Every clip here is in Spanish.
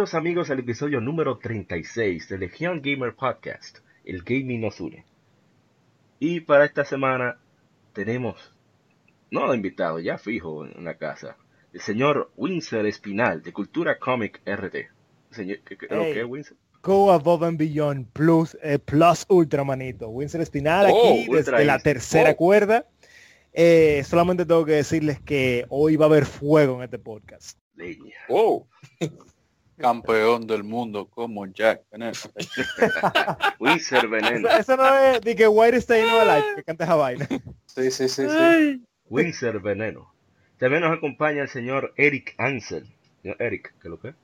Bienvenidos amigos al episodio número 36 de Legion Gamer Podcast, el gaming nos une. Y para esta semana tenemos, no invitado, ya fijo en la casa, el señor Winsor Espinal de Cultura Comic RD. Señor, ¿qué, qué, Hey. qué, Winsor? Go Above and Beyond Plus, eh, Plus Ultra, manito. Winsor Espinal Oh, aquí desde la tercera Oh. cuerda. Eh, solamente tengo que decirles que hoy va a haber fuego en este podcast. Leña. Oh. Campeón del mundo como Jack. Veneno. Winsor Veneno. Eso, eso no es de que White Stay No Alive, que canta esa vaina. Sí, sí, sí, sí. Winsor Veneno. También nos acompaña el señor Eric Ansel. Señor Eric, ¿qué es lo que?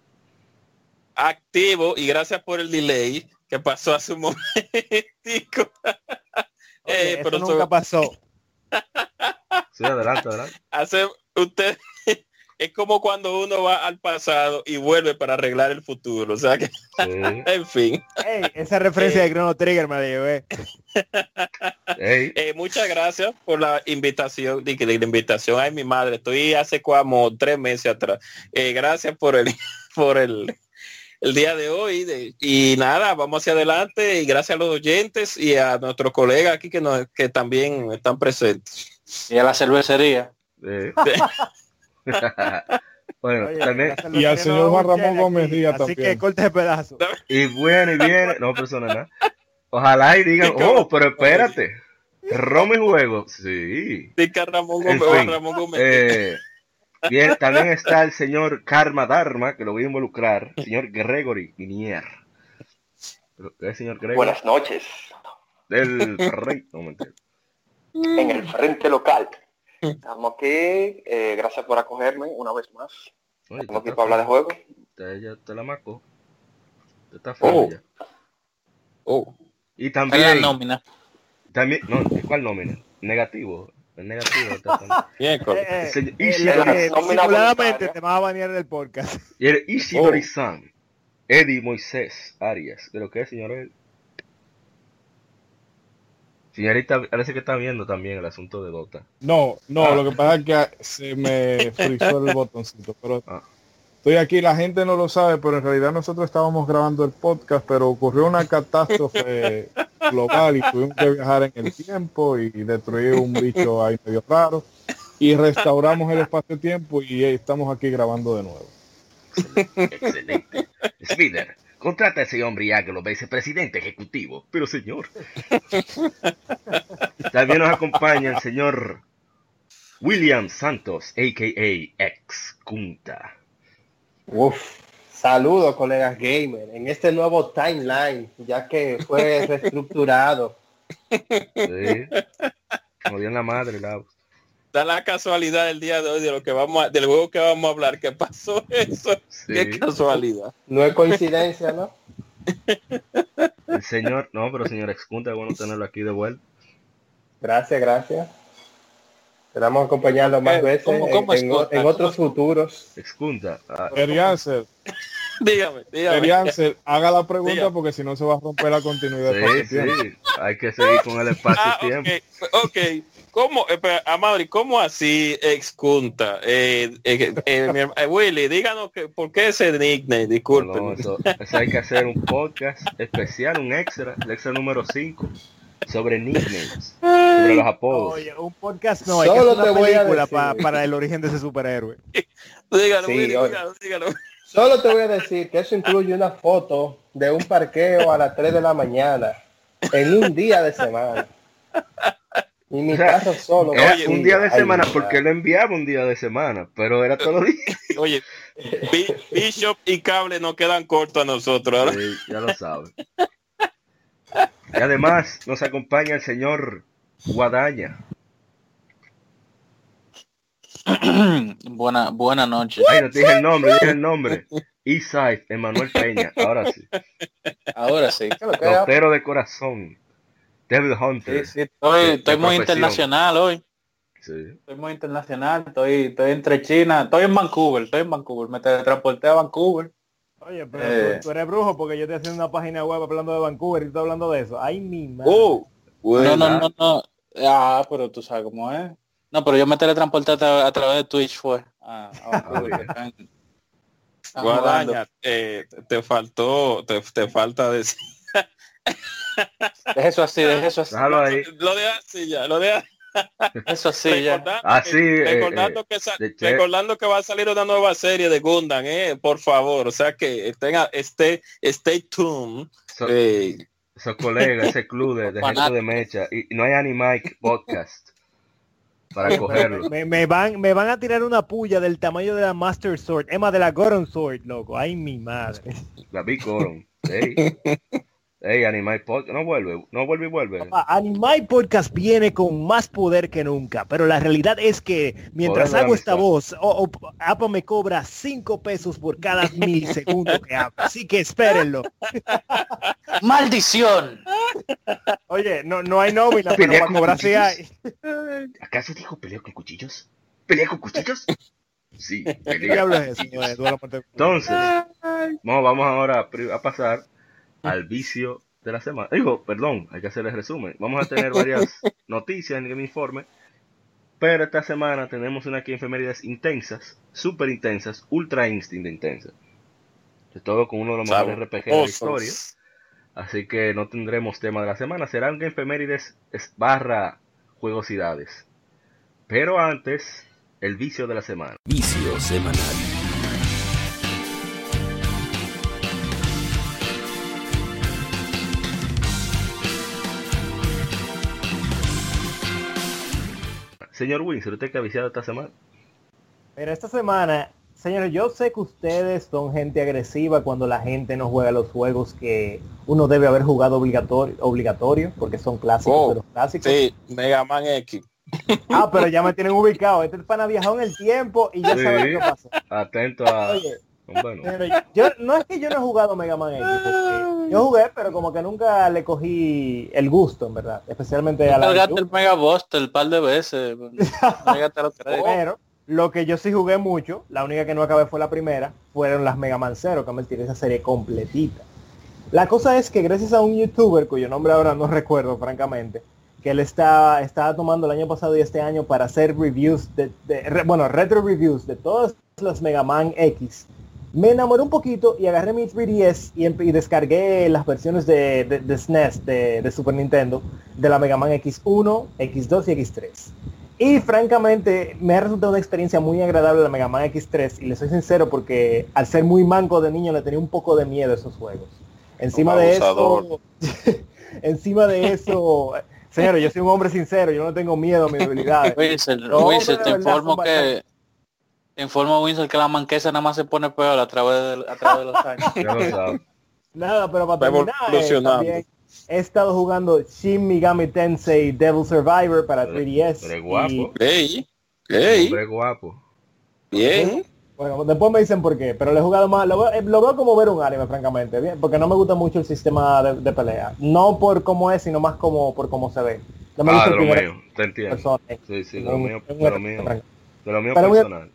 activo y gracias por el delay que pasó hace un momentico. Oye, Eh, eso pero nunca sobre- pasó. Sí, adelante, adelante. hace usted es como cuando uno va al pasado y vuelve para arreglar el futuro. O sea que, Sí. en fin. Ey, esa referencia de Chrono Trigger me. Ey, Eh, muchas gracias por la invitación, de, de la invitación. Ay, mi madre, estoy hace como tres meses atrás. Eh, gracias por el, por el, el día de hoy. de- y nada, vamos hacia adelante. Y gracias a los oyentes y a nuestros colegas aquí que, nos, que también están presentes. Y a la cervecería. bueno, Oye, también, Y al señor Juan Ramón Gómez Díaz Así también. que corte de pedazo. y bueno, y viene, no persona nada. Ojalá y digan, oh, pero espérate. Roma y juego. Sí. Sí, que Ramón En Gómez, fin, Ramón Gómez. Eh, bien, también está el señor Karma Dharma, que lo voy a involucrar. El señor Gregory Minier. Pero, ¿Qué es señor Gregory? Buenas noches, Del rey. No, en el frente local. Estamos aquí, eh, gracias por acogerme una vez más. Oye, Estamos aquí para hablar de juego. Te, ya te la maco. Te está Oh. ya. Oh. Y Está la también, nómina. también, no, ¿cuál nómina? Negativo. El negativo. también. Miércoles. Eh, eh, eh, voluntaria. te vas a banear del podcast. Y el Ishidori-san. Eddie Moisés Arias. ¿De lo que es, señor Ed? Señorita, parece que está viendo también el asunto de Dota. No, no, Ah. lo que pasa es que se me frizó el botoncito, pero Ah. estoy aquí, la gente no lo sabe, pero en realidad nosotros estábamos grabando el podcast, pero ocurrió una catástrofe global y tuvimos que viajar en el tiempo y destruir un bicho ahí medio raro y restauramos el espacio-tiempo y estamos aquí grabando de nuevo. Excelente. Spider, contrata a ese hombre ya que lo vicepresidente ejecutivo. Pero señor. También nos acompaña el señor William Santos, a.k.a. ex Kunta. Uf, saludos colegas gamer en este nuevo timeline, ya que fue reestructurado. Sí. Como dio en la madre, la... Da la casualidad el día de hoy de lo que vamos a- del juego que vamos a hablar. ¿Qué pasó eso? Sí. Qué casualidad. No es coincidencia, ¿no? El señor, no, pero señor ex Kunta, es bueno tenerlo aquí de vuelta. Gracias, gracias. Esperamos acompañarlo más Eh, veces ¿cómo- cómo en, otros futuros. Ex Kunta. ah, Dígame, dígame. Haga la pregunta porque si no se va a romper la continuidad. sí, sí. Hay que seguir con el Ah, espacio-tiempo. ok, ok. ¿Cómo, espera, Amadri, cómo así excunta? Eh, eh, eh, eh, Willy, díganos que, por qué ese nickname, disculpen. No, eso, eso hay que hacer un podcast especial, un extra, el extra número 5, sobre nicknames, sobre los apodos. Oye, un podcast no, hay que Solo hacer te una voy a película pa- para el origen de ese superhéroe. dígalo, Sí, Willy, oye. dígalo, dígalo. Solo te voy a decir que eso incluye una foto de un parqueo a las 3 de la mañana en un día de semana. Y mi O sea, carro solo. Era un día de Ay, semana, mi porque lo enviaba un día de semana, pero era todos los días. Oye, Bi- Bishop y Cable nos quedan cortos a nosotros. Sí, ya lo sabe. Y además nos acompaña el señor Guadaña. buena, buena noche. Ay, no te dije el nombre, dije el nombre. Eastside, Emanuel Peña, ahora sí. Ahora sí. Lotero de corazón. Devil Hunter. Sí, sí, estoy, De- estoy de muy profesión. internacional hoy. Sí. Estoy muy internacional. Estoy, estoy entre China. Estoy en Vancouver. Estoy en Vancouver. Me teletransporté a Vancouver. Oye, pero Eh. tú, tú eres brujo porque yo estoy haciendo una página web hablando de Vancouver y tú estás hablando de eso. Ay, mi madre. Oh, No, no, no, no. Ah, pero tú sabes cómo es. No, pero yo me teletransporté a, tra- a través de Twitch fue. A, a Vancouver, Ah, Guadaña, eh, te faltó, te, te falta decir. Deja eso así, deja eso así. Déjalo ahí. Lo de así ya, lo de Eso sí, ya. recordando, Así, que, eh, recordando, eh, que sa- de che- recordando que va a salir una nueva serie de Gundam, eh, por favor, o sea que estén a- esté, stay tuned. So- eh, esos colegas, ese club de, de gente de mecha. Y, no hay Animike Podcast para cogerlo. Me, me van, me van a tirar una puya del tamaño de la Master Sword, Emma de la Goron Sword, loco. Ay, mi madre. La Big Coron. Ey, Ey, Animike Podcast. No vuelve, no vuelve y vuelve. Papá, Animai Podcast viene con más poder que nunca, pero la realidad es que mientras hago esta voz, o- o- Apple me cobra 5 pesos por cada milisegundo que hablo. Así que espérenlo. ¡Maldición! Oye, no, no hay nómina, pero para cobrar sí hay. ¿Acaso dijo pelea con cuchillos? ¿Pelea con cuchillos? Sí, ¿Qué pelea. diablo es eso? Entonces, vamos, vamos ahora a pasar al vicio de la semana. Digo, perdón, hay que hacer el resumen. Vamos a tener varias noticias en el informe, pero esta semana tenemos una que efemérides intensas, súper intensas, ultra instinct intensas. De todo con uno de los mejores RPG de la historia. Así que no tendremos tema de la semana. Serán efemérides es- barra juegosidades. Pero antes, el vicio de la semana. Vicio semanal. Señor Winsor, ¿usted qué ha viciado esta semana? Mira, esta semana, señores, yo sé que ustedes son gente agresiva cuando la gente no juega los juegos que uno debe haber jugado obligatorio, obligatorio porque son clásicos Oh, de los clásicos. Sí, Mega Man X. Ah, pero ya me tienen ubicado. Este pana viajó en el tiempo y ya Sí. sabe qué pasó. Atento a... Oye, Pero yo, no es que yo no he jugado Mega Man X, porque yo jugué, pero como que nunca le cogí el gusto, en verdad. Especialmente a la Cargaste el Mega Buster un par de veces. Pero lo que yo sí jugué mucho, la única que no acabé fue la primera, fueron las Mega Man Zero, que me tiré esa serie completita. La cosa es que gracias a un youtuber, cuyo nombre ahora no recuerdo francamente, que él está, estaba tomando el año pasado y este año para hacer reviews, de, de- re- bueno, retro reviews de todas las Mega Man X, me enamoré un poquito y agarré mi 3DS y, descargué las versiones de, de- de SNES, de, de Super Nintendo, de la Mega Man X1, X2 y X3. Y francamente me ha resultado una experiencia muy agradable la Mega Man X3 y le soy sincero porque al ser muy manco de niño le tenía un poco de miedo a esos juegos. Encima de eso, encima de eso, señores, yo soy un hombre sincero, yo no tengo miedo a mis debilidades. No, pero te informo que informo Winsor que la manquesa nada más se pone peor a través de, a través de los años. lo. Nada, pero para terminar, eh, he estado jugando Shin Megami Tensei Devil Survivor para Pero- 3DS. pero es y, guapo. Ey, ey, Hombre guapo. bien. bueno, después me dicen por qué, pero le he jugado más, lo, veo- eh, lo veo como ver un anime, francamente, bien, porque no me gusta mucho el sistema de, de pelea. No por cómo es, sino más como por cómo se ve. No me Ah, gusta de lo mío, te entiendo. persona. Sí, sí, de lo mío, de lo mío, de lo mío Pero muy- personal.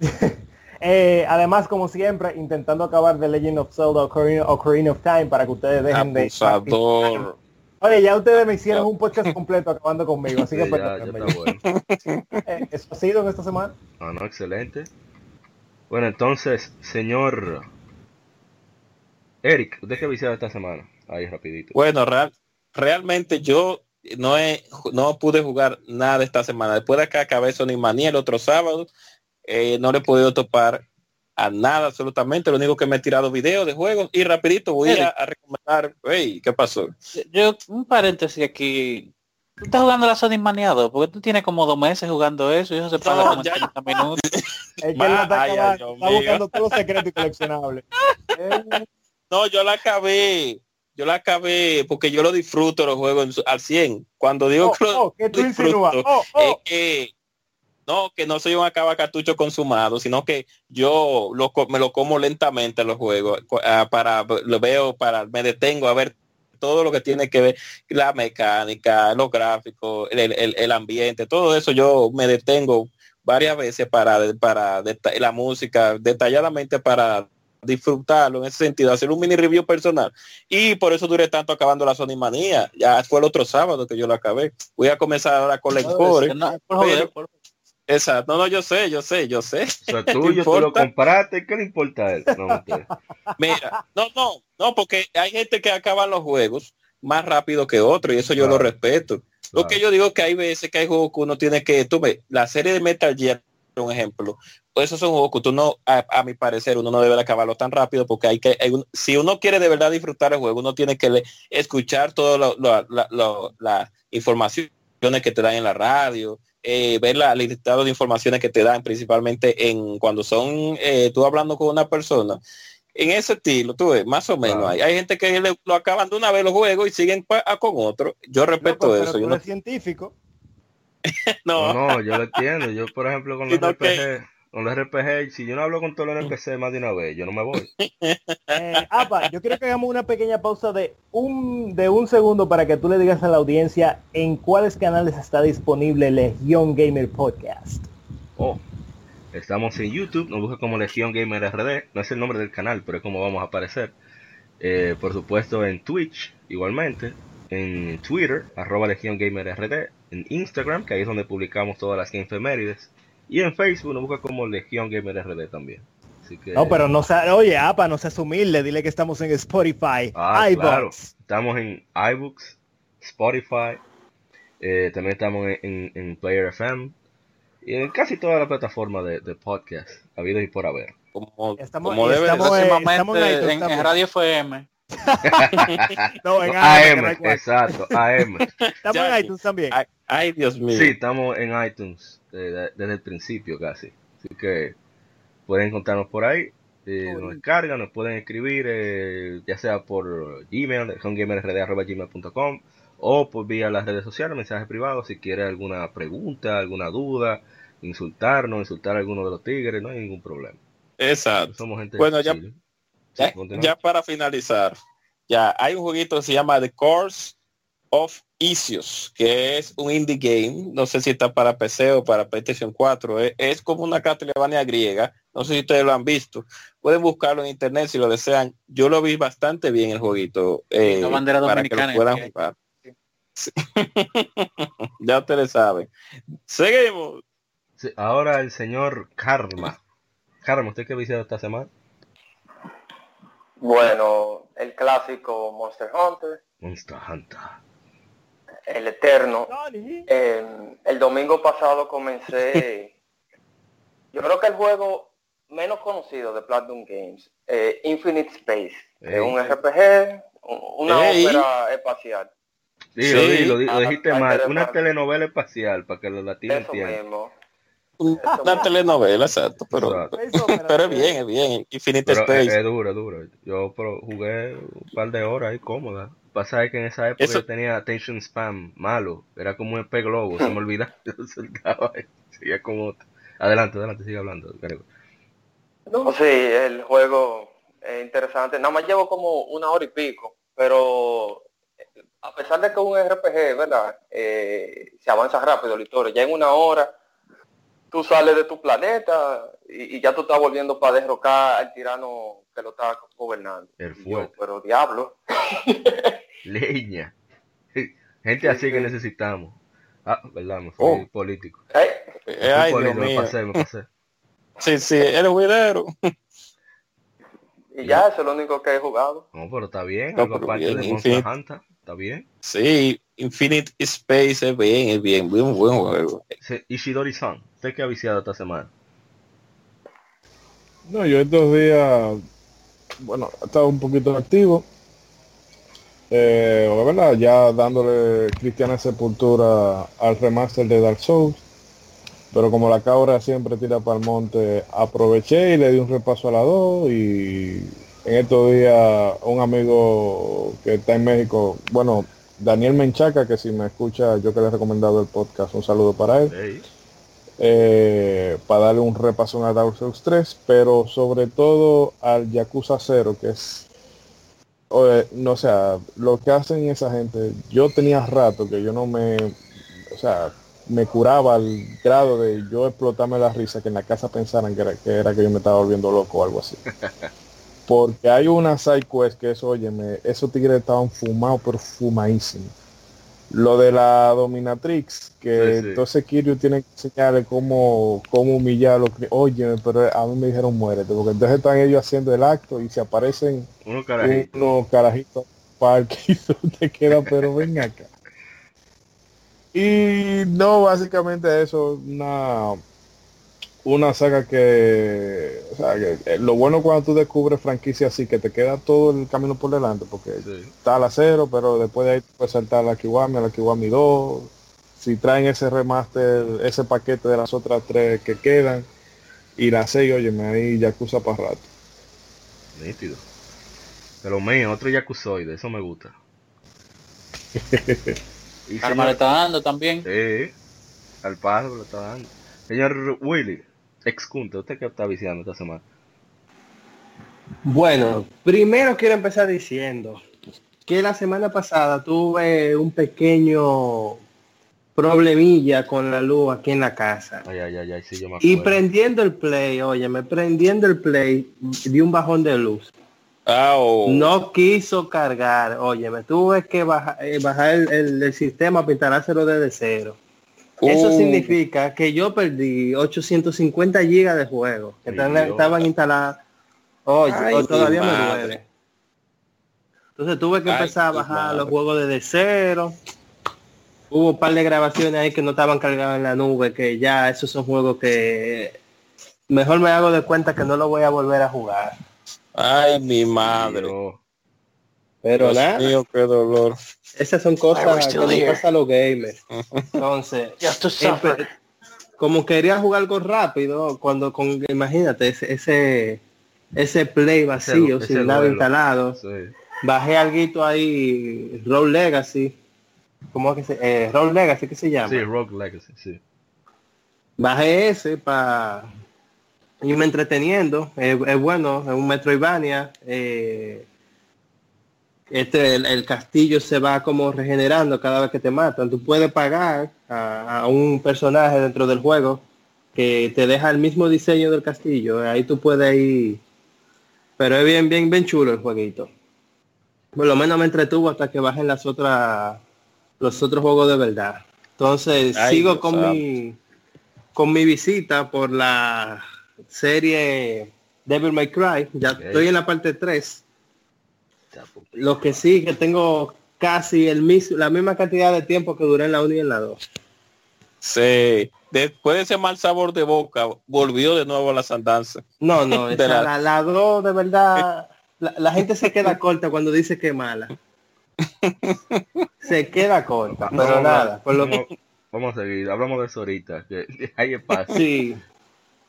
Eh, además, como siempre, intentando acabar The Legend of Zelda Ocarina, Ocarina of Time para que ustedes dejen de... Abusador. Oye, ya ustedes me hicieron un podcast completo acabando conmigo, así Sí, que ya, ya perdónenme. está bueno. Eh, Eso ha sido en esta semana. Ah, no, excelente. Bueno, entonces, señor Eric, ¿usted qué ha viciado esta semana? Ahí, rapidito. Bueno, real, realmente yo no he, no pude jugar nada esta semana. Después de que acabé Sonic Manía el otro sábado, eh, no le he podido topar a nada absolutamente. Lo único que me he tirado videos de juegos y rapidito voy a, a recomendar. Hey, ¿qué pasó? Yo, un paréntesis aquí. Tú estás jugando la Sonic Maniado, porque tú tienes como dos meses jugando eso y eso se pasa No, como ya. 30 minutos. Es que está, ay, acabando, Dios está buscando todos los secretos y coleccionables. No, yo la acabé. Yo la acabé porque yo lo disfruto los juegos al 100. Cuando digo oh, que lo oh, ¿qué tú disfruto? Oh, es oh. No, que no soy un acabacartucho consumado, sino que yo lo, me lo como lentamente los juegos, ah, para, lo veo, para, me detengo a ver todo lo que tiene que ver, la mecánica, los gráficos, el, el- el ambiente, todo eso yo me detengo varias veces para, para la música, detalladamente para disfrutarlo en ese sentido, hacer un mini review personal. Y por eso duré tanto acabando la Sony Manía. Ya fue el otro sábado que yo lo acabé. Voy a comenzar ahora con la Encore. No, por Pero- por- Exacto. No, no, yo sé, yo sé, yo sé. Es tuyo, tú lo compraste, ¿qué le importa a él? No. Mira, no, no, no, porque hay gente que acaba los juegos más rápido que otro y eso yo lo respeto. Lo Claro. que yo digo es que hay veces que hay juegos que uno tiene que, tú ves, la serie de Metal Gear, un ejemplo, esos son juegos que tú no, a, a mi parecer, uno no debe de acabarlo tan rápido porque hay que, hay un- si uno quiere de verdad disfrutar el juego, uno tiene que le- escuchar todas las informaciones que te dan en la radio, eh, ver la, el listado de informaciones que te dan principalmente en cuando son eh, tú hablando con una persona en ese estilo, tú ves, más o menos Claro. hay. Hay gente que le- lo acaban de una vez los juegos y siguen pa- a con otro. Yo respeto eso. tú yo no, eres científico. No, no, no, yo lo entiendo. Yo, por ejemplo, con los que- RPG, con los RPG, si yo no hablo con todos los NPC más de una vez, yo no me voy. Eh, Apa, yo quiero que hagamos una pequeña pausa de un, de un segundo para que tú le digas a la audiencia en cuáles canales está disponible Legion Gamer Podcast. Oh, estamos en YouTube, nos busca como Legión Gamer RD, no es el nombre del canal, pero es como vamos a aparecer. Eh, por supuesto en Twitch, igualmente, en Twitter, arroba Legión Gamer RD, en Instagram, que ahí es donde publicamos todas las efemérides, y en Facebook nos busca como Legión Gamer RD también. Así que, No, pero no sea, oye, Apa, no seas humilde, dile que estamos en Spotify, Ah, iVoox. claro. Estamos en iBooks, Spotify, eh, también estamos en, en- en Player FM y en casi toda la plataforma de, de podcast, habido y por haber. como, Estamos- como debe de estamos ser. en- estamos en iTunes en, en también. Radio FM. No, en No, AM, AM, exacto, AM. Estamos en iTunes también. Ay, ay, Dios mío. Sí, estamos en iTunes de- desde el principio casi. Así que pueden encontrarnos por ahí. eh, nos descargan, nos pueden escribir, eh, ya sea por Gmail, homegamerrd.gmail.com o por vía las redes sociales, mensajes privados, si quiere alguna pregunta, alguna duda, insultarnos, insultar a alguno de los tigres, no hay ningún problema. Exacto. Somos gente Bueno, ya-. Ya, ya para finalizar, ya hay un jueguito que se llama The Course of Issues, que es un indie game, no sé si está para PC o para PlayStation 4, es, es como una Castlevania griega, no sé si ustedes lo han visto, pueden buscarlo en internet si lo desean, yo lo vi bastante bien el jueguito, eh, bandera para que lo dominicana puedan que jugar. Sí. ya ustedes saben. Seguimos. Sí, ahora el señor Karma. Karma, ¿usted qué ha visitado esta semana? Bueno, el clásico Monster Hunter, Monster Hunter. El Eterno. Eh, el domingo pasado comencé, yo creo que el juego menos conocido de Platinum Games, eh, Infinite Space, es un. RPG, un- una Ey. ópera espacial. Sí. dilo, di- lo Ah, dijiste mal. Una telenovela espacial para que los latinos Eso entiendan. mismo. Una telenovela, exacto, pero, Exacto. Pero- es bien, es bien. Infinite Pero es, Space. es duro, es duro. Yo pero jugué un par de horas ahí cómoda. Pasa es que en esa época Eso- yo tenía attention spam malo. Era como un pez globo, se me olvidaba. Yo soltaba y seguía con otro. Adelante, adelante, sigue hablando. No, sí, el juego es interesante. Nada más llevo como una hora y pico, pero eh, a pesar de que es un RPG, ¿verdad? Eh, se avanza rápido la historia. Ya en una hora tú sales de tu planeta y, y ya tú estás volviendo para derrocar al tirano que lo está gobernando. El fuerte. pero diablo. Leña. Gente así Sí, que necesitamos. Ah, verdad, me fui Oh. político. Eh, Me fui Ay, Dios político, me mío. pasé, me pasé. Sí, sí, eres juidero. y ya eso es lo único que he jugado. No, pero está bien. No, Algo aparte bien, de Monster Infinite. Hunter. Está bien. Sí, Infinite Space es bien, es bien, muy buen juego. Sí, Ishidori-san, ¿usted qué ha viciado esta semana? No, yo estos días, bueno, he estado un poquito activo. Eh, la verdad, ya dándole cristiana sepultura al remaster de Dark Souls. Pero como la cabra siempre tira para el monte, aproveché y le di un repaso a la 2 y en estos días un amigo que está en México, bueno, Daniel Menchaca, que si me escucha, yo que le he recomendado el podcast, un saludo para él. Eh, para darle un repaso a Dark Souls 3, pero sobre todo al Yakuza 0, que es, no sé, lo que hacen esa gente, yo tenía rato que yo no me, o sea, me curaba al grado de yo explotarme la risa que en la casa pensaran que era que, era que yo me estaba volviendo loco o algo así. Porque hay una side quest que es, óyeme, esos tigres estaban fumados, pero fumadísimos. Lo de la dominatrix, que Sí, sí. entonces Kiryu tiene que enseñarle cómo, cómo humillar a los Oye, pero a mí me dijeron muérete, porque entonces están ellos haciendo el acto y se aparecen Uno carajito. unos carajitos parque y tú te queda pero ven acá y no básicamente eso una una saga que o sea que eh, lo bueno cuando tú descubres franquicia así que te queda todo el camino por delante porque Sí. está la cero pero después de ahí puedes saltar a la Kiwami a la Kiwami 2 si traen ese remaster ese paquete de las otras tres que quedan y la 6 óyeme ahí Yakuza para rato Nítido. Pero mío, otro Yakuzoide, eso me gusta. y Arma le está dando también. sí, al pájaro le está dando. Señor Willy, excunte, ¿usted qué está viciando esta semana? Bueno, primero quiero empezar diciendo que la semana pasada tuve un pequeño problemilla con la luz aquí en la casa. Ay, ay, ay, ay, sí, yo me Y prendiendo el play, óyeme, prendiendo el play, di un bajón de luz. Ah, oh. No quiso cargar, oye, me tuve que eh, bajar el, el- el sistema para instalárselo desde cero. Eso Uh. significa que yo perdí 850 gigas de juego que estaban instaladas. Oye, Ay, o todavía mi me madre. duele. Entonces tuve que Ay, empezar a bajar madre. los juegos desde cero. Hubo un par de grabaciones ahí que no estaban cargadas en la nube, que ya esos son juegos que mejor me hago de cuenta que no lo voy a volver a jugar. Ay, mi madre. Pero Dios nada. mío, qué dolor. Esas son cosas que pasa a los gamers. Entonces, suffer. empe- como quería jugar algo rápido, cuando con imagínate ese ese, ese play vacío ese sin nada duelo. instalado, Sí. bajé algo ahí, Roll Legacy, ¿cómo es que se eh, Roll Legacy que se llama? Sí, Rogue Legacy, sí. Bajé ese para irme entreteniendo, es, es bueno, es un Metroidvania, eh, este el, el castillo se va como regenerando cada vez que te matan. Tú puedes pagar a, a un personaje dentro del juego que te deja el mismo diseño del castillo. Ahí tú puedes ir. Pero es bien, bien, bien chulo el jueguito. Por lo menos me entretuvo hasta que bajen las otras, los otros juegos de verdad. Entonces Ay, sigo con mi, con mi visita por la serie Devil May Cry. Ya estoy en la parte 3. Lo que sí, que tengo casi el mis, la misma cantidad de tiempo que duré en la 1 y en la 2. Sí. Después de ese mal sabor de boca, volvió de nuevo a las andanzas. No, no, De esa, la- la, la 2 de verdad, la, la gente se queda corta cuando dice que es mala. Se queda corta, pero nada. Por lo vamos, vamos a seguir, hablamos de eso ahorita, que hay espacio. Sí.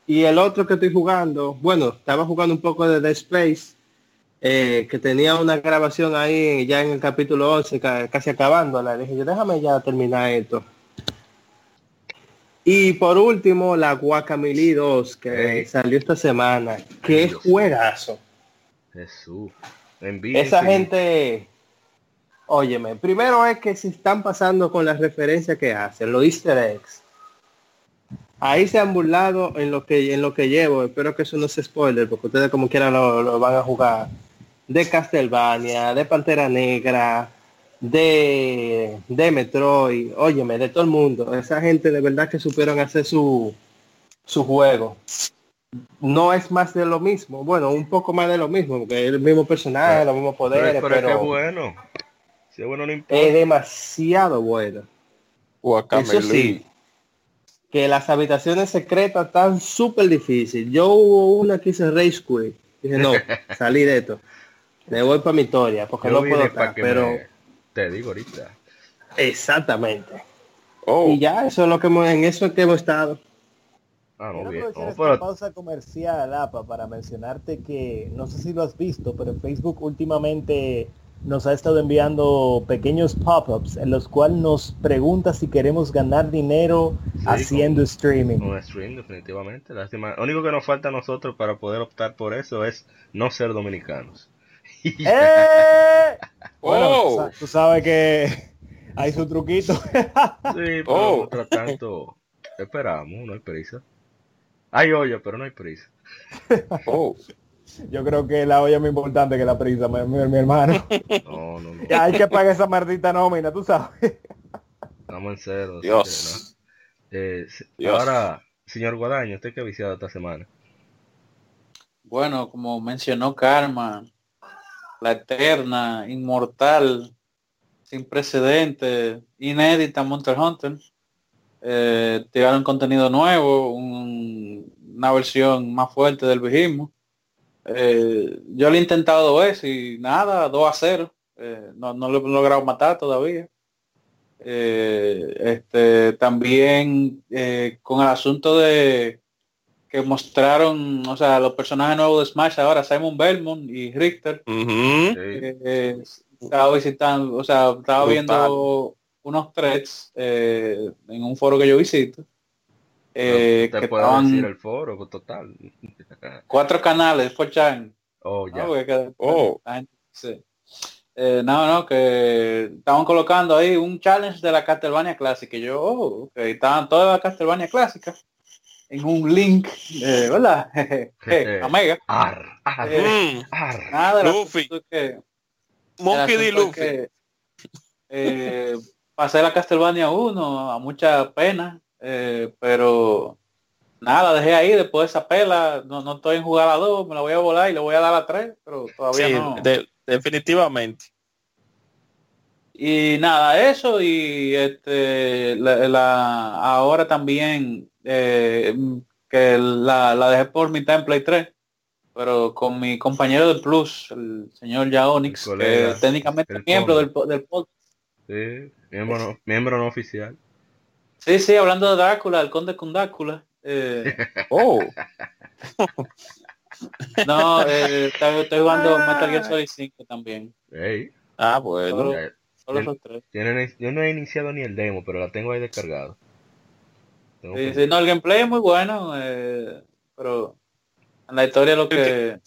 Y el otro que estoy jugando, bueno, estaba jugando un poco de Dead Space, eh, que tenía una grabación ahí ya en el capítulo 11, ca- casi acabándola. Dije yo, déjame ya terminar esto. Y por último, la Guacamole 2, que salió esta semana. Qué juegazo. Jesús. Esa gente, óyeme, primero es que se están pasando con las referencias que hacen, los easter eggs. Ahí se han burlado en lo que en lo que llevo, espero que eso no se spoiler, porque ustedes como quieran lo, lo van a jugar. De Castlevania, de Pantera Negra, de, de Metroid, óyeme, de todo el mundo. Esa gente de verdad que supieron hacer su, su juego. No es más de lo mismo, bueno, un poco más de lo mismo, porque es el mismo personaje, los mismos Pero, poderes, pero es que pero es bueno. Si es bueno no importa. es demasiado bueno. Eso sí, que las habitaciones secretas están súper difíciles. Yo hubo una que hice Rage Quit. Dije, no, salí de esto. Me voy para mi historia, porque Yo no puedo estar, pero me- Te digo ahorita. exactamente. Oh, Y ya, eso es lo que hemos, en eso es que hemos estado. Ah, no, bien. aprovechar No, esta pero pausa comercial, APA, para mencionarte que, no sé si lo has visto, pero Facebook últimamente nos ha estado enviando pequeños pop-ups en los cuales nos pregunta si queremos ganar dinero Sí, haciendo streaming. Un stream, definitivamente. Lástima. Lo único que nos falta a nosotros para poder optar por eso es no ser dominicanos. ¡Eh! Bueno, Oh. tú sa- tú sabes que hay su truquito. Sí, pero Oh. mientras tanto, esperamos, no hay prisa. Hay olla, pero no hay prisa. Oh. Yo creo que la olla es más importante que la prisa, mi, mi- mi hermano. No, no, no. Ya hay que pagar esa maldita nómina, tú sabes. Estamos en cero. Dios. que, ¿no? Eh, Dios. ahora, señor Guadaño, ¿usted qué ha viciado esta semana? Bueno, como mencionó Karma, la eterna, inmortal, sin precedentes, inédita Monster Hunter. Eh, tiraron contenido nuevo, un- una versión más fuerte del mismo. Eh, yo lo he intentado veces y nada, 2 a 0. Eh, no, no lo he logrado matar todavía. Eh, este también eh, con el asunto de que mostraron, o sea, los personajes nuevos de Smash ahora, Simon Belmont y Richter. Eh, estaba visitando, o sea, estaba Brutal. viendo unos threads eh, en un foro que yo visito. eh, te que puedo estaban decir el foro, pues, total. cuatro canales, por chan. Oh, ya. ¿no? Porque que- Oh. la gente- sí. Eh, no, no, que estaban colocando ahí un challenge de la Castlevania clásica. Y yo, oh, ok, estaban todas las Castlevania clásicas en un link, eh. Jeje, Omega. Ar, ar, Eh, ar. Nada, Luffy. que- Monkey el D. Luffy. que, eh, pasé la Castlevania 1 a mucha pena, eh, pero nada, dejé ahí después de esa pela, no, no estoy en jugar a 2, me la voy a volar y le voy a dar a 3, pero todavía Sí, no. de- definitivamente. Y nada, eso y este la, la- ahora también eh, que la, la dejé por mitad en Play 3, pero con mi compañero de Plus, el señor Yaonix, El que colega, es técnicamente el miembro del, del podcast. Sí, miembro no, miembro no oficial. Sí, sí, hablando de Drácula, el conde con Drácula. eh, Oh. no, eh, estoy, jugando Metal Gear Solid 5 también. Ah, bueno. Solo, ya- solo el- esos tres. yo, no he, yo no he iniciado ni el demo, pero la tengo ahí descargado. Sí, no, el gameplay es muy bueno, eh, pero en la historia lo que... El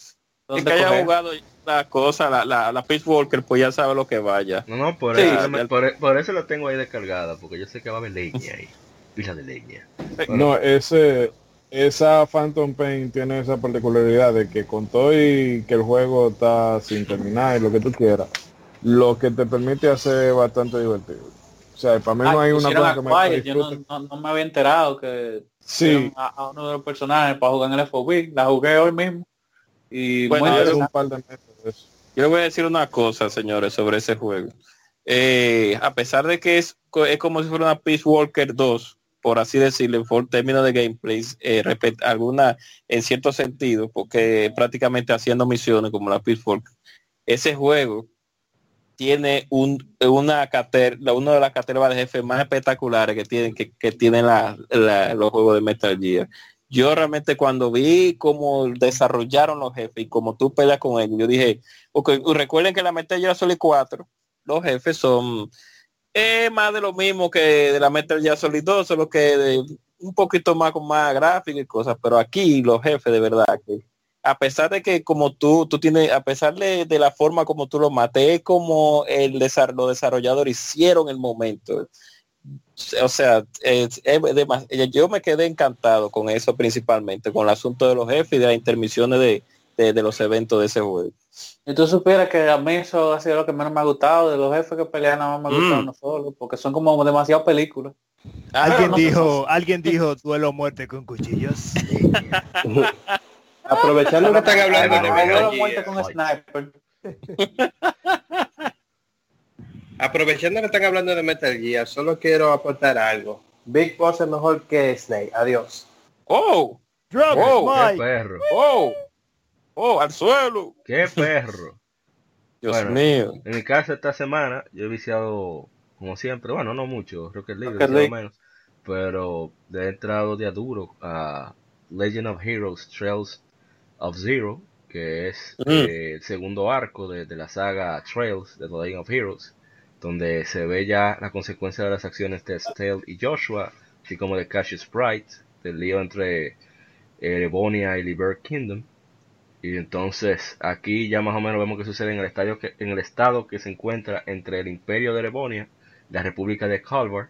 dónde que haya coger. jugado la cosa, la, la, la Peace Walker, pues ya sabe lo que vaya. No, no, por, Sí, eso, ya- por, por eso la tengo ahí descargada, porque yo sé que va a haber leña ahí. Pila de leña. Bueno, No, ese, esa Phantom Pain tiene esa particularidad de que con todo y que el juego está sin terminar y lo que tú quieras, lo que te permite hacer es bastante divertido. O sea, para mí no Ah, hay una cosa a que me yo no, disfrute. no- no me había enterado que Sí, a, a uno de los personajes para jugar en el FOB. La jugué hoy mismo. Y Bueno, muy eso hace interesante. un par de meses de eso. Yo le voy a decir una cosa, señores, sobre ese juego. Eh, a pesar de que es, co- es como si fuera una Peace Walker 2, por así decirlo, por términos de gameplay, eh, alguna en cierto sentido, porque prácticamente haciendo misiones como la Peace Walker, ese juego tiene un, una cater, la- una de las categorías de jefes más espectaculares que tienen que, que tienen la- los juegos de Metal Gear. Yo realmente cuando vi cómo desarrollaron los jefes y como tú peleas con ellos, yo dije, porque recuerden que la Metal Gear Solid 4, los jefes son eh, más de lo mismo que de la Metal Gear Solid 2, solo que un poquito más con más gráfica y cosas, pero aquí los jefes de verdad que a pesar de que como tú, tú tienes, a pesar de, de la forma como tú lo maté, como el desar- los desarrolladores hicieron el momento. O sea, es- es demas- yo me quedé encantado con eso principalmente, con el asunto de los jefes y de las intermisiones de, de- de los eventos de ese juego. Y tú supieras que a mí eso ha sido lo que menos me ha gustado de los jefes que pelean, nada más me ha gustado Mm. no solo, porque son como demasiado películas. Alguien no, dijo, alguien dijo duelo muerte con cuchillos. Aprovechando que están hablando de Me Metal dio la Gear, muerte con sniper. aprovechando que están hablando de Metal Gear, solo quiero aportar algo. Big Boss es mejor que Snake. Adiós. ¡Oh! Drop Oh, ¡Qué perro! ¡Oh! ¡Oh! ¡Al suelo! ¡Qué perro! Dios Bueno. mío. En mi caso esta semana yo he viciado como siempre, bueno, no mucho, Rocket League, Rocket League. menos, pero he entrado de a duro a Legend of Heroes Trails of Zero, que es Mm. eh, el segundo arco de, de la saga Trails de The Legend of Heroes, donde se ve ya la consecuencia de las acciones de Stale y Joshua, así como de Cassius Sprite, del lío entre Erebonia y Liber Kingdom. Y entonces aquí ya más o menos vemos que sucede en el estadio que, en el estado que se encuentra entre el Imperio de Erebonia la República de Calvar.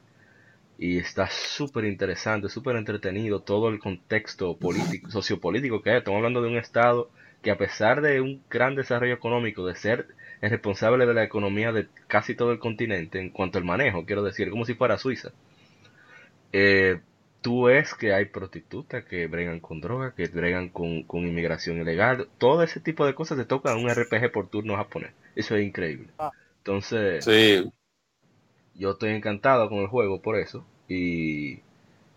Y está súper interesante, súper entretenido todo el contexto político, sociopolítico que hay. Estamos hablando de un estado que a pesar de un gran desarrollo económico, de ser el responsable de la economía de casi todo el continente en cuanto al manejo, quiero decir, como si fuera Suiza. Eh, tú ves que hay prostitutas que bregan con droga, que bregan con, con inmigración ilegal, todo ese tipo de cosas se toca en un RPG por turno japonés. Eso es increíble. Ah. Entonces, Sí, yo estoy encantado con el juego por eso y,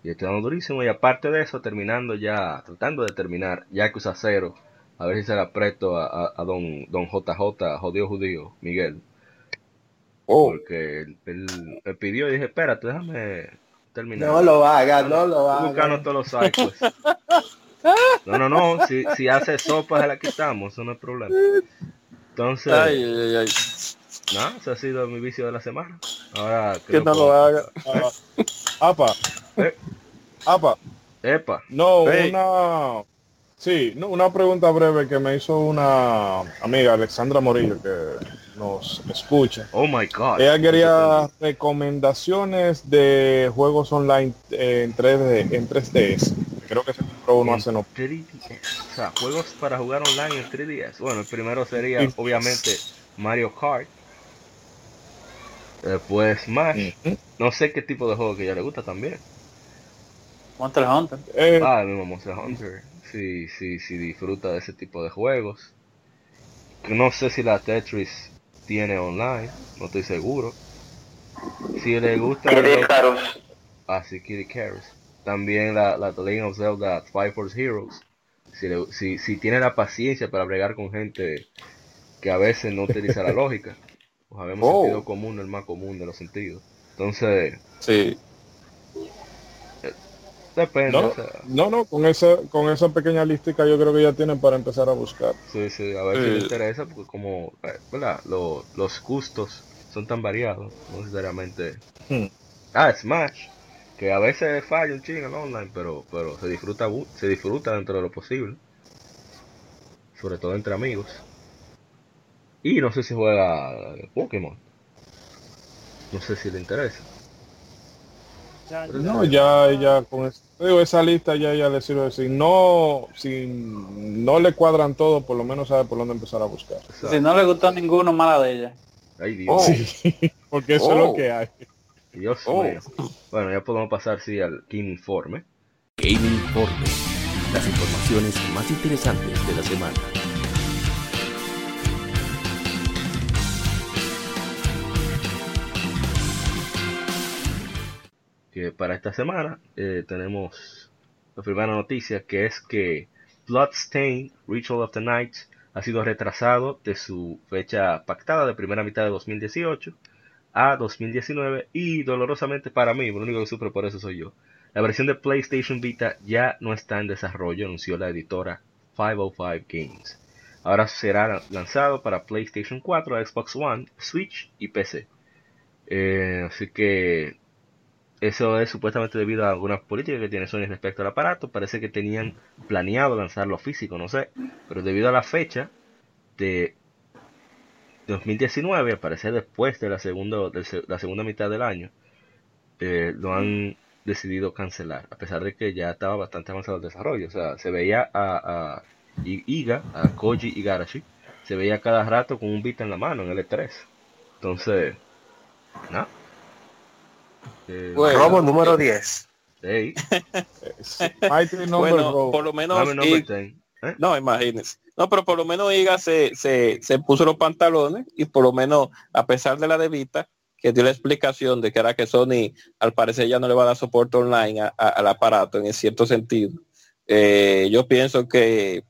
y estoy dando durísimo y aparte de eso terminando ya tratando de terminar Yakuza 0 a ver si se la presto a, a, a don don JJ jodido judío Miguel. Oh, porque él, él me pidió y dije espérate déjame terminar. No lo haga, no lo Estoy buscando todos los cycles no no no si, si hace sopa se la quitamos eso no es problema. Entonces ay, ay, ay. Nada ese ha sido mi vicio de la semana ahora no que- lo haga. Ah, apa, Eh, apa, epa no, Sí. una, sí, no, una pregunta breve que me hizo una amiga, Alexandra Morillo, que nos escucha. oh my god Ella quería recomendaciones de juegos online eh, en 3D, en 3DS. Creo que se compró uno hace no. 3DS. O sea, juegos para jugar online en 3DS. Bueno, el primero sería obviamente Mario Kart. Después Smash. Ujú. No sé qué tipo de juego que a ella le gusta también. Monster Hunter. Eh, Ah, el mismo Monster Hunter. Sí, sí, sí, disfruta de ese tipo de juegos. No sé si la Tetris tiene online. No estoy seguro. Si le gusta... Kid Icarus. Ah, sí, Kid Icarus. También la, la The Legend of Zelda Five Force Heroes. Si, le- si, si tiene la paciencia para bregar con gente que a veces no utiliza la lógica. Pues sabemos Oh. sentido común, el más común de los sentidos. Entonces, Sí. depende. no, o sea, no, no, con esa, con esa pequeña listica yo creo que ya tienen para empezar a buscar. sí, sí, a ver si le Eh. interesa, porque como, eh, ¿verdad? Lo- los gustos son tan variados, no necesariamente. Hmm. Ah, Smash, que a veces falla un chingo en online, pero, pero se disfruta, se disfruta dentro de lo posible. Sobre todo entre amigos. Y no sé si juega Pokémon. No sé si le interesa. Ya, No, ya, ya con es- digo, esa lista ya, ya le sirve. Si no, si no le cuadran todo, por lo menos sabe por dónde empezar a buscar. Si no le gustó ninguno, mala de ella. ay Dios, Oh. Sí, porque eso es Oh. lo que hay. Dios Oh. mío. Bueno, ya podemos pasar sí al Game Informe. Game Informe. Las informaciones más interesantes de la semana. Que para esta semana eh, tenemos la primera noticia que es que Bloodstained Ritual of the Night ha sido retrasado de su fecha pactada de primera mitad de 2018 a 2019 y dolorosamente para mí, lo único que sufre por eso soy yo. La versión de PlayStation Vita ya no está en desarrollo, anunció la editora 505 Games. Ahora será lanzado para PlayStation 4, Xbox One, Switch y PC. Eh, así que eso es supuestamente debido a algunas políticas que tiene Sony respecto al aparato. Parece que tenían planeado lanzarlo físico, no sé. Pero debido a la fecha de 2019, al después de la segunda, de la segunda mitad del año, eh, lo han decidido cancelar. A pesar de que ya estaba bastante avanzado el desarrollo. O sea, se veía a, a Iga, a Koji Igarashi, se veía cada rato con un Vita en la mano en el E3. Entonces, nada. Eh, Bueno. Robo número 10. hey, Sí, Mighty Number Bueno, por lo menos I- 10. ¿eh? No, imagínense. No, pero por lo menos Iga se, se, se puso los pantalones y por lo menos, a pesar de la debita, que dio la explicación de que era que Sony al parecer ya no le va a dar soporte online a- a- al aparato en cierto sentido. eh, yo pienso que,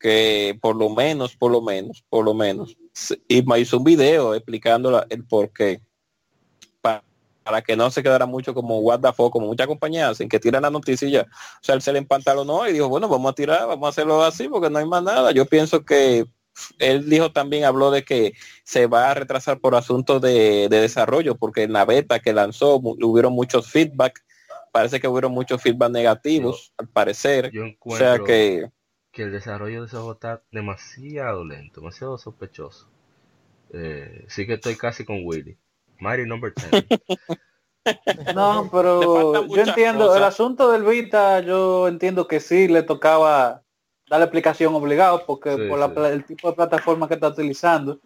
que por lo menos, por lo menos, por lo menos, y me hizo un video explicando la- el por qué. Pa- para que no se quedara mucho como what the fuck, como muchas compañías hacen, que tiran la noticia y ya. O sea, él se le empantalonó y dijo, bueno, vamos a tirar, vamos a hacerlo así porque no hay más nada. Yo pienso que él dijo también, habló de que se va a retrasar por asuntos de, de desarrollo, porque en la beta que lanzó hubieron muchos feedback, parece que hubieron muchos feedback negativos, al parecer. Yo O encuentro sea que que el desarrollo de ese juego está demasiado lento, demasiado sospechoso. Eh, sí que estoy casi con Willy. Mighty number 10. No, pero yo entiendo, cosas. el asunto del Vita, yo entiendo que sí le tocaba darle explicación obligado, porque Sí, por la sí. el tipo de plataforma que está utilizando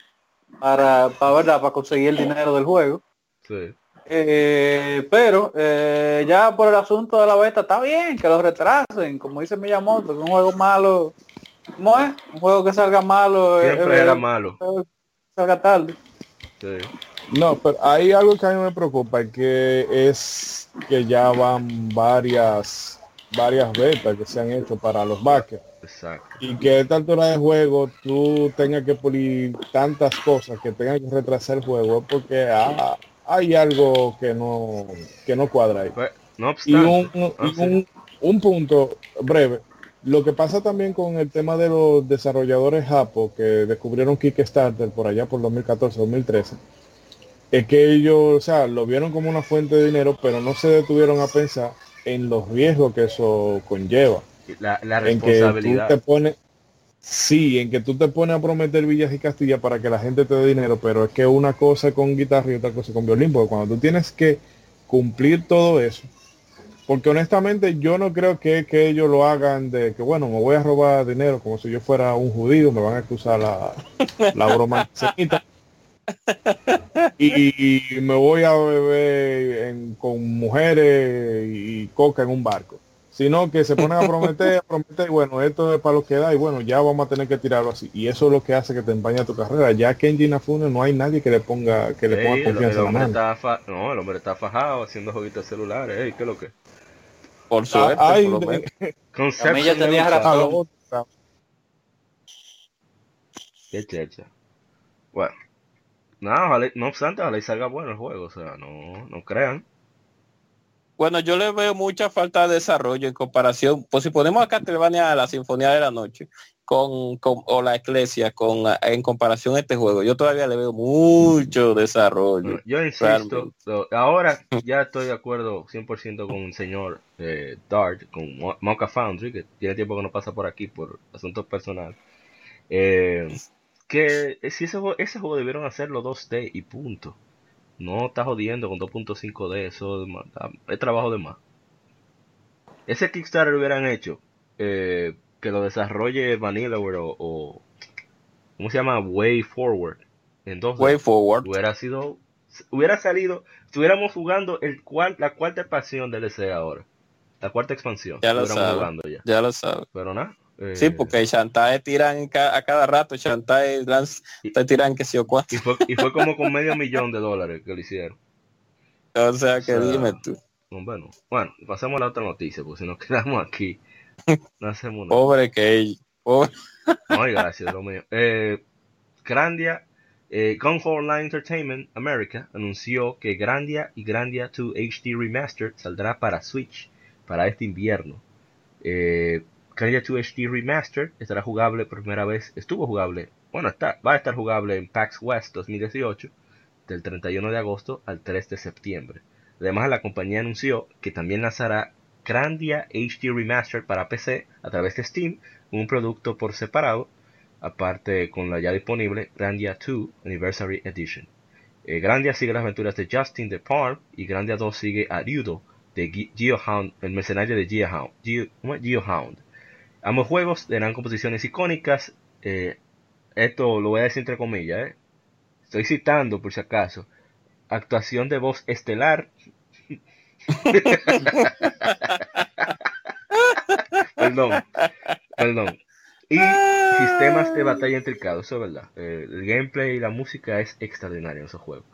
para, para, ¿verdad? para conseguir el dinero del juego. Sí. Eh, pero eh, ya por el asunto de la beta está bien que lo retrasen, como dice Miyamoto, que un juego malo, ¿cómo es? Un juego que salga malo, eh, Siempre eh, era malo. eh, salga tarde. Sí. No, pero hay algo que a mí me preocupa, que es que ya van varias varias betas que se han hecho para los backers. Exacto. Y que a esta altura de juego tú tengas que pulir tantas cosas que tengan que retrasar el juego porque ah, hay algo que no que no cuadra ahí. Pues, no Y un, y un, un punto breve. Lo que pasa también con el tema de los desarrolladores Japo que descubrieron Kickstarter por allá por 2014-2013 es que ellos, o sea, lo vieron como una fuente de dinero, pero no se detuvieron a pensar en los riesgos que eso conlleva. la, la En que tú responsabilidad. te pones, sí, en que tú te pones a prometer villas y castillas para que la gente te dé dinero, pero es que una cosa con guitarra y otra cosa con violín, porque cuando tú tienes que cumplir todo eso, porque honestamente yo no creo que, que ellos lo hagan de que bueno, me voy a robar dinero como si yo fuera un judío, me van a acusar la, la broma. y, y me voy a beber en- con mujeres y coca en un barco sino que se ponen a prometer, a prometer, y bueno, esto es para lo que da, y bueno, ya vamos a tener que tirarlo así. Y eso es lo que hace que te empaña tu carrera. Ya que en Ginafune no hay nadie que le ponga, que le ponga el, confianza el en la mano. no, el hombre está fajado haciendo jueguitos celulares. Ey, ¿qué es lo que? por Ah, suerte, ay, por lo de- menos. Conception A mí ya tenía razón. Qué checha. Bueno. No, ojalá- no obstante, ojalá y salga bueno el juego. O sea, no, no crean. Bueno, yo le veo mucha falta de desarrollo en comparación, pues si ponemos a Castlevania a la Sinfonía de la Noche con, con- o la Iglesia con en comparación a este juego, yo todavía le veo mucho desarrollo. Yo insisto, ahora ya estoy de acuerdo 100% con el señor eh, Dart, con Mo- Mocha Foundry, que tiene tiempo que no pasa por aquí por asuntos personales. Eh, que si ese juego, ese juego debieron hacerlo 2D y punto. No está jodiendo con 2.5D, eso es, trabajo de más. Ese Kickstarter lo hubieran hecho, eh, que lo desarrolle Vanillaware o, o ¿cómo se llama? Way Forward en 2D Way forward. hubiera sido hubiera salido estuviéramos jugando el cual la cuarta expansión del DC ahora la cuarta expansión Ya lo sabe. jugando ya Ya lo sabes. pero nada eh, Sí, porque Shantae tiran ca- a cada rato, Shantae lanz- te tiran que sí o cuatro. y fue, y fue como con medio millón de dólares que lo hicieron O sea que O sea, dime tú. bueno bueno pasemos a la otra noticia porque si nos quedamos aquí no hacemos nada Pobre que pobre. Ay, gracias, lo mío. Eh, Grandia, eh, Gung Ho Online Entertainment America anunció que Grandia y Grandia 2 HD Remastered saldrá para Switch para este invierno. Eh, Grandia 2 HD Remastered estará jugable por primera vez, estuvo jugable, bueno, está, va a estar jugable en PAX West 2018 del 31 de agosto al 3 de septiembre. Además, la compañía anunció que también lanzará Grandia HD Remastered para PC a través de Steam un producto por separado, aparte con la ya disponible Grandia 2 Anniversary Edition. Eh, Grandia sigue las aventuras de Justin de Parm y Grandia 2 sigue a Ryudo de Ge- Geohound, el mercenario de Geohound. Geohound. Ambos juegos tendrán composiciones icónicas. eh, esto lo voy a decir entre comillas. eh. Estoy citando por si acaso. Actuación de voz estelar. perdón, perdón. Y sistemas de batalla intricados, eso es verdad. Eh, el gameplay y la música es extraordinario en esos juegos.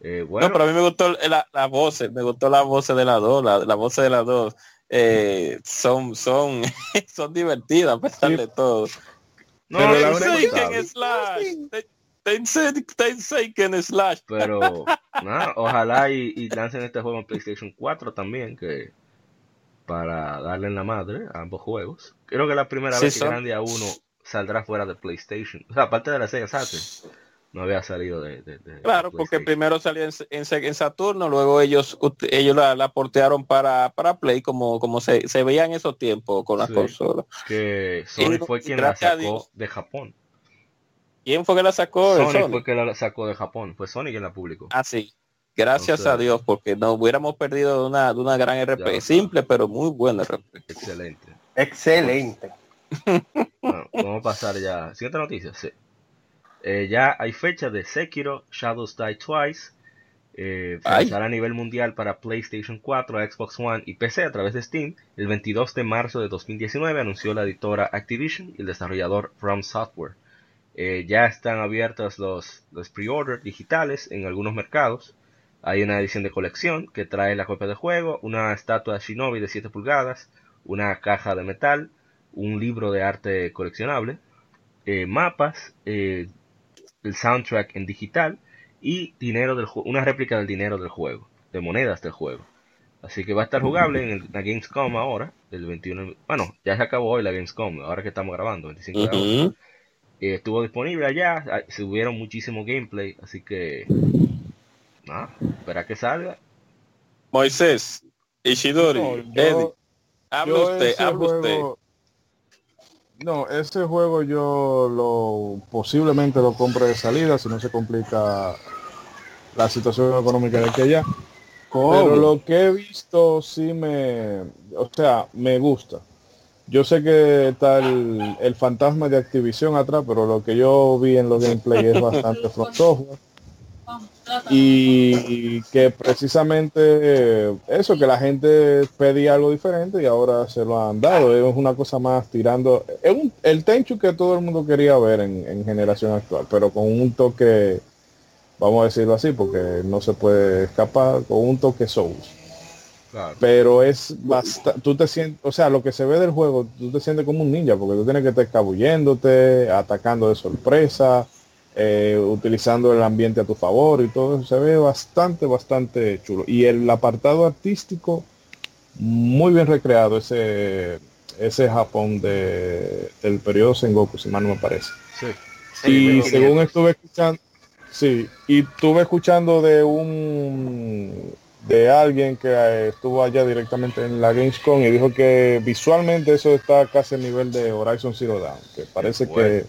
Eh, bueno, No, pero a mí me gustó la, la voz, me gustó la voz de las dos, la, la voz de las dos. Eh, son, son, son divertidas a pesar Sí. de todo. no, pero. Chicken slash. Seiken Slash. Pero nada, ojalá y, y lancen este juego en PlayStation 4 también, que para darle en la madre a ambos juegos. Creo que la primera Sí, vez que son- Grandia 1 saldrá fuera de PlayStation. O sea, aparte de la Sega Saturn, no había salido de, de- de- de Claro, porque primero salió en, en, en Saturno, luego ellos ellos la, la portearon para, para Play como, como se, se veía en esos tiempos con las Sí. consolas. que Sony Y fue quien la sacó Dios. de Japón. ¿Quién fue que la sacó? Sony, Sony. fue que la sacó de Japón, fue Sony quien la publicó. Ah, sí. Gracias Entonces- a Dios, porque nos hubiéramos perdido de una, de una gran RP. Ya. Simple, pero muy buena RP. Excelente. Excelente. Bueno, vamos a pasar ya. Siguiente noticia, sí. Eh, ya hay fecha de Sekiro Shadows Die Twice. Eh, a nivel mundial para PlayStation 4, Xbox One y PC a través de Steam. El 22 de marzo de 2019 anunció la editora Activision y el desarrollador From Software. Eh, ya están abiertos los, los pre-order digitales en algunos mercados. Hay una edición de colección que trae la copia del juego, una estatua de Shinobi de 7 pulgadas, una caja de metal, un libro de arte coleccionable, eh, mapas, eh, el soundtrack en digital y dinero del una réplica del dinero del juego, de monedas del juego. Así que va a estar jugable en el- la Gamescom ahora, el 21. Bueno, ya se acabó hoy la Gamescom, ahora que estamos grabando, 25 de agosto. Eh, estuvo disponible allá, ah, subieron muchísimo gameplay, así que nada, espera que salga. Moisés, Ishidori, No, Eddie, yo- habla yo usted, habla usted. No, ese juego yo lo posiblemente lo compre de salida si no se complica la situación económica de aquí allá. Pero lo que he visto sí me, o sea, me gusta. Yo sé que está el, el fantasma de Activision atrás, pero lo que yo vi en los gameplay es bastante Software. Y que precisamente eso, que la gente pedía algo diferente y ahora se lo han dado. Es una cosa más tirando. Es un- el Tenchu que todo el mundo quería ver en, en generación actual, pero con un toque, vamos a decirlo así, porque no se puede escapar, con un toque Souls Claro. pero es bastante, tú te sientes, o sea, lo que se ve del juego, tú te sientes como un ninja, porque tú tienes que estar escabulléndote, atacando de sorpresa, eh, utilizando el ambiente a tu favor y todo eso, se ve bastante, bastante chulo. Y el apartado artístico, muy bien recreado, ese ese Japón de, del periodo Sengoku, si mal no me parece. Sí. Y según estuve escuchando, sí, y estuve escuchando de un de alguien que eh, estuvo allá directamente en la Gamescom y dijo que visualmente eso está casi al nivel de Horizon Zero Dawn, que parece Bueno. que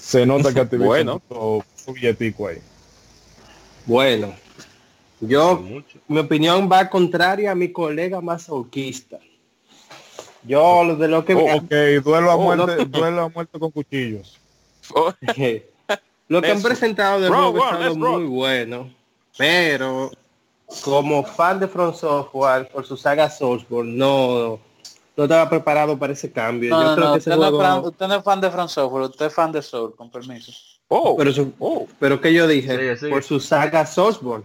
se nota que Activision Bueno. su billetico ahí. Bueno, yo, mi opinión va contraria a mi colega masoquista. Yo lo de lo que Oh, ok, duelo a Oh, no. muerte, duelo a muerte con cuchillos. Lo que han presentado estado let's roll. muy bueno, pero como fan de From Software por su saga Soulsborne no no estaba preparado para ese cambio. No, Yo no, creo no, que usted, ese no es juego, fan, usted no es fan de From Software, usted es fan de Soul, con permiso. oh, pero su- oh. pero que yo dije Sigue, sigue. por su saga Soulsborne.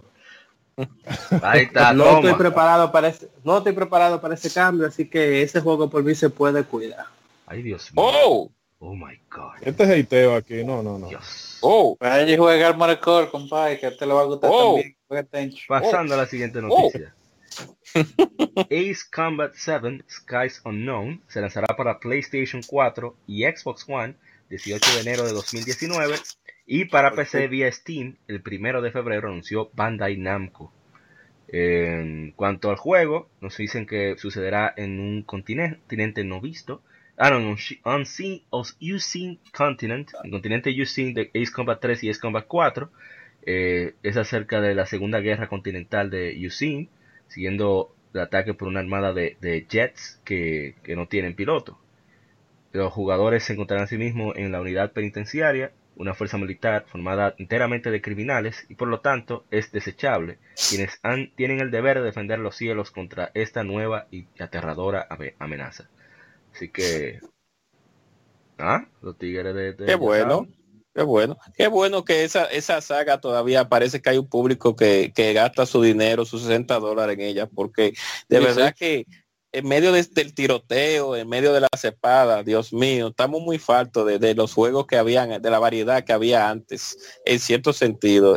Ahí está, no toma. estoy preparado para ese, no estoy preparado para ese cambio, así que ese juego por mí se puede cuidar. Ay, Dios mío. oh, Oh my god. Este es hateo aquí, no, no, no. Dios. oh. Vaya y juega Armored Core, compadre, que a usted le va a gustar Oh. también. Pasando a la siguiente noticia. Ace Combat 7 Skies Unknown se lanzará para PlayStation 4 y Xbox One 18 de enero de 2019 y para PC vía Steam el 1 de febrero anunció Bandai Namco. En cuanto al juego, nos dicen que sucederá en un continente, no visto. Ah, no, un unseen, unseen continent, el continente unseen de Ace Combat 3 y Ace Combat 4. Eh, es acerca de la Segunda Guerra Continental de Yusin, siguiendo el ataque por una armada de, de jets que, que no tienen piloto. Los jugadores se encontrarán a sí mismos en la unidad penitenciaria, una fuerza militar formada enteramente de criminales y por lo tanto es desechable, quienes han- tienen el deber de defender los cielos contra esta nueva y aterradora ame- amenaza. Así que... Ah, los tigres de... de- Qué bueno. Qué bueno. Qué bueno que esa, esa saga todavía parece que hay un público que, que gasta su dinero, sus 60 dólares en ella, porque de Sí, verdad que en medio de- del tiroteo, en medio de las espadas, Dios mío, estamos muy faltos de, de los juegos que habían, de la variedad que había antes, en cierto sentido.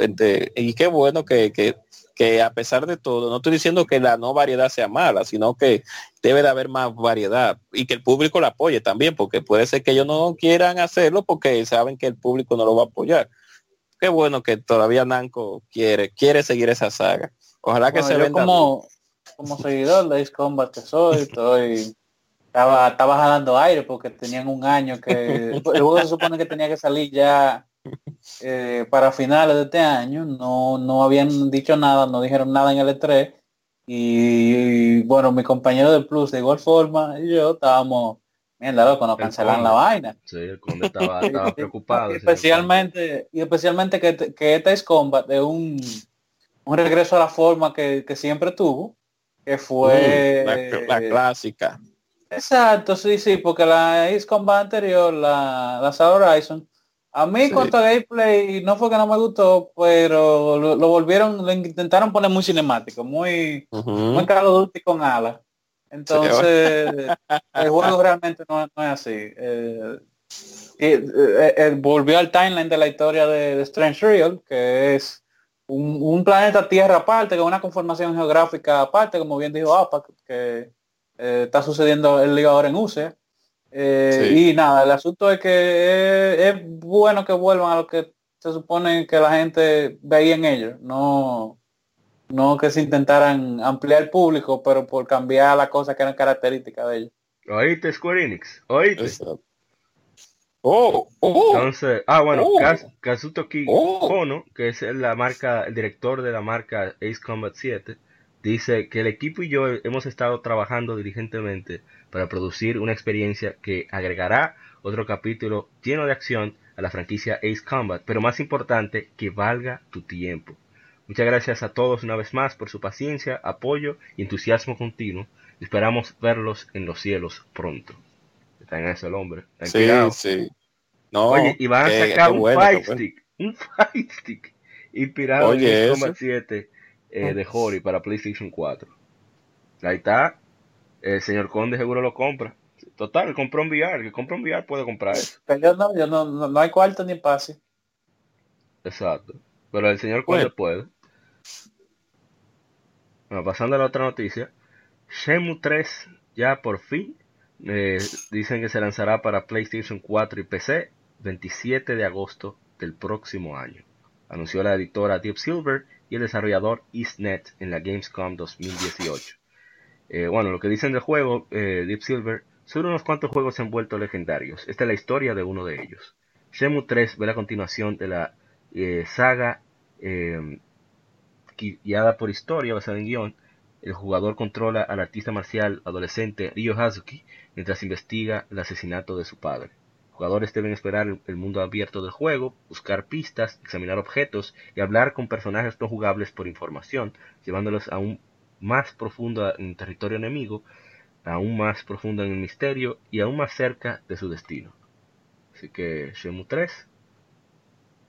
Y qué bueno que, que, que a pesar de todo, no estoy diciendo que la no variedad sea mala, sino que debe de haber más variedad y que el público la apoye también, porque puede ser que ellos no quieran hacerlo porque saben que el público no lo va a apoyar. Qué bueno que todavía Namco quiere, quiere seguir esa saga. Ojalá que Bueno, se venda. como, como seguidor de Ace Combat que soy, estoy estaba, estaba jalando aire porque tenían un año que el juego se supone que tenía que salir ya eh, para finales de este año, no, no habían dicho nada, no dijeron nada en el E3 y, bueno, mi compañero de Plus de igual forma y yo estábamos, mierda loco, nos El cancelan la vaina. Sí, el conde estaba, estaba preocupado. Y especialmente, y especialmente que, que este es Combat de un, un regreso a la forma que, que siempre tuvo, que fue... Mm, la, la clásica. Exacto, sí, sí, porque la Ace Combat anterior, la, la Horizon, a mí Sí. cuanto a gameplay no fue que no me gustó, pero lo, lo volvieron, lo intentaron poner muy cinemático, muy, Ujú. muy Call of Duty con alas. Entonces, el juego realmente no, no es así. Eh, y, eh, eh, volvió al timeline de la historia de, de Strange Real, que es un, un planeta Tierra aparte, con una conformación geográfica aparte, como bien dijo APA, que está sucediendo el lío ahora en UCE. Eh, Sí. Y nada, el asunto es que es, es bueno que vuelvan a lo que se supone que la gente veía en ellos, no, no que se intentaran ampliar el público, pero por cambiar las cosas que eran características de ellos. ¿Oíste, Square Enix? ¿Oíste? Exacto. Oh, oh, Entonces, ah, bueno, Oh. Kaz- Kazutoki Oh. Kono, que es la marca, el director de la marca Ace Combat 7, dice que el equipo y yo hemos estado trabajando diligentemente para producir una experiencia que agregará otro capítulo lleno de acción a la franquicia Ace Combat, pero más importante, que valga tu tiempo. Muchas gracias a todos una vez más por su paciencia, apoyo y entusiasmo continuo. Esperamos verlos en los cielos pronto. Está en eso el hombre. Sí, inspirado. sí. No, Oye, y van a qué- sacar qué un bueno, Fight qué bueno. Stick. Un Fight Stick. Inspirado Oye, en Combat 7 eh, de Hori para PlayStation 4. Ahí está. El señor Conde seguro lo compra. Total, compró un VR. El que compra un VR puede comprar eso. Pero yo no, yo no, no, no hay cuarto ni pase. Exacto. Pero el señor Conde Bueno. puede. Bueno, pasando a la otra noticia. Shenmue 3 ya por fin eh, dicen que se lanzará para PlayStation 4 y PC 27 de agosto del próximo año. Anunció la editora Deep Silver y el desarrollador EastNet en la Gamescom 2018. Eh, bueno, lo que dicen del juego, eh, Deep Silver, son unos cuantos juegos se han vuelto legendarios. Esta es la historia de uno de ellos. Shenmue 3 ve la continuación de la eh, saga gui- guiada por historia basada en guion. El jugador controla al artista marcial adolescente Ryo Hazuki mientras investiga el asesinato de su padre. Jugadores deben esperar el, mundo abierto del juego, buscar pistas, examinar objetos y hablar con personajes no jugables por información, llevándolos aún más profundo en territorio enemigo, aún más profundo en el misterio y aún más cerca de su destino. Así que Shenmue 3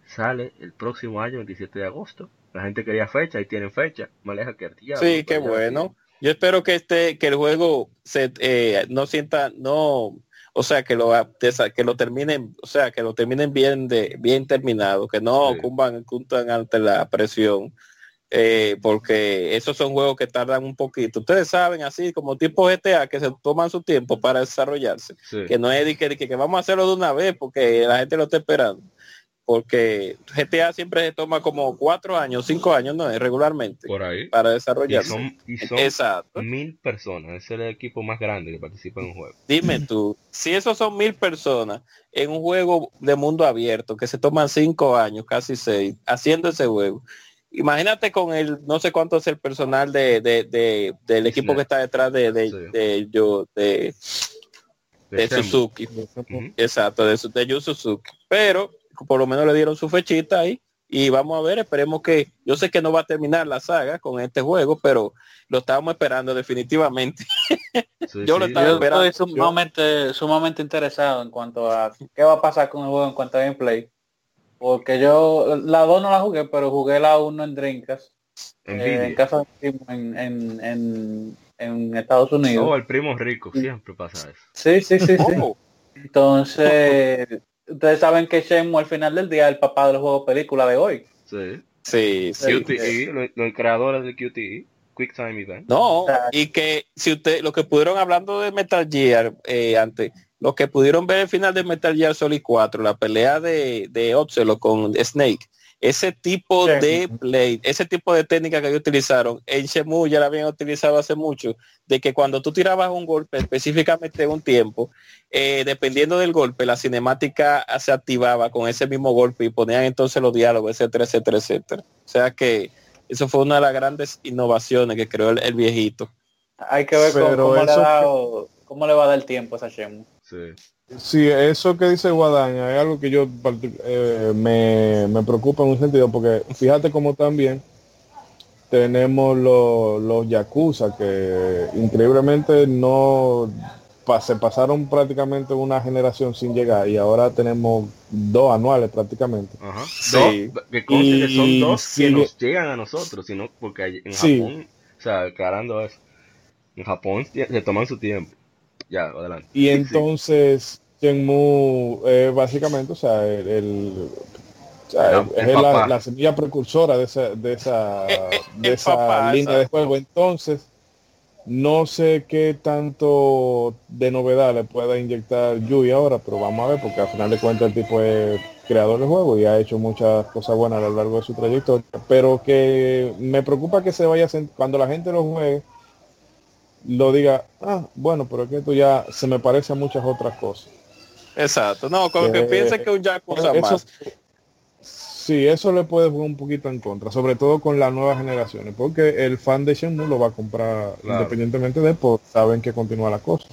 sale el próximo año, 27 de agosto. La gente quería fecha y tienen fecha. Me aleja que el diablo, Sí, qué bueno. Yo espero que este, que el juego se eh, no sienta, no, o sea, que lo que lo terminen, o sea, que lo terminen bien de, bien terminado, que no Sí. cumban, ante la presión. Eh, porque esos son juegos que tardan un poquito. Ustedes saben, así como tipo GTA, que se toman su tiempo para desarrollarse. Sí. que no es de que, de que, que vamos a hacerlo de una vez porque la gente lo está esperando. Porque GTA siempre se toma como cuatro años, cinco años, no regularmente por ahí. para Y desarrollarse. son, y son Exacto. mil personas. Ese es el equipo más grande que participa en un juego. Dime tú, si esos son mil personas en un juego de mundo abierto que se toman cinco años, casi seis, haciendo ese juego. Imagínate con el, no sé cuánto es el personal de, de- de- del equipo que está detrás de, de, Sí. de yo, de. Suzuki. Exacto, de, su- de Yu Suzuki. Pero por lo menos le dieron su fechita ahí. Y vamos a ver, esperemos que, yo sé que no va a terminar la saga con este juego, pero lo estábamos esperando definitivamente. Sí, Yo lo estaba Yo esperando. estoy sumamente, sumamente interesado en cuanto a qué va a pasar con el juego en cuanto a gameplay. Porque yo la 2 no la jugué, pero jugué la 1 en Dreamcast. eh, Nvidia. en casa de en, en, en, en Estados Unidos. Oh, el primo rico, siempre pasa eso. Sí, sí, sí, sí. Oh, Entonces, ustedes saben que Shenmue al final del día es el papá de los juegos película de hoy. Sí. sí, sí. QTE, los, los creadores de QTE, Quick Time Event. No, y que si usted, lo que pudieron hablando de Metal Gear eh, antes, lo que pudieron ver el final de Metal Gear Solid 4, la pelea de, de Ocelot con Snake, ese tipo Sí. de blade, ese tipo de técnica que ellos utilizaron, en Shenmue ya la habían utilizado hace mucho, de que cuando tú tirabas un golpe específicamente en un tiempo, eh, dependiendo del golpe, la cinemática se activaba con ese mismo golpe y ponían entonces los diálogos, etcétera, etcétera, etcétera. O sea que eso fue una de las grandes innovaciones que creó el, el viejito. Hay que ver cómo, le, cómo va a dar tiempo a esa Shenmue. Sí. Sí, eso que dice Guadaña es algo que yo eh, me, me preocupa en un sentido, porque fíjate como también tenemos los, los Yakuza, que increíblemente no se pasaron prácticamente una generación sin llegar y ahora tenemos dos anuales prácticamente. Ajá. Sí. Dos, que son dos sigue- que nos llegan a nosotros, sino porque en Sí. Japón, o sea, aclarando eso, en Japón se toman su tiempo. Ya, adelante. Y Sí. entonces Shenmue eh, básicamente, o sea, el, el- o sea, El- el es la, semilla precursora de esa, de esa, Eh, eh, de el esa papá, línea de juego. Entonces, no sé qué tanto de novedad le pueda inyectar Yui ahora, pero vamos a ver, porque al final de cuentas el tipo es creador de juego y ha hecho muchas cosas buenas a lo largo de su trayectoria. Pero que me preocupa que se vaya cuando la gente lo juegue, lo diga, ah, bueno, pero es que esto ya se me parece a muchas otras cosas. Exacto. No, con lo que Eh, piense que un Yakuza Eso- más. sí, eso le puede jugar un poquito en contra, sobre todo con las nuevas generaciones, porque el fan de Shenmue lo va a comprar Claro. independientemente de por saben que continúa la cosa.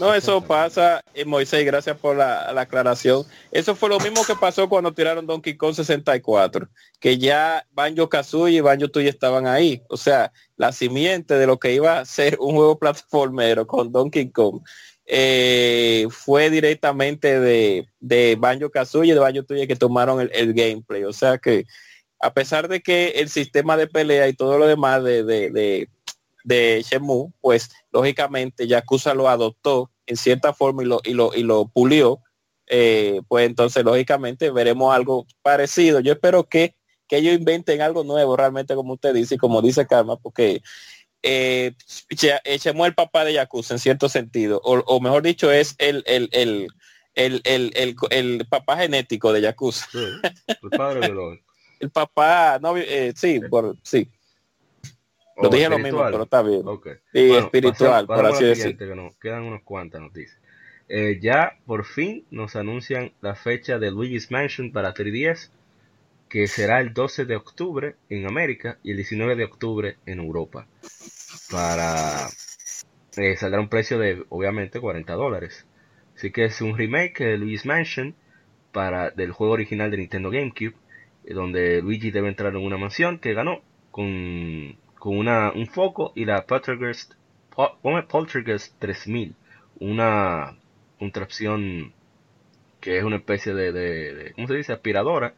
No, eso pasa, y Moisés, gracias por la, la aclaración. Eso fue lo mismo que pasó cuando tiraron Donkey Kong 64, que ya Banjo Kazooie y Banjo Tooie estaban ahí. O sea, la simiente de lo que iba a ser un juego plataformero con Donkey Kong eh, fue directamente de, de Banjo Kazooie y de Banjo Tooie que tomaron el, el gameplay. O sea que a pesar de que el sistema de pelea y todo lo demás de, de, de, de Shenmue, pues lógicamente Yakuza lo adoptó en cierta forma y lo, y lo, y lo pulió, eh, pues entonces lógicamente veremos algo parecido. Yo espero que, que ellos inventen algo nuevo realmente como usted dice y como dice Karma, porque eh, eh, Shenmue es el papá de Yakuza en cierto sentido, o, o mejor dicho es el, el, el, el, el, el- el papá genético de Yakuza. Sí, el padre biológico. El papá, no, eh, sí, por, sí, lo dije lo mismo, pero está bien. Ok. Sí, Bueno, espiritual, pasemos- por así a la decir. siguiente, que nos quedan unas cuantas noticias. Eh, ya por fin nos anuncian la fecha de Luigi's Mansion para 3DS, que será el 12 de octubre en América y el 19 de octubre en Europa. Para eh, saldrá un precio de obviamente 40 dólares. Así que es un remake de Luigi's Mansion para del juego original de Nintendo GameCube, eh, donde Luigi debe entrar en una mansión que ganó con, con una, un foco y la Poltergeist, Poltergeist 3000, una contrapción que es una especie de, de, de- ¿cómo se dice? Aspiradora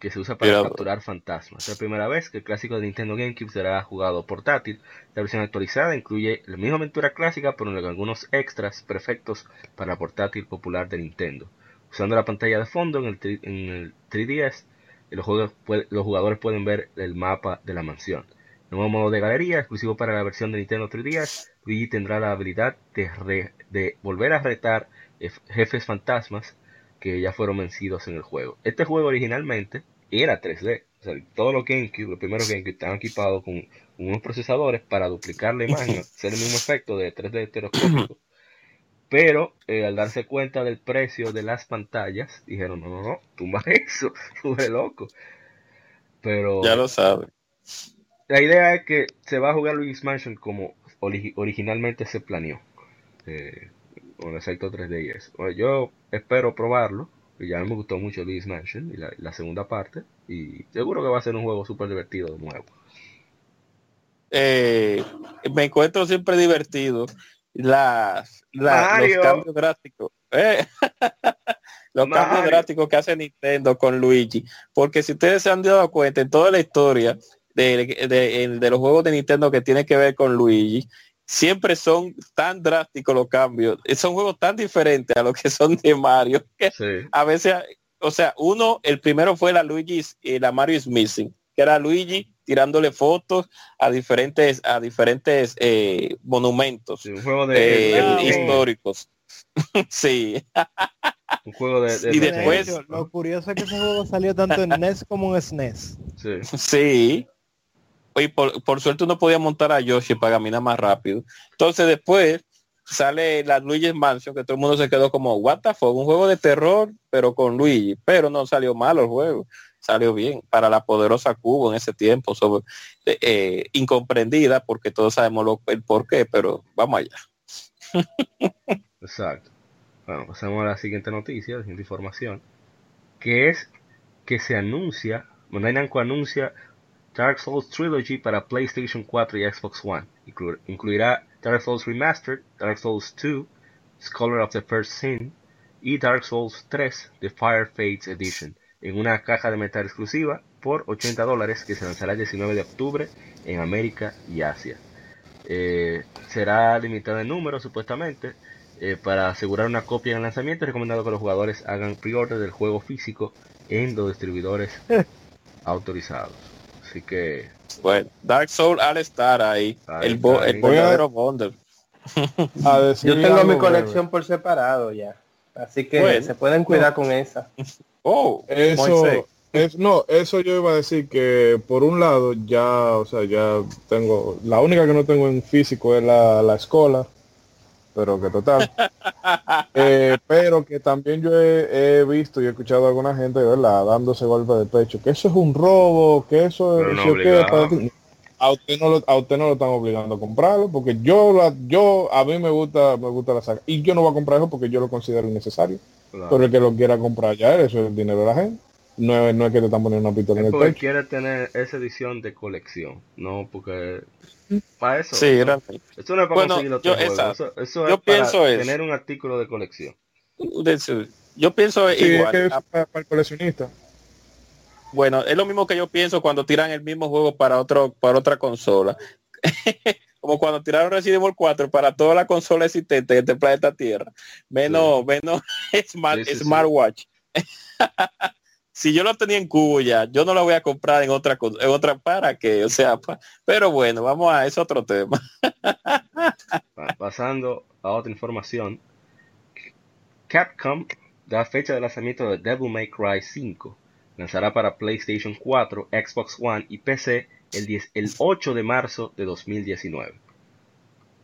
que se usa para capturar fantasmas. Es la primera vez que el clásico de Nintendo GameCube será jugado portátil. La versión actualizada incluye la misma aventura clásica, pero con algunos extras perfectos para la portátil popular de Nintendo. Usando la pantalla de fondo en el, tri- en el 3DS, los, juegos los jugadores pueden ver el mapa de la mansión. Nuevo modo de galería, exclusivo para la versión de Nintendo 3DS, Luigi tendrá la habilidad de, re- de volver a retar jef- jefes fantasmas que ya fueron vencidos en el juego. Este juego originalmente era 3D. O sea, todos los GameCube, los primeros GameCube, estaban equipados con unos procesadores para duplicar la imagen, hacer el mismo efecto de 3D estereoscópico. Pero eh, al darse cuenta del precio de las pantallas, dijeron, no, no, no, tumba eso, tú eres loco. Pero Ya lo sabe. La idea es que se va a jugar Luigi's Mansion como ori- originalmente se planeó. eh, con el efecto 3D y eso. Bueno, yo espero probarlo. y Ya me gustó mucho Luigi's Mansion y la, la segunda parte. Y seguro que va a ser un juego súper divertido de nuevo. Eh, me encuentro siempre divertido las, la- los cambios drásticos. Eh, los cambios drásticos que hace Nintendo con Luigi. Porque si ustedes se han dado cuenta en toda la historia de, de- de- de los juegos de Nintendo que tiene que ver con Luigi, siempre son tan drásticos los cambios. Son juegos tan diferentes a lo que son de Mario. Que Sí. a veces, o sea, uno, el primero fue la Luigi y la Mario is Missing, que era Luigi tirándole fotos a diferentes, a diferentes eh, monumentos Sí, un juego de, eh, de- de- históricos. sí, un juego de, de- Y de- después- De hecho, lo curioso es que ese juego salió tanto en NES como en SNES. sí. sí. Y por, por suerte uno podía montar a Yoshi para caminar más rápido. Entonces después sale la Luigi's Mansion, que todo el mundo se quedó como, what the fuck, un juego de terror, pero con Luigi. Pero no salió malo el juego, salió bien para la poderosa Cubo en ese tiempo, sobre, eh, incomprendida, porque todos sabemos lo, el por qué, pero vamos allá. Exacto. Bueno, pasamos a la siguiente noticia, la siguiente información, que es que se anuncia, Bandai Namco anuncia Dark Souls Trilogy para PlayStation 4 y Xbox One. Inclu- incluirá Dark Souls Remastered, Dark Souls 2, Scholar of the First Sin y Dark Souls 3 The Fire Fates Edition en una caja de metal exclusiva por 80 dólares que se lanzará el 19 de octubre en América y Asia. Eh, será limitada en número supuestamente. Eh, para asegurar una copia en el lanzamiento es recomendado que los jugadores hagan pre-order del juego físico en los distribuidores autorizados. Así que Bueno, Dark Soul al estar ahí, Ahí el, bo- verdadero bundle. A decir Yo tengo algo mi breve. colección por separado ya. Así que Bueno. se pueden cuidar con esa. Oh, Eso, es, no, eso yo iba a decir que por un lado ya, o sea, ya tengo, la única que no tengo en físico es la, la escuela, pero que total. Eh, pero que también yo he, he visto y he escuchado a alguna gente, ¿verdad? Dándose golpe de pecho, que eso es un robo, que eso es... no para ti. a usted no lo, a usted no lo están obligando a comprarlo porque yo la, yo a mí me gusta me gusta la saga y yo no voy a comprar eso porque yo lo considero innecesario claro, pero el que lo quiera comprar ya eso es el dinero de la gente no es, no es que te están poniendo una pistola en el porque pecho quiere tener esa edición de colección, no porque para eso. Sí, eso no es para Bueno, conseguir otro yo- juego, eso, eso Yo es para pienso eso. tener un artículo de colección. Yo pienso sí, es igual. que es Ah, para, para el coleccionista Bueno, es lo mismo que yo pienso cuando tiran el mismo juego para otro para otra consola. Como cuando tiraron Resident Evil 4 para toda la consola existente de este planeta Tierra. Menos, menos Smart, Sí, sí, sí. Smartwatch. si yo lo tenía en cubo ya, yo no lo voy a comprar en otra en otra para que, o sea, pero bueno, vamos a ese otro tema. Pa- Pasando a otra información, Capcom da fecha de lanzamiento de Devil May Cry 5. Lanzará para PlayStation 4, Xbox One y PC el, 10 el 8 de marzo de 2019.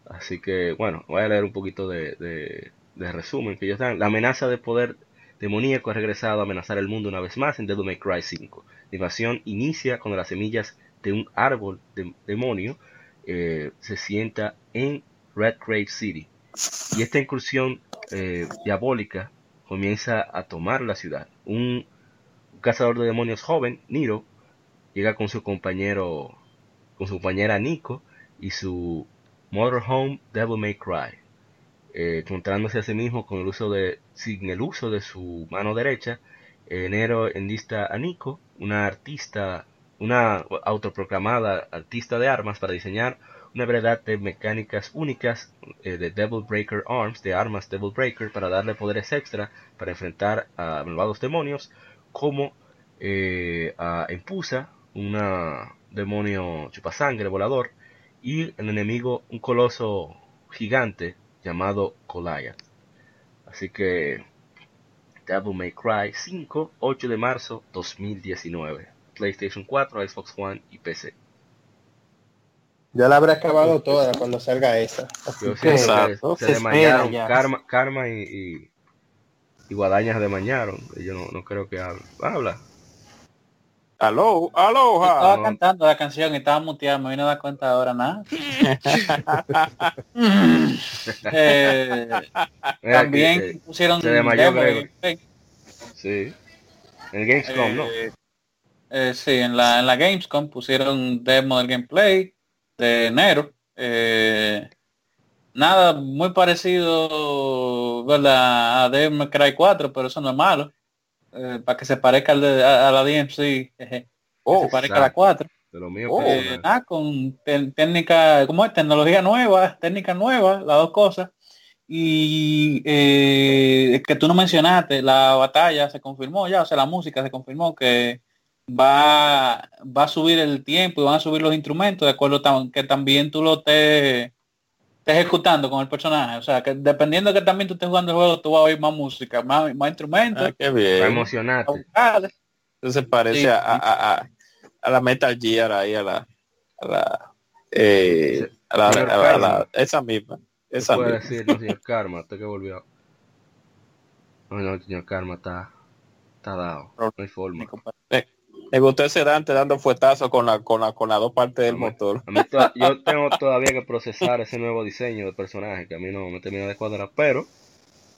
Así que, bueno, voy a leer un poquito de, de- de resumen que ellos dan. La amenaza de poder demoníaco ha regresado a amenazar el mundo una vez más en Devil May Cry 5. La invasión inicia cuando las semillas de un árbol de- demonio eh, se sienta en Red Grave City. Y esta incursión eh, diabólica comienza a tomar la ciudad. Un, un cazador de demonios joven, Niro, llega con su compañero, con su compañera Nico y su motorhome Devil May Cry, eh, encontrándose a sí mismo con el uso de, sin el uso de su mano derecha. Nero enlista a Nico, una artista, una autoproclamada artista de armas, para diseñar una variedad de mecánicas únicas eh, de Devil Breaker Arms, de armas Devil Breaker, para darle poderes extra para enfrentar a malvados demonios, como eh, a Empusa, una demonio chupasangre volador, y el enemigo, un coloso gigante llamado Goliath. Así que Devil May Cry 5, 8 de marzo 2019. PlayStation 4, Xbox One y PC. Ya la habré acabado toda cuando salga esa. Así Yo que siento Exacto. que se Se. Karma, Karma y, y, y Guadaña se desmayaron. Yo no, no creo que hable. Habla. Aló, aloha. estaba cantando la canción y estaba muteado, me vino a dar cuenta ahora nada. Eh, también que, eh, pusieron se de gameplay. sí. En el Gamescom, ¿no? Eh, eh, sí, en la, en la Gamescom pusieron demo del gameplay de enero. Eh, nada muy parecido ¿verdad? a Devil May Cry 4, pero eso no es malo. Eh, para que se parezca al de, a, a la DMC, que Oh, se parezca a la 4. De lo mío Oh, personal. ah, con te- técnica, ¿cómo es? Tecnología nueva, técnica nueva, las dos cosas. Y eh, que tú no mencionaste, la batalla se confirmó ya, o sea, la música se confirmó que va, va a subir el tiempo y van a subir los instrumentos de acuerdo tam- que también tú lo estés estés ejecutando con el personaje. O sea, que dependiendo de que también tú estés jugando el juego, tú vas a oír más música, más, más instrumentos, Ah, qué bien. emocionarte. vocales. Entonces parece Sí. a, a, a, a la Metal Gear ahí, a la, a la, eh, a la, a la- a la- esa misma. ¿Qué Esa puede misma. decir, no, señor Karma? Usted que volvió. No, no, el señor Karma está, está dado. No hay forma. Me gustó ese Dante dando fuetazo con la, con la, con las dos partes del motor. A mí to- yo tengo todavía que procesar ese nuevo diseño de personaje que a mí no me termina de cuadrar, pero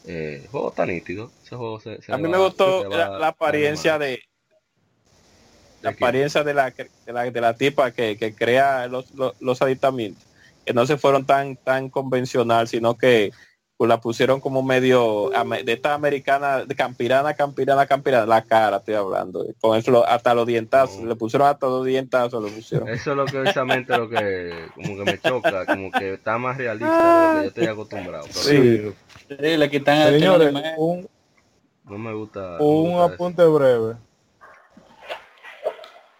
eh, el juego está nítido. Ese juego se, se A mí va- me gustó la, la apariencia de la apariencia de la, de la, de la tipa que, que crea los, los, los aditamentos, que no se fueron tan tan convencional, sino que pues, la pusieron como medio de esta americana, de campirana, campirana, campirana, la cara estoy hablando, con eso hasta los dientazos, No. le pusieron hasta los dientazos, lo pusieron. Eso es lo que precisamente lo que como que me choca, como que está más realista de lo que yo estoy acostumbrado. pero Sí, Sí, le quitan el señores, de un, No me gusta. me un eso. apunte breve.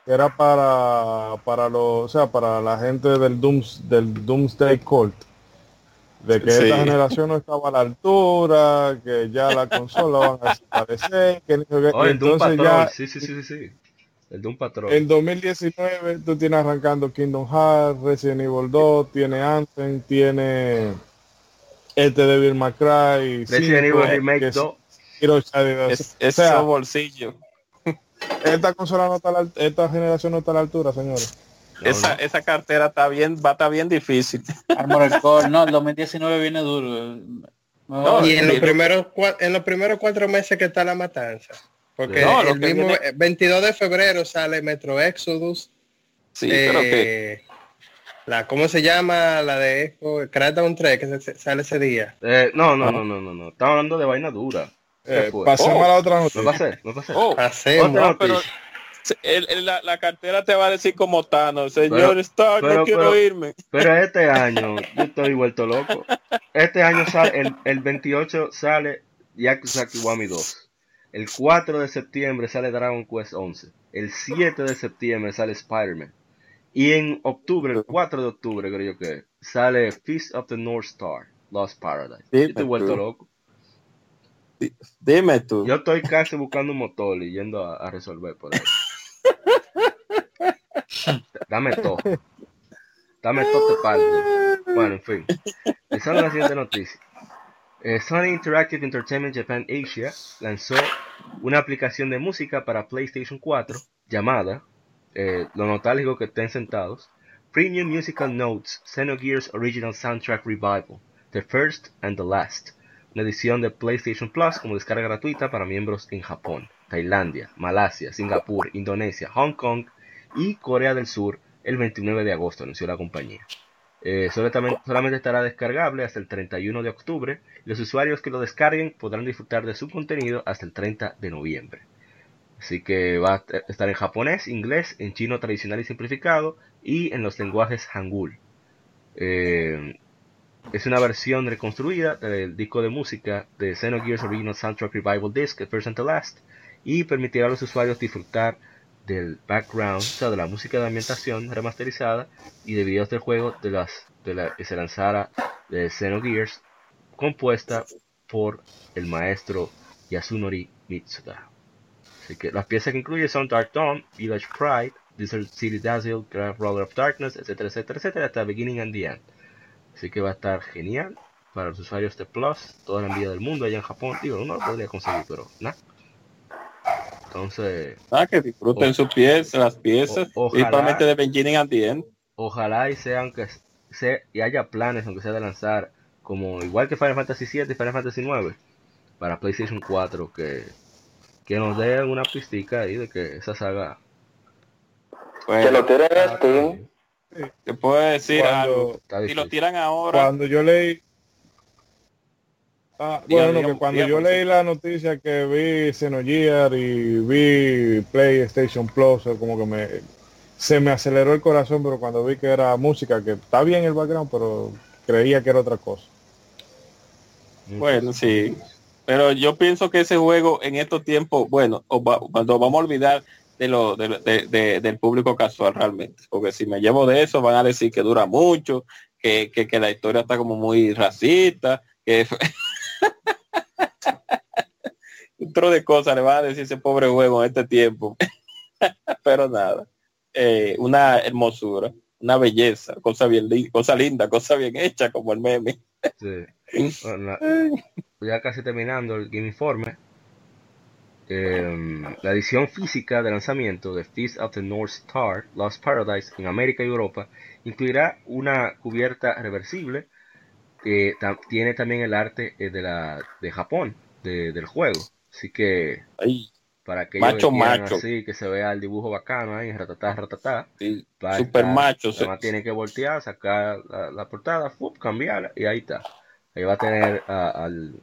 Era para para los, o sea, para la gente del Dooms, del Doomsday Court. De que Sí. esta generación no estaba a la altura, que ya la consola van a desaparecer, que Oh, el Doom Patrol, ya sí, sí, sí, sí, sí. El Doom Patrol. en 2019 tú tienes arrancando Kingdom Hearts, Resident Evil 2, tiene Anthem, tiene este Devil May Cry, Resident 5, Evil Remake que es 2. Hero Shadow. Es, O es sea, esos bolsillos. esta consola no está a la, esta generación no está a la altura, señores. No, esa, no. esa cartera está bien, va a estar bien difícil. Armored Core, no, el 2019 viene duro. No, Y en los primeros en los primeros cuatro meses que está la matanza. Porque No, lo el mismo viene- eh, 22 de febrero sale Metro Exodus. Sí, pero que eh, la ¿cómo se llama? La de Echo, Crackdown 3 que se- se- sale ese día. Eh, no, no, no, no, no, no. Estamos hablando de vaina dura. ¿Qué Eh, pasemos Oh. a la otra Me noticia. pasé, me pasé. Oh, Hacemos. Otra no, pero el- el- la, la cartera te va a decir como Tano, señor Pero- Stark, pero- no quiero pero- irme. Pero este año, yo estoy vuelto loco. Este año sale, el, el 28 sale Yakuza Kiwami 2. El 4 de septiembre sale Dragon Quest 11. El 7 de septiembre sale Spider-Man. Y en octubre, el 4 de octubre creo yo que sale Feast of the North Star, Lost Paradise. Yo Dime estoy vuelto tú. loco. Dime tú. Yo estoy casi buscando un motor y yendo a, a resolver por ahí. Dame todo. Dame todo parte. Bueno, en fin. En la siguiente noticia. Eh, Sony Interactive Entertainment Japan Asia lanzó una aplicación de música para PlayStation 4 llamada, eh, lo nostálgico que estén sentados, Premium Musical Notes Xenogears Original Soundtrack Revival, The First and the Last, una edición de PlayStation Plus como descarga gratuita para miembros en Japón, Tailandia, Malasia, Singapur, Indonesia, Hong Kong y Corea del Sur el 29 de agosto, anunció la compañía. Eh, solamente, estará descargable hasta el 31 de octubre los usuarios que lo descarguen podrán disfrutar de su contenido hasta el 30 de noviembre. Así que va a estar en japonés, inglés, en chino tradicional y simplificado y en los lenguajes hangul. Eh, es una versión reconstruida del disco de música de Xenogears Original Soundtrack Revival Disc, First and the Last, y permitirá a los usuarios disfrutar del background, o sea, de la música de ambientación remasterizada y de videos del juego de las de la que se lanzara de Xenogears, compuesta por el maestro Yasunori Mitsuda. Así que las piezas que incluye son Dark Dawn, Village Pride, Desert City Dazzle, Grand Roller of Darkness, etcétera, etcétera, etcétera, hasta Beginning and the End. Así que va a estar genial para los usuarios de Plus, toda la envío del mundo allá en Japón. Digo, uno lo podría conseguir, pero nada. Entonces, Ah, que disfruten sus piezas, las piezas, o- ojalá- principalmente de Beginning and the End. ojalá y sea aunque sea y haya planes aunque sea de lanzar como igual que Final Fantasy 7 y Final Fantasy 9 para PlayStation 4 que que nos den una pistica ahí de que esa saga Que Bueno, lo tiren en Steam. te puedo decir algo. Cuando, está Si lo tiran ahora, cuando yo leí Ah, bueno, que cuando yo leí la noticia que vi Xenogear y vi PlayStation Plus, como que me se me aceleró el corazón, pero cuando vi que era música, que está bien el background, pero creía que era otra cosa. Bueno, sí. Pero yo pienso que ese juego en estos tiempos, bueno, va- cuando vamos a olvidar de lo, de, de- de- del público casual realmente. Porque si me llevo de eso, van a decir que dura mucho, que, que, que la historia está como muy racista, que un tro de cosas le van a decir ese pobre juego en este tiempo. Pero nada. Eh, una hermosura, una belleza, cosa bien cosa linda, cosa bien hecha como el meme. Sí. Bueno, ya casi terminando el Informe. em, la edición física de lanzamiento de Feast of the North Star Lost Paradise en América y Europa incluirá una cubierta reversible que ta- tiene también el arte eh, de la de Japón de- del juego así que Ay, para Macho, que quieran macho. así que se vea el dibujo bacano ahí ratatá ratatá sí, va a super estar- macho. Tiene que voltear, sacar la, la portada, cambiarla y ahí está. Ahí va a tener a- al,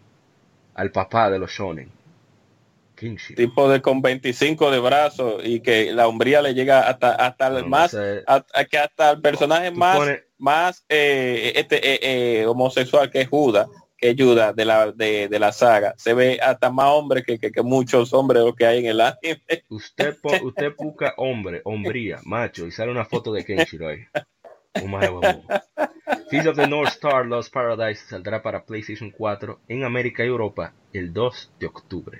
al papá de los shonen. Tipo de con 25 de brazos y que la hombría le llega hasta hasta el No, más hasta, que hasta el personaje más pones- más eh, este eh, eh, homosexual que es Judas que Judas de la de, de la saga se ve hasta más hombre que, que, que muchos hombres que hay en el anime usted, po- usted busca hombre, hombría, macho, y sale una foto de Kenshiro ahí. Huevón. Feast of the North Star Lost Paradise saldrá para PlayStation 4 en América y Europa el 2 de octubre.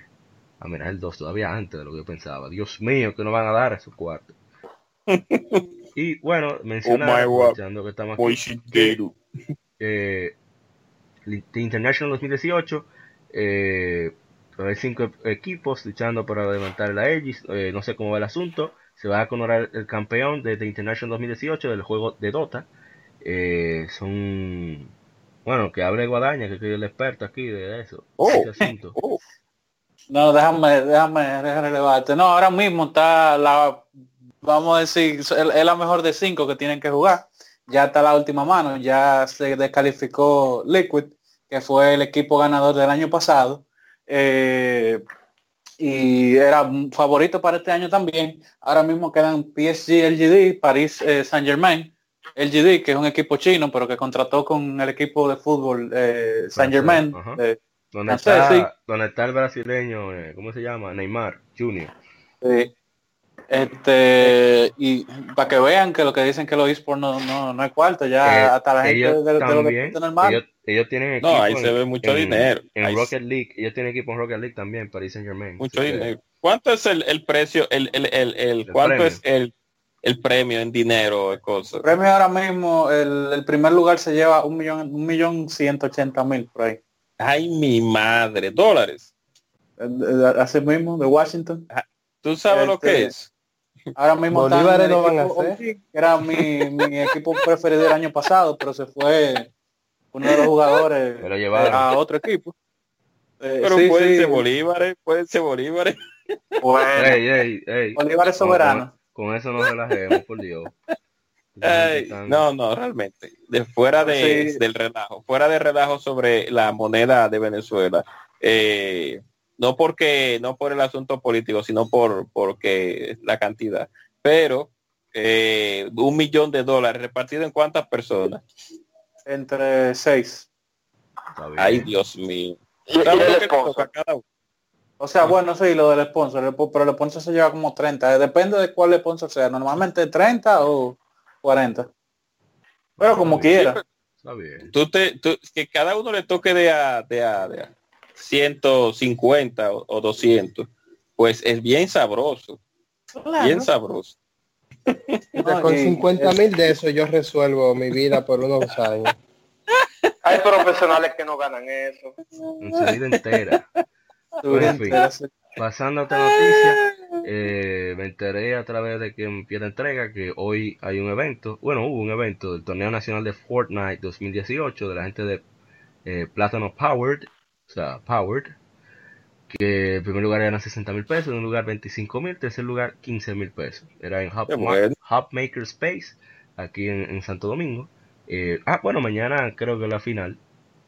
Ah, mira, el 2 todavía antes de lo que yo pensaba. Dios mío, que nos van a dar esos cuartos. Y bueno, mencionar, Oh que estamos aquí, eh, The International 2018 eh, hay cinco equipos luchando para levantar la Aegis eh, no sé cómo va el asunto se va a coronar el campeón de The International 2018 del juego de Dota Eh, son bueno que hable Guadaña que es el experto aquí de eso Oh. ese asunto Oh, No, déjame, déjame, relevarte. No, ahora mismo está la, vamos a decir, es la mejor de cinco que tienen que jugar. Ya está la última mano, ya se descalificó Liquid, que fue el equipo ganador del año pasado. Eh, y era un favorito para este año también. Ahora mismo quedan PSG, LGD, París, eh, Saint Germain. LGD, que es un equipo chino, pero que contrató con el equipo de fútbol eh, Saint Germain. Donde no sé, está sí. donde está el brasileño eh, cómo se llama Neymar Junior Sí. Este, y para que vean que lo que dicen que los esports no, no, no es cuarto, ya Eh, hasta la gente de, de los también, deportes normales. ellos, ellos tienen no equipo ahí en- se ve mucho en- dinero en Ahí Rocket League ellos tienen equipo en Rocket League también Paris Saint Germain mucho dinero cuánto es el, el precio el, el, el, el- El cuánto premio. es el el premio en dinero cosas El premio ahora mismo, el, el primer lugar se lleva un millón, un millón ciento ochenta mil por ahí. Ay mi madre dólares Eh, eh, Así mismo, de Washington. tú sabes lo Este, que es Ahora mismo está en Bolívares el no van a hacer. Era mi, mi equipo preferido el año pasado, pero se fue uno de los jugadores lo a otro equipo. Eh, pero sí, pueden sí. ser bolívares pueden ser bolívares Bueno, Ey, ey, ey. Bolívar es soberano. Con, con eso no relajemos, por Dios. Ay, no, no, realmente. De fuera de, Sí. del relajo, fuera de relajo sobre la moneda de Venezuela. eh, no porque, no por el asunto político, sino por porque la cantidad. Pero eh, un millón de dólares repartido en cuántas personas. Entre seis. Ay, Dios mío. O sea, bueno, sí, lo del sponsor, pero el sponsor se lleva como 30. eh, Depende de cuál sponsor sea. Normalmente 30 o 40. Pero como quiera. Está bien. Tú te, tú- que cada uno le toque de a, de a, de a 150 o, o 200, pues es bien sabroso, bien sabroso. No, con y- 50 mil de eso yo resuelvo mi vida por unos años. Hay profesionales que no ganan eso. En su vida entera. En fin. Pasando a esta noticia, eh, me enteré a través de que en pie de entrega que hoy hay un evento, bueno, hubo un evento del torneo nacional de Fortnite 2018 de la gente de eh, Plátano Powered, o sea, Powered, que en primer lugar eran 60 mil pesos, en un lugar 25 mil, tercer lugar 15 mil pesos. Era en Hub, Maker Space, aquí en, en Santo Domingo. Eh, ah, bueno, mañana creo que es la final,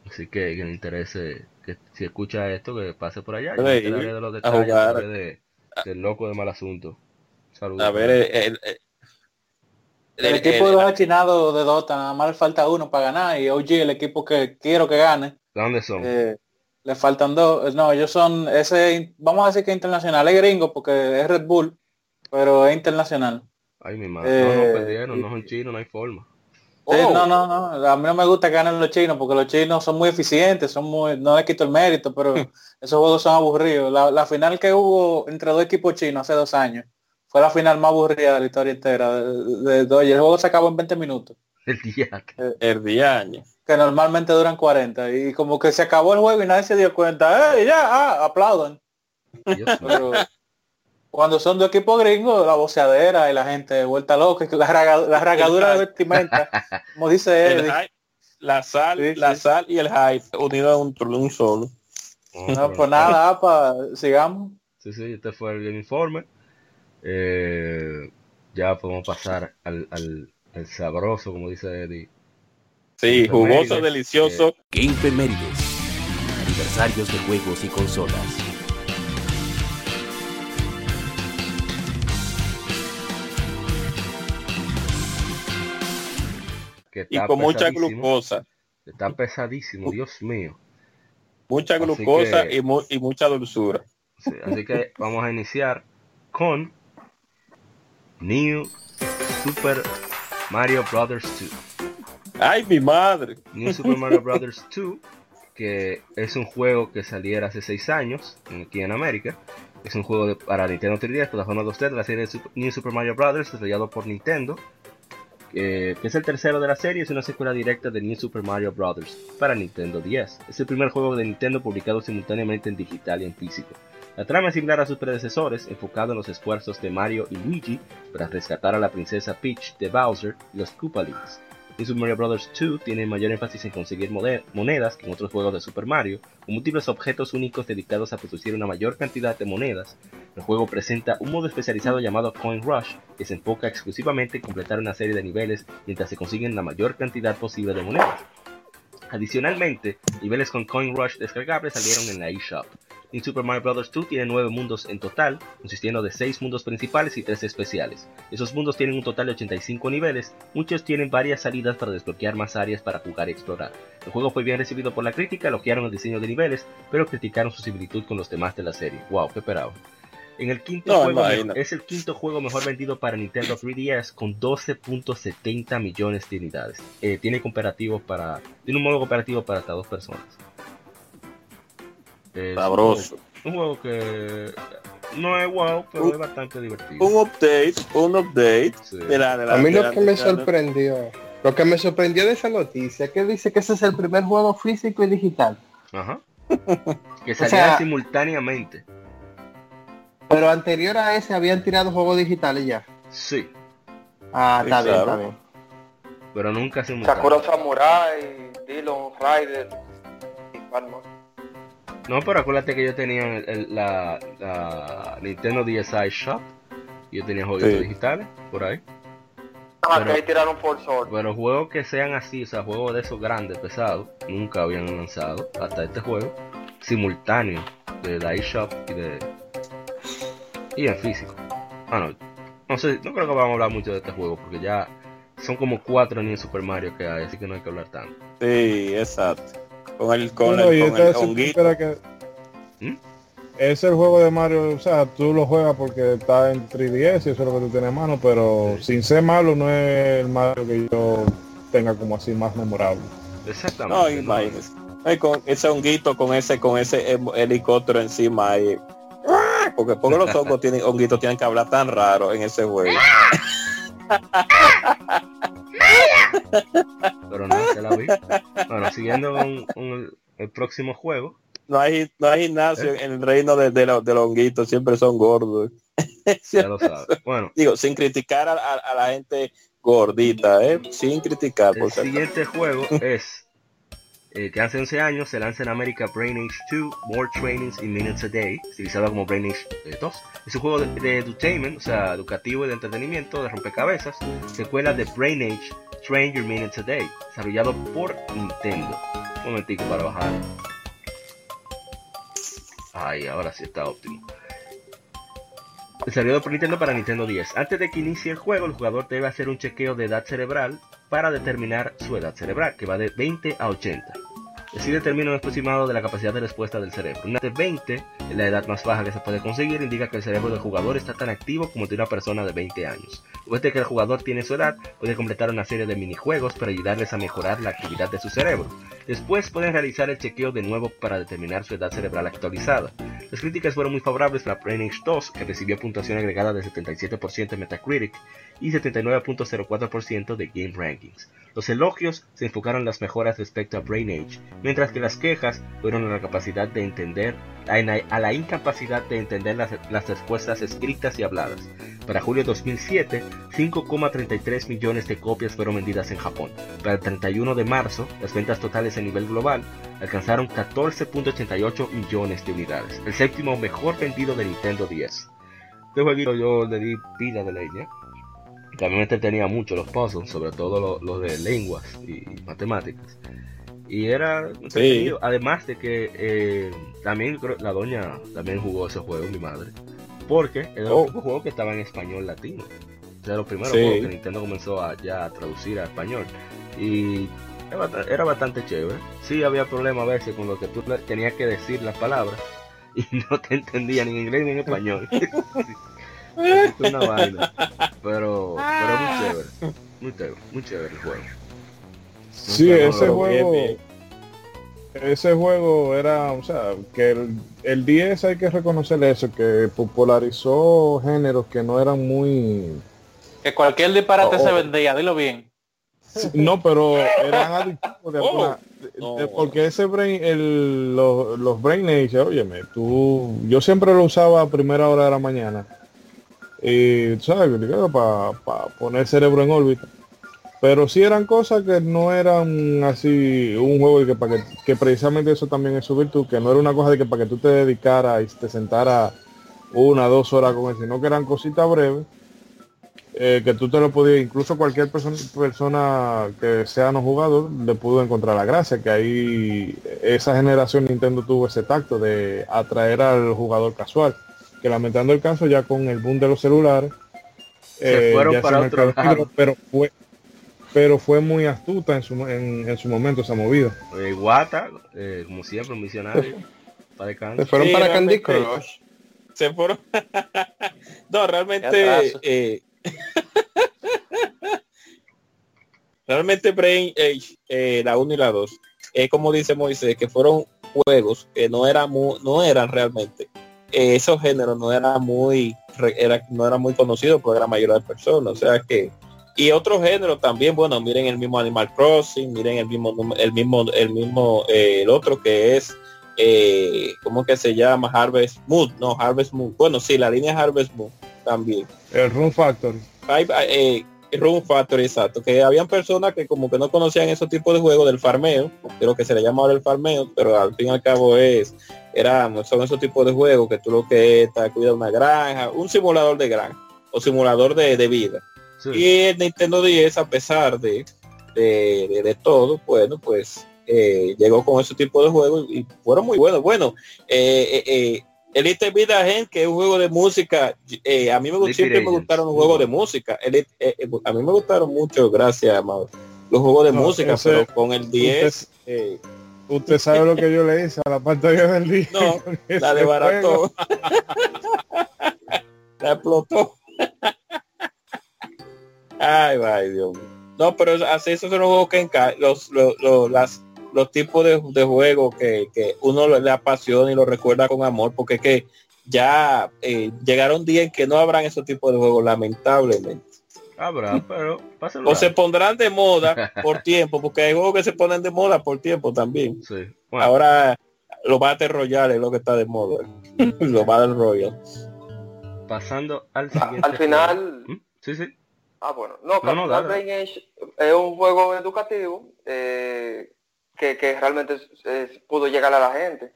así que que le interese, que si escucha esto, que pase por allá. Yo me de los detalles de, del loco de mal asunto. Saludos. A ver, eh, el- el- El, El- equipo el- de los achinados de Dota, nada más le falta uno para ganar y OG, el equipo que quiero que gane, ¿De dónde son? eh, le faltan dos. No, ellos son, ese, vamos a decir que es internacional, es gringo porque es Red Bull, pero es internacional. Ay, mi madre. no, no eh, perdieron, no son chinos, no hay forma. Sí, Oh. no, no, no. A mí no me gusta que ganen los chinos porque los chinos son muy eficientes, son muy, no les quito el mérito, pero esos juegos son aburridos. La, la final que hubo entre dos equipos chinos hace dos años fue la final más aburrida de la historia entera. De, de- oye, el juego se acabó en 20 minutos, El diatre. El diaño. que normalmente duran 40. Y como que se acabó el juego y nadie se dio cuenta. ¡Eh, ya! Ah, aplaudan. Dios mío. Pero cuando son dos equipos gringos, la voceadera y la gente vuelta loca, la, raga- la ragadura de vestimenta, como dice hype, la sal, Sí, la sí. sal y el hype unidos en un, un solo. No, pues nada, apa, sigamos. Sí, sí, este fue el informe. Eh, ya podemos pasar al, al, al sabroso, como dice Eddie. Sí, jugoso, delicioso. Game Femérides. Aniversarios de juegos y consolas. Que Y con mucha glucosa. Está pesadísimo, Dios mío. Mucha glucosa que- y, mu- y mucha dulzura. Sí, así que vamos a iniciar con New Super Mario Brothers 2. ¡Ay, mi madre! New Super Mario Brothers 2, que es un juego que saliera hace 6 años aquí en América. Es un juego de, para Nintendo 3DS, plataforma 2D de la serie de Super- New Super Mario Brothers, desarrollado por Nintendo. Eh, que es el tercero de la serie, es una secuela directa de New Super Mario Brothers para Nintendo 10. Es el primer juego de Nintendo publicado simultáneamente en digital y en físico. La trama es similar a sus predecesores, enfocado en los esfuerzos de Mario y Luigi para rescatar a la princesa Peach de Bowser y los Koopalings. New Super Mario Bros. 2 tiene mayor énfasis en conseguir monedas que en otros juegos de Super Mario, con múltiples objetos únicos dedicados a producir una mayor cantidad de monedas. El juego presenta un modo especializado llamado Coin Rush, que se enfoca exclusivamente en completar una serie de niveles mientras se consiguen la mayor cantidad posible de monedas. Adicionalmente, niveles con Coin Rush descargables salieron en la eShop. New Super Mario Bros. 2 tiene 9 mundos en total, consistiendo de 6 mundos principales y 3 especiales. Esos mundos tienen un total de 85 niveles, muchos tienen varias salidas para desbloquear más áreas para jugar y explorar. El juego fue bien recibido por la crítica, elogiaron el diseño de niveles, pero criticaron su similitud con los demás de la serie. Wow, qué esperaba. En el quinto No, juego es el quinto juego mejor vendido para Nintendo 3DS con 12.70 millones de unidades. Eh, tiene cooperativo para tiene un modo cooperativo para hasta dos personas. Es Sabroso. Un juego que no es wow, pero Un- es bastante divertido. Un update, un update. Sí. Mira, A mí lo que me sorprendió, lo que me sorprendió de esa noticia, que dice que ese es el primer juego físico y digital. Ajá. Que sea- salía simultáneamente. Pero anterior a ese habían tirado juegos digitales ya. Sí, Ah, Sí, está bien, claro. está bien. pero nunca simultáneo. Sakura Samurai, Dillon Rider y más. No, pero acuérdate que yo tenía el- el- la, la Nintendo DSi Shop. Yo tenía juegos Sí. digitales por ahí. Ah, Pero- que ahí tiraron por Sword. Pero juegos que sean así, o sea, juegos de esos grandes, pesados, nunca habían lanzado hasta este juego simultáneo de la eShop y de y en físico. Ah, no, no sé, no creo que vamos a hablar mucho de este juego porque ya son como cuatro ni en Super Mario que hay, así que no hay que hablar tanto. Sí, exacto. Con el, con y el, con el entonces, honguito. espera que- ¿Mm? Es el juego de Mario, o sea, tú lo juegas porque está en 3DS y eso es lo que tú tienes en mano, pero sin ser malo no es el Mario que yo tenga como así más memorable. Exactamente. No, imagínese. Ay, con ese honguito, con ese, con ese helicóptero encima ahí. Porque, porque los hongos tienen, honguitos tienen que hablar tan raro en ese juego. Pero no, se la vi. Bueno, siguiendo con, con el próximo juego. No hay, no hay gimnasio en el reino de, de, los- de los honguitos, siempre son gordos. Ya lo sabes. Bueno, Digo, sin criticar a, a- a la gente gordita, ¿eh? Sin criticar, el por siguiente juego es eh, que hace 11 años se lanza en América Brain Age 2, More Trainings in Minutes a Day, estilizado como Brain Age eh, 2. Es un juego de, de o sea, educativo y de entretenimiento, de rompecabezas, secuela de Brain Age Train Your Minutes a Day, desarrollado por Nintendo. Un momentico para bajar. Ay, ahora sí está óptimo. Desarrollado por Nintendo para Nintendo 10. Antes de que inicie el juego, el jugador debe hacer un chequeo de edad cerebral para determinar su edad cerebral, que va de 20 a 80. Así determina un aproximado de la capacidad de respuesta del cerebro. Una de 20, la edad más baja que se puede conseguir, indica que el cerebro del jugador está tan activo como de una persona de 20 años. Después de que el jugador tiene su edad, puede completar una serie de minijuegos para ayudarles a mejorar la actividad de su cerebro. Después pueden realizar el chequeo de nuevo para determinar su edad cerebral actualizada. Las críticas fueron muy favorables para Age 2, que recibió puntuación agregada de 77% en Metacritic y 79.04% de Game Rankings. Los elogios se enfocaron en las mejoras respecto a Brain Age, mientras que las quejas fueron a la capacidad de entender, a la incapacidad de entender las, las respuestas escritas y habladas. Para julio 2007, 5,33 millones de copias fueron vendidas en Japón. Para el 31 de marzo, las ventas totales a nivel global alcanzaron 14.88 millones de unidades, el séptimo mejor vendido de Nintendo 10. Este jueguito yo le di pila de leña. También me entretenía mucho los puzzles, sobre todo los de lenguas y matemáticas. Y era entretenido. Además de que eh, también creo- la doña también jugó ese juego, mi madre. Porque era Oh. el único juego que estaba en español latino. O sea, los primeros Sí. juegos que Nintendo comenzó a, ya a traducir a español. Y era era bastante chévere. Sí, había problemas a veces con lo que tú tenías que decir las palabras y no te entendía ni en inglés ni en español. Que una vaina. Pero, pero muy chévere. Muy chévere, muy chévere el juego. Sí, ese juego, bien, ese juego era, o sea, que el, el 10 hay que reconocerle eso, que popularizó géneros que no eran muy, Que cualquier disparate Oh, se oh. vendía, dilo bien. sí, no, pero eran adictivos de Oh, alguna, de- no. de- porque ese brain, el, los, los brain age, óyeme, tú, yo siempre lo usaba a primera hora de la mañana, y tú sabes, para poner el cerebro en órbita. Pero sí eran cosas que no eran así un juego y que para que, que precisamente eso también es su virtud, que no era una cosa de que para que tú te dedicaras y te sentaras una, dos horas con él, sino que eran cositas breves, eh, que tú te lo podías, incluso cualquier persona, persona que sea no jugador, le pudo encontrar la gracia, que ahí esa generación Nintendo tuvo ese tacto de atraer al jugador casual, que lamentando el caso ya con el boom de los celulares, Se eh, fueron ya para otro lado. pero fue pero fue muy astuta en su, en, en su momento esa movida. Eh, Guata, eh, como siempre, un misionario. Para Se fueron Sí, para Candy. Crush. se fueron. no, realmente. eh, realmente Brain Age, eh, la 1 y la 2, es como dice Moisés, que fueron juegos que no eran no eran realmente. Eh, esos géneros no eran muy era, no eran muy conocidos por la mayoría de personas. O sea que. Y otros géneros también, bueno, miren el mismo Animal Crossing, miren el mismo el mismo, el mismo, eh, el otro que es eh, ¿cómo que se llama? Harvest Moon, no, Harvest Moon. Bueno, sí, la línea Harvest Moon también. El Run Factory. Hay, eh, Room Factory, exacto, que habían personas que como que no conocían esos tipos de juegos del farmeo, de lo que se le llama ahora el farmeo, pero al fin y al cabo es, era, son esos tipos de juegos que tú lo que estás cuidando una granja, un simulador de granja o simulador de, de vida. Sí. Y el Nintendo 10, a pesar de, de, de- de todo, bueno, pues eh, llegó con ese tipo de juegos y fueron muy buenos. Bueno, eh, eh, eh, Elite Agent, que es un juego de música, eh, a mí me, siempre me gustaron los juegos de música. Elite- eh, eh, a mí me gustaron mucho, gracias, Amado, los juegos de No, música, ese- pero con el 10, eh, Usted sabe lo que yo le hice a la pantalla del día. No, la desbarató. la explotó. Ay, ay, Dios mío. No, pero así esos son los juegos que enca los, los, los, las, los tipos de, de juegos que, que uno le apasiona y lo recuerda con amor, porque es que ya eh, llegaron días en que no habrán esos tipos de juegos, lamentablemente. Habrá, pero. O se pondrán de moda por tiempo, porque hay juegos que se ponen de moda por tiempo también. Sí. Bueno, Ahora los Battle Royale es lo que está de moda. los Battle Royale. pasando al siguiente. al final. ¿Mm? Sí, sí. ah bueno, no, No, no, dale. Es un juego educativo eh, que, que realmente pudo llegar a la gente.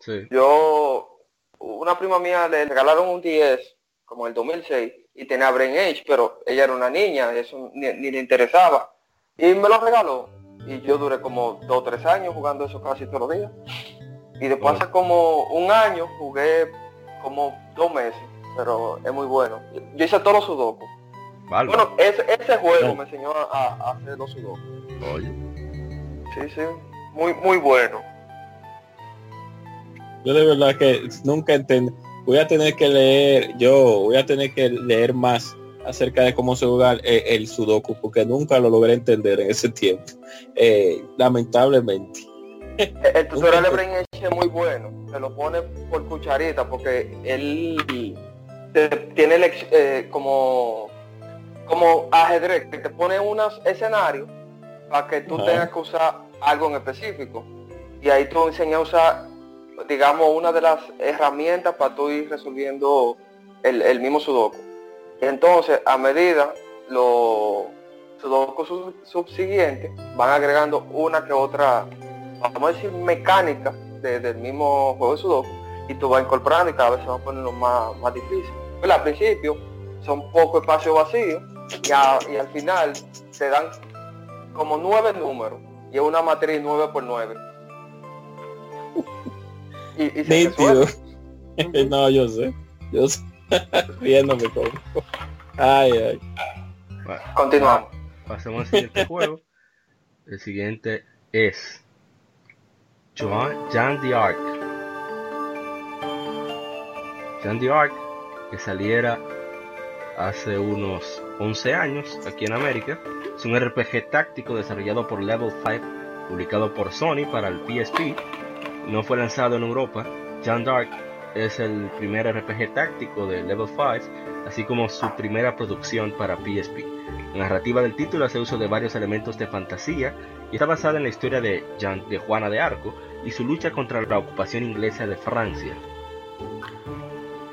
Sí. Yo, una prima mía le regalaron un 10 como el 2006 y tenía Brain Age, pero ella era una niña, eso ni, ni le interesaba. Y me lo regaló. Y yo duré como dos o tres años jugando eso casi todos los días. Y después hace como un año jugué como dos meses. pero es muy bueno. Yo hice todos los sudoku. Vale. Bueno, ese, ese juego No. me enseñó a, a hacer los sudoku. Oye, Sí, sí, muy, muy bueno. Yo de verdad que nunca entendí. Voy a tener que leer, yo voy a tener que leer más acerca de cómo se juega eh, el sudoku, porque nunca lo logré entender en ese tiempo. Eh, lamentablemente. El, tutorial de. Brain es muy bueno. Te lo pone por cucharita porque él te- tiene eh, como como ajedrez, que te pone unos escenarios para que tú tengas que usar algo en específico. Y ahí tú enseñas a usar, digamos, una de las herramientas para tú ir resolviendo el, el mismo sudoku. Entonces, a medida los sudoku sub- subsiguientes van agregando una que otra, vamos a decir, mecánica de- del mismo juego de sudoku y tú vas incorporando y cada vez se va poniendo más, más difícil. Pero al principio son poco espacio vacío y, al final te dan como nueve números y es una matriz 9 por 9 y, y se Nítido. resuelve. no, yo sé. Yo sé. Riéndome como. Ay, ay. bueno, Continuamos. pasemos al siguiente juego. El siguiente es Joan, Jean d'Arc. Jean d'Arc, que saliera hace unos 11 años aquí en América, es un RPG táctico desarrollado por Level 5, publicado por Sony para el PSP. No fue lanzado en Europa. Jean d'Arc es el primer RPG táctico de Level 5, así como su primera producción para PSP. La narrativa del título hace uso de varios elementos de fantasía y está basada en la historia de, Jean- de Juana de Arco y su lucha contra la ocupación inglesa de Francia.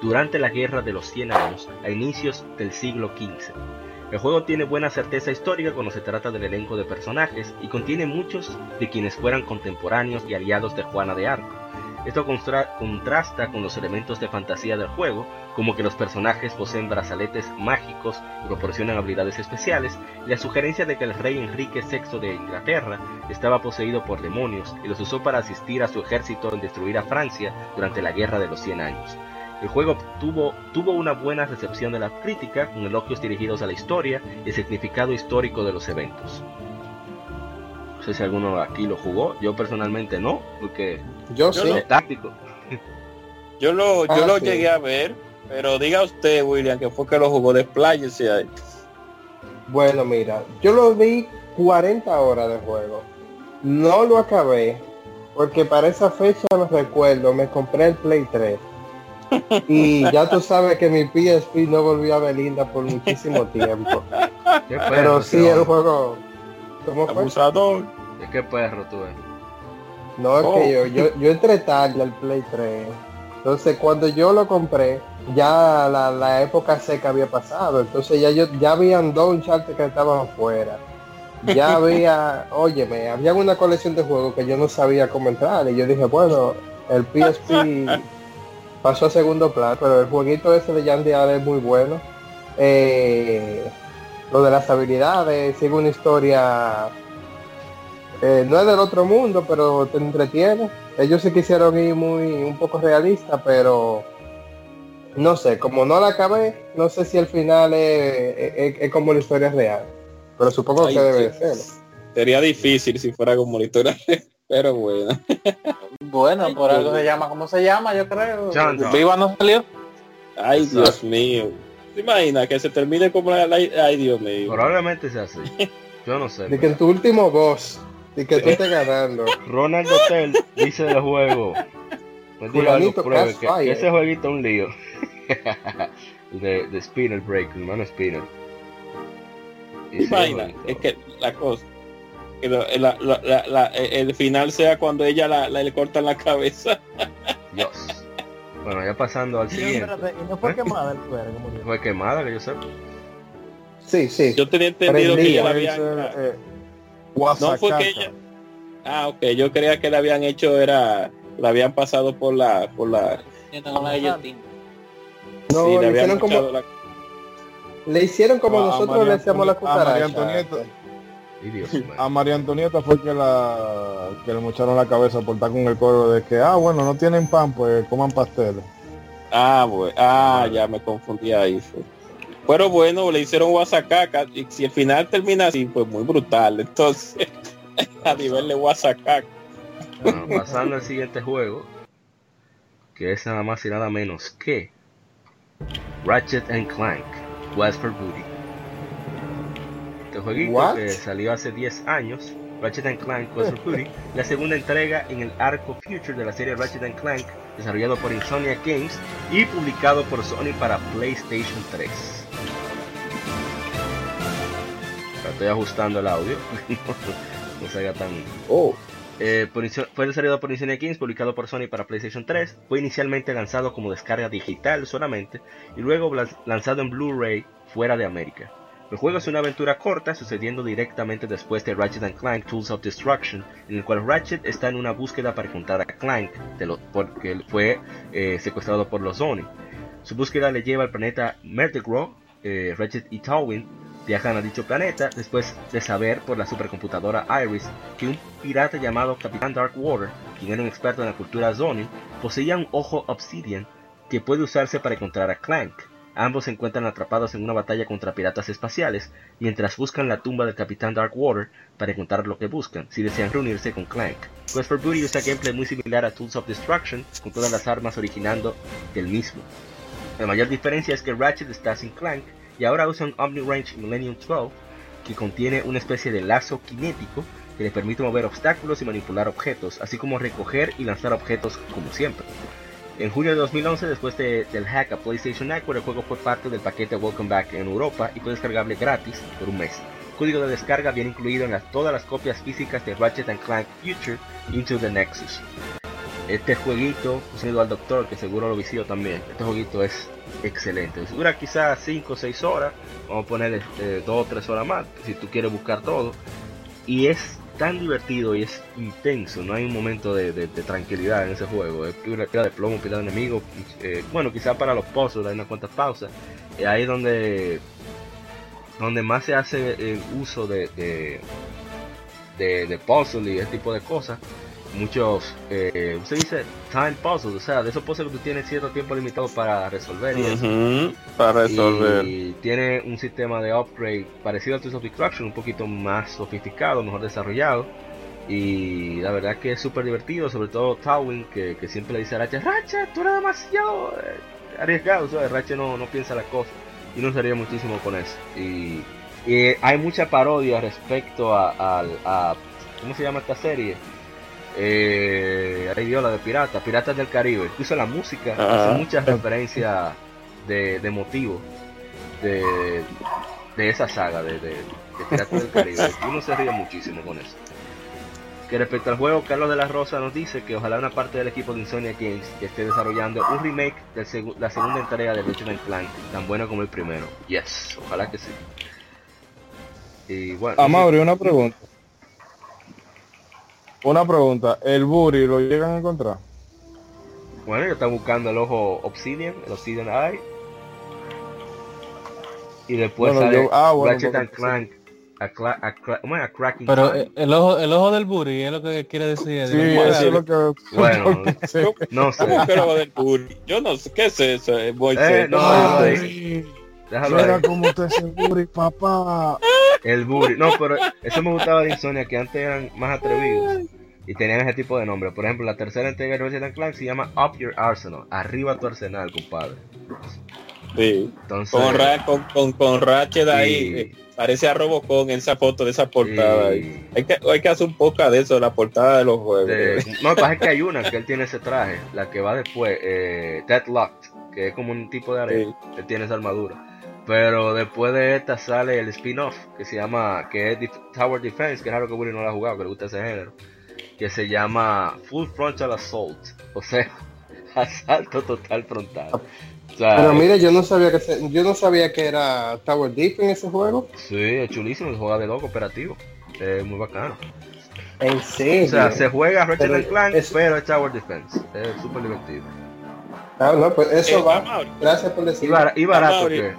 Durante la Guerra de los 100 Años, a inicios del siglo XV. El juego tiene buena certeza histórica cuando se trata del elenco de personajes y contiene muchos de quienes fueran contemporáneos y aliados de Juana de Arco. Esto contrasta con los elementos de fantasía del juego, como que los personajes poseen brazaletes mágicos proporcionan habilidades especiales, y la sugerencia de que el rey Enrique VI de Inglaterra estaba poseído por demonios y los usó para asistir a su ejército en destruir a Francia durante la Guerra de los 100 Años. El juego tuvo, tuvo una buena recepción de la crítica, con elogios dirigidos a la historia y el significado histórico de los eventos. No sé si alguno aquí lo jugó, yo personalmente no, porque Yo, sí. no. es táctico. Yo lo, yo Ah, lo sí. llegué a ver, pero diga usted, William, que fue que lo jugó, despláyese ahí. Bueno, mira, yo lo vi 40 horas de juego. No lo acabé porque para esa fecha me recuerdo, me compré el Play 3. Y ya tú sabes que mi PSP no volvió a Belinda por muchísimo tiempo. ¿Qué Pero sí, el juego... ¿Cómo fue? Abusador. ¿De qué perro tú eres? No, es Oh. que yo, yo, yo entré tarde al Play 3. Entonces cuando yo lo compré, ya la, la época seca había pasado. Entonces ya yo ya habían dos Uncharted que estaban afuera. Ya había, óyeme, había una colección de juegos que yo no sabía cómo entrar. Y yo dije, bueno, el PSP pasó a segundo plano, pero el jueguito ese de Yandy es muy bueno. Eh, lo de las habilidades, sigue una historia eh, no es del otro mundo, pero te entretiene. Ellos se quisieron ir muy un poco realista, pero no sé, como no la acabé, no sé si el final es, es- es como la historia real. Pero supongo Ay, que debe sí. ser. Sería difícil si fuera como la historia, pero bueno. Bueno, por algo se llama como se llama, yo creo. Viva no salió. Ay, Dios mío. ¿Te imaginas que se termine como la, la- Ay, Dios mío. Probablemente sea así. Yo no sé. De que en tu último boss, y que tú estés ganando. Ronald Hotel dice del juego. Pues algo, pruebe, que, que ese jueguito es un lío. de, de Spinner Break, hermano Spinner. Jueguito. Es que la cosa. Que lo- la- la- la- la- el final sea cuando ella la, la- le cortan la cabeza. Dios. Bueno, ya pasando al Sí, siguiente. espérate, y no fue ¿Eh? quemada el cuero, como digo. Fue quemada, que yo sé. Sí, sí. Yo tenía entendido que ella la ser, eh, No fue que ella... Ah, ok. Yo creía que la habían hecho, era... La habían pasado por la... Por la. No, sí, le, le habían hicieron como, le hicieron como A- a nosotros le hacíamos la Antonieta- a María cucaracha. Y Dios. A María Antonieta fue que la que le mocharon la cabeza por estar con el coro de que, ah, bueno, no tienen pan, pues coman pasteles. Ah, bueno. Ah, ya me confundí ahí. fue. Pero bueno, le hicieron Guasacaca y si el final termina así, pues muy brutal. Entonces, a nivel de Guasacaca. Bueno, pasando al siguiente juego, que es nada más y nada menos que Ratchet and Clank, West for Booty. Este jueguito What? que salió hace 10 años, Ratchet and Clank West for Booty, la segunda entrega en el arco Future de la serie Ratchet and Clank, desarrollado por Insomniac Games y publicado por Sony para PlayStation 3. Estoy ajustando el audio, no se haga tan Oh, eh, fue desarrollado por Insomniac Games, publicado por Sony para PlayStation 3. Fue inicialmente lanzado como descarga digital solamente y luego lanzado en Blu-ray fuera de América. El juego es una aventura corta sucediendo directamente después de Ratchet Clank Tools of Destruction, en el cual Ratchet está en una búsqueda para encontrar a Clank, de porque fue eh, secuestrado por los Sony. Su búsqueda le lleva al planeta Mertegro. Eh, Ratchet y Tawin viajan a dicho planeta después de saber por la supercomputadora Iris que un pirata llamado Capitán Darkwater, quien era un experto en la cultura Zonin, poseía un ojo Obsidian que puede usarse para encontrar a Clank. Ambos se encuentran atrapados en una batalla contra piratas espaciales mientras buscan la tumba del Capitán Darkwater para encontrar lo que buscan, si desean reunirse con Clank. Quest for Booty usa gameplay muy similar a Tools of Destruction, con todas las armas originando del mismo. La mayor diferencia es que Ratchet está sin Clank y ahora usa un OmniRange Millennium 12 que contiene una especie de lazo cinético que le permite mover obstáculos y manipular objetos, así como recoger y lanzar objetos como siempre. En junio de 2011, después de- del hack a PlayStation Network, el juego fue parte del paquete Welcome Back en Europa y fue descargable gratis por un mes. El código de descarga viene incluido en todas las copias físicas de Ratchet Clank Future Into the Nexus. Este jueguito, unido al doctor, que seguro lo visió también, este jueguito es excelente. Dura quizás 5 o 6 horas, vamos a poner 2 o 3 horas más, si tú quieres buscar todo. Y es tan divertido y es intenso, no hay un momento de, tranquilidad en ese juego. Es pura tira de plomo, pila de enemigos. eh, bueno, quizás para los puzzles hay unas cuantas pausas. Eh, ahí es donde, donde más se hace eh, uso de, de, de, y ese tipo de cosas. Muchos, eh, se dice time puzzles, o sea, de esos puzzles que tú tienes cierto tiempo limitado para resolver y eso. para resolver. Y tiene un sistema de upgrade parecido al Tools of Destruction, un poquito más sofisticado, mejor desarrollado. Y la verdad que es súper divertido, sobre todo Tawin, que, que siempre le dice a Ratchet, Ratchet, tú eres demasiado eh, arriesgado, ¿sabes? Ratchet no, no piensa las cosas. Y no se ríe muchísimo con eso. Y, y hay mucha parodia respecto a, al- a- ¿Cómo se llama esta serie? Eh, Dios, la de Piratas, Piratas del Caribe. Incluso la música Ajá. hace muchas referencias de, de motivo de, de esa saga de, de, de Piratas del Caribe. Uno se ríe muchísimo con eso. Que respecto al juego, Carlos de la Rosa nos dice que ojalá una parte del equipo de Insomnia Games que esté desarrollando un remake de la segunda entrega de Ratchet and Clank, tan bueno como el primero. Yes, ojalá que sí. Y bueno, A Mauri, una pregunta. Una pregunta. ¿El Buri lo llegan a encontrar? Bueno, yo estaba buscando el ojo Obsidian, el Obsidian Eye. Y después Bueno, sale yo- ah, bueno, Ratchet and Clank, a, cla- a, cla- ¿cómo es? A Cracking Pero eh, el ojo, el ojo del Buri es lo que quiere decir. Sí, digamos, eso es lo que... Bueno, Sí. no sé. ¿Cómo que lo va del Buri? Yo no sé, ¿qué es eso? eh, Moisés? Eh, no, Ah, déjalo ahí. Déjalo Mira ahí. es el Buri, papá. El Buri. No, pero eso me gustaba de Insomnia, que antes eran más atrevidos. Y tenían ese tipo de nombre. Por ejemplo, la tercera entrega de Ratchet Clank se llama Up Your Arsenal. Arriba tu arsenal, compadre. Sí. Entonces, Con, Ra- con, con, con Ratchet ahí, Sí. eh, parece a Robocon en esa foto de esa portada. ahí. Hay que, hay que hacer un poco de eso, la portada de los juegos. de- no, lo que pasa es que hay una que él tiene ese traje. La que va después, eh, Deadlocked, que es como un tipo de arena. Sí. Él tiene esa armadura. Pero después de esta sale el spin-off que se llama, que es Tower Defense, que es algo que Willy no lo ha jugado, que le gusta ese género. Que se llama Full Frontal Assault. O sea, asalto total frontal. O sea, Pero mire, yo no sabía que se- yo no sabía que era Tower en ese juego. Sí, es chulísimo, se juega de dos cooperativo. Es muy bacano. En serio. O sea, se juega Ratchet Clank, es- pero es Tower Defense. Es súper divertido. Ah, no, pues eso Eh, va. Amaury, Gracias por Y, decir. bar- y barato Mauri, que. ¿eh?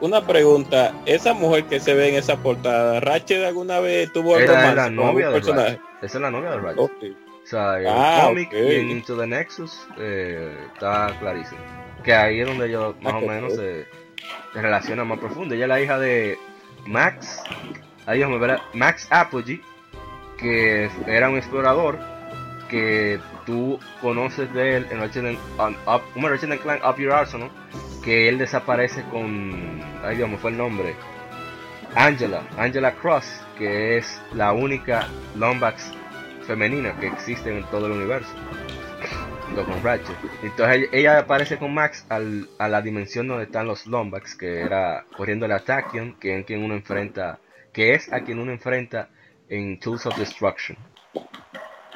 Una pregunta, esa mujer que se ve en esa portada, ¿Ratchet alguna vez tuvo algo la novia algún de personaje? Esa es la novia de Ratchet. O sea, el Ah, cómic ok. y en Into the Nexus eh, está clarísimo. Que ahí es donde ellos más Ah, o menos se, se relacionan más profundo. Ella es la hija de Max, ahí déjame ver, Max Apogee, que era un explorador que tú conoces de él en Ratchet and- on Up, Up Your Arsenal, que él desaparece con, ay Dios, me fue el nombre, Angela, Angela Cross, que es la única Lombax femenina que existe en todo el universo. Junto con Ratchet. Entonces ella, aparece con Max al- a la dimensión donde están los Lombax, que era corriendo el Tachyon, que es quien uno enfrenta, que es a quien uno enfrenta en Tools of Destruction,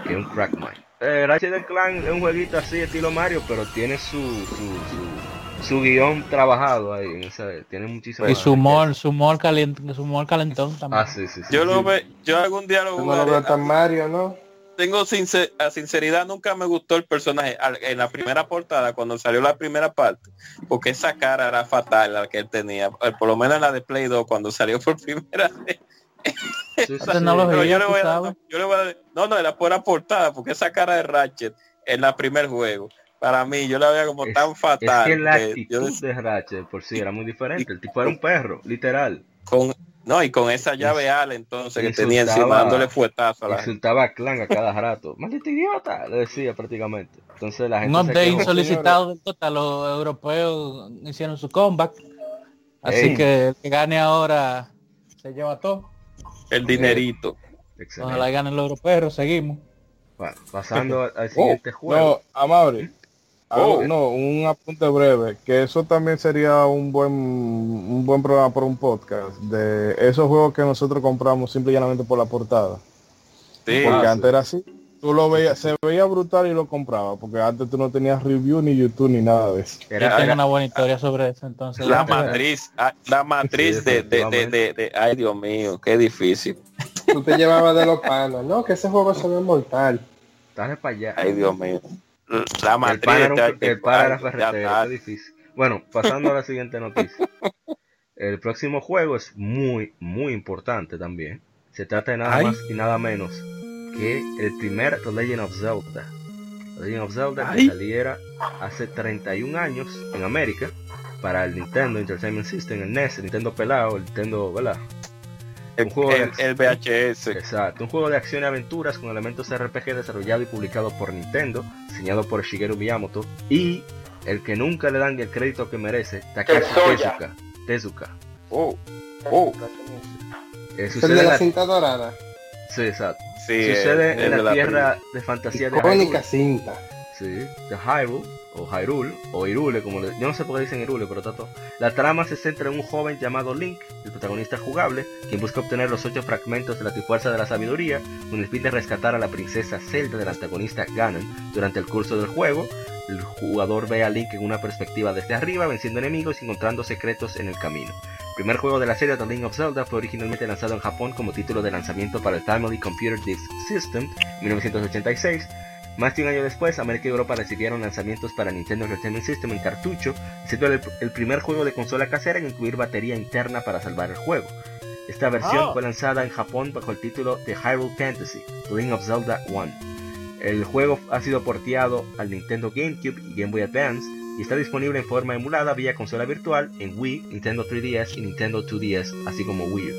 es un Crackmine. Eh, Ratchet and Clank es un jueguito así estilo Mario, pero tiene su su, su, su guion trabajado ahí, en esa- tiene muchísimo Y su humor, su humor caliente, su humor calentón también. Ah, sí, sí, sí. Yo sí. lo ve, yo algún día lo No lo jugaré. veo tan Mario, ¿no? Tengo sincer- a sinceridad, nunca me gustó el personaje al- en la primera portada, cuando salió la primera parte, porque esa cara era fatal la que él tenía, eh, por lo menos en la de Play 2, cuando salió por primera vez. Sí, sí, sí. Tecnología. Pero yo le voy a dar- sabes. yo le voy a dar- no, no, era por la portada, porque esa cara de Ratchet en la primer juego, para mí, yo la veía como Es- tan fatal. Es que la que yo actitud de Ratchet por sí era muy diferente. El tipo era un perro, literal. con, no, y con esa llave ala entonces que tenía encima dándole fuetazo a la. Insultaba a Clan a cada rato. Maldito idiota, le decía prácticamente. Entonces la gente update quejó. solicitado del total, los europeos hicieron su comeback. Así Ey. que el que gane ahora se lleva todo. El dinerito. Excelente. Ojalá ganen los europeos, seguimos. Bueno, pasando al- al Oh, siguiente juego. no, algo- Oh. No, un apunte breve, que eso también sería un buen un buen programa por un podcast de esos juegos que nosotros compramos simple y llanamente por la portada. Sí, Porque Ah, antes era así. Tú lo veías, se veía brutal y lo compraba, porque antes tú no tenías review ni YouTube ni nada de eso. Yo Era, tengo era- una buena historia sobre eso, entonces. la matriz, ah, la matriz Sí, de, de, de, de, de- ay Dios mío, qué difícil. Tú te llevabas de los panos, ¿no? Que ese juego se ve mortal. dale para allá. Ay Dios mío. La El matriz pana era, un- de- el pana era ferretero, qué difícil. Bueno, pasando a la siguiente noticia. El próximo juego es muy, muy importante también. Se trata de nada Ay. más y nada menos que el primer The Legend of Zelda. The Legend of Zelda que saliera hace 31 años en América para el Nintendo Entertainment System, el NES, el Nintendo pelado, el Nintendo, ¿verdad? El, Un juego de el- el VHS. Exacto, un juego de acción y aventuras con elementos RPG desarrollado y publicado por Nintendo, diseñado por Shigeru Miyamoto y el que nunca le dan el crédito que merece, Takashi. Tezuka. Tezuka. Oh, oh, Eh, sucede la la- cinta dorada. Sí, exacto. sí, sucede el- en de la la tierra de fantasía de Icónica cinta. Sí, de Hyrule, o Hyrule, o Hyrule, como le... Yo no sé por qué dicen Hyrule, pero está todo. La trama se centra en un joven llamado Link, el protagonista jugable, quien busca obtener los ocho fragmentos de la Trifuerza de la Sabiduría, con el fin de rescatar a la princesa Zelda del antagonista Ganon. Durante el curso del juego, el jugador ve a Link en una perspectiva desde arriba, venciendo enemigos y encontrando secretos en el camino. El primer juego de la serie The Link of Zelda fue originalmente lanzado en Japón como título de lanzamiento para el Family Computer Disk System en 1986, más de un año después, América y Europa recibieron lanzamientos para Nintendo Entertainment System en cartucho, siendo el, el primer juego de consola casera en incluir batería interna para salvar el juego. Esta versión Ah. fue lanzada en Japón bajo el título de Hyrule Fantasy, The Link of Zelda 1. El juego ha sido porteado al Nintendo GameCube y Game Boy Advance y está disponible en forma emulada vía consola virtual en Wii, Nintendo 3DS y Nintendo 2DS, así como Wii U.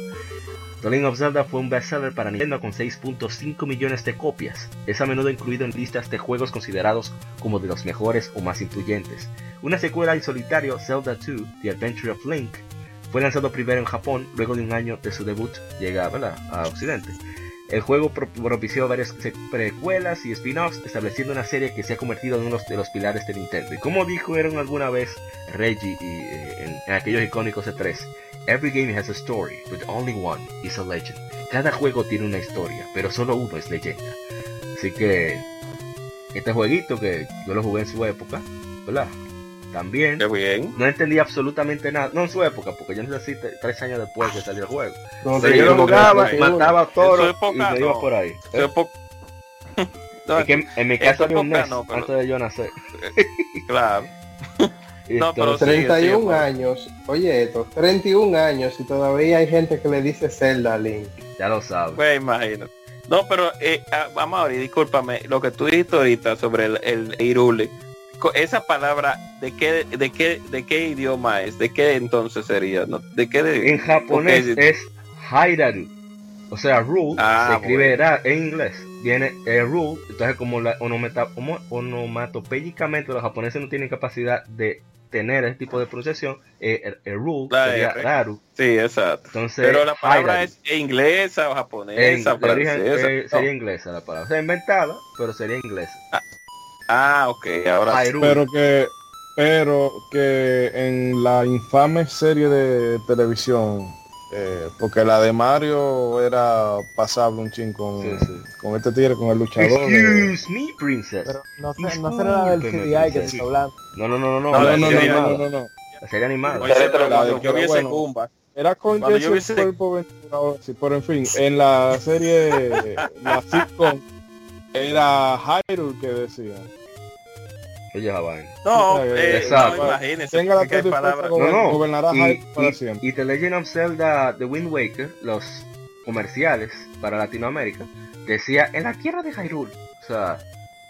The Legend of Zelda fue un bestseller para Nintendo con 6.5 millones de copias. Es a menudo incluido en listas de juegos considerados como de los mejores o más influyentes. Una secuela en solitario, Zelda 2, The Adventure of Link, fue lanzado primero en Japón, luego de un año de su debut llega a Occidente. El juego pro- propició varias precuelas y spin-offs, estableciendo una serie que se ha convertido en uno de los pilares de Nintendo. Y como dijeron alguna vez Reggie y, eh, en, en aquellos icónicos E3, Every game has a story, but only one is a legend. Cada juego tiene una historia, pero solo uno es leyenda. Así que este jueguito que yo lo jugué en su época, ¿verdad? También qué bien. no entendí absolutamente nada, no en su época, porque yo nací te- tres años después que salió el juego. No, Pero yo lo jugaba, mataba En su toros y me iba no. por ahí. No, Es que en, en mi su había un no, pero- antes de yo nacer. claro. No, pero Entonces, sí, 31 sí, pues. años. Oye esto, 31 años y todavía hay gente que le dice Zelda a Link. ya lo sabes. Pues imagínate. No, pero eh, ah, vamos ahora, discúlpame, lo que tú dijiste ahorita sobre el, el Irule, esa palabra, ¿de qué, de qué, de qué idioma es? ¿De qué entonces sería? ¿No? ¿De qué de- En japonés es Hairaru. O sea, rule Ah, se escribe bueno. ra- en inglés. Viene el rule. Entonces, como la onomatopéyicamente los japoneses no tienen capacidad de tener ese tipo de pronunciación, eh, el, el rule La sería R. raru. Sí, exacto. Entonces, Pero la palabra es inglesa o En- japonesa, de origen, eh, sería inglesa la palabra. O sea, inventada, pero sería inglesa. Ah, ok, ahora sí. Pero que, pero que en la infame serie de televisión, eh, porque la de Mario era pasable un chin con, Sí, sí. con este tigre, con el luchador. Excuse me, princess. Pero no, sé, no será la del CDI que te está hablando. No, no, no, no, no. No, no, no, no, no, animada. no, no. La serie animada. Oye, pero la de- yo vi ese bueno. Goomba, Era con Jesse vi ese- Cuerpo Ventura, sí, pero en fin, en la serie, la sitcom, era Hyrule que decía. Vaina. No, Eh, exacto. no imagínese, Tenga la palabras. No, no. gobernará Y, Hyrule para y- siempre. y The Legend of Zelda The Wind Waker, los comerciales para Latinoamérica, decía en la tierra de Hyrule. O sea,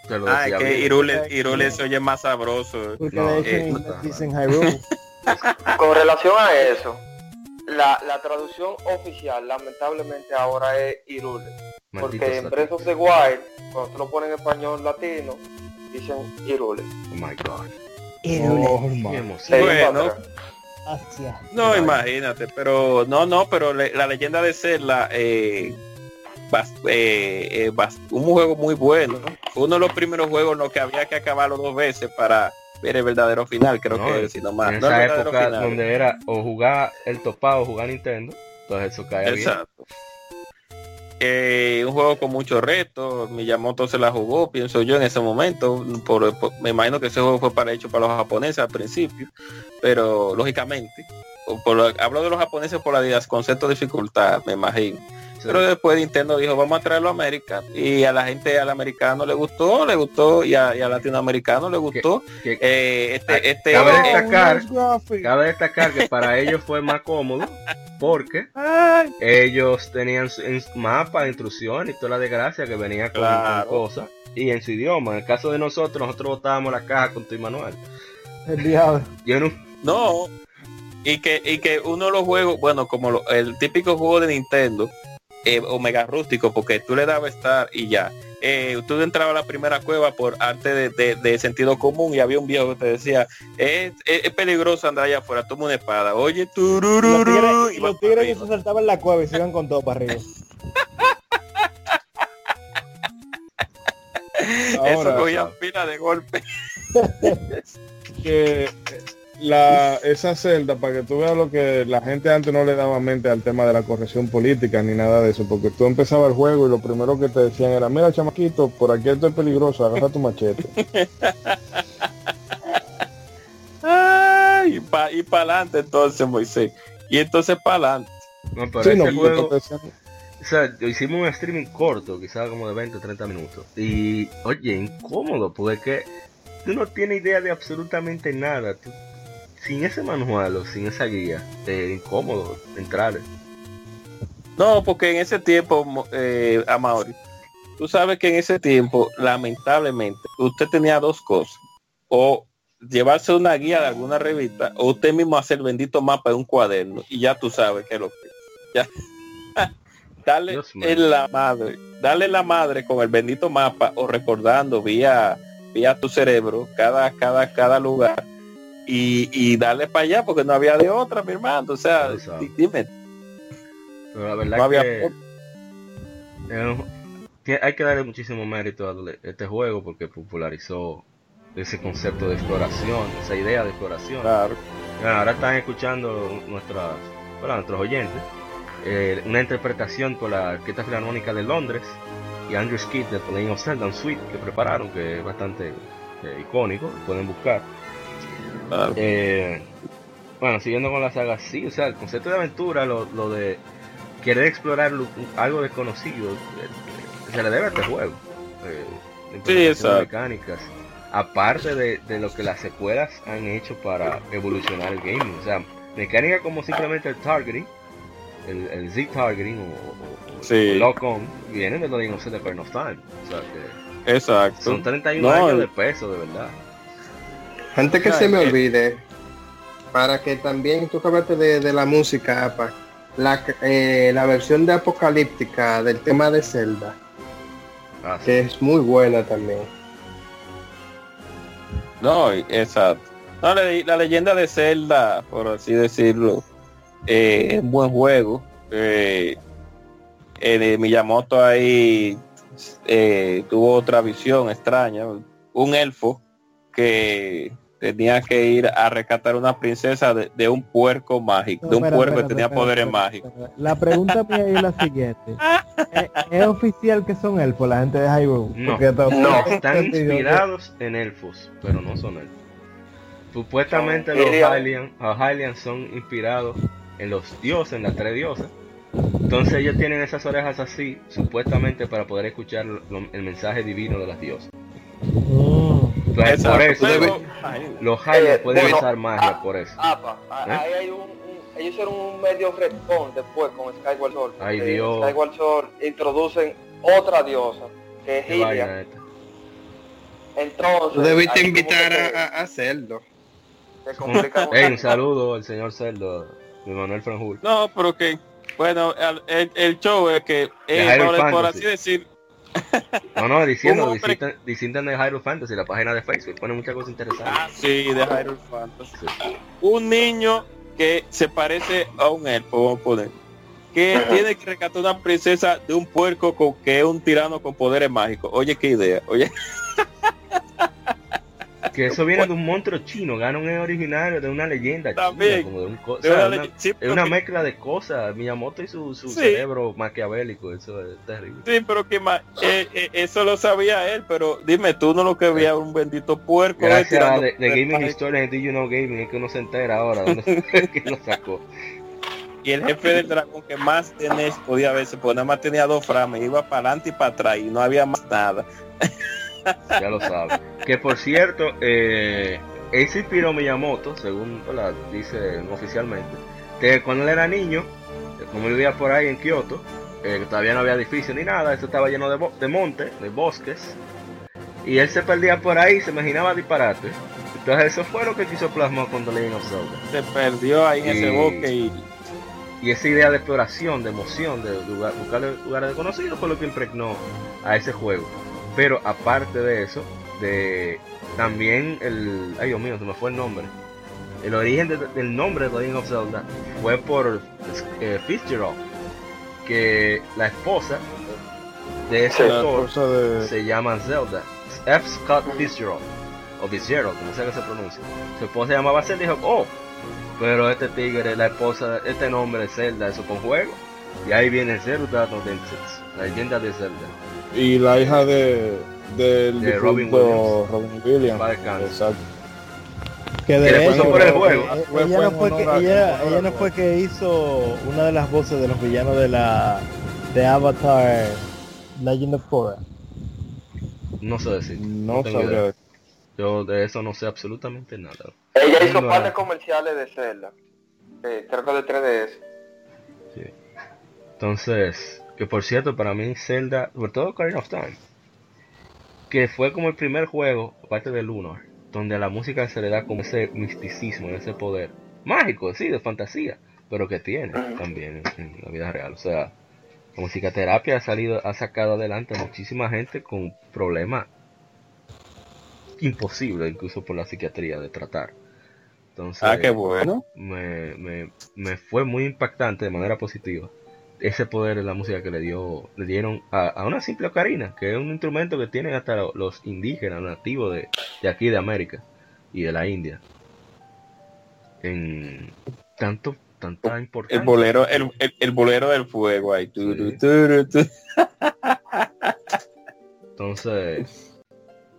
te lo Ah, que bien. Irule, Irule se oye más sabroso. No, eh, dicen Hyrule. Con relación a eso, la, la traducción oficial lamentablemente ahora es Irule. Maldito Porque en. Breath of the Wild, cuando tú lo pones en español latino, dicen Irule. Oh my god. Oh, Bueno. No, imagínate, pero no, no, pero le- la leyenda de Zelda, eh, bas- eh, eh, bas- un juego muy bueno. Fue uno de los primeros juegos en los que había que acabarlo dos veces para ver el verdadero final, creo No, que si no más. en no esa época final. donde era o jugar el topado o jugar Nintendo, entonces eso cae bien. Eh, un juego con muchos retos, Miyamoto se la jugó, pienso yo en ese momento, por, por- me imagino que ese juego fue para hecho para los japoneses al principio, pero lógicamente, por lo- hablo de los japoneses por la concepto de dificultad, me imagino. Pero después Nintendo dijo, vamos a traerlo a América. Y a la gente, al americano le gustó, le gustó, y a, y al latinoamericano le gustó. que- Eh, este, este, Cabe eh, destacar-. Cabe destacar que para ellos fue más cómodo porque ellos tenían su- en su mapa, instrucciones y toda la desgracia que venía con, Claro. con cosas y en su idioma. En el caso de nosotros, nosotros botábamos la caja con tu manual. El diablo. Yo no, No, y que, y que uno de los juegos, bueno, como lo- el típico juego de Nintendo, eh, Omega Rústico, porque tú le dabas estar y ya. Eh, tú entrabas a la primera cueva por arte de, de- de sentido común y había un viejo que te decía, es, es- es peligroso andar allá afuera, toma una espada. Oye, turururu, y los tigres que se saltaban la cueva y se iban con todo para arriba. Eso Ahora, cogían pila de golpe. que eh, la, esa celda, para que tú veas lo que la gente antes no le daba mente al tema de la corrección política ni nada de eso, porque tú empezabas el juego y lo primero que te decían era, mira chamaquito, por aquí esto es peligroso, agarra tu machete. Ay, y para y pa adelante entonces, Moisés. Y entonces para adelante. no, pero Sí, no, juego, o sea, hicimos un streaming corto, quizás como de 20 o 30 minutos. Y, oye, incómodo, porque que tú no tienes idea de absolutamente nada. Tú- sin ese manual o sin esa guía, incómodo entrar. No, porque en ese tiempo, eh, Amaury, tú sabes que en ese tiempo, lamentablemente, usted tenía dos cosas. O llevarse una guía de alguna revista, o usted mismo hacer el bendito mapa de un cuaderno, y ya tú sabes que lo que ya. Dale en la madre, dale la madre con el bendito mapa o recordando vía, vía tu cerebro cada, cada, cada lugar y, y darle para allá porque no había de otra, mi hermano. O sea, dime, Pero la verdad no había que que hay que darle muchísimo mérito a este juego porque popularizó ese concepto de exploración, esa idea de exploración. Claro. Ahora están escuchando nuestras, bueno, nuestros oyentes eh, una interpretación por la Orquesta Filarmónica de Londres y Andrew Skid de Legend of Zelda, un suite que prepararon que es bastante eh, icónico, pueden buscar. Claro. Eh, bueno, siguiendo con la saga, sí, o sea, el concepto de aventura, lo, lo de querer explorar lo- algo desconocido, eh, se le debe a este juego. Eh, de exacto. mecánicas, aparte de, de lo que las secuelas han hecho para evolucionar el gaming, o sea, mecánica como simplemente el targeting, el, el Z-targeting o, o- o- Sí. o lock-on vienen de los Zelda Ocarina of Time. O sea que Exacto. son 31 No, años de peso, de verdad. Antes que No, se me es- olvide, para que también tú hablaste de, de la música, apa, la, eh, la versión de Apocalíptica del tema de Zelda, Ah, sí. que es muy buena también. No, exacto. No, la, la leyenda de Zelda, por así decirlo, eh, es un buen juego. Eh, eh, Miyamoto ahí eh, tuvo otra visión extraña. Un elfo que tenía que ir a rescatar una princesa de, de un puerco mágico, No, de un espera, puerco espera, que tenía espera, poderes espera, mágicos. espera. La pregunta mía es la siguiente. ¿Es, es oficial que son elfos la gente de Hyrule? No. No. Están inspirados en elfos, pero no son elfos. Supuestamente Son los Hylian. Hylian, los Hylian son inspirados en los dioses, en las tres diosas. Entonces ellos tienen esas orejas así, supuestamente para poder escuchar lo- el mensaje divino de las diosas. Mm. Entonces, por eso los Hylian Eh, pueden bueno, usar magia ah, por eso. Apa, a- ¿Eh? ahí hay un, un- ellos hicieron un medio retcon después con Skyward Sword. Ay, porque Dios. En Skyward Sword introducen otra diosa, que es Hylia. Entonces, Tú debiste invitar que a, a- a hacerlo. se complica Ey, mucho. un saludo al señor Celdo, de Manuel Franjul. No, pero que, bueno, el, show es que, eh, por, por así decir, No, no, diciendo, visiten, visiten de Hyrule Fantasy, la página de Facebook, pone muchas cosas interesantes. ah, sí, de Hyrule Fantasy. Sí. un niño que se parece a un elfo, vamos a poner, que tiene que rescatar una princesa de un puerco con, que es un tirano con poderes mágicos. Oye, qué idea. Oye, Que eso viene de un monstruo chino, Ganon es originario de una leyenda También. china, como de un co- o de sea, una sí, es una que- mezcla de cosas, Miyamoto y su, su Sí. cerebro maquiavélico, eso es terrible. sí, pero que más, eh, eh, eso lo sabía él, pero dime, tú no lo que veías un bendito puerco eh, Gracias a de, Gaming de Did You Know Gaming es que uno se entera ahora dónde que lo sacó. y el jefe del dragón que más tenés podía verse, pues nada más tenía dos frames, iba para adelante y para atrás y no había más nada. ya lo sabe. Que por cierto, eh, él se inspiró Miyamoto, según ¿verdad? dice oficialmente, que cuando él era niño, eh, como vivía por ahí en Kioto, eh, todavía no había edificios ni nada, eso estaba lleno de, de monte, de bosques, y él se perdía por ahí, se imaginaba disparate. Entonces eso fue lo que quiso plasmar con The Legend of Zelda. Se perdió ahí en ese bosque y Y esa idea de exploración, de emoción, de lugar- buscar lugares desconocidos fue lo que impregnó a ese juego. Pero aparte de eso, de también el... Ay Dios mío, se me fue el nombre. El origen de- del nombre de The Legend of Zelda fue por eh, Fitzgerald, que la esposa de ese La autor de... se llama Zelda. F. Scott Fitzgerald, o Fitzgerald, como sea que se pronuncia. Su esposa se llamaba Zelda y dijo, oh, pero este tigre, la esposa, este nombre es Zelda, eso con juego. Y ahí viene Zelda no la leyenda de Zelda. Y la hija de... Del De Robin Williams. Exacto. Que de hecho, por el eh, juego. ella, no fue que, ella, ella no fue que hizo una de las voces de los villanos de la de Avatar Legend of Korra. No sé decir. No tengo sabría idea. decir. Yo de eso no sé absolutamente nada. Ella hizo No, par no. de comerciales de Zelda. Eh, creo que de 3DS. Sí. Entonces, que por cierto, para mí Zelda, sobre todo Ocarina of Time, que fue como el primer juego, aparte del Lunar, donde a la música se le da como ese misticismo, ese poder mágico, sí, de fantasía, pero que tiene también en, en la vida real. O sea, la musicoterapia ha salido, ha sacado adelante a muchísima gente con problemas imposibles, incluso por la psiquiatría, de tratar. Entonces, ah, qué bueno. me, me, me fue muy impactante de manera positiva ese poder de la música que le dio le dieron a, a una simple ocarina que es un instrumento que tienen hasta lo- los indígenas nativos de, de aquí de América y de la India. En tanto tanta importancia. El bolero, el, el, el bolero del fuego ahí. Entonces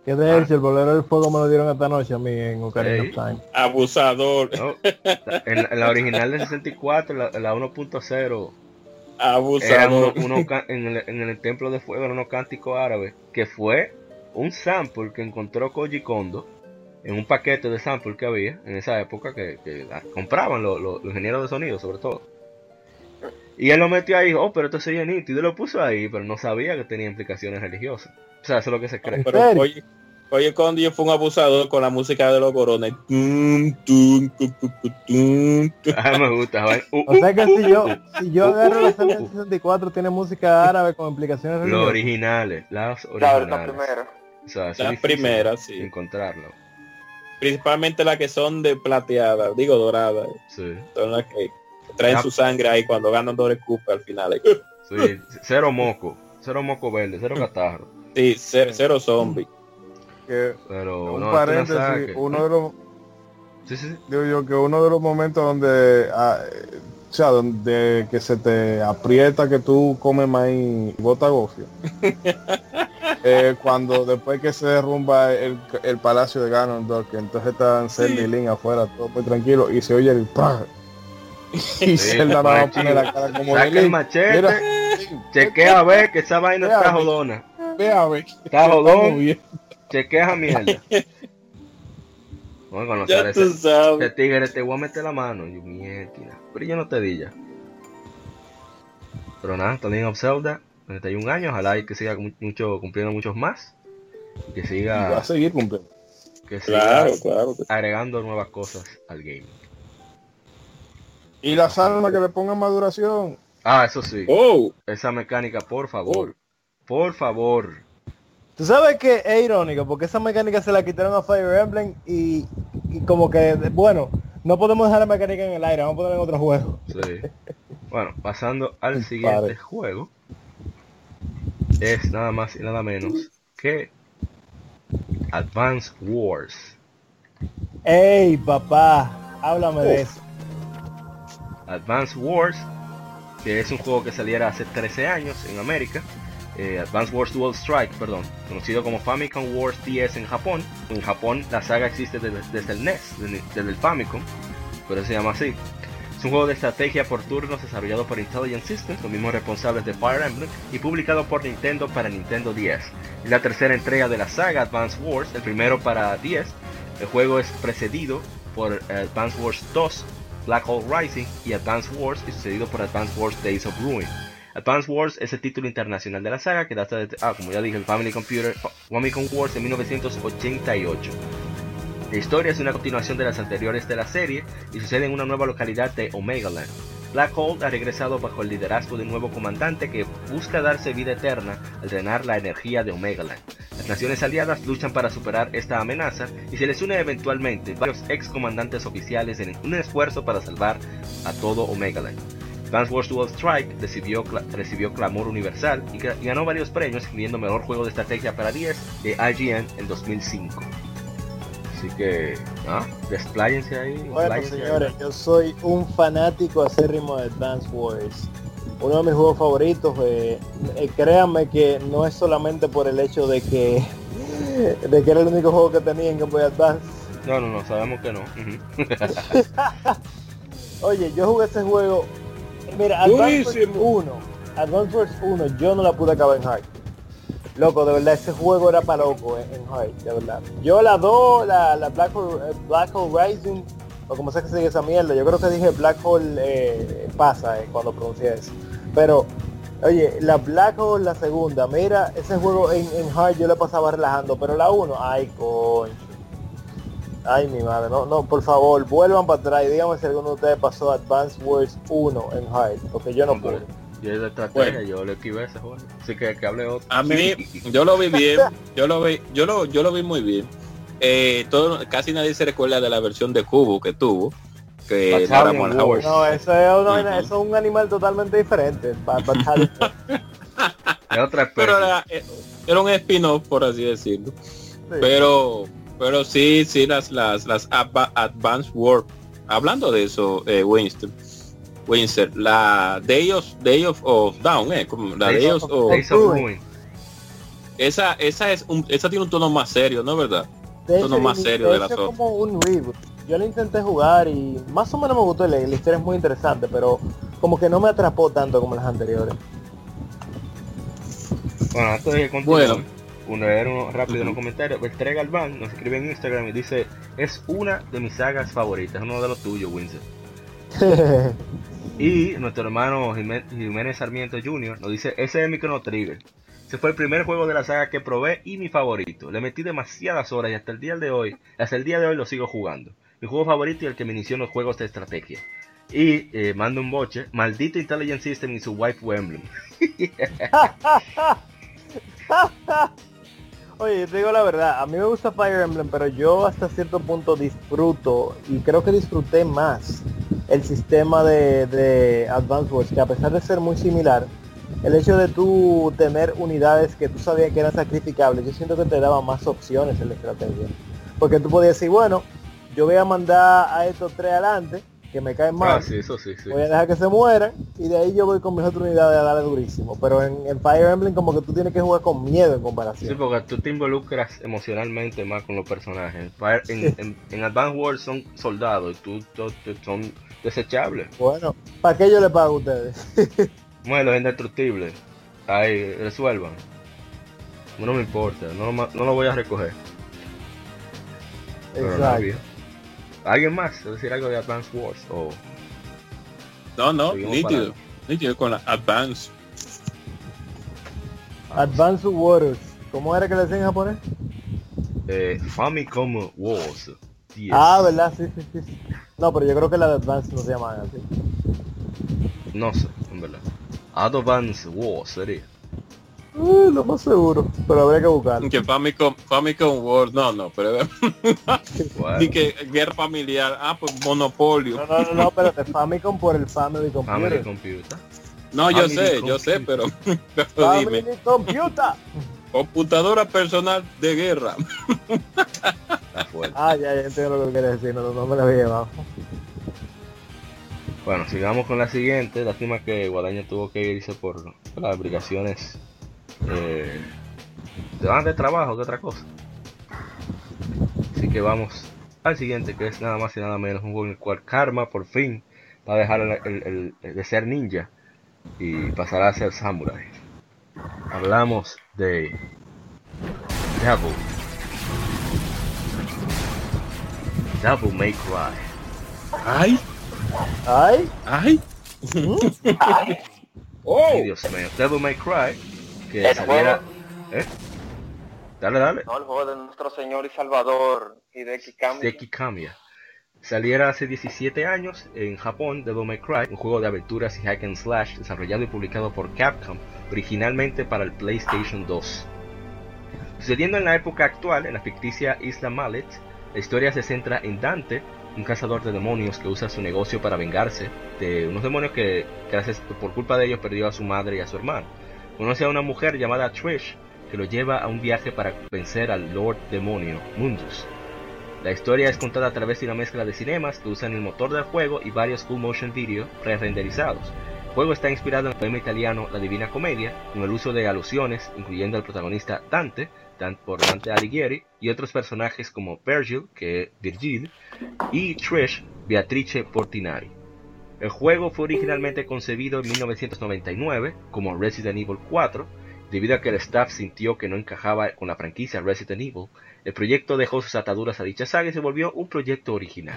Que de hecho el bolero del fuego me lo dieron esta noche a mí en Ocarina of Time. Abusador, no, en, en la original de 64 la, la 1.0 eran uno- en, el, en el templo de fuego eran unos cánticos árabes que fue un sample que encontró Koji Kondo en un paquete de sample que había en esa época que, compraban los, los- los ingenieros de sonido sobre todo Y él lo metió ahí, oh, pero esto sería nítido, y lo puso ahí, pero no sabía que tenía implicaciones religiosas. O sea, eso es lo que se cree. Pero oye, oye, Condi fue un abusador con la música de los corones. Ah, me gusta. va. Uh, O sea que uh, si yo, uh, si yo agarro la Nintendo 64 tiene música árabe con implicaciones Los religiosas. originales, las La, la originales. primera. O sea, Las primeras, sí. Encontrarlo. Principalmente las que son de plateada, digo dorada. Sí, Son las que traen Ah. su sangre ahí cuando ganan doble cupa al final. sí. Cero moco. Cero moco verde, cero catarro. Sí, cero, cero zombie. Que, Pero un no, no paréntesis, uno de los Sí, sí, sí. digo yo que uno de los momentos donde ah, o sea donde que se te aprieta que tú comes maíz y bota gofio Eh, cuando después que se derrumba el, el palacio de Ganondorf que entonces están Zelda y Link afuera todo muy tranquilo y se oye el ¡pah! y Zelda más pone la cara como Saca el machete, mira chequea a ver que esa vaina está jodona. ve a ver Está jodón. Chequea esa mierda. Bueno, cuando Ya sale tú ese, sabes. ese tigre te voy a meter la mano. Yo, mierda. Pero yo no te di ya. Pero nada, también Zelda, 31 años, ojalá y que siga mu- mucho, cumpliendo muchos más. Y que Y va a siga, seguir cumpliendo que siga Claro, claro. agregando nuevas cosas al game. y las armas que le pongan maduración Ah, eso sí. Oh, Esa mecánica, por favor. Por favor. Tú sabes que es irónico porque esa mecánica se la quitaron a Fire Emblem y, y como que, bueno, no podemos dejar la mecánica en el aire, vamos a ponerla en otro juego. Sí. Bueno, pasando al siguiente juego. Es nada más y nada menos que Advance Wars. ¡Ey, papá! Háblame de eso. Advance Wars, que es un juego que saliera hace 13 años en América. Eh, Advance Wars Dual Strike, perdón, conocido como Famicom Wars DS en Japón. En Japón la saga existe desde, el NES, desde, desde el Famicom, pero se llama así. Es un juego de estrategia por turnos desarrollado por Intelligent Systems, los mismos responsables de Fire Emblem, y publicado por Nintendo para Nintendo 10. Es la tercera entrega de la saga Advance Wars, el primero para 10. El juego es precedido por eh, Advance Wars 2, Black Hole Rising y Advance Wars y sucedido por Advance Wars Days of Ruin. Advance Wars es el título internacional de la saga que data de, ah, como ya dije, el Family Computer Famicom Wars de 1988. La historia es una continuación de las anteriores de la serie y sucede en una nueva localidad de Omegaland. Black Hole ha regresado bajo el liderazgo de un nuevo comandante que busca darse vida eterna al drenar la energía de Omegaland. Las naciones aliadas luchan para superar esta amenaza y se les une eventualmente varios ex comandantes oficiales en un esfuerzo para salvar a todo Omegaland. Advance Wars Dual Strike recibió, recibió clamor universal y ga- ganó varios premios, incluyendo Mejor Juego de Estrategia para 10 de IGN en 2005. Así que, ¿ah? Despláyense ahí. Bueno, ahí. señores, yo soy un fanático acérrimo de Advance Wars. Uno de mis juegos favoritos. eh, eh, créanme que no es solamente por el hecho de que de que era el único juego que tenía en Game Boy Advance. No, no, no, sabemos que no. Oye, yo jugué ese juego. Mira, Advance Wars Durísimo. 1. Advance Wars 1, yo no la pude acabar en hard. Loco, de verdad, ese juego era para loco eh, en hard, de verdad. Yo la 2, la, la Black, Hole, eh, Black Hole Rising, o como sea que se diga esa mierda, yo creo que dije Black Hole eh, pasa eh, cuando pronuncié eso. Pero, oye, la Black Hole, la segunda, mira, ese juego en, en hard yo le pasaba relajando, pero la 1, ay, coño. Ay, mi madre, no, no, por favor, vuelvan para atrás y díganme si alguno de ustedes pasó Advance Wars 1 en hard, porque yo no pude. Yo de estrategia, Bueno. yo le esquivé ese juego. Así que que hable otro. A mí, yo lo vi bien, yo lo vi, yo lo, yo lo vi muy bien. Eh, todo, casi nadie se recuerda de la versión de Cubo que tuvo, que no eso es, una eso es un animal totalmente diferente. otra pero era, era un spin-off por así decirlo. Sí. Pero, pero sí, sí, las, las, las Adva- Advanced War. Hablando de eso, eh, Winston, Winston, la Day of, Day of, of Down, eh, como la Days Day of- esa, esa es un, esa tiene un tono más serio, ¿no es verdad? De Tono hecho, más serio de de las otras. como un reboot. Yo lo intenté jugar y más o menos me gustó, la, la historia es muy interesante, pero como que no me atrapó tanto como las anteriores. Bueno, Bueno. Uno leer uno rápido en los comentarios. Estrella Galván nos escribe en Instagram y dice, es una de mis sagas favoritas, uno de los tuyos, Winston. Y nuestro hermano Jimé- Jiménez Sarmiento Jr. nos dice, ese es mi Chrono Trigger. Ese fue el primer juego de la saga que probé y mi favorito. Le metí demasiadas horas y hasta el día de hoy, hasta el día de hoy lo sigo jugando. Mi juego favorito y el que me inició en los juegos de estrategia. Y eh, manda un boche, maldito Intelligent System y su waifu emblem. Oye, te digo la verdad, a mí me gusta Fire Emblem, pero yo hasta cierto punto disfruto y creo que disfruté más el sistema de, de Advance Wars, que a pesar de ser muy similar, el hecho de tú tener unidades que tú sabías que eran sacrificables, yo siento que te daba más opciones en la estrategia. Porque tú podías decir, bueno, yo voy a mandar a estos tres adelante, que me caen mal, Ah, sí, eso sí, sí. voy a dejar que se mueran y de ahí yo voy con mis otras unidades a darle durísimo. Pero en, en Fire Emblem como que tú tienes que jugar con miedo en Sí, comparación. porque tú te involucras emocionalmente más con los personajes. Fire- En, en, en Advance Wars son soldados y tú, tú- tú- son desechables. Bueno, ¿para qué yo le pago a ustedes? Bueno, es indestructible. Ahí, resuelvan. No me importa, no, no lo voy a recoger. Exacto. ¿Alguien más? ¿Quiere decir algo de Advance Wars? O No, no, nítido. Nítido con la Advance. Advance Waters. ¿Cómo era que le decían en japonés? eh, Famicom Wars. 10. Ah, ¿verdad? Sí, sí, sí, sí. No, pero yo creo que la de Advance no se llaman así. No sé, en verdad. Advance Wars sería. Uh, lo más seguro, pero habría que buscarlo. Que Famicom, Famicom World, no, no, pero Bueno, y que guerra familiar, ah, pues monopolio. No, no, no, no, pero de Famicom por el Family Family Computer. Computer. No, yo Family sé, yo sé, pero, pero Family dime, Computer. computadora personal de guerra. Está fuerte. Ah, ya, ya entiendo lo que quieres decir, no, no me lo había llevado. Bueno, sigamos con la siguiente. Lástima que Guadaña tuvo que irse por las obligaciones eh, de van de trabajo que otra cosa. Así que vamos al siguiente, que es nada más y nada menos un juego en el cual Karma por fin va a dejar el, el- el- de ser ninja y pasará a ser samurai. Hablamos de Devil. Devil May Cry. Ay, Ay, ay. oh, Ay, Dios mío. Devil May Cry. Que El saliera. ¿Eh? Dale, dale. No, el juego de nuestro Señor y Salvador Hideki Kami. Seki Kamiya. Saliera hace 17 años en Japón, Devil May Cry, un juego de aventuras y hack and slash desarrollado y publicado por Capcom, originalmente para el PlayStation 2. Sucediendo en la época actual, en la ficticia Isla Mallet, la historia se centra en Dante, un cazador de demonios que usa su negocio para vengarse de unos demonios que, gracias por culpa de ellos, perdió a su madre y a su hermano. Conoce a una mujer llamada Trish que lo lleva a un viaje para vencer al Lord Demonio, Mundus. La historia es contada a través de una mezcla de cinemas que usan el motor del juego y varios full motion video pre-renderizados. El juego está inspirado en el poema italiano La Divina Comedia, con el uso de alusiones, incluyendo al protagonista Dante, Dan- por Dante Alighieri, y otros personajes como Virgil, que es Virgil, y Trish, Beatrice Portinari. El juego fue originalmente concebido en 1999 como Resident Evil 4, debido a que el staff sintió que no encajaba con la franquicia Resident Evil, el proyecto dejó sus ataduras a dicha saga y se volvió un proyecto original.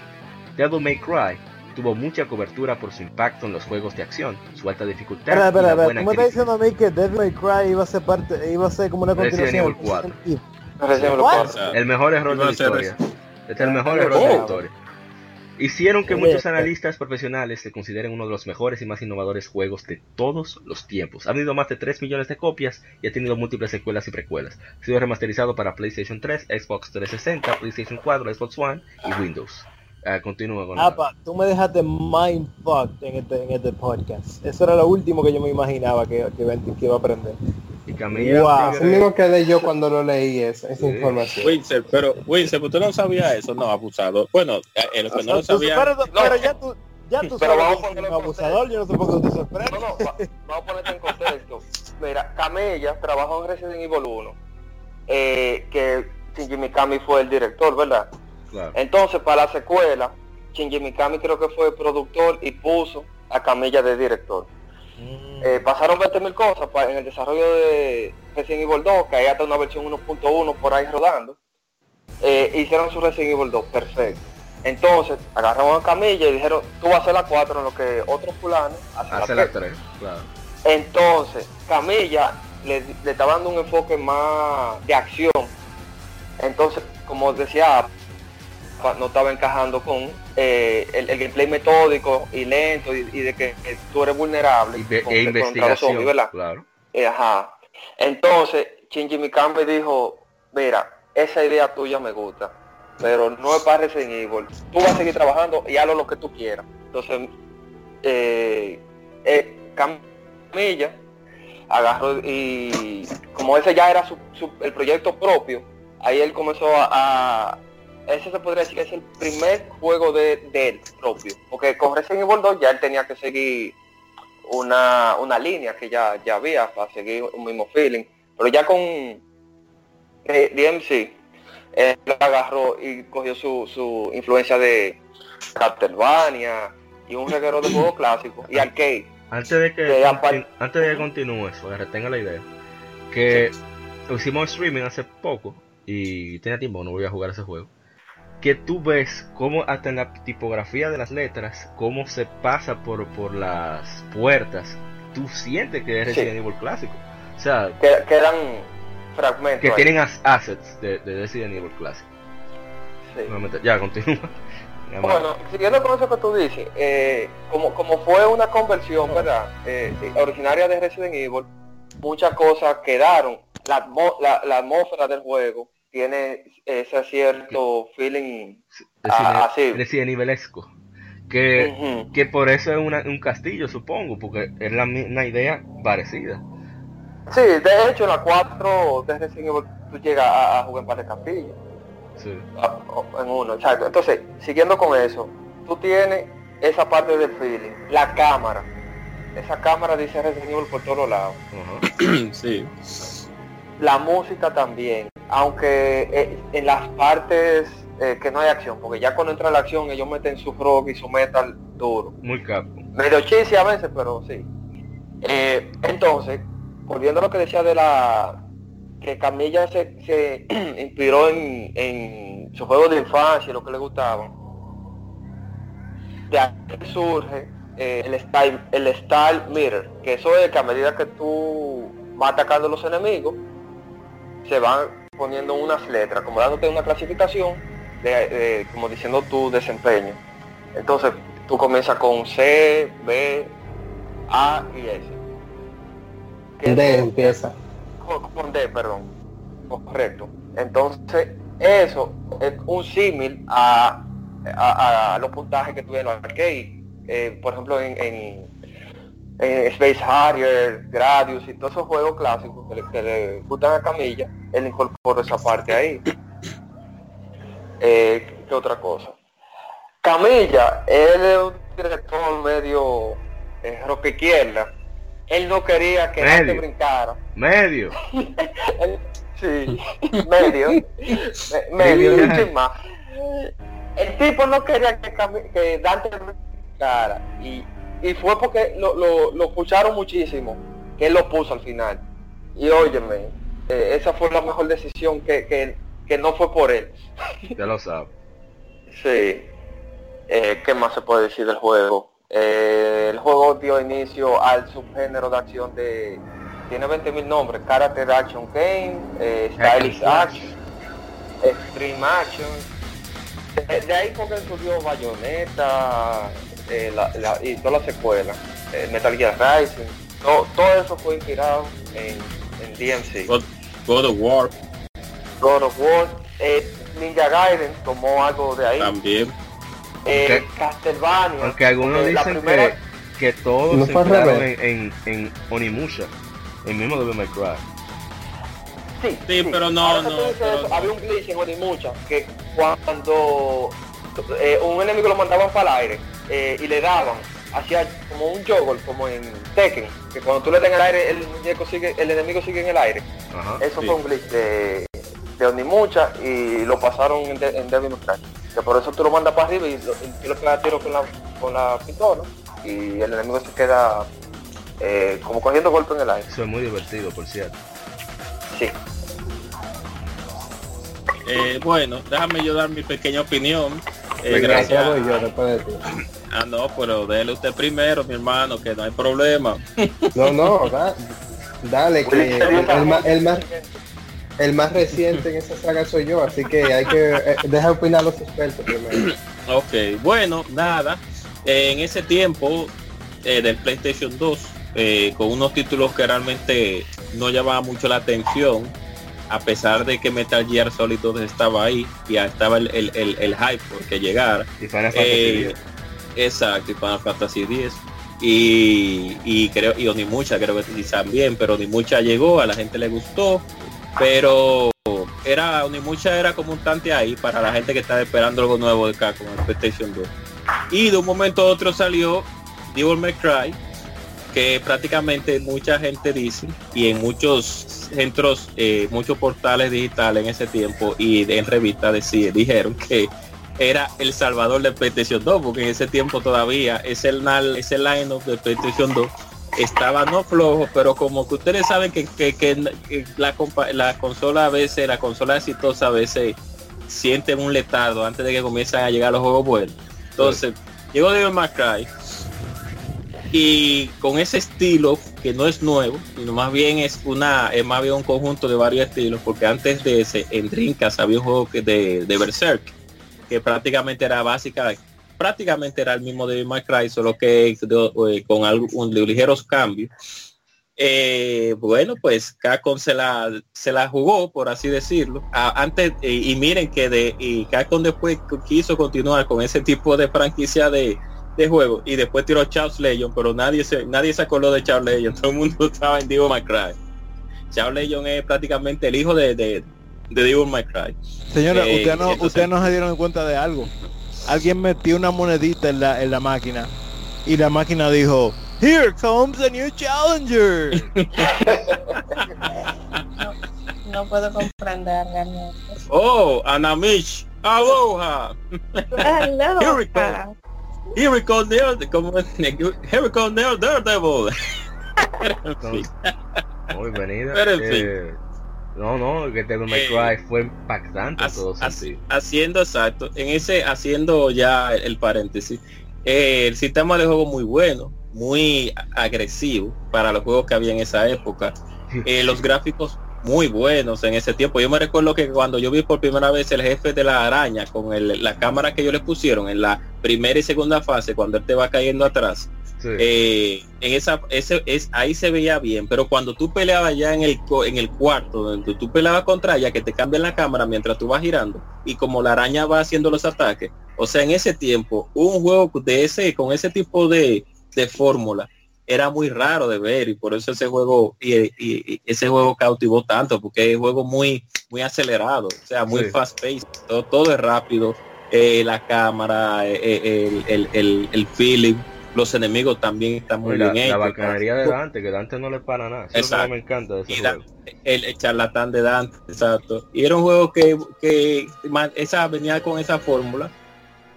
Devil May Cry tuvo mucha cobertura por su impacto en los juegos de acción, su alta dificultad espera, y la buena ¿Tú me estás crítica. diciendo a mí que Devil May Cry iba a ser parte, iba a ser como una Resident continuación? Evil 4. Resident Evil What? 4. El mejor error de la historia. Este es el mejor error de la Oh. historia. Hicieron que muchos eh. analistas profesionales se consideren uno de los mejores y más innovadores juegos de todos los tiempos. Ha vendido más de 3 millones de copias y ha tenido múltiples secuelas y precuelas. Ha sido remasterizado para PlayStation 3, Xbox 360, PlayStation 4, Xbox One y Windows. Ah, continúa con Apa, tú me dejaste mindfucked en este, en este podcast. Eso era lo último que yo me imaginaba que, que, que iba a aprender. Y Camilla Wow. Figueroa- Así mismo quedé yo cuando lo leí esa, esa Sí. información. Winsor, pero Winsor, ¿usted no sabía eso? No, abusado. Bueno, eh, el que no lo Tú- sabía. pero, pero ya tú, ya tú Pero sabes vamos a que es ponerlo un en abusador, yo no sé por qué te sorprendes. No, no, va- vamos a ponerte en contexto. Mira, Camella trabajó en Resident Evil 1, eh, que Shinji Mikami fue el director, ¿verdad? Claro. Entonces, para la secuela, Shinji Mikami creo que fue productor y puso a Camilla de director. Eh, pasaron 20.000 cosas en el desarrollo de Resident Evil 2, que hay hasta una versión 1.1 por ahí rodando. Eh, hicieron su Resident Evil 2, perfecto. Entonces, agarraron a Camilla y dijeron, tú vas a hacer la 4 en lo que otros fulanos hacen Hace la la 3. 3, claro. Entonces, Camilla le, le estaba dando un enfoque más de acción. Entonces, como decía, no estaba encajando con eh, el, el gameplay metódico y lento y, y de que, que tú eres vulnerable Y de- con- e contra los investigación, zombies, ¿verdad? claro. Eh, Ajá. Entonces, Shinji Mikami dijo, mira, esa idea tuya me gusta, pero no es para Resident Evil. Tú vas a seguir trabajando y hazlo lo que tú quieras. Entonces, eh, eh, Camilla agarró y como ese ya era su, su- el proyecto propio, ahí él comenzó a, a- ese se podría decir que es el primer juego de, de él propio, porque con Resident Evil 2 ya él tenía que seguir una, una línea que ya, ya había para seguir un mismo feeling, pero ya con eh, DMC él agarró y cogió su, su influencia de Castlevania y un reguero de juegos clásicos y arcade. Antes de que, antes de que continúe eso, que retenga la idea, que hicimos streaming hace poco y tenía tiempo, no voy a jugar ese juego. Que tú ves cómo hasta en la tipografía de las letras, cómo se pasa por, por las puertas, tú sientes que es Sí. Resident Evil clásico. O sea, que, que eran fragmentos. que ahí. tienen as- assets de, de Resident Evil clásico. Sí. Ya, continúa. Bueno, siguiendo con eso que tú dices, eh, como, como fue una conversión, ¿verdad? Eh, eh, originaria de Resident Evil, muchas cosas quedaron. La, la, la atmósfera del juego tiene ese cierto feeling Resident, ah, sí. Resident Evilesco. Que, que por eso es una- un castillo, supongo, porque es la, una idea parecida. Sí, de hecho, en la 4 de Resident Evil tú llegas a, a jugar en par de castillos. Sí. Ah, en uno, exacto. Entonces, siguiendo con eso, tú tienes esa parte del feeling, la cámara. Esa cámara dice Resident Evil por todos lados. Sí. La música también, aunque eh, en las partes eh, que no hay acción, porque ya cuando entra la acción ellos meten su rock y su metal duro. Muy capo. Medio cheesy a veces, pero sí. Eh, entonces, volviendo a lo que decía de la que Camilla se, se inspiró en, en su juego de infancia y lo que le gustaba. De ahí surge eh, el style, el style mirror, que eso es que a medida que tú vas atacando a los enemigos, se van poniendo unas letras, como dándote una clasificación, de, de- como diciendo tu desempeño. Entonces, tú comienzas con C, B, A y S. Que D empieza. con, con D, perdón. Correcto. Entonces, eso es un símil a, a- a los puntajes que tuvieron los arcade. Eh, por ejemplo, en, en- en Space Harrier, Gradius y todos esos juegos clásicos que le, que le gustan a Camilla, él incorporó esa parte ahí. Eh, ¿Qué otra cosa? Camilla, él es un director medio eh, rock izquierda. Él no quería que nadie Medio. brincara. Medio. Él- sí, medio. me- medio, chin más. El tipo no quería que, que Dante brincara. Y, y fue porque lo, lo, lo escucharon muchísimo, que él lo puso al final. Y óyeme, eh, esa fue la mejor decisión que, que, que no fue por él. Ya lo sabes. Sí. Eh, ¿Qué más se puede decir del juego? Eh, el juego dio inicio al subgénero de acción de... Tiene 20.000 nombres. Character Action Game, Stylish Action, Extreme Action. De, de ahí porque surgió Bayonetta eh, la- la- y toda la secuela. eh, Metal Gear Rising. To- todo eso fue inspirado en, en DMC. God, God of War God of War. eh, Ninja Gaiden tomó algo de ahí. también. Eh, Castlevania. Algunos porque la dicen primera- que, que todos No se en, en, en Onimusha, el mismo Devil May Cry. Sí, Sí, pero no, no, pero. Había un glitch en Onimucha que cuando eh, un enemigo lo mandaban para el aire eh, y le daban, hacía como un joggle, como en Tekken, que cuando tú le das en el aire, el muñeco sigue, el enemigo sigue en el aire. Ajá. Eso Sí. fue un glitch de, de Onimucha y lo pasaron en, de, en Devil May Cry. Que por eso tú lo mandas para arriba y lo, y tú le pegas tiro con la, con la pistola y el enemigo se queda eh, como cogiendo golpe en el aire. Eso es muy divertido, por cierto. Sí. Eh, bueno, déjame yo dar mi pequeña opinión. Eh, gracias. ya voy yo después de ti. Ah, no, pero déle usted primero, mi hermano, que no hay problema. No, no, da- dale, que el, el más, el más- el más reciente en esa saga soy yo, así que hay que eh, dejar opinar a los expertos primero. Ok, bueno, nada. Eh, en ese tiempo eh, del PlayStation 2, eh, con unos títulos que realmente no llamaban mucho la atención, a pesar de que Metal Gear Solid 2 estaba ahí y ya estaba el, el, el- el hype porque llegara. Y Final Fantasy Eh, X. exacto, y Final Fantasy X. Y, y creo, y Onimucha creo que también, pero Onimucha llegó, a la gente le gustó, pero era Onimucha era como un tante ahí para la gente que estaba esperando algo nuevo de Capcom en PlayStation 2. Y de un momento a otro salió Devil May Cry, que prácticamente mucha gente dice, y en muchos centros, eh, muchos portales digitales en ese tiempo y en revistas decía- dijeron que era el salvador de PlayStation 2, porque en ese tiempo todavía ese, ese line-up de PlayStation 2 estaba no flojo, pero como que ustedes saben que, que- que- la, la consola a veces, la consola exitosa a veces sienten un letardo antes de que comiencen a llegar los juegos buenos. Entonces, llegó Devil May Cry y con ese estilo que no es nuevo, sino más bien es una, es más bien un conjunto de varios estilos, porque antes de ese, en Dreamcast había un juego de, de Berserk, que prácticamente era básica, prácticamente era el mismo de May Cry, solo que eh, con algún ligeros cambios. Eh, bueno, pues Capcom se la, se la jugó, por así decirlo. Antes, eh, y miren que de, y Capcom después quiso continuar con ese tipo de franquicia de, de juego y después tiró Chaos Legion, pero nadie se, nadie se acordó de Chaos Legion, todo el mundo estaba en Devil May Cry. Chaos Legion es prácticamente el hijo de, de, de Devil May Cry. Señora, Eh, usted no, entonces- ustedes no se dieron cuenta de algo. Alguien metió una monedita en la, en la máquina y la máquina dijo, Here comes a new challenger. No puedo comprender realmente. Oh, Anamish, aloha. Hello. Here we go. Go, Dare- como es- go, Dare- Daredevil. Muy bienvenida. Pero en fin. No, no, que May Eh, fue impactante todo sentido. haciendo exacto en ese haciendo ya el paréntesis eh, el sistema de juego muy bueno muy agresivo para los juegos que había en esa época Eh, los gráficos muy buenos en ese tiempo. Yo me recuerdo que cuando yo vi por primera vez el jefe de la araña con el- la cámara que ellos le pusieron en la primera y segunda fase cuando él te va cayendo atrás Sí. eh, en esa ese es ahí se veía bien. Pero cuando tú peleabas ya en el co- en el cuarto donde tú peleabas contra ella que te cambian la cámara mientras tú vas girando y como la araña va haciendo los ataques o sea en ese tiempo un juego de ese con ese tipo de, de fórmula era muy raro de ver y por eso ese juego y, y- y ese juego cautivó tanto porque es un juego muy muy acelerado o sea muy Sí. fast paced todo, todo es rápido eh, la cámara eh, eh, el, el, el, el feeling los enemigos también están muy la, bien la hechos. bacanería de Dante, que Dante no le para nada. Eso Exacto. me encanta de ese Y da- juego. el, el charlatán de Dante, exacto. Y era un juego que, que esa venía con esa fórmula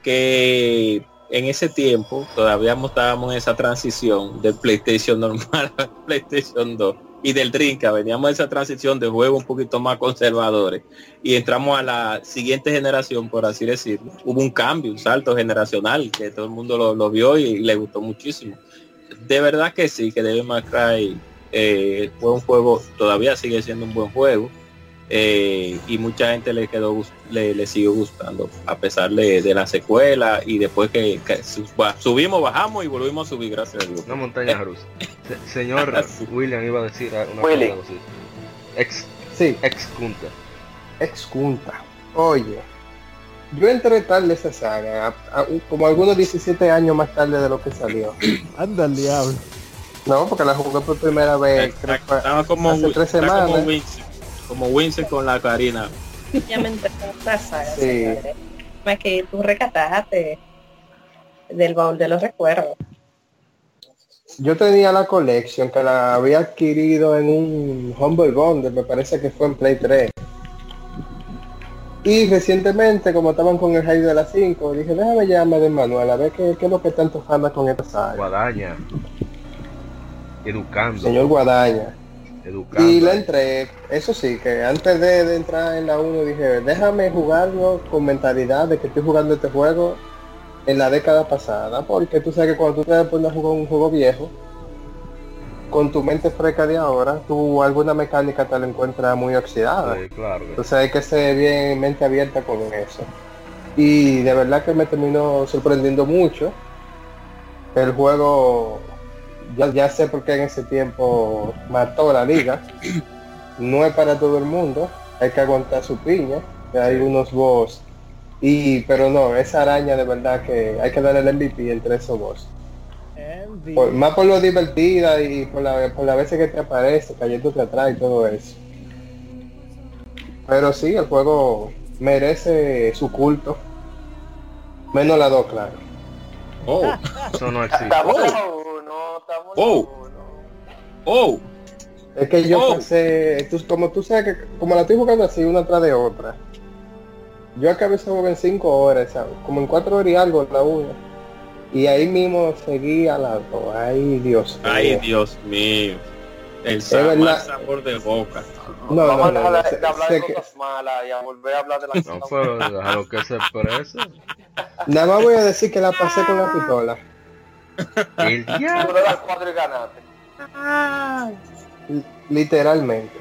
que en ese tiempo todavía mo- estábamos en esa transición del PlayStation normal al PlayStation 2 y del Dreamcast. Veníamos en esa transición de juegos un poquito más conservadores y entramos a la siguiente generación por así decirlo. Hubo un cambio un salto generacional que todo el mundo lo, vio y, le gustó muchísimo. De verdad que sí que Devil May Cry eh, fue un juego todavía sigue siendo un buen juego eh, y mucha gente le quedó le, le siguió gustando a pesar de, de la secuela y después que, subimos bajamos y volvimos a subir gracias a Dios Una montaña rusa. Se- señor William iba a decir una Willy. cosa así. Ex, Sí, ex junta. excunta. Oye, yo entré tarde a esa saga, a- a- como algunos 17 años más tarde de lo que salió. Anda el diablo. No, porque la jugué por primera vez, Estaba como, hace tres como semanas. Winston, como Winston con la Karina Ya me esta saga, Sí. Es que tú recataste del baúl de los recuerdos. Yo tenía la colección que la había adquirido en un Humble Bundle, me parece que fue en Play 3. Y recientemente, como estaban con el hype de las 5, dije, déjame llamarme de Manuel a ver qué, qué es lo que tanto fama con esta saga. Guadaña. Educando. Señor Guadaña. Educando. Y la entré, eso sí, que antes de, de entrar en la 1 dije, déjame jugarlo con mentalidad de que estoy jugando este juego en la década pasada, porque tú sabes que cuando tú te pones a jugar un juego viejo, con tu mente fresca de ahora, tú alguna mecánica te la encuentras muy oxidada. Sí, claro. que- Entonces hay que ser bien mente abierta con eso. Y de verdad que me terminó sorprendiendo mucho. El juego, ya, ya sé por qué en ese tiempo mató la liga. No es para todo el mundo, hay que aguantar su piña. Hay unos boss. Y, pero no, esa araña de verdad que hay que darle el MVP entre esos boss. Por- más por lo divertida y por la, por la veces que te aparece, cayéndote atrás y todo eso. Pero sí, el juego merece su culto. Menos la 2, claro. Oh, Eso no existe. Oh. la uno, estamos en la Oh. oh, Es que yo Oh. pensé, tú- como tú sabes que como la estoy jugando así una tras de otra, yo acabé ese juego en 5 horas, ¿sabes? como en 4 horas y algo la una. Y ahí mismo seguí a las dos. Ay Dios ay mío. Dios mío. El Es sa- verdad. mal sabor de boca. No, Vamos no, a no, dejar no, de, de hablar de que- cosas malas y a volver a hablar de la No, pero déjalo que se exprese. Nada más voy a decir que la pasé con la pistola. El diablo. y ganaste. Literalmente.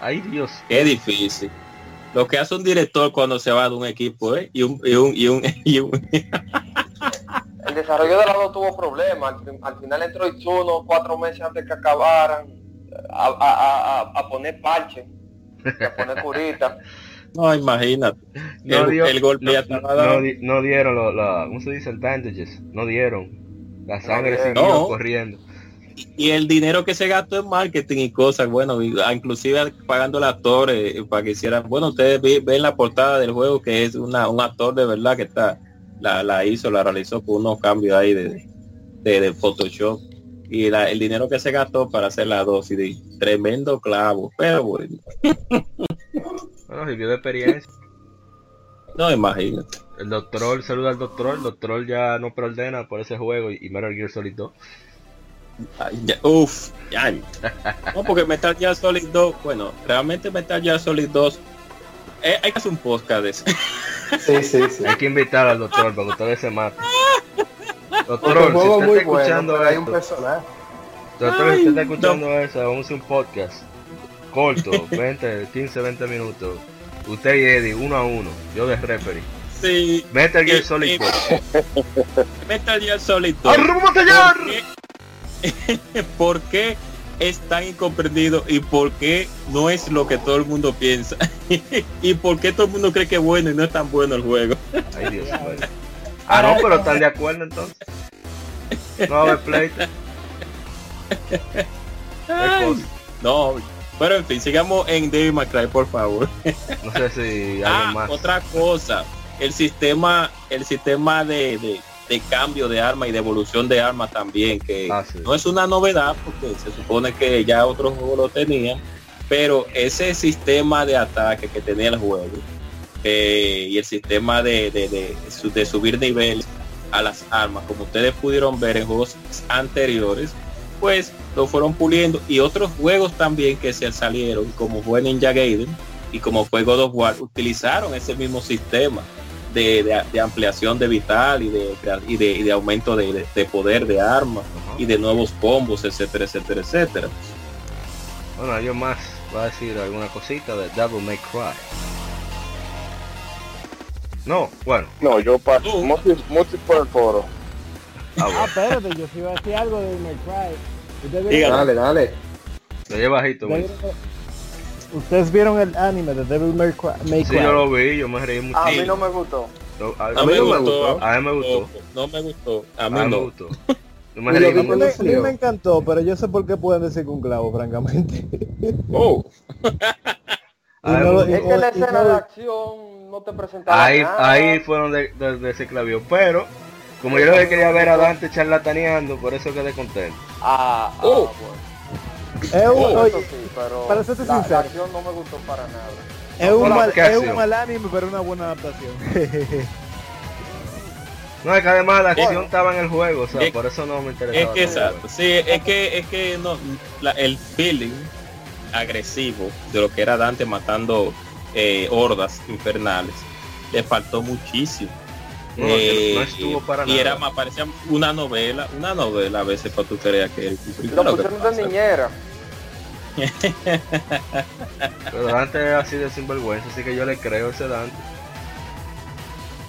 Ay, Dios. Qué difícil. Lo que hace un director cuando se va de un equipo, ¿eh? Y un, y un, y un, y un- El desarrollo de la 2 tuvo problemas. Al, al final entró Itsuno cuatro meses antes que acabaran a, a- a- a- poner parche, a poner curita. No, imagínate. No, el, dio- el golpe no, no no dieron lo- la, ¿cómo se dice? Advantages. No dieron. La sangre siguió No. corriendo. y el dinero que se gastó en marketing y cosas, bueno, ah, inclusive pagando al actor eh, para que hicieran, bueno, ustedes ven la portada del juego que es una, un actor de verdad que está, la, la hizo, la realizó con unos cambios ahí de, de, de Photoshop y la- el dinero que se gastó para hacer la dosis de tremendo clavo, pero bueno, Bueno, sirvió de experiencia. no imagínate. El doctor, saluda al doctor. El doctor ya no preordena por ese juego y, y Metal Gear Solid 2. Ay, ya, uf, ya. No, porque Metal Gear Solid 2, bueno, realmente Metal Gear Solid 2, eh, hay que hacer un podcast de eso. Sí, sí, sí. Hay que invitar al doctor para que ustedes se maten. Doctor, si usted está bueno, escuchando hay un personaje. doctor, si usted está escuchando eso, vamos a hacer un podcast corto, 20, 15, 20 minutos. Usted y Eddie, uno a uno. Yo de referee. Sí, Metal Gear Solid y- 2. Metal Gear Solid 2. ¡Arruma, señor! ¿Por qué, es tan incomprendido y por qué no es lo que todo el mundo piensa? y por qué todo el mundo cree que es bueno y no es tan bueno el juego. Ay, Dios mío. Ah, no, pero están de acuerdo entonces. No va a haber pleito. Hay cosas. No, pero en fin, sigamos en Cry, por favor. No sé si Ah, más. otra cosa, el sistema, el sistema de, de- de cambio de arma y de evolución de armas también, que Ah, sí. no es una novedad porque se supone que ya otros juegos lo tenían, pero ese sistema de ataque que tenía el juego eh, y el sistema de, de subir niveles a las armas, como ustedes pudieron ver en juegos anteriores, pues lo fueron puliendo y otros juegos también que se salieron, como fue Ninja Gaiden y como fue God of War, utilizaron ese mismo sistema de, de- de ampliación de vital y de, y de, y de aumento de, de- de poder de armas y de nuevos combos, etcétera, etcétera, etcétera. Bueno, alguien más va a decir alguna cosita de Devil May Cry. No, bueno. No, yo paso. Multi por el foro. Ah, Ah, bueno. espérate, yo sí iba a decir algo de May Cry. ¿Ustedes Dígalo. vieron, Dale, dale. Lo lleva bajito, güey. ustedes vieron- ¿Ustedes vieron el anime de Devil May Cry? May Sí, yo lo vi, yo me reí mucho. A Sí. mí no me gustó. Lo- A, A a mí mí no me me gustó. gustó. A mí me gustó. No, no me gustó. A A mí mí me no. gustó. Yo me reí A mí, cuando me, a mí salió. me encantó, pero yo sé por qué pueden decir con clavo, francamente. Oh, A mí no me Es que la escena no- de acción no te presentaba Ahí, nada. ahí fue donde, donde se clavió. Pero, como yo lo que quería ver a Dante charlataneando, por eso quedé contento. Ah, ah, Oh. bueno. Es un, oye, sí, pero para serte la, la sincero. acción no me gustó para nada. es un, mal, ¿qué es un mal anime, pero una buena adaptación. No, es que además la acción estaba en el juego, o sea, Es- por eso no me interesaba. es que exacto. Sí, es que es que no la- el feeling agresivo de lo que era Dante matando eh, hordas infernales. Le faltó muchísimo. No, no Eh, estuvo para y nada. era más parecía una novela, una novela a veces para tú creas que Lo pusieron de niñera. Pero Dante es así de sinvergüenza, así que yo le creo a ese Dante.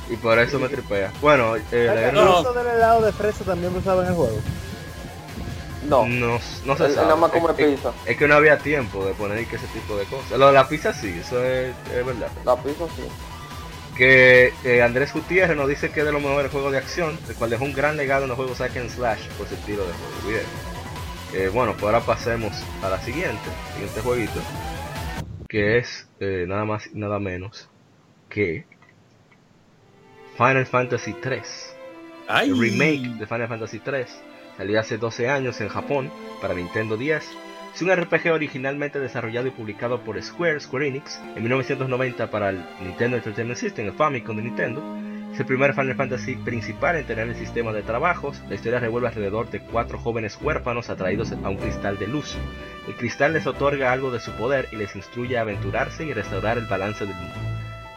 Y por eso me tripea. Bueno, eh, ¿El uso del helado de fresa también lo usaba en el juego? No. no, no se él sabe. nada más come es, es- pizza. es que no había tiempo de poner que ese tipo de cosas. Lo de la pizza sí, eso es, es verdad. La pizza sí. Que eh, Andrés Gutiérrez nos dice que es de los mejores juegos de acción, el cual dejó un gran legado en los juegos hack and slash por su estilo de juego. Bien. Eh, bueno, pues ahora pasemos a la siguiente, siguiente jueguito, que es eh, nada más y nada menos que Final Fantasy 3. Ay. El remake de Final Fantasy 3 salió hace 12 años en Japón para Nintendo 10. Es un RPG originalmente desarrollado y publicado por Square, Square Enix, en 1990 para el Nintendo Entertainment System, el Famicom de Nintendo. Es el primer Final Fantasy principal en tener el sistema de trabajos. La historia revuelve alrededor de cuatro jóvenes huérfanos atraídos a un cristal de luz. El cristal les otorga algo de su poder y les instruye a aventurarse y restaurar el balance del mundo.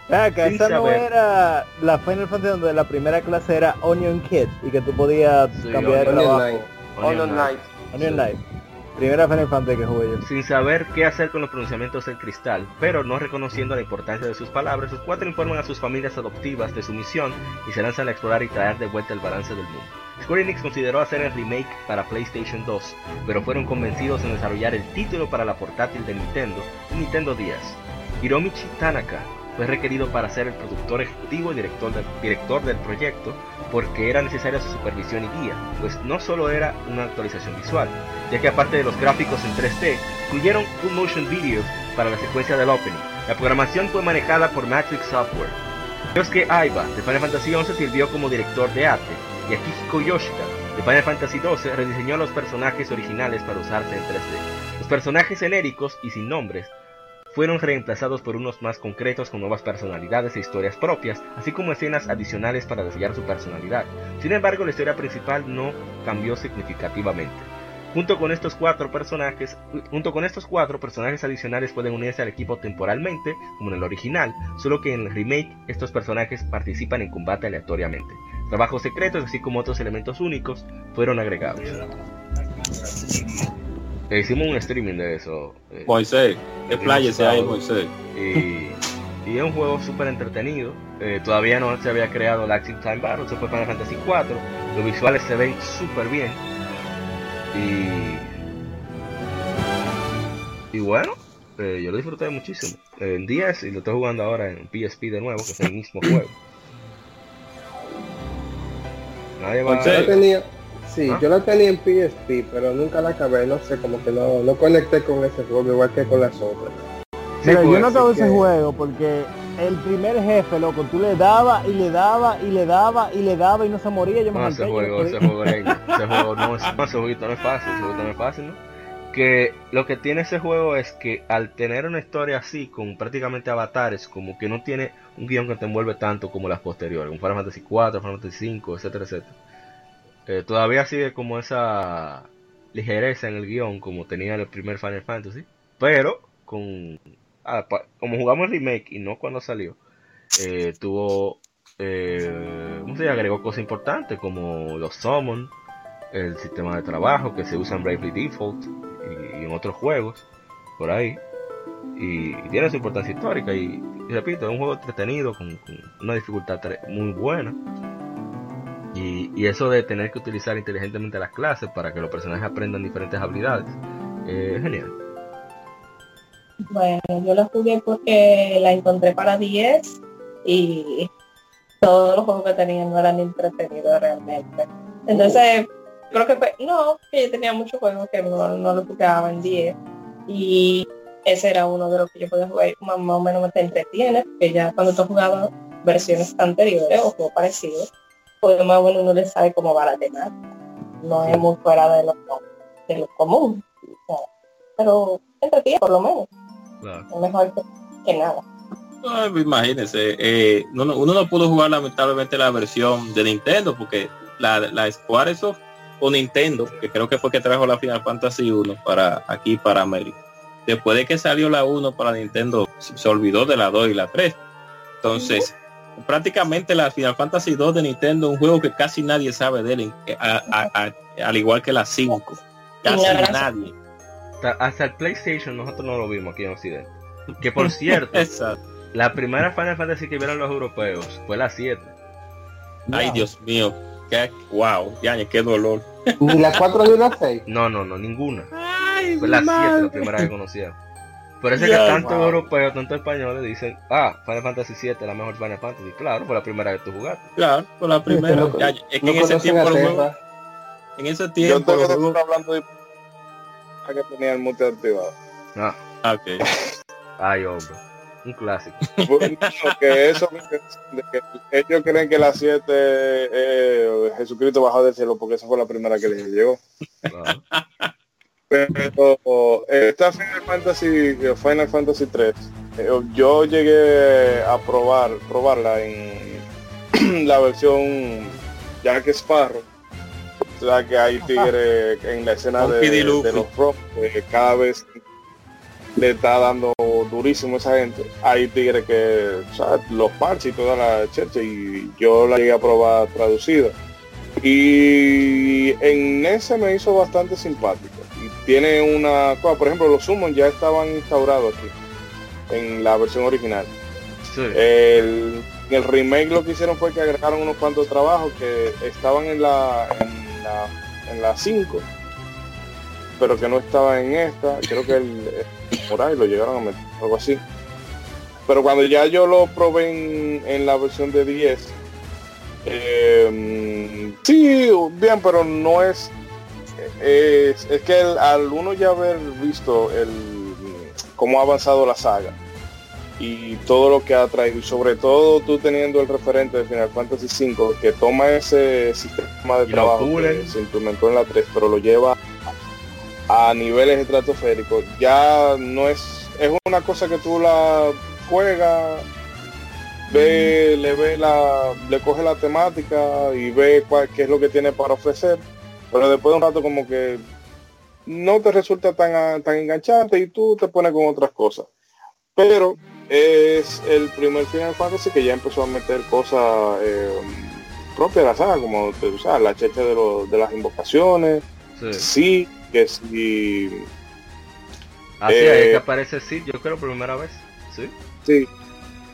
Sin esa no era la Final Fantasy donde la primera clase era Onion Kid y que tú podías Sí, cambiar de Onion trabajo. Knight. Onion Onion Knight. Knight. Onion Sí. Primera Final Fantasy que jugué. Sin saber qué hacer con los pronunciamientos del cristal, pero no reconociendo la importancia de sus palabras, los cuatro informan a sus familias adoptivas de su misión y se lanzan a explorar y traer de vuelta el balance del mundo. Square Enix consideró hacer el remake para PlayStation 2, pero fueron convencidos en desarrollar el título para la portátil de Nintendo Nintendo 10. Hiromichi Tanaka fue requerido para ser el productor ejecutivo y director director del proyecto porque era necesaria su supervisión y guía, pues no solo era una actualización visual, ya que aparte de los gráficos en 3D, incluyeron un motion video para la secuencia del opening. La programación fue manejada por Matrix Software. Yosuke Aiba de Final Fantasy XI sirvió como director de arte y Akihiko Yoshida de Final Fantasy XII rediseñó los personajes originales para usarse en 3D. Los personajes genéricos y sin nombres fueron reemplazados por unos más concretos con nuevas personalidades e historias propias, así como escenas adicionales para desarrollar su personalidad. Sin embargo, la historia principal no cambió significativamente. Junto con estos cuatro personajes, junto con estos cuatro personajes adicionales pueden unirse al equipo temporalmente, como en el original, solo que en el remake estos personajes participan en combate aleatoriamente. Trabajos secretos, así como otros elementos únicos, fueron agregados. Eh, hicimos un streaming de eso. eh, Moisés, qué el playa sábado. Moisés. y, y es un juego súper entretenido. Eh, todavía no se había creado el Active Time Battle, se fue Final Fantasy 4. Los visuales se ven súper bien. Y, y bueno, eh, yo lo disfruté muchísimo. En 10 y lo estoy jugando ahora en PSP de nuevo, que es el mismo juego. Nadie va Moisés. Sí, ¿Ah? yo la tenía en PSP, pero nunca la acabé, no sé, como que no, no conecté con ese juego igual que con las otras. Sí, Mira, yo pues, no acabo así ese que- juego porque el primer jefe, loco, tú le dabas y le dabas y le dabas y le dabas y no se moría, yo me No, ese juego, ese juego, ese juego no es, no, ese jueguito no es fácil, ese jueguito no es fácil, ¿no? Que lo que tiene ese juego es que al tener una historia así, con prácticamente avatares, como que no tiene un guion que te envuelve tanto como las posteriores, un Final Fantasy 4, Final Fantasy 5, etcétera, etcétera. Eh, todavía sigue como esa ligereza en el guion como tenía el primer Final Fantasy, pero con ah, como jugamos el remake y no cuando salió, eh, tuvo eh, ¿cómo se agregó cosas importantes como los summon, el sistema de trabajo que se usa en Bravely Default y, en otros juegos por ahí. Y, tiene su importancia histórica y, repito, es un juego entretenido con, una dificultad muy buena. Y, y eso de tener que utilizar inteligentemente las clases para que los personajes aprendan diferentes habilidades, eh, genial. Bueno, yo la jugué porque la encontré para 10 y todos los juegos que tenían no eran entretenidos realmente. Entonces, creo que fue, no, que yo tenía muchos juegos que no, no lo jugaba en 10 y ese era uno de los que yo podía jugar más, más o menos me te entretiene, porque ya cuando tú jugabas versiones anteriores o juegos parecidos, pues más bueno uno le sabe cómo va la temática. No es muy fuera de lo, de lo común. o sea, pero entretiene por lo menos. Claro. Es mejor que, que nada. Ay, pues imagínense, eh, no- no- uno no pudo jugar lamentablemente la versión de Nintendo porque la, la Squaresoft o Nintendo, que creo que fue que trajo la Final Fantasy 1 para aquí para América, después de que salió la 1 para Nintendo, se se olvidó de la 2 y la 3. Entonces, prácticamente la Final Fantasy 2 de Nintendo es un juego que casi nadie sabe de él, en- a- a- a- al igual que la 5. Casi nadie. Hasta- el PlayStation nosotros no lo vimos aquí en Occidente. Que por cierto, la primera Final Fantasy que vieron los europeos fue la 7. Ay, Dios mío. Qué, wow, ya, qué dolor. Ni la 4 ni la 6. No, no, no, ninguna. Ay, Fue la 7 la primera que conocía. Por eso es que tanto wow. europeos, tanto españoles dicen, ah, Final Fantasy 7 es la mejor Final Fantasy. Claro, fue la primera que tú jugaste. Claro, fue la primera. No- Ya, es que no en ese tiempo juegos- en ese Yo tiempo tengo estar hablando de a que tenía el mute activado. Ah, Ah, ok. ay, hombre. Un clásico. Bueno, que eso de que ellos creen que la 7 eh, Jesucristo bajó del cielo porque esa fue la primera que les llegó. Claro. Pero esta Final Fantasy Final Fantasy 3 yo llegué a probar probarla en la versión Jack Sparrow. O sea que hay tigre en la escena de, los pros que cada vez le está dando durísimo a esa gente. Hay tigres que, o sea, los parches y toda la chercha y yo la llegué a probar traducida. Y en ese me hizo bastante simpática. Tiene una cosa, por ejemplo, los summons ya estaban instaurados aquí en la versión original. Sí. El, en el remake lo que hicieron fue que agregaron unos cuantos trabajos que estaban en la en la en la 5 pero que no estaban en esta creo que el, el por ahí lo llegaron a meter algo así pero cuando ya yo lo probé en, en la versión de 10 eh, sí bien pero no es es, es que el- al uno ya haber visto el cómo ha avanzado la saga y todo lo que ha traído y sobre todo tú teniendo el referente de Final Fantasy V que toma ese sistema de Y trabajo que se implementó en la 3 pero lo lleva a niveles estratosféricos ya no es es una cosa que tú la juegas ve le ve la le coge la temática y ve cuál, qué es lo que tiene para ofrecer pero después de un rato como que no te resulta tan, tan enganchante y tú te pones con otras cosas pero es el primer Final Fantasy que ya empezó a meter cosas eh, propias de la saga, como o sea, la checha de, las invocaciones, Sí. sí, que sí, Así Eh, es que aparece sí, yo creo primera vez. Sí. sí.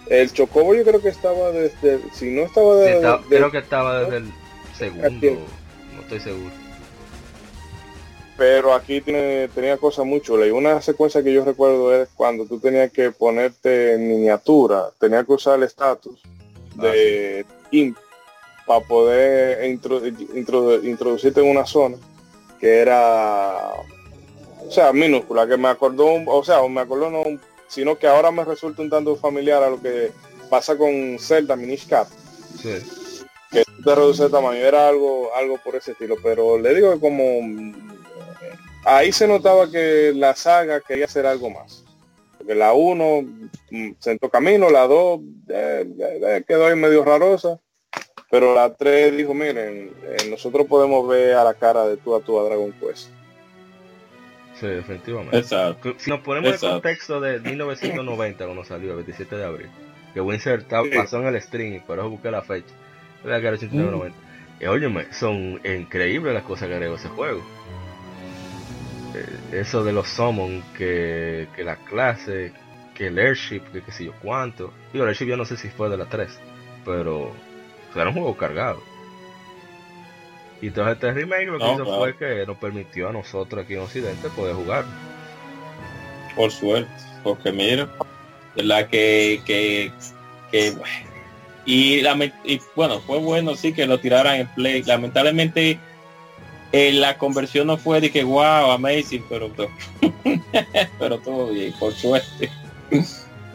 El Chocobo yo creo que estaba desde, si no estaba Sí, de, estaba- de- creo que estaba desde el segundo. No estoy seguro. Pero aquí tiene, tenía cosas muy chulas. Y una secuencia que yo recuerdo es cuando tú tenías que ponerte en miniatura, tenías que usar el estatus de imp para poder intro- intro- introducirte en una zona que era o sea minúscula que me acordó un- o sea me acordó no sino que ahora me resulta un tanto familiar a lo que pasa con Zelda Minish Cap. Sí. que te reduce de tamaño era algo algo por ese estilo pero le digo que como ahí se notaba que la saga quería hacer algo más porque la 1 sentó camino la 2 quedó ahí medio rarosa pero la 3 dijo miren eh, nosotros podemos ver a la cara de tú a tú a Dragon Quest Sí, definitivamente. Exacto. Si nos ponemos en el contexto de 1990 cuando salió, el 27 de abril, que Winsor Sí. pasó en el stream, por eso busqué la fecha. Era que era 89-90. Y óyeme, son increíbles las cosas que agregó ese juego. Eh, Eso de los summon, que, que la clase, que el airship, que qué sé yo cuánto. Digo, el airship yo no sé si fue de la 3, pero o sea, era un juego cargado. Y todo este remake lo que No, hizo fue que nos permitió a nosotros aquí en Occidente poder jugar. Por suerte. Porque mira, la que, que, que y, lame- y bueno, fue bueno sí que lo tiraran en play. Lamentablemente eh, la conversión no fue de que wow, amazing, pero pero, pero todo bien, por suerte.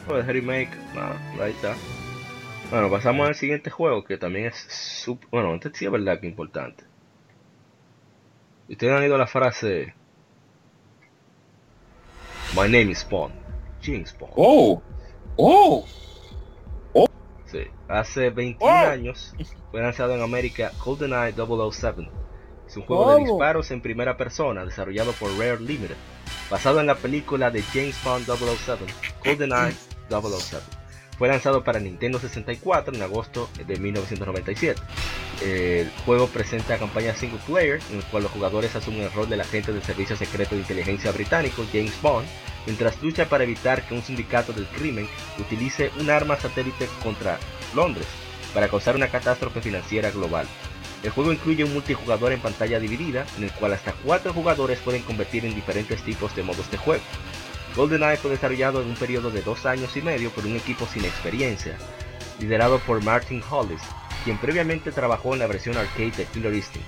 Pues remake, nada, ahí está. Bueno, pasamos al siguiente juego que también es sup- bueno, este sí es verdad que importante. Ustedes han oído la frase My name is Spawn, Jing Spawn. Oh, oh, Sí, hace 21 Oh. años fue lanzado en América GoldenEye 007. Es un juego de disparos en primera persona desarrollado por Rare Limited. basado en la película de James Bond 007, GoldenEye 007. Fue lanzado para Nintendo 64 en agosto de 1997. El juego presenta campaña single player en el cual los jugadores asumen el rol del agente del Servicio Secreto de Inteligencia Británico, James Bond, mientras lucha para evitar que un sindicato del crimen utilice un arma satélite contra Londres para causar una catástrofe financiera global. El juego incluye un multijugador en pantalla dividida, en el cual hasta 4 jugadores pueden convertir en diferentes tipos de modos de juego. GoldenEye fue desarrollado en un periodo de dos años y medio por un equipo sin experiencia, liderado por Martin Hollis, quien previamente trabajó en la versión arcade de Killer Instinct.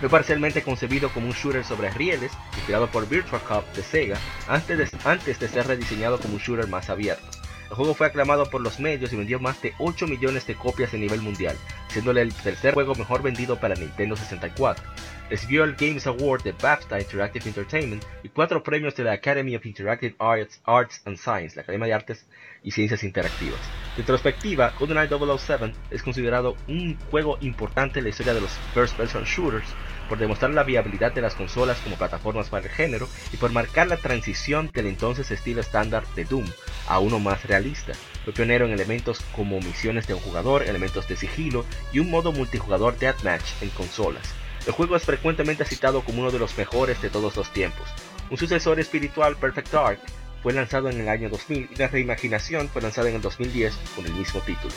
Fue parcialmente concebido como un shooter sobre rieles, inspirado por Virtua Cop de Sega, antes de, antes de ser rediseñado como un shooter más abierto. El juego fue aclamado por los medios y vendió más de 8 millones de copias a nivel mundial, siéndole el tercer juego mejor vendido para Nintendo 64. Recibió el Games Award de BAFTA Interactive Entertainment y cuatro premios de la Academy of Interactive Arts, Arts and Science, la Academia de Artes y Ciencias Interactivas. De retrospectiva, GoldenEye 007 es considerado un juego importante en la historia de los first-person shooters por demostrar la viabilidad de las consolas como plataformas para el género y por marcar la transición del entonces estilo estándar de Doom a uno más realista. Fue pionero en elementos como misiones de un jugador, elementos de sigilo y un modo multijugador Deathmatch en consolas. El juego es frecuentemente citado como uno de los mejores de todos los tiempos. Un sucesor espiritual, Perfect Dark, fue lanzado en el año 2000 y la reimaginación fue lanzada en el 2010 con el mismo título,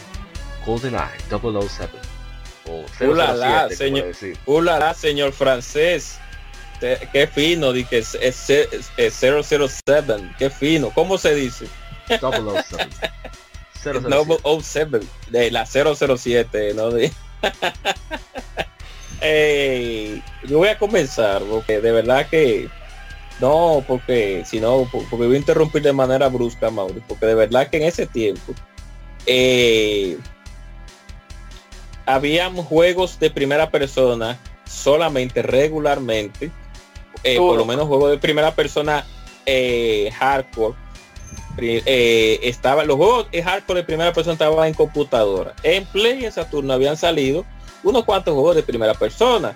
GoldenEye 007. O 007, Ulala, como señor, decir. ulala, señor francés. Te- Qué fino, di que es, es- es 007. Qué fino. ¿Cómo se dice? 007. 007. Noble 07, de la 007, ¿no? De... Ey, yo voy a comenzar, porque de verdad que no, porque si no, po- porque voy a interrumpir de manera brusca, Mauri, porque de verdad que en ese tiempo eh, habían juegos de primera persona solamente regularmente, eh, por lo menos juegos de primera persona eh, hardcore eh, estaba los juegos de hardcore de primera persona estaban en computadora. En Play en Saturno habían salido unos cuantos juegos de primera persona.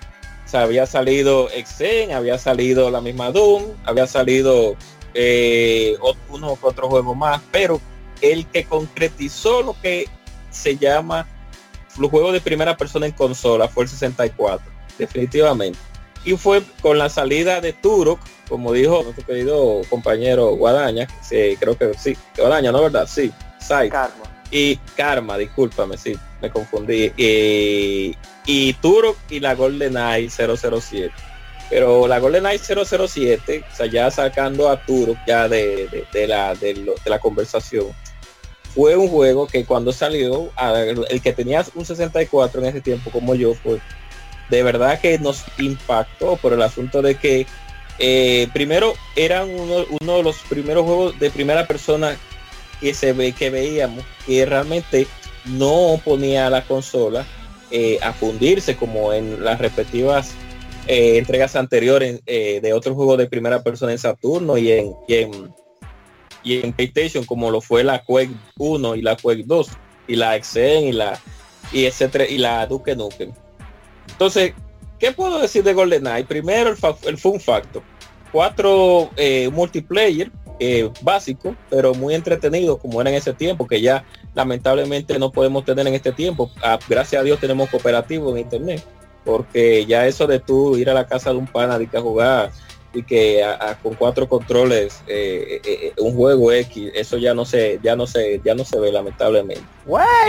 O había salido Exen había salido la misma Doom había salido eh, unos otros juegos más pero el que concretizó lo que se llama los juegos de primera persona en consola fue el 64 definitivamente y fue con la salida de Turok como dijo nuestro querido compañero Guadaña, sí, creo que sí, Guadaña, ¿no verdad? Sí, Sai. Karma. Y Karma, discúlpame, sí, me confundí. Y, y Turok y la GoldenEye 007. Pero la GoldenEye 007, o sea, ya sacando a Turok ya de, de- de la, de, lo- de la conversación, fue un juego que cuando salió, el que tenía un 64 en ese tiempo como yo, pues de verdad que nos impactó por el asunto de que eh, primero eran uno, uno de los primeros juegos de primera persona que se ve que veíamos que realmente no ponía la consola eh, a fundirse como en las respectivas eh, entregas anteriores de otros juegos de primera persona en Saturno y en, y en y en PlayStation como lo fue la Quake 1 y la Quake 2 y la Exen y la y etcétera y la Duke Nukem entonces ¿qué puedo decir de GoldenEye? primero el, fun factor cuatro eh, multiplayer eh, básico pero muy entretenido como era en ese tiempo que ya lamentablemente no podemos tener en este tiempo Ah, gracias a Dios tenemos cooperativo en internet porque ya eso de tú ir a la casa de un pana y que a jugar y que a- a- con cuatro controles eh, eh, eh, un juego X eso ya no se ya no se ya no se ve lamentablemente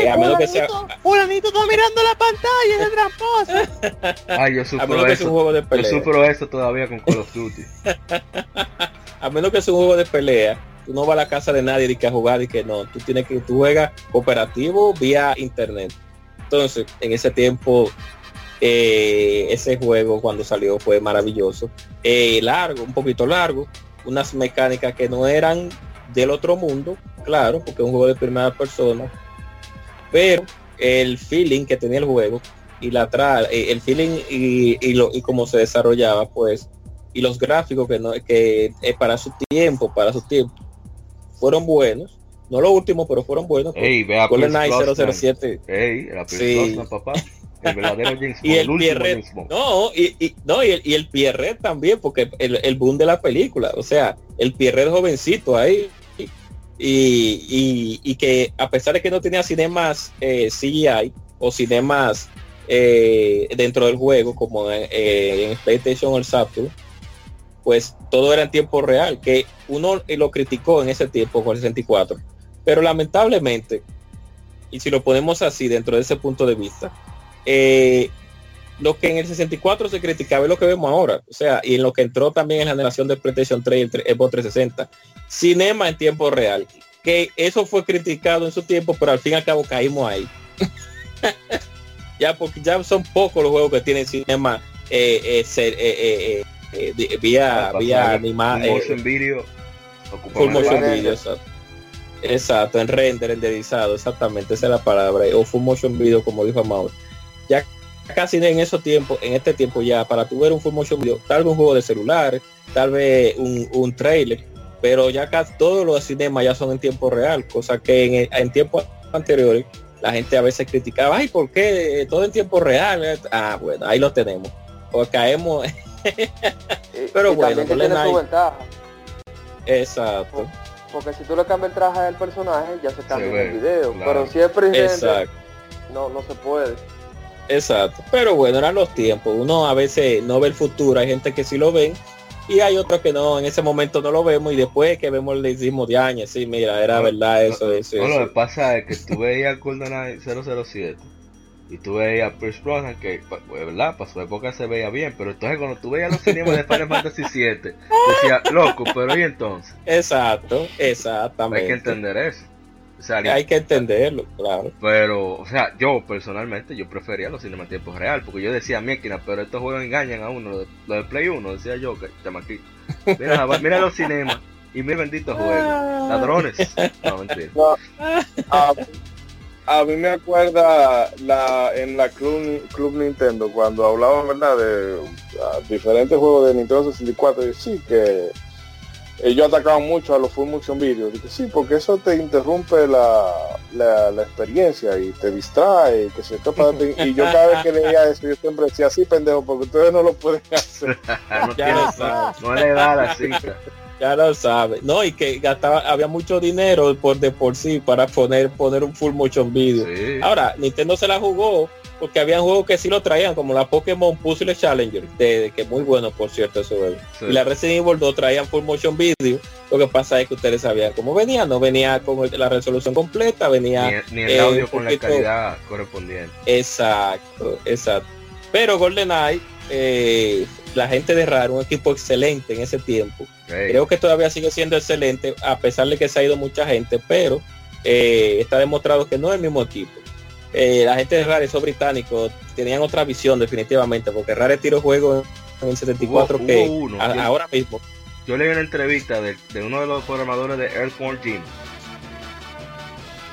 Eh, a menos que sea Fulanito está mirando la pantalla de tramposo. Ay, yo a sufro menos que sea un eso. juego de Yo pelea sufro esto todavía con Call of Duty. a menos que sea un juego de pelea tú no vas a la casa de nadie y que a jugar y que no tú tienes que tú juegas cooperativo vía internet entonces en ese tiempo eh, ese juego cuando salió fue maravilloso Eh, largo un poquito largo unas mecánicas que no eran del otro mundo claro porque es un juego de primera persona pero el feeling que tenía el juego y la tra eh, el feeling y, y lo y cómo se desarrollaba pues y los gráficos que no que eh, para su tiempo para su tiempo fueron buenos no los últimos pero fueron buenos Ey, ve a GoldenEye Pierce Brosnan. 007 Ey, la Sí. Brosnan, papá. El verdadero James Bond. y el Bond. no y, y- no y el, y el Pierre también porque el, el boom de la película o sea el Pierre jovencito ahí y, y, y que a pesar de que no tenía cinemas eh, CGI o cinemas eh, dentro del juego como en, eh, en PlayStation o el Saturn pues todo era en tiempo real que uno lo criticó en ese tiempo con el 64 pero lamentablemente y si lo ponemos así dentro de ese punto de vista eh, lo que en el 64 se criticaba es lo que vemos ahora. O sea, y en lo que entró también en la generación de PlayStation 3 y el Xbox 360. Cinema en tiempo real. Que eso fue criticado en su tiempo, pero al fin y al cabo caímos ahí. ya porque ya son pocos los juegos que tienen cinema eh, eh, vía, vía animada. motion video Full motion video, exacto. Exacto, en render, renderizado, exactamente, esa es la palabra. O full motion video, como dijo Mauro. Casi en esos tiempos, en este tiempo ya, para tu ver un full motion video, tal vez un juego de celular, tal vez un, un trailer, pero ya casi todos los cinemas ya son en tiempo real, cosa que en, en tiempos anteriores la gente a veces criticaba, ay, ¿por qué todo en tiempo real? Ah, bueno, ahí lo tenemos. Pues caemos, pero y bueno, tiene su ventaja. exacto. Porque si tú le cambias el traje al personaje, ya se cambia el video. claro. Pero si es presidente, Exacto. no, no se puede. Exacto. Pero bueno, eran los tiempos. Uno a veces no ve el futuro. Hay gente que sí lo ven y hay otros que no. En ese momento no lo vemos y después que vemos le decimos de años. Sí, mira, era No, verdad eso, eso, No, lo que pasa es que tú veías GoldenEye 007 y tú veías Pierce Brosnan que, pues, verdad, para su época se veía bien, pero entonces cuando tú veías los cinemas de Final Fantasy 7, decías, loco, pero ¿y entonces? Exacto, Hay exactamente. que entender eso. O sea, Hay que entenderlo, claro. Pero, o sea, yo personalmente, yo prefería los cinemas en tiempo real, porque yo decía máquina, pero estos juegos engañan a uno, lo de, lo de Play 1, decía yo, que chamaquito. Mira, mira los cinemas y mira benditos juegos. Ladrones. No, mentira. No, a, a mí me acuerda la, en la Club, Club Nintendo cuando hablaban verdad de ah, diferentes juegos de Nintendo 64 y sí que ellos atacaban mucho a los full motion videos y que sí porque eso te interrumpe la, la, la experiencia y te distrae y que se de ti. y yo cada vez que leía eso yo siempre decía así pendejo porque ustedes no lo pueden hacer no, Ya lo no le da la cinta. Ya lo sabe. No, y que gastaba, había mucho dinero por de por sí para poner, poner un full motion video. Sí. Ahora, Nintendo se la jugó porque había juegos que sí lo traían, como la Pokémon Puzzle Challenger, de, de que muy bueno, por cierto, eso es. Sí. Y la Resident Evil 2 traían full motion video. Lo que pasa es que ustedes sabían cómo venía, no venía con la resolución completa, venía Ni, ni el eh, audio un con la calidad correspondiente. Exacto, exacto. Pero GoldenEye, eh, la gente de Rare, un equipo excelente en ese tiempo. Creo que todavía sigue siendo excelente, a pesar de que se ha ido mucha gente, pero eh, está demostrado que no es el mismo equipo. Eh, la gente de Rare, esos británicos, tenían otra visión definitivamente, porque Rare tiró juegos en el 74 Hubo- que hubo uno, a- sí. ahora mismo. Yo leí una entrevista de, de uno de los programadores de Earthworm Jim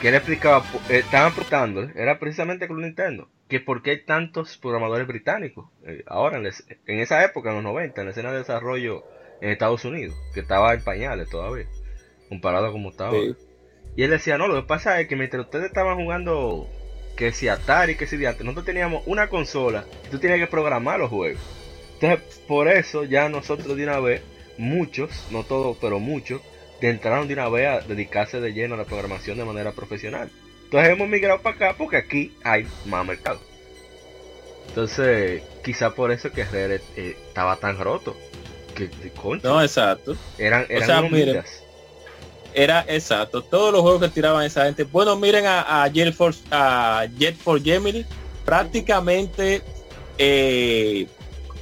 que él explicaba, eh, estaban preguntando, era precisamente con Nintendo, que por qué hay tantos programadores británicos eh, ahora, en, les- en esa época, en los 90, en la escena de desarrollo en Estados Unidos, que estaba en pañales todavía, comparado a como estaba. Sí. Y él decía, no, lo que pasa es que mientras ustedes estaban jugando, que si Atari, que si de antes, nosotros teníamos una consola, y tú tenías que programar los juegos. Entonces, por eso ya nosotros de una vez, muchos, no todos, pero muchos, de entraron de una vez a dedicarse de lleno a la programación de manera profesional. Entonces hemos migrado para acá porque aquí hay más mercado. Entonces, quizá por eso que Rare eh, estaba tan roto. Que, concha, No, exacto. eran, eran sea, unos miren, miras. Era exacto. Todos los juegos que tiraban esa gente. Bueno, miren a, a Jet for a Jet for Gemini. Prácticamente eh,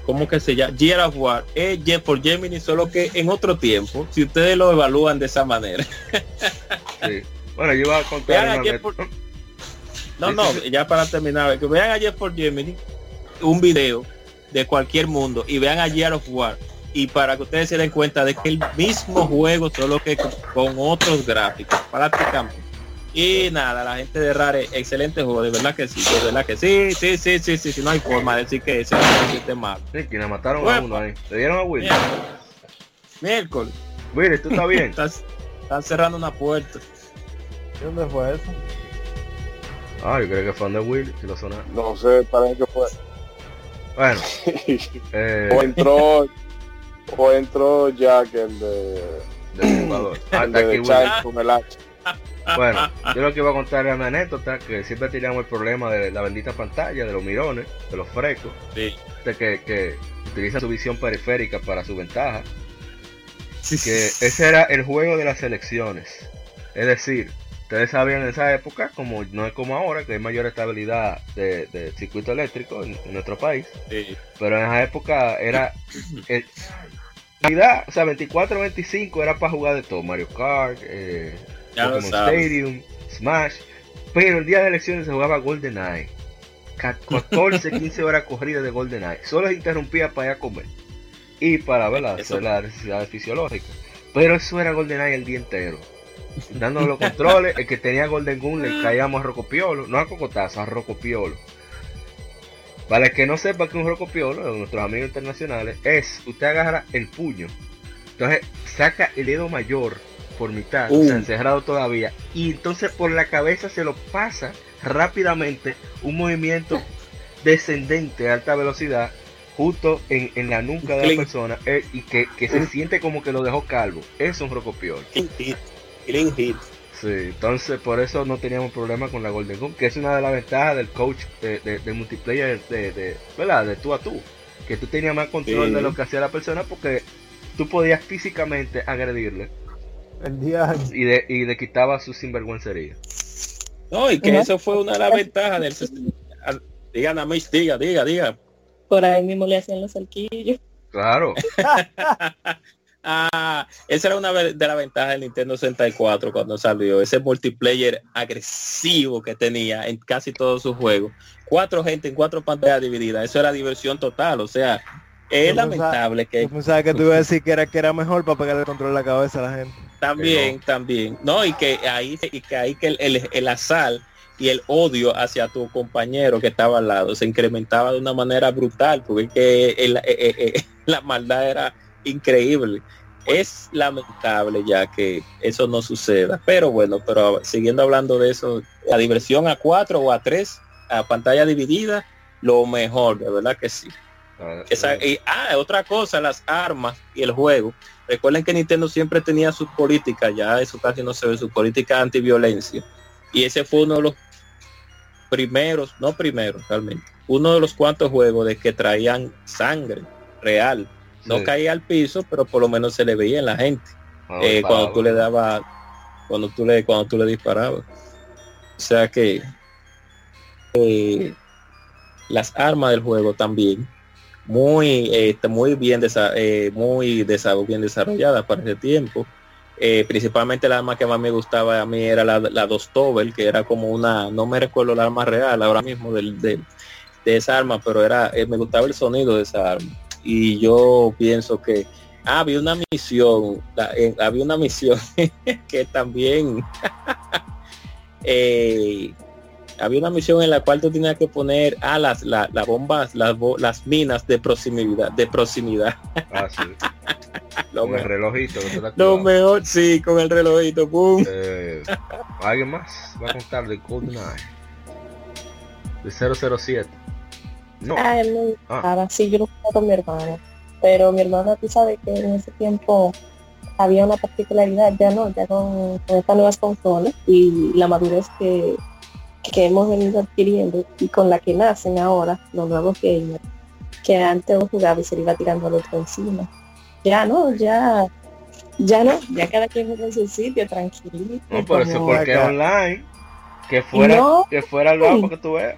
¿cómo que se llama? Gear of War es Jet for Gemini, solo que en otro tiempo, si ustedes lo evalúan de esa manera. Sí. Bueno, yo iba a contar Vean a No, no, ya para terminar, que vean a Jet for Gemini, un video de cualquier mundo y vean a Gear of War y para que ustedes se den cuenta de que el mismo juego, solo que con, otros gráficos, prácticamente. Y nada, la gente de Rare, excelente juego, de verdad que sí, de verdad que sí, sí, sí, sí, sí, sí, no hay forma de decir que ese juego esté mal. Sí, que le mataron a uno ahí. Le dieron a Willy. Miércoles. Willy, ¿tú estás bien? Están, están cerrando una puerta. ¿Y dónde fue eso? Ah, yo creo que fue de Will, que lo sonaron. No sé, parece que fue. Bueno, eh, O entró, o entró Jack, el de, del jugador. El de con el hacha. Bueno, yo lo que iba a contar era una anécdota que siempre teníamos el problema de la bendita pantalla, de los mirones, de los frecos, Sí. de que, que utiliza su visión periférica para su ventaja. Que ese era el juego de las elecciones. Es decir, ustedes sabían en esa época, como no es como ahora, que hay mayor estabilidad de, de circuito eléctrico en, en nuestro país, Sí. pero en esa época era el, realidad, o sea, 24-25 era para jugar de todo, Mario Kart, eh, Pokémon. Stadium, Smash, pero el día de elecciones se jugaba GoldenEye. Ca- 14, 15 horas corridas de GoldenEye. Solo se interrumpía para ir a comer y para ver las, necesidades fisiológicas. Pero eso era GoldenEye el día entero. Dando los controles, el que tenía Golden Gun le caíamos a Rocopiolo, no a Cocotazo, a Rocopiolo. Para el que no sepa que un Rocopiolo, de nuestros amigos internacionales, es usted agarra el puño, entonces saca el dedo mayor por mitad, o sea, Uh. encerrado todavía, y entonces por la cabeza se lo pasa rápidamente un movimiento descendente a alta velocidad justo en, en la nuca de la persona eh, y que, que se siente como que lo dejó calvo. Es un rocopiol. Clean hit. Clean hit. Sí, entonces por eso no teníamos problema con la Golden Gun, que es una de las ventajas del coach de, de- de multiplayer de, de, ¿verdad? de tú a tú. Que tú tenías más control Sí. de lo que hacía la persona porque tú podías físicamente agredirle El día y de, y le quitaba su sinvergüencería. No, y que eso fue una de las ventajas del sistema. Diga, Namis, diga, diga, diga. Por ahí mismo le hacían los cerquillos. Claro. Ah, esa era una de las ventajas del Nintendo 64 cuando salió, ese multiplayer agresivo que tenía en casi todos sus juegos. Cuatro gente en cuatro pantallas divididas, eso era diversión total, o sea, es Yo pensaba- lamentable que Yo pensaba que tú ibas a decir que era que era mejor para pegarle el control a la cabeza a la gente. también, también, no, y que ahí, y que ahí que el, el, el azar y el odio hacia tu compañero que estaba al lado se incrementaba de una manera brutal, porque es que el- eh, eh, eh, la maldad era increíble. Es lamentable ya que eso no suceda, pero bueno, pero siguiendo hablando de eso, la diversión a 4 o a 3 a pantalla dividida, lo mejor, de verdad que sí. Ah, Esa- y, ah, otra cosa, las armas y el juego. Recuerden que Nintendo siempre tenía su política, ya eso casi no se ve, su política antiviolencia. Y ese fue uno de los primeros, no primeros realmente, uno de los cuantos juegos de que traían sangre real. No Sí. caía al piso, pero por lo menos se le veía en la gente. Ah, eh, cuando tú le dabas, cuando tú le, cuando tú le disparabas. O sea que eh, las armas del juego también muy eh, está muy bien desa- eh, muy desa- bien desarrolladas para ese tiempo Eh, principalmente la arma que más me gustaba a mí era la, la dos Tobel que era como una no me recuerdo la arma real ahora mismo del, del- de esa arma pero era eh, me gustaba el sonido de esa arma y yo pienso que ah, había una misión la- eh, había una misión que también eh, había una misión en la cual tú tenías que poner ah, las, la- las bombas, las, minas de proximidad, de proximidad. Ah, sí. Lo Con el mejor, relojito. que te la lo mejor, sí, con el relojito, boom. Eh, ¿Alguien más va a contar de GoldenEye? De 007. No. Ah, él Ah. sí, yo lo jugaba con mi hermana. Pero mi hermana, tú sabes que en ese tiempo había una particularidad, ya no, ya con, con estas nuevas consolas y la madurez que, que hemos venido adquiriendo y con la que nacen ahora los nuevos gamers, que antes jugaba y se le iba tirando al otro encima. Ya no, ya, ya no, ya cada quien juega en su sitio, tranquilito. No, por eso, porque online. Que fuera, No. que fuera lado para que tú veas.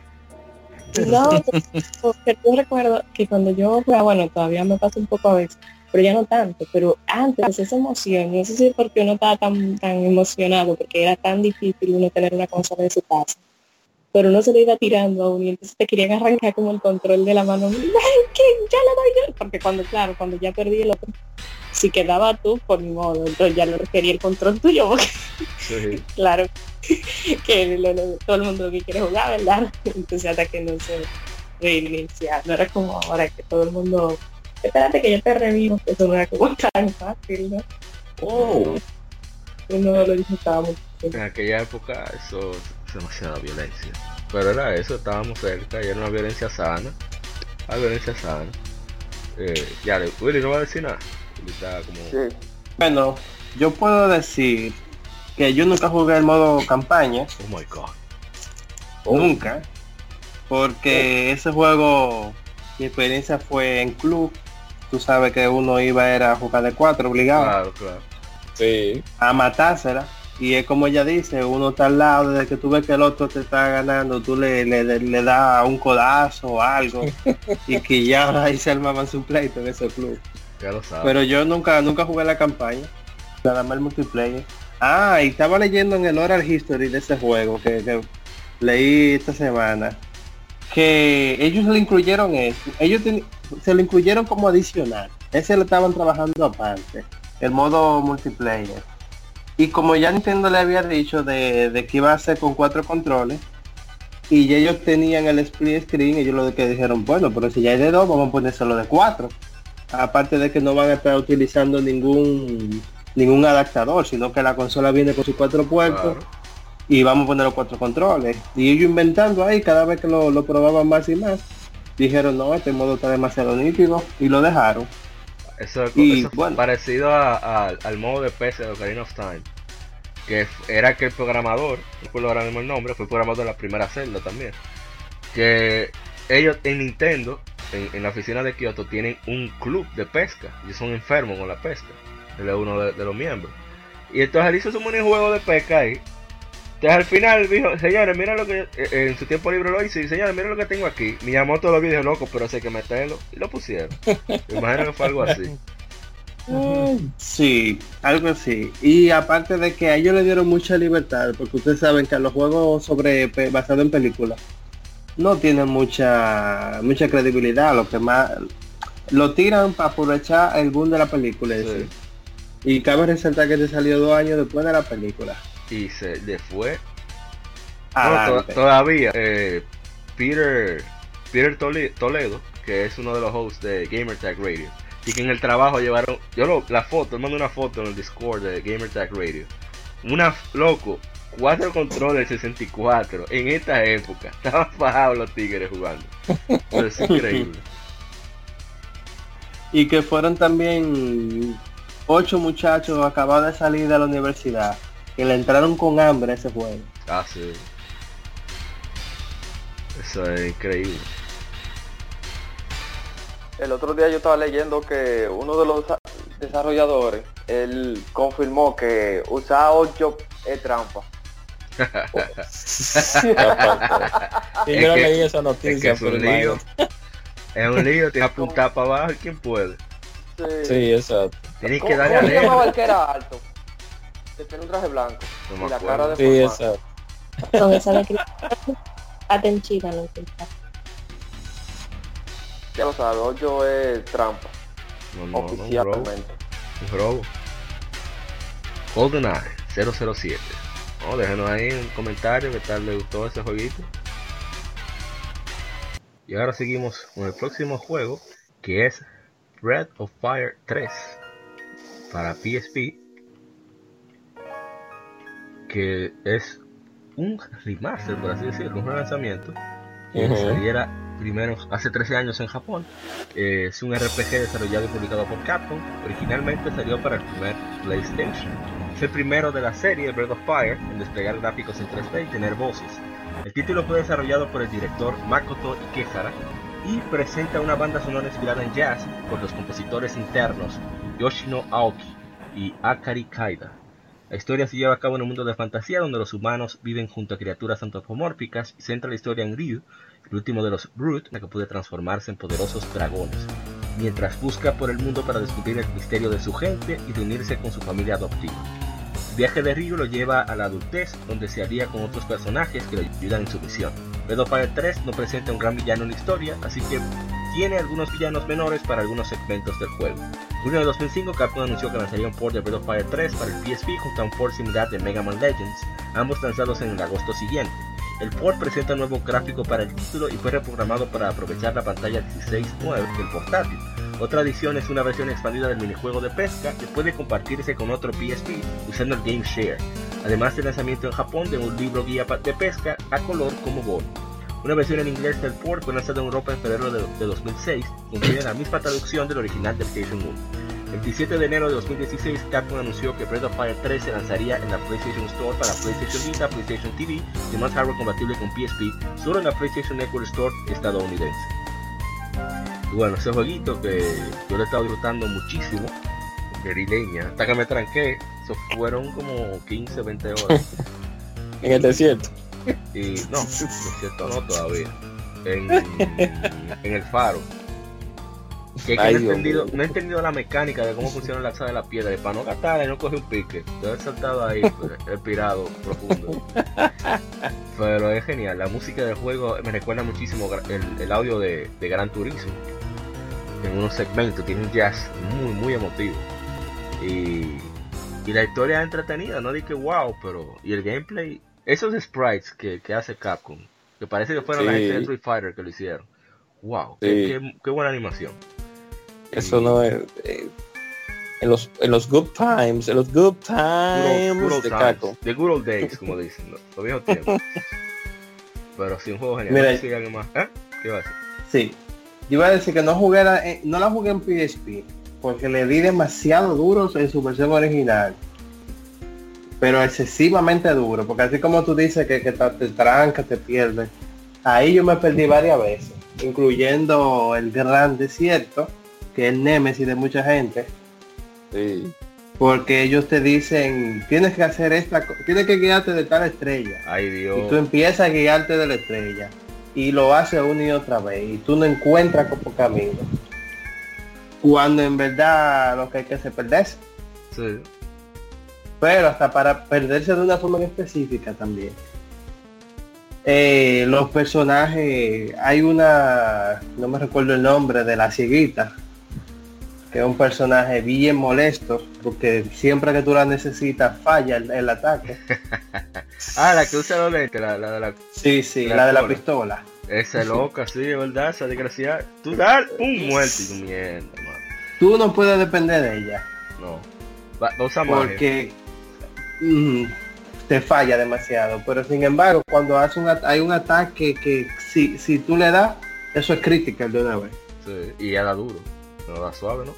No, porque yo recuerdo que cuando yo jugaba, bueno, todavía me pasa un poco a veces, pero ya no tanto, pero antes esa emoción, no sé si es porque uno estaba tan, tan emocionado, porque era tan difícil uno tener una consola en su casa, pero uno se le iba tirando a uno y entonces te querían arrancar como el control de la mano, ¡ay, ya lo doy yo! Porque cuando, claro, cuando ya perdí el otro, si quedaba tú, por mi modo, entonces ya no quería el control tuyo, porque Sí. claro que lo- lo- todo el mundo lo que quiere jugar, ¿verdad? Entonces hasta que no se reinicia, no era como ahora que todo el mundo, espérate que yo te revivo, eso no era como tan fácil, ¿no? Oh, Uno lo disfrutaba mucho. En aquella época eso es demasiada violencia. Pero era eso, estábamos cerca y era una violencia sana. Una violencia sana. Eh, ya, Willy no va a decir nada. Willy está como... Sí. Bueno, yo puedo decir que yo nunca jugué el modo campaña. Oh my god. Nunca. Porque ese juego, mi experiencia fue en club. Tú sabes que uno iba era a jugar de cuatro, obligado. Claro, claro. Sí. a matársela. Y es como ella dice, uno está al lado, desde que tú ves que el otro te está ganando, tú le, le, le das un codazo o algo. y que ya ahí se armaban su pleito en ese club. Ya lo sabes. Pero yo nunca nunca jugué la campaña. Nada más el multiplayer. Ah, y estaba leyendo en el Oral History de ese juego que, que leí esta semana. Que ellos le incluyeron eso. Ellos ten- se lo incluyeron como adicional. Ese lo estaban trabajando aparte. El modo multiplayer. Y como ya Nintendo le había dicho de, de que iba a ser con cuatro controles. Y ya ellos tenían el split screen, ellos lo que dijeron, bueno, pero si ya hay de dos, vamos a ponérselo de cuatro aparte de que no van a estar utilizando ningún ningún adaptador, sino que la consola viene con sus cuatro puertos Claro. y vamos a poner los cuatro controles. Y ellos inventando ahí, cada vez que lo, lo probaban más y más, dijeron, no, este modo está demasiado nítido y lo dejaron. Eso, Y, eso fue bueno. parecido a- a- al modo de PC de Ocarina of Time. Que era que el programador, no recuerdo ahora mismo el nombre, fue el programador de la primera celda también. Que ellos en Nintendo, en, en la oficina de Kyoto, tienen un club de pesca. Y son enfermos con la pesca. Él es uno de, de los miembros. Y entonces él hizo su minijuego de pesca ahí. Entonces al final dijo, señores, mira lo que eh, en su tiempo libre lo hice. Y señores, mira lo que tengo aquí. Miyamoto lo vio y dijo, loco, pero hay que meterlo. Y lo pusieron. Me imagino que fue algo así. Sí, algo así. Y aparte de que a ellos le dieron mucha libertad, porque ustedes saben que los juegos sobre basados en películas no tienen mucha mucha credibilidad, lo que más lo tiran para aprovechar el boom de la película. Sí. Y cabe resaltar que te salió dos años después de la película. Y se le fue. No, to- Adelante. todavía eh, Peter Peter Tole- Toledo que es uno de los hosts de Gamertag Radio. Y que en el trabajo llevaron yo lo, la foto mando una foto en el Discord de Gamertag Radio. Una loco cuatro controles 64 en esta época. Estaban bajados los tigres jugando. Eso es increíble. Y que fueron también ocho muchachos acabados de salir de la universidad, que le entraron con hambre a ese juego. ah sí eso es increíble El otro día yo estaba leyendo que uno de los desarrolladores, él confirmó que usar 8 es trampa. Y Es yo no que- leí esa es que noticia, es un lío es un lío tiene que apuntar para abajo y quién puede Sí, exacto. Tienes que ¿Cómo, darle a cómo se leer. llamaba el que era alto? Que tenía un traje blanco. No y me la cara de Sí, exacto. Con esa de Atenchita, no. Ya lo sabes, 8 es trampa. No, no, no, un robo. oficialmente. Un robo. GoldenEye 007. No, déjenos ahí en comentarios qué tal les gustó ese jueguito. Y ahora seguimos con el próximo juego que es Breath of Fire 3 para PSP. Que es un remaster, por así decirlo, un relanzamiento que saliera primero hace 13 años en Japón. Eh, es un RPG desarrollado y publicado por Capcom. Originalmente salió para el primer PlayStation. Es el primero de la serie Breath of Fire en desplegar gráficos en 3D y tener voces. El título fue desarrollado por el director Makoto Ikehara y presenta una banda sonora inspirada en jazz por los compositores internos Yoshino Aoki y Akari Kaida. La historia se lleva a cabo en un mundo de fantasía donde los humanos viven junto a criaturas antropomórficas y centra la historia en Ryu, el último de los Brute, que puede transformarse en poderosos dragones, mientras busca por el mundo para descubrir el misterio de su gente y reunirse con su familia adoptiva. El viaje de Ryu lo lleva a la adultez, donde se alía con otros personajes que le ayudan en su misión. Breath of Fire 3 no presenta un gran villano en la historia, así que tiene algunos villanos menores para algunos segmentos del juego. En junio de 2005, Capcom anunció que lanzaría un port de Breath Fire 3 para el PSP junto a un port similar de Mega Man Legends, ambos lanzados en el agosto siguiente. El port presenta un nuevo gráfico para el título y fue reprogramado para aprovechar la pantalla 16.9 del portátil. Otra adición es una versión expandida del minijuego de pesca que puede compartirse con otro PSP usando el Game Share. además del lanzamiento en Japón de un libro guía de pesca a color como bono. Una versión en inglés del port fue lanzada en Europa en febrero de, de 2006, contiene la misma traducción del original del PlayStation 1. El 27 de enero de 2016, Capcom anunció que Breath of Fire 3 se lanzaría en la PlayStation Store para PlayStation Vita, PlayStation TV y más hardware compatible con PSP, solo en la PlayStation Network Store estadounidense. Y bueno, ese jueguito que yo le he estado disfrutando muchísimo, de leña, hasta que me tranqué, eso fueron como 15, 20 horas. En el desierto. Y no, lo cierto no todavía. En, en el faro. Que, es no, he entendido, no he entendido la mecánica de cómo funciona la alza de la piedra. Y para no gastarla y no coger un pique. Yo he saltado ahí, pues, respirado profundo. Pero es genial. La música del juego me recuerda muchísimo el, el audio de, de Gran Turismo. En unos segmentos tiene un jazz muy, muy emotivo. Y, y la historia es entretenida, no dije wow, pero. Y el gameplay, esos sprites que, que hace Capcom, que parece que fueron la Sí. gente de Street Fighter que lo hicieron. Wow, Sí. qué, qué- qué buena animación. Eso no es. eh, en los, en los good times, en los good Good times old- good old de Caco. The good old days, como dicen, los, los viejos tiempos. Pero sí, un juego genial. Mira, No más- ¿Eh? ¿Qué iba a decir? Sí. Yo iba a decir que no jugué la- eh, no la jugué en PSP porque le di demasiado duros en su versión original. Pero excesivamente duro, porque así como tú dices que, que te, te tranca, te pierdes. Ahí yo me perdí varias veces, incluyendo el gran desierto, que es el némesis de mucha gente, Sí. porque ellos te dicen, tienes que hacer esta, tienes que guiarte de tal estrella. Ay Y Dios. tú empiezas a guiarte de la estrella. Y lo haces una y otra vez. Y tú no encuentras como camino. Cuando en verdad lo que hay que hacer es perderse. Sí. Pero hasta para perderse de una forma en específica también. Eh, los personajes, hay una, no me recuerdo el nombre, de la cieguita, que es un personaje bien molesto, porque siempre que tú la necesitas falla el, el ataque. Ah, la que usa los lentes, la, la de la... Sí, sí, La la, de la pistola. Esa loca, sí, es verdad, esa desgraciada. Tú das un muerto y tu mierda, mano. Tú no puedes depender de ella. No. Va, va a usar magia. porque mm, te falla demasiado. Pero sin embargo, cuando hace un hay un ataque que si, si tú le das, eso es critical de una vez. Sí, y ya da duro. No da suave, ¿no?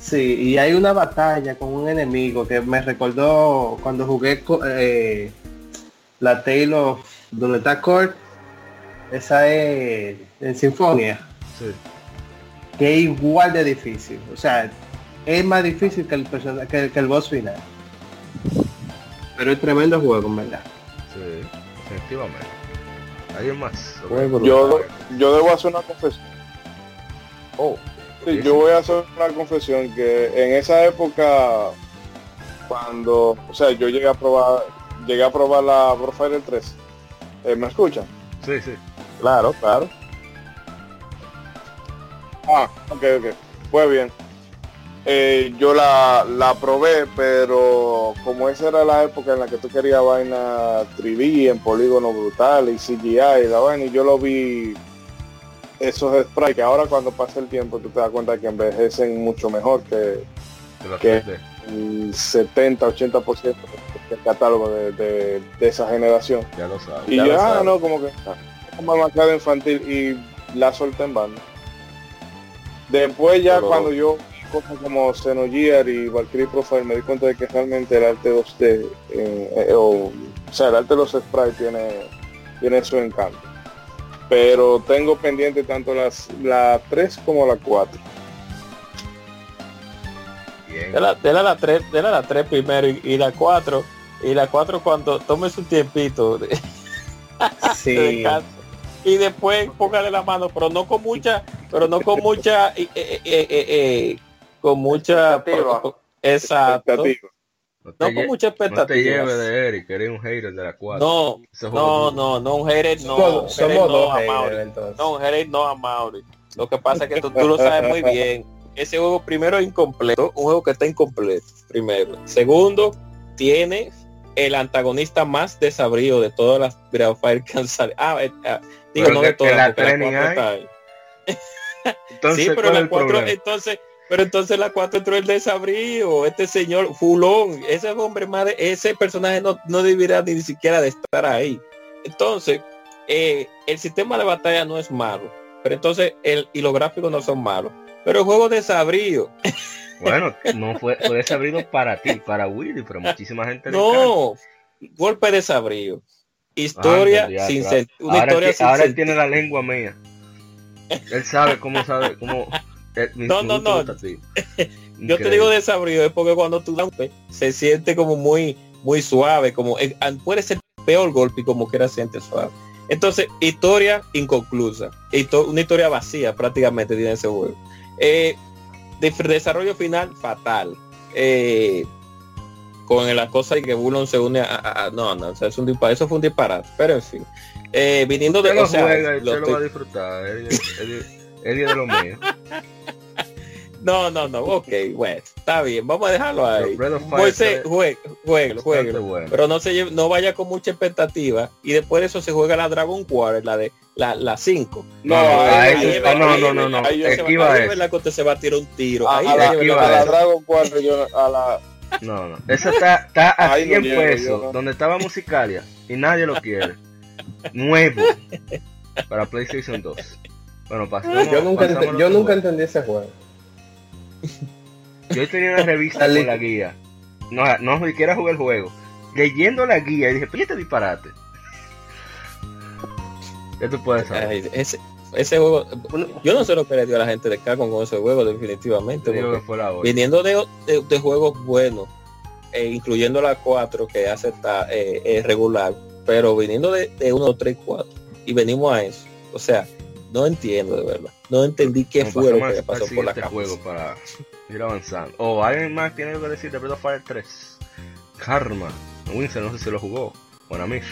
Sí, y hay una batalla con un enemigo que me recordó cuando jugué eh, la Tale of donde está Court. Esa es en Sinfonia, Sí. que es igual de difícil. O sea, es más difícil que el, persona- que, que el boss final. Pero es tremendo juego, en verdad. Sí, efectivamente. ¿Alguien más? Yo, yo debo hacer una confesión. Oh, Sí, yo voy a hacer una confesión que en esa época cuando, o sea, yo llegué a probar, llegué a probar la Profiler 3. Eh, ¿Me escuchan? Sí, sí. Claro, claro. Ah, ok, ok. Pues bien. Eh, yo la, la probé, pero como esa era la época en la que tú querías vaina 3D en polígono brutal y CGI y la vaina, y yo lo vi esos sprites que ahora cuando pasa el tiempo tú te das cuenta que envejecen mucho mejor que. 3D. el 70-80% del catálogo de, de- de esa generación. Ya lo sabes. Y Ya yo, ah, no, como que como demasiado infantil y la solté en banda. Después ya Pero- cuando yo cosas como Xenogear y Valkyrie Profile me di cuenta de que realmente el arte 2D, eh, eh, o, o sea, el arte de los sprites tiene, tiene su encanto. Pero tengo pendiente tanto las la 3 como la 4. Bien. De la, de la, la 3, de la, la 3 primero y, y la 4. Y la 4 cuando tome su tiempito de, de Sí. descanso. Y después póngale la mano, pero no con mucha, pero no con mucha, eh, eh, eh, eh, eh, con mucha Expectativa. Exacto. Expectativa. No No con mucha no te expectativa. lleves de Eric, que eres un hater de la 4. No, no, no, no, un hater no. Somos- no dos a haters, Mauri. entonces. No, un hater no a Mauri. Lo que pasa es que tú, tú lo sabes muy bien. Ese juego primero es incompleto, un juego que está incompleto, primero. Segundo, tiene el antagonista más desabrido de todas las Breath Fire que han salido. Ah, eh, ah, digo, Pero no de todas, la porque la está ahí. Entonces, sí, pero ¿cuál es la el 4 problema? entonces, Pero entonces la 4 entró el desabrío, este señor Fulón, ese hombre madre, ese personaje no, no debería ni siquiera de estar ahí. Entonces, eh, el sistema de batalla no es malo, pero entonces el, y los gráficos no son malos. Pero el juego desabrío. Bueno, no fue, fue desabrido para ti, para Willy, pero muchísima gente No, golpe de desabrío. Historia Anda, sin sentido. Una ahora historia ti- sin ahora él tiene la lengua mía. Él sabe cómo sabe, cómo. eh, No, no, no. Yo te digo desabrío es porque cuando tú golpe, se siente como muy muy suave, como eh, puede ser peor golpe y como quiera siente suave. Entonces, historia inconclusa, Histo- una historia vacía prácticamente tiene ese juego. Eh, de- desarrollo final fatal. Eh, con la cosa de que Bulon se une a, a- a- no, no, o sea, es un disparate, eso fue un disparate, pero en fin. Eh, viniendo de Usted lo o sea, juega y lo usted lo estoy- va a disfrutar. Él, él- él es de lo mío. No, no, no, ok, bueno, está bien, vamos a dejarlo ahí. Moisés, juegue, jueguelo, Bastante jueguelo. bueno. Pero no se lleve- no vaya con mucha expectativa y después de eso se juega la Dragon Quarter, la de la, la 5. No, ahí- ahí- ahí es ah, no, no, no, no, ahí esquiva eso. verdad que se va a tirar un tiro. Ahí a la. Dragon 4 yo a la No, no. Ese está, está a Ahí no 100 llego, pesos, yo no. donde estaba Musicalia, y nadie lo quiere. Nuevo. Para PlayStation 2. Bueno, pasamos. Yo nunca, pasamos al yo nunca entendí ese juego. Yo tenía una revista con la guía. No, no siquiera jugué el juego. Leyendo la guía y dije, ¿por qué este disparate? Ya tú puedes saber. Ay, ese, ese juego, yo no sé lo que le dio a la gente de Capcom con ese juego, definitivamente. Porque fue la viniendo de, de- de juegos buenos, eh, incluyendo la 4 que hace esta eh, eh, regular, pero viniendo de, de 1, 3, 4 y venimos a eso. O sea, no entiendo de verdad. No entendí qué Nos fue lo que pasó por la juego para ir avanzando. O alguien más tiene algo que decir de Breath of Fire 3. Karma. Winston no sé si lo jugó. Bueno, Mish.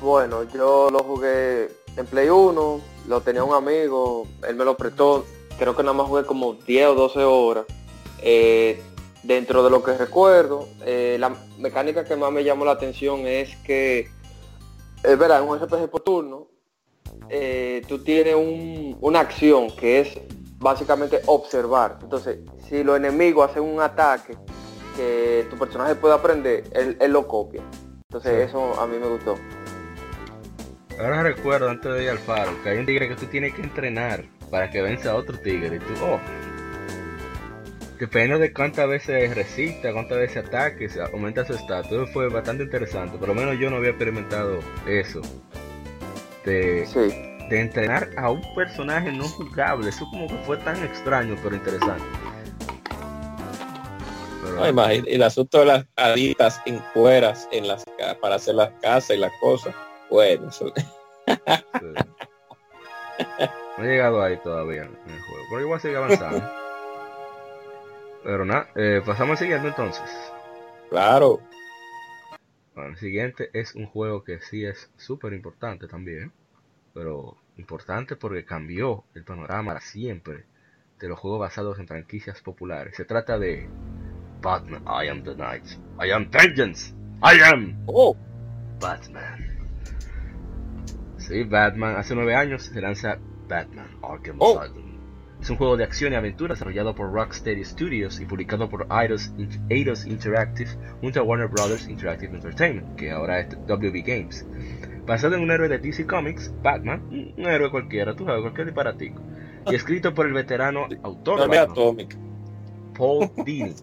Bueno, yo lo jugué en Play 1, lo tenía un amigo, él me lo prestó, creo que nada más jugué como 10 o 12 horas. Eh, dentro de lo que recuerdo, eh, la mecánica que más me llamó la atención es que, es verdad, en un RPG por turno, eh, tú tienes un- una acción que es básicamente observar. Entonces, si los enemigos hacen un ataque que tu personaje puede aprender, él, él lo copia. Entonces, Sí. eso a mí me gustó. Ahora recuerdo antes de ir al faro que hay un tigre que tú tienes que entrenar para que venza a otro tigre. Y tú, oh. Depende de cuántas veces resista, cuántas veces ataque, se aumenta su estatus. Fue bastante interesante. Por lo menos yo no había experimentado eso. De, Sí. de entrenar a un personaje no jugable. Eso como que fue tan extraño, pero interesante. Pero- No, imagín- el asunto de las aditas en cueras en las para hacer las casas y las cosas. Bueno, eso- Sí. No he llegado ahí todavía en el juego, pero igual sigue avanzando. pero nada, eh, pasamos al siguiente entonces. claro. Bueno, el siguiente es un juego que sí es súper importante también, pero importante porque cambió el panorama siempre de los juegos basados en franquicias populares. Se trata de Batman, I am the Knight, I am Vengeance, I am Oh, Batman. Sí, Batman. Hace nueve años se lanza Batman Arkham Oh. Asylum. Es un juego de acción y aventura desarrollado por Rocksteady Studios y publicado por Eidos, Eidos Interactive junto a Warner Brothers Interactive Entertainment, que ahora es WB Games. Basado en un héroe de DC Comics, Batman, un héroe cualquiera, tú sabes, cualquier disparatico. Y escrito por el veterano autor Batman, Atomic. Paul Dini.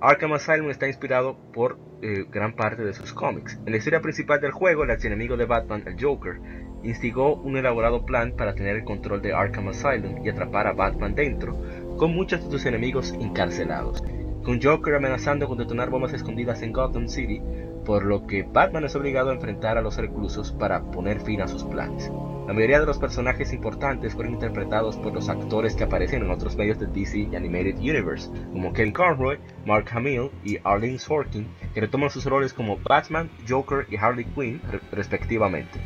Arkham Asylum está inspirado por eh, gran parte de sus cómics. En la historia principal del juego, el archienemigo de Batman, el Joker, instigó un elaborado plan para tener el control de Arkham Asylum y atrapar a Batman dentro, con muchos de sus enemigos encarcelados. Con Joker amenazando con detonar bombas escondidas en Gotham City, por lo que Batman es obligado a enfrentar a los reclusos para poner fin a sus planes. La mayoría de los personajes importantes fueron interpretados por los actores que aparecen en otros medios del DC Animated Universe, como Ken Conroy, Mark Hamill y Arlene Sorkin, que retoman sus roles como Batman, Joker y Harley Quinn, re- respectivamente.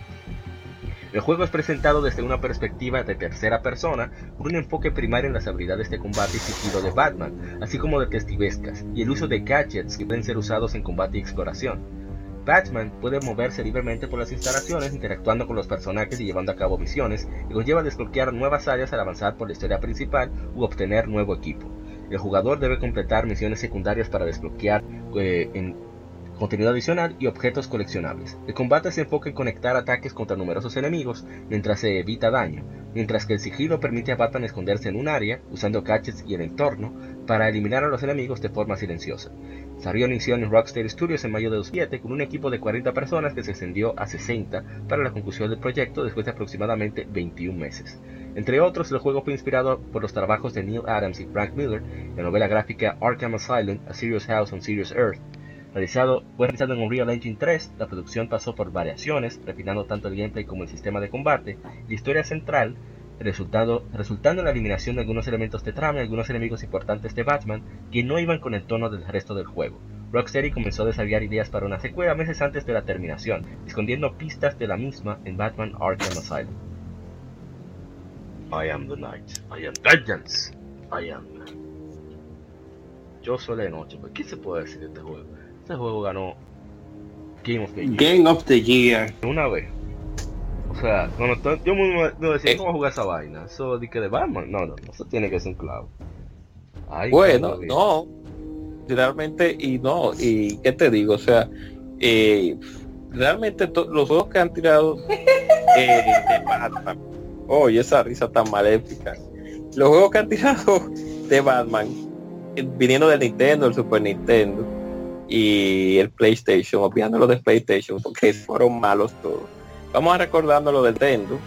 El juego es presentado desde una perspectiva de tercera persona, con un enfoque primario en las habilidades de combate y sigilo de Batman, así como detectivescas, y el uso de gadgets que pueden ser usados en combate y exploración. Batman puede moverse libremente por las instalaciones, interactuando con los personajes y llevando a cabo misiones, y conlleva desbloquear nuevas áreas al avanzar por la historia principal u obtener nuevo equipo. El jugador debe completar misiones secundarias para desbloquear eh, en contenido adicional y objetos coleccionables. El combate se enfoca en conectar ataques contra numerosos enemigos mientras se evita daño, mientras que el sigilo permite a Batman esconderse en un área usando gadgets y el entorno para eliminar a los enemigos de forma silenciosa. Salió inició en Rockstar Studios en mayo de 2007 con un equipo de 40 personas que se extendió a 60 para la conclusión del proyecto después de aproximadamente 21 meses. Entre otros, el juego fue inspirado por los trabajos de Neil Adams y Frank Miller, la novela gráfica Arkham Asylum, A Serious House on Serious Earth, Realizado, fue realizado en Unreal Engine 3, la producción pasó por variaciones, refinando tanto el gameplay como el sistema de combate, la historia central, resultado, resultando en la eliminación de algunos elementos de trama y algunos enemigos importantes de Batman que no iban con el tono del resto del juego. Rocksteady comenzó a desarrollar ideas para una secuela meses antes de la terminación, escondiendo pistas de la misma en Batman Arkham Asylum. I am the night, I am vengeance, I am. Yo soy la noche, ¿qué se puede decir de este juego? Este juego ganó Game of the Year. Game of the Year. Una vez. O sea, cuando yo me, me decía, ¿cómo jugar esa vaina? Eso de que de Batman. No, no, eso tiene que ser un clavo. Ay, Bueno, no, realmente, y no, y qué te digo, o sea, eh, realmente los juegos que han tirado eh, de Batman, oye, esa risa tan maléfica, los juegos que han tirado de Batman, eh, viniendo del Nintendo, el Super Nintendo y el PlayStation, obviando los de PlayStation, porque fueron malos todos. Vamos a recordando lo del Nintendo,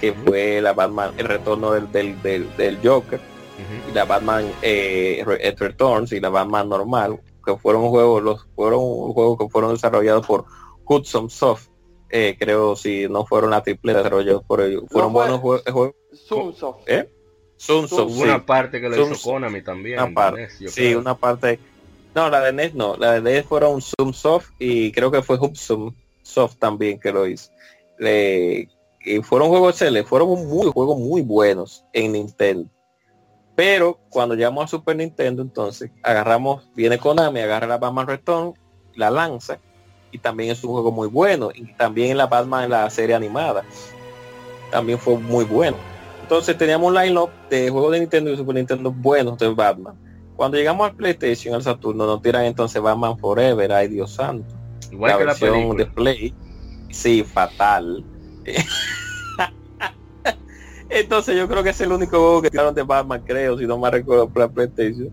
que fue la Batman, el retorno del, del, del, del Joker, y la Batman eh, Re- Returns y la Batman normal que fueron juegos los fueron juegos que fueron desarrollados por Hudson Soft eh, creo si no fueron la triple desarrollados por ellos fueron fue- buenos jue- juegos Sunsoft. ¿eh? Sunsoft, Hubo sí. una parte que lo hizo Sunsoft. Konami también. Una parte, sí, creo. una parte. No, la de NES no, la de NES fueron Soft y creo que fue Hudson Soft también que lo hizo. Le- y fueron juegos excelentes, fueron muy juegos muy buenos en Nintendo. Pero cuando llegamos a Super Nintendo, entonces agarramos, viene Konami, agarra la Batman Return, la lanza, y también es un juego muy bueno. Y también la Batman en la serie animada. También fue muy bueno. Entonces teníamos un line-up de juegos de Nintendo y Super Nintendo buenos de Batman. Cuando llegamos al PlayStation, al Saturno, nos tiran entonces Batman Forever, ay Dios santo. Igual la que la versión película. de Play. Sí, fatal. entonces yo creo que es el único juego que tiraron de Batman, creo, si no me recuerdo por la PlayStation.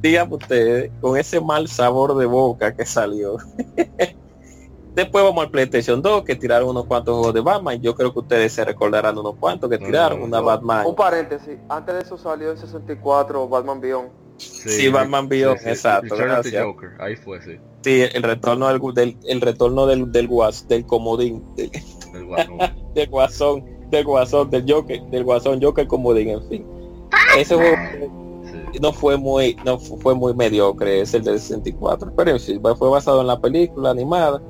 Díganme ustedes, con ese mal sabor de boca que salió. Después vamos al PlayStation 2, que tiraron unos cuantos juegos de Batman. Yo creo que ustedes se recordarán unos cuantos que tiraron. una Batman. Un paréntesis, antes de eso salió en 64 Batman Beyond. Sí, Batman Beyond, exacto, gracias. Joker, ahí fue, sí. Sí, el retorno del, del- el retorno del, del guas, del comodín, del, El guasón. del guasón, del guasón, del Joker, del guasón Joker comodín, en fin. Ese juego no fue muy, no fu- fue muy mediocre, es el del 64, pero sí, fue basado en la película animada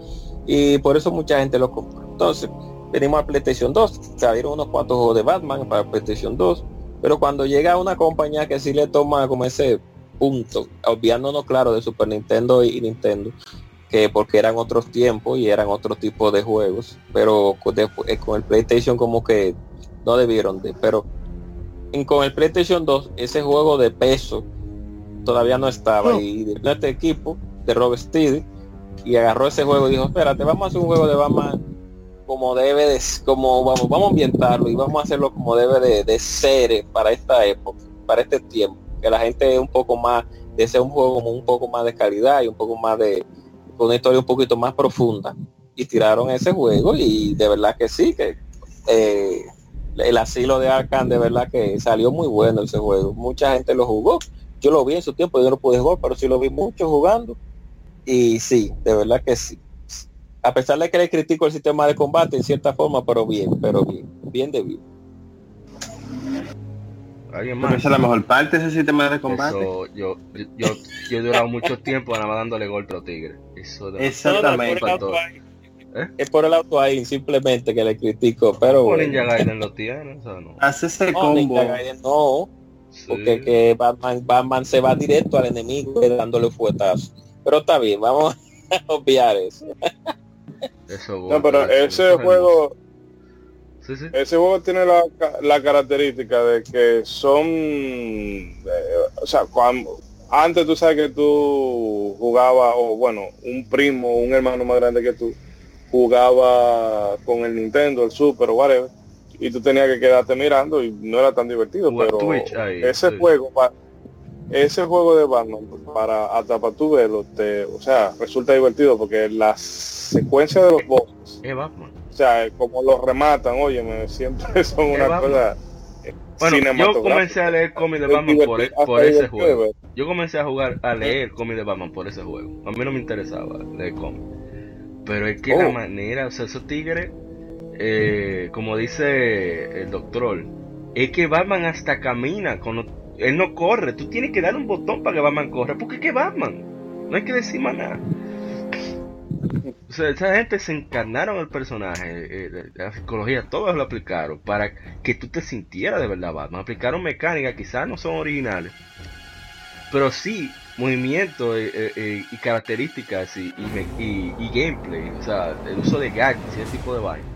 y por eso mucha gente lo compró. Entonces, venimos a PlayStation 2, salieron unos cuantos juegos de Batman para PlayStation 2, pero cuando llega una compañía que sí le toma como ese punto, obviándonos claro de Super Nintendo y Nintendo, que porque eran otros tiempos y eran otro tipo de juegos, pero con, eh, con el PlayStation como que no debieron de, pero con el PlayStation 2 ese juego de peso todavía no estaba y este equipo de Rocksteady y agarró ese juego y dijo, espérate, vamos a hacer un juego de Batman como debe de, como vamos, vamos a ambientarlo y vamos a hacerlo como debe de, de ser para esta época, para este tiempo, que la gente un poco más, desea un juego como un poco más de calidad y un poco más de, una historia un poquito más profunda. Y tiraron ese juego y de verdad que sí, que eh, el asilo de Arkham de verdad que salió muy bueno ese juego. Mucha gente lo jugó. Yo lo vi en su tiempo, yo no pude jugar, pero sí lo vi mucho jugando. Y sí, de verdad que sí. A pesar de que le critico el sistema de combate en cierta forma, pero bien, pero bien, bien de bien. ¿Alguien Pero más? esa es la mejor parte de ese sistema de combate. Eso, yo, yo, yo he durado mucho tiempo nada más dándole golpe a los tigres. Eso Exactamente. No, es por el auto ahí. Es por el auto ahí, simplemente que le critico, pero bueno. Ninja Gaiden lo tiene, o sea, no. Hace ese No, combo. Ninja Gaiden no, porque que Batman, Batman se va directo al enemigo eh, dándole fuetazo. Pero está bien, vamos a obviar eso. Eso, No, pero eso ese es juego, Sí, sí. ese juego tiene la, la característica de que son, eh, o sea, cuando, antes tú sabes que tú jugabas, o bueno, un primo, un hermano más grande que tú, jugaba con el Nintendo, el Super o whatever, y tú tenías que quedarte mirando y no era tan divertido, pero Twitch ahí, ese sí. juego, ese juego de Batman, para hasta para tu verlo, te, o sea, resulta divertido porque la secuencia de los bosses Es Batman. o sea, como los rematan, oye, siempre son una Batman. cosa eh, Bueno, yo comencé a leer cómics de Batman por, hasta ese juego. Yo comencé a jugar, a leer cómics de Batman por ese juego. A mí no me interesaba leer cómics. Pero es que la Oh. manera, o sea, esos tigres, eh, como dice el doctor, es que Batman hasta camina, él no corre. Tú tienes que darle un botón para que Batman corra, porque es que Batman. No hay que decir más nada. O sea, esa gente se encarnaron el personaje, eh, la psicología, todos lo aplicaron para que tú te sintieras de verdad Batman. Aplicaron mecánicas, quizás no son originales, pero sí movimientos eh, eh, eh, y características y, y me- y- y gameplay, o sea, el uso de gadgets y ese tipo de vaina.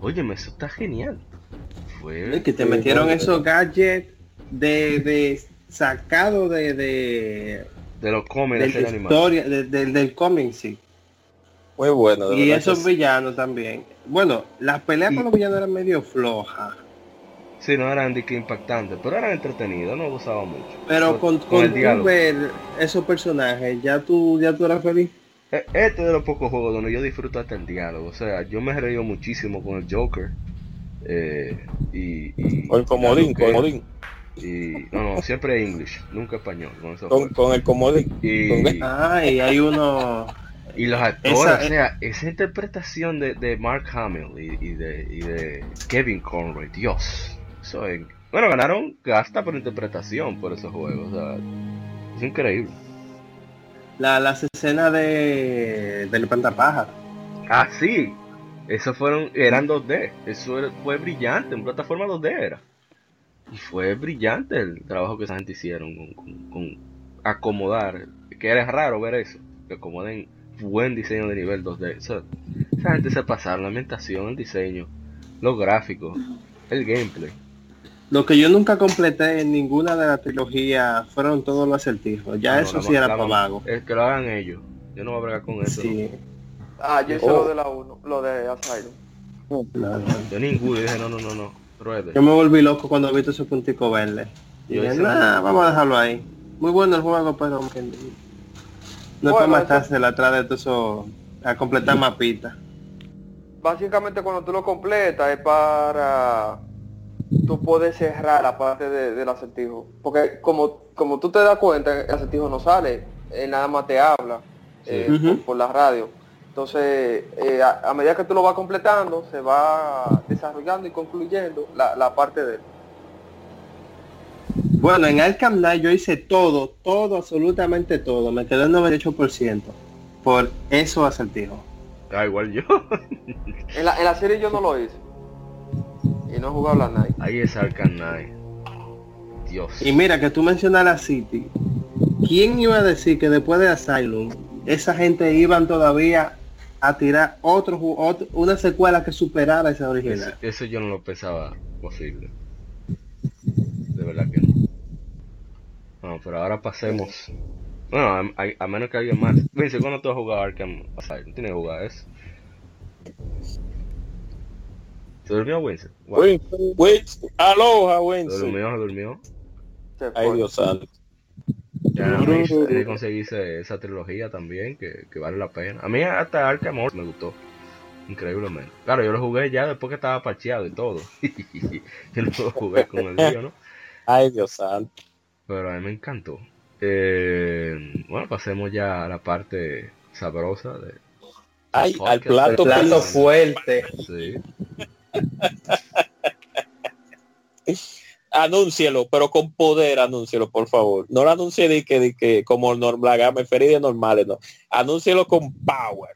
Óyeme, eso está genial. Fue, Es que te fue- metieron esos gadgets de, de sacado de, de, de los cómics de de historia, de- de- del cómic, sí. Muy bueno. de Y esos villanos también. Bueno, las peleas con los villanos eran medio flojas. Sí, no eran de que impactantes, pero eran entretenidos, no gustaba mucho. Pero con, con ver esos personajes, ya tú, ya tú eras feliz. E- Este es de los pocos juegos donde yo disfruto hasta el diálogo. O sea, yo me he reído muchísimo con el Joker. eh, y, y, Con el comodín, y- comodín. Y, no, no, siempre English, nunca español. Con, el comodín. y, con- Ah, y hay uno... y los actores, Esa- o sea, esa interpretación de, de Mark Hamill y, y de, y de Kevin Conroy, Dios. Eso es- bueno, ganaron gasta por interpretación por esos juegos. O sea, es increíble. La, las escenas de del Pantapájaro. Ah, sí. Esos fueron, eran 2D. Eso era- fue brillante, en plataforma 2D era. Y fue brillante el trabajo que esa gente hicieron con, con- con acomodar. Que era raro ver eso. Que acomoden buen diseño de nivel 2D. Eso- esa gente se pasaron la ambientación, el diseño, los gráficos, el gameplay. Lo que yo nunca completé en ninguna de las trilogías fueron todos los acertijos. Ya no, eso la sí era para ma- vago. Es que lo hagan ellos. Yo no voy a bregar con eso. Sí. Ah, yo hice Oh. lo de la 1, lo de Asylum. No, no. Yo ninguno. Dije, no, no, no, no. Ruede. Yo me volví loco cuando vi ese puntico verde. Y Yo dije, nah, vamos a dejarlo ahí. Muy bueno el juego, pero no es Bueno, para eso- matársela atrás de todo eso, a completar mapitas. Básicamente cuando tú lo completas es para tú poder cerrar la parte de- del acertijo. Porque como, como tú te das cuenta, el acertijo no sale, él nada más te habla eh, por, por la radio. Entonces, eh, a, a medida que tú lo vas completando, se va desarrollando y concluyendo la, la parte de él. Bueno, en Arkham Knight yo hice todo, todo, absolutamente todo. Me quedé en 98% por esos acertijos. Ah, igual yo. En la, en la serie yo no lo hice. Y no he jugado la Night. Ahí es Arkham Knight. Dios. Y mira que tú mencionas la City. ¿Quién iba a decir que después de Asylum, esa gente iban todavía a tirar otro, otro- una secuela que superara esa Eso, original? eso yo no lo pensaba posible. De verdad que no. No, pero ahora pasemos. Bueno, a, a- a menos que alguien más. Vince, ¿cuándo tú has jugado Arkham Asylum? ¿Tienes que jugar eso? ¿Se durmió Vince? Wow. Winston, Winston, aloha, ¿Se Winston. durmió? ¿Se durmió? Se Ay, fue. Dios santo. Ya, a mí hay que conseguirse esa trilogía también, que, que vale la pena. A mí hasta Arkham Origins me gustó. Increíblemente. Claro, yo lo jugué ya después que estaba parcheado y todo. yo lo jugué con el lío, ¿no? Ay, Dios santo. Pero a mí me encantó. Eh, bueno, pasemos ya a la parte sabrosa de Ay, al plato, Plato fuerte. Sí. Anúncielo, pero con poder anúncielo, por favor. No lo anuncie de que, de que como norm, la gama ferida normales, no. Anúncielo con power.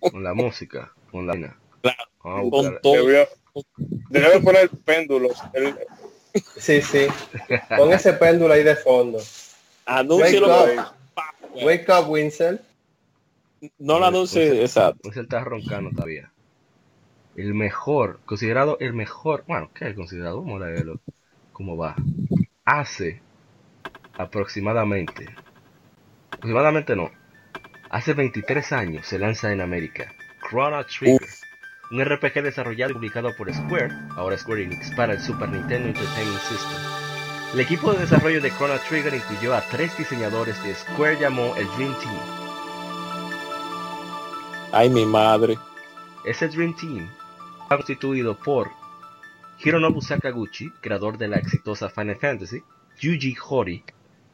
Con la música, con la vaina. Claro, Con todo. Debe poner péndulos. El- Sí, sí. Pon ese péndulo ahí de fondo. Anúncielo Wake up. Wake up, Winsel. No la anuncie, exacto. Pues él está roncando todavía. El mejor, considerado el mejor, bueno, ¿qué es considerado? Vamos a leerlo. ¿Cómo va? Hace aproximadamente, aproximadamente no, hace 23 años se lanza en América Chrono Trigger, un RPG desarrollado y publicado por Square, ahora Square Enix, para el Super Nintendo Entertainment System. El equipo de desarrollo de Chrono Trigger incluyó a tres diseñadores que Square llamó el Dream Team. Ay, mi madre. Ese Dream Team está constituido por Hironobu Sakaguchi, creador de la exitosa Final Fantasy, Yuji Horii,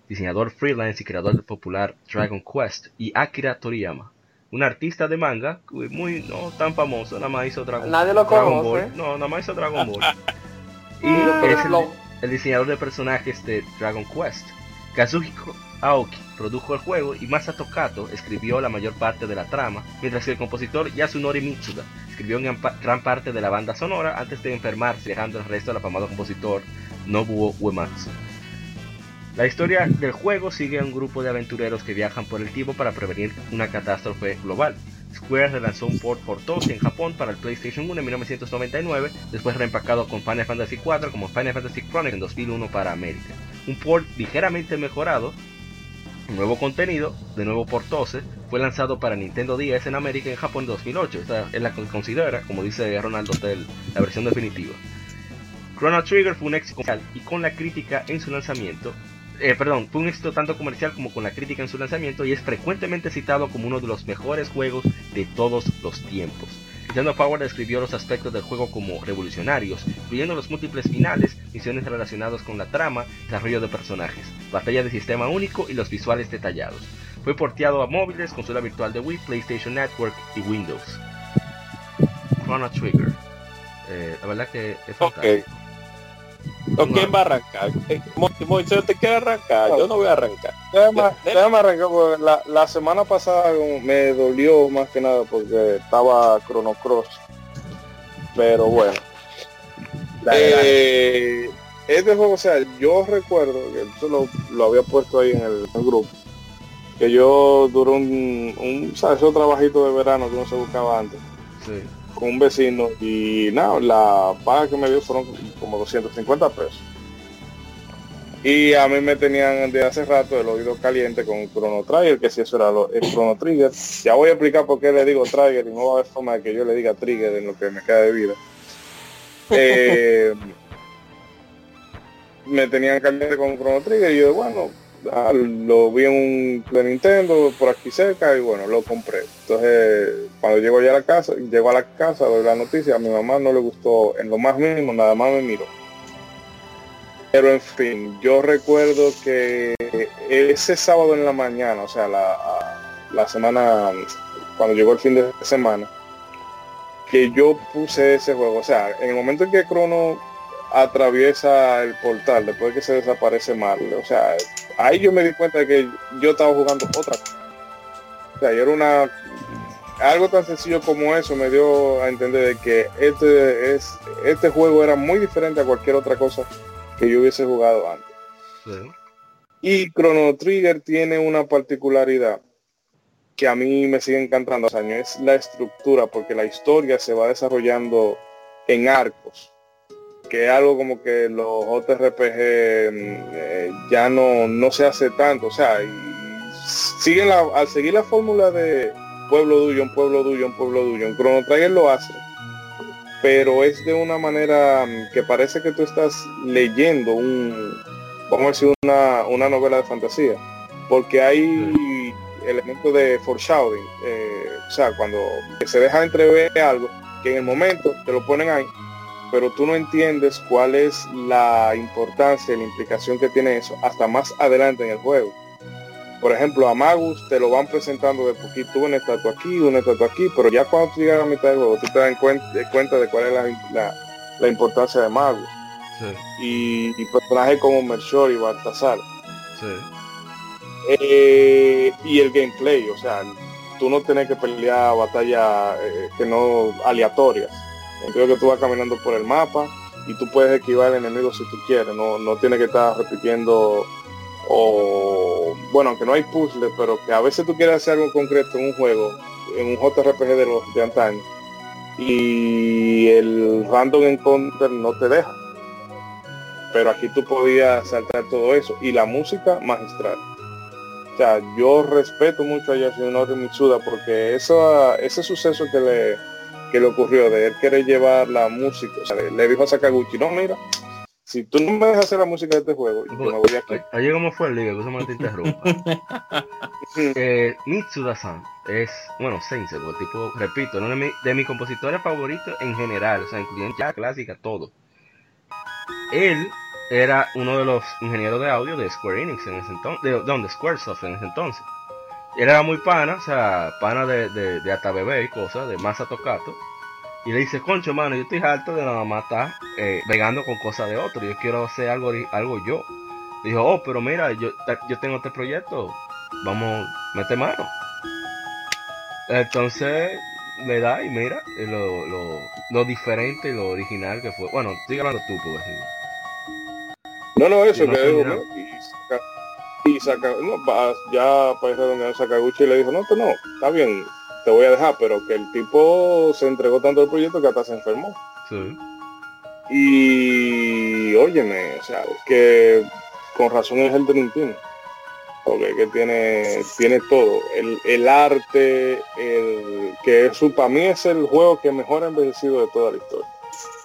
diseñador freelance y creador del popular Dragon Quest, y Akira Toriyama, un artista de manga muy no tan famoso, nada más hizo Dragon, Nadie lo Dragon conoce. Ball, no, nada más hizo Dragon Ball. y es el, diseñador de personajes de Dragon Quest. Kazuhiko Aoki produjo el juego y Masato Kato escribió la mayor parte de la trama, mientras que el compositor Yasunori Mitsuda escribió gran parte de la banda sonora antes de enfermarse, dejando el resto al afamado compositor Nobuo Uematsu. La historia del juego sigue a un grupo de aventureros que viajan por el tiempo para prevenir una catástrofe global. Square relanzó un port portoso en Japón para el PlayStation 1 en 1999, después reempacado con Final Fantasy IV como Final Fantasy Chronicles en 2001 para América. Un port ligeramente mejorado, nuevo contenido, de nuevo por 12, fue lanzado para Nintendo 10 en América y en Japón en 2008. Esta es la que considera, como dice Ronaldo Hotel, la versión definitiva. Chrono Trigger fue un éxito y con la crítica en su lanzamiento, eh, perdón, fue un éxito tanto comercial como con la crítica en su lanzamiento y es frecuentemente citado como uno de los mejores juegos de todos los tiempos. Nintendo Power describió los aspectos del juego como revolucionarios, incluyendo los múltiples finales, misiones relacionadas con la trama, desarrollo de personajes, batalla de sistema único y los visuales detallados. Fue porteado a móviles, consola virtual de Wii, PlayStation Network y Windows. Chrono Trigger. Eh, la verdad que es Ok. Fantástico. ¿Con quién va a arrancar? Eh, Mo- Moisés, ¿te quiere arrancar? Yo no voy a arrancar. Déjame, déjame arrancar, porque la, la semana pasada me dolió más que nada porque estaba Chrono Cross. Pero bueno. Eh, este juego, o sea, yo recuerdo, que eso lo, lo había puesto ahí en el, en el grupo, que yo duré un, un ¿sabes? Esos trabajito de verano que uno se buscaba antes Sí. Con un vecino y nada, la paga que me dio fueron como 250 pesos. Y a mí me tenían de hace rato el oído caliente con Chrono Trigger, que si eso era lo, el Chrono Trigger. Ya voy a explicar por qué le digo Trigger y no va a haber forma de que yo le diga Trigger en lo que me queda de vida. Eh, me tenían caliente con Chrono Trigger y yo, bueno, ah, lo vi en un de Nintendo por aquí cerca y bueno, lo compré. Entonces, cuando llego ya a la casa, llego a la casa, doy la noticia, a mi mamá no le gustó en lo más mínimo, nada más me miró. Pero en fin, yo recuerdo que ese sábado en la mañana, o sea, la, la semana, cuando llegó el fin de semana, que yo puse ese juego. O sea, en el momento en que Crono atraviesa el portal, después de que se desaparece mal, o sea, ahí yo me di cuenta de que yo estaba jugando otra cosa. O sea, yo era una algo tan sencillo como eso me dio a entender de que este es este juego era muy diferente a cualquier otra cosa que yo hubiese jugado antes. Sí. Y Chrono Trigger tiene una particularidad que a mí me sigue encantando, o sea, no es la estructura, porque la historia se va desarrollando en arcos, que es algo como que los JRPG mm, eh, ya no, no se hace tanto, o sea, y siguen la, al seguir la fórmula de pueblo dungeon, pueblo dungeon, pueblo dungeon, Chrono Trigger lo hace, pero es de una manera mm, que parece que tú estás leyendo un, vamos a decir, una, una novela de fantasía, porque hay elementos de foreshadowing, eh, o sea, cuando se deja entrever algo, que en el momento te lo ponen ahí, pero tú no entiendes cuál es la importancia y la implicación que tiene eso hasta más adelante en el juego. Por ejemplo, a Magus te lo van presentando de poquito, una estatua aquí, una estatua aquí, pero ya cuando tú llegas a la mitad del juego, tú te das cuenta, cuenta de cuál es la, la- la importancia de Magus. Sí, Y, y personajes como Melchor y Baltasar. sí. Eh, y el gameplay, o sea, tú no tienes que pelear batallas eh, que no aleatorias. Entiendo que tú vas caminando por el mapa y tú puedes esquivar al enemigo si tú quieres, no, no tienes que estar repitiendo o bueno, aunque no hay puzzle, pero que a veces tú quieres hacer algo concreto en un juego, en un JRPG de los de antaño, y el random encounter no te deja. Pero aquí tú podías saltar todo eso. Y la música magistral. O sea, yo respeto mucho a Yoshinori Mitsuda porque eso, ese suceso que le, que le ocurrió de él querer llevar la música, o sea, le, le dijo a Sakaguchi, no, mira, si tú no me dejas hacer la música de este juego, yo me voy aquí. Oye, ¿cómo fue el lío? Que me te interrumpa. eh, Mitsuda-san es, bueno, Sensei, tipo, repito, uno de, mi, de mis compositores favoritos en general, o sea, incluyendo ya clásica, todo. Él era uno de los ingenieros de audio de Square Enix en ese entonces, de, de, de Squaresoft en ese entonces. Él era muy pana, o sea, pana de, de, de hasta bebé y cosas, de masa tocato. Y le dice, concho, mano, yo estoy harto de nada más estar eh, pegando con cosas de otro. Yo quiero hacer algo, algo yo. Dijo, oh, pero mira, yo, yo tengo este proyecto. Vamos, mete mano. Entonces le da y mira lo, lo, lo diferente y lo original que fue. Bueno, sigue hablando tú, pues. No, no, eso que digo, ¿no? Y saca, no, va, ya para donde Sakaguchi le dijo, no, no, está bien, te voy a dejar, pero que el tipo se entregó tanto al proyecto que hasta se enfermó. Sí. Y óyeme, o sea, que con razón es el de Nintendo. Porque que tiene, tiene todo. El, el arte, el que es, para mí es el juego que mejor ha envejecido de toda la historia.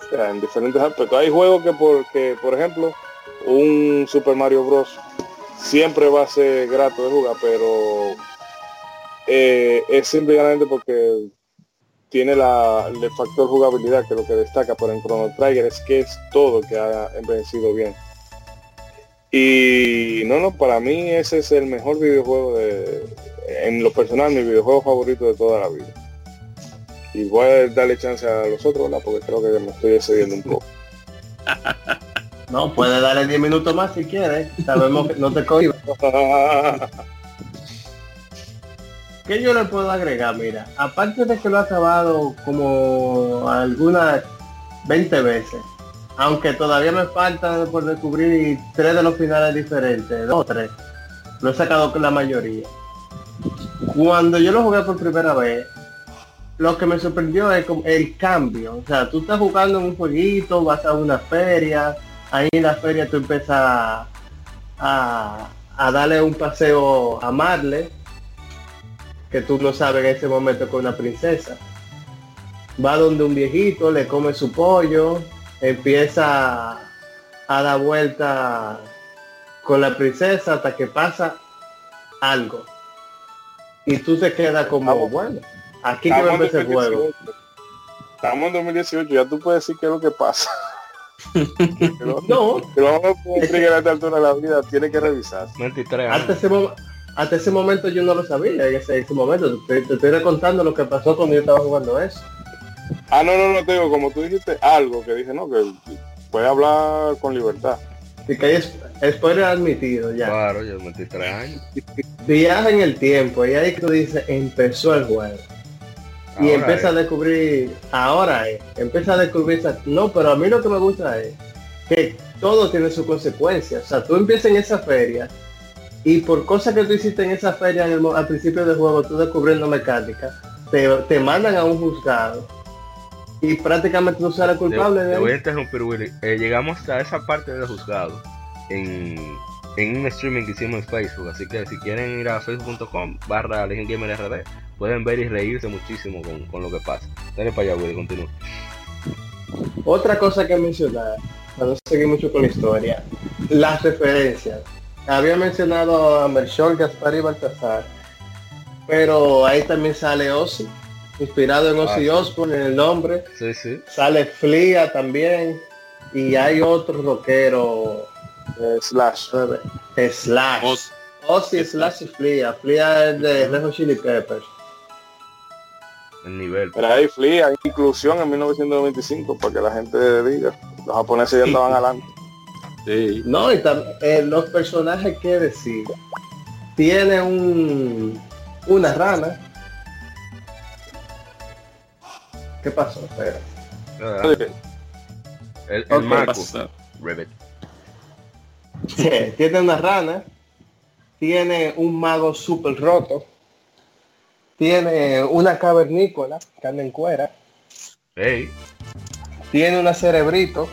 O sea, en diferentes aspectos. Hay juegos que porque, por ejemplo, un Super Mario Bros. Siempre va a ser grato de jugar, pero eh, es simplemente porque tiene la, el factor jugabilidad que lo que destaca, pero en Chrono Trigger es que es todo que ha envejecido bien. Y no, no, para mí ese es el mejor videojuego de, en lo personal, mi videojuego favorito de toda la vida. Y voy a darle chance a los otros, ¿verdad? Porque creo que me estoy excediendo un poco. No, puede darle 10 minutos más si quieres. Sabemos que no te cohibas. ¿Qué yo le puedo agregar? Mira, aparte de que lo ha acabado como algunas 20 veces, aunque todavía me falta por descubrir tres de los finales diferentes, dos o tres, lo he sacado con la mayoría. Cuando yo lo jugué por primera vez, lo que me sorprendió es el cambio. O sea, tú estás jugando en un jueguito, vas a una feria, ahí en la feria tú empiezas a, a darle un paseo a Marley, que tú no sabes en ese momento con una princesa. Va donde un viejito, le come su pollo, empieza a dar vuelta con la princesa hasta que pasa algo. Y tú te quedas como, bueno, aquí que empezar el juego. Estamos en 2018, ya tú puedes decir qué es lo que pasa. No, que vamos a a esta altura de la vida, tiene que revisar. 23 hasta ese, hasta ese momento yo no lo sabía, en ese, ese momento. Te, te, estoy contando lo que pasó cuando yo estaba jugando eso. Ah, no, no, no, te digo, como tú dijiste algo, que dije, no, que puede hablar con libertad. Y que hay spoiler admitido ya. Claro, yo 23 años. Viaja en el tiempo, y ahí que tú dices, empezó el juego. Y ahora empieza es. a descubrir, ahora empieza a descubrir, no, pero a mí lo que me gusta es que todo tiene su consecuencia. O sea, tú empiezas en esa feria y por cosas que tú hiciste en esa feria en el, al principio del juego, tú descubriendo mecánica, te, te mandan a un juzgado y prácticamente tú sales culpable te, de te voy a interrumpir Willy eh, llegamos a esa parte del juzgado en, en un streaming que hicimos en Facebook así que si quieren ir a facebook.com barra RD pueden ver y reírse muchísimo con, con lo que pasa dale para allá Willy continúa otra cosa que mencionar para no seguir mucho con la historia las referencias había mencionado a Melchor, Gaspar y Baltasar pero ahí también sale Ozzy inspirado en Ozzy ah, Osbourne en el nombre. Sí, sí. Sale Flia también. Y hay otro rockero. Eh, slash. Eh, slash. Oz. Ozzy Slash y Flia. Flia es de Red Hot Chili Peppers. El nivel. Pero ahí Flia, inclusión en 1995, para que la gente diga. Los japoneses ya estaban adelante. Sí. No, y eh, los personajes que decir. Tiene un una rana ¿Qué pasó? Espera. Uh, el, el okay. Marco. Tiene una rana tiene un mago súper roto, tiene una cavernícola, carne en cuera, tiene una cerebrito,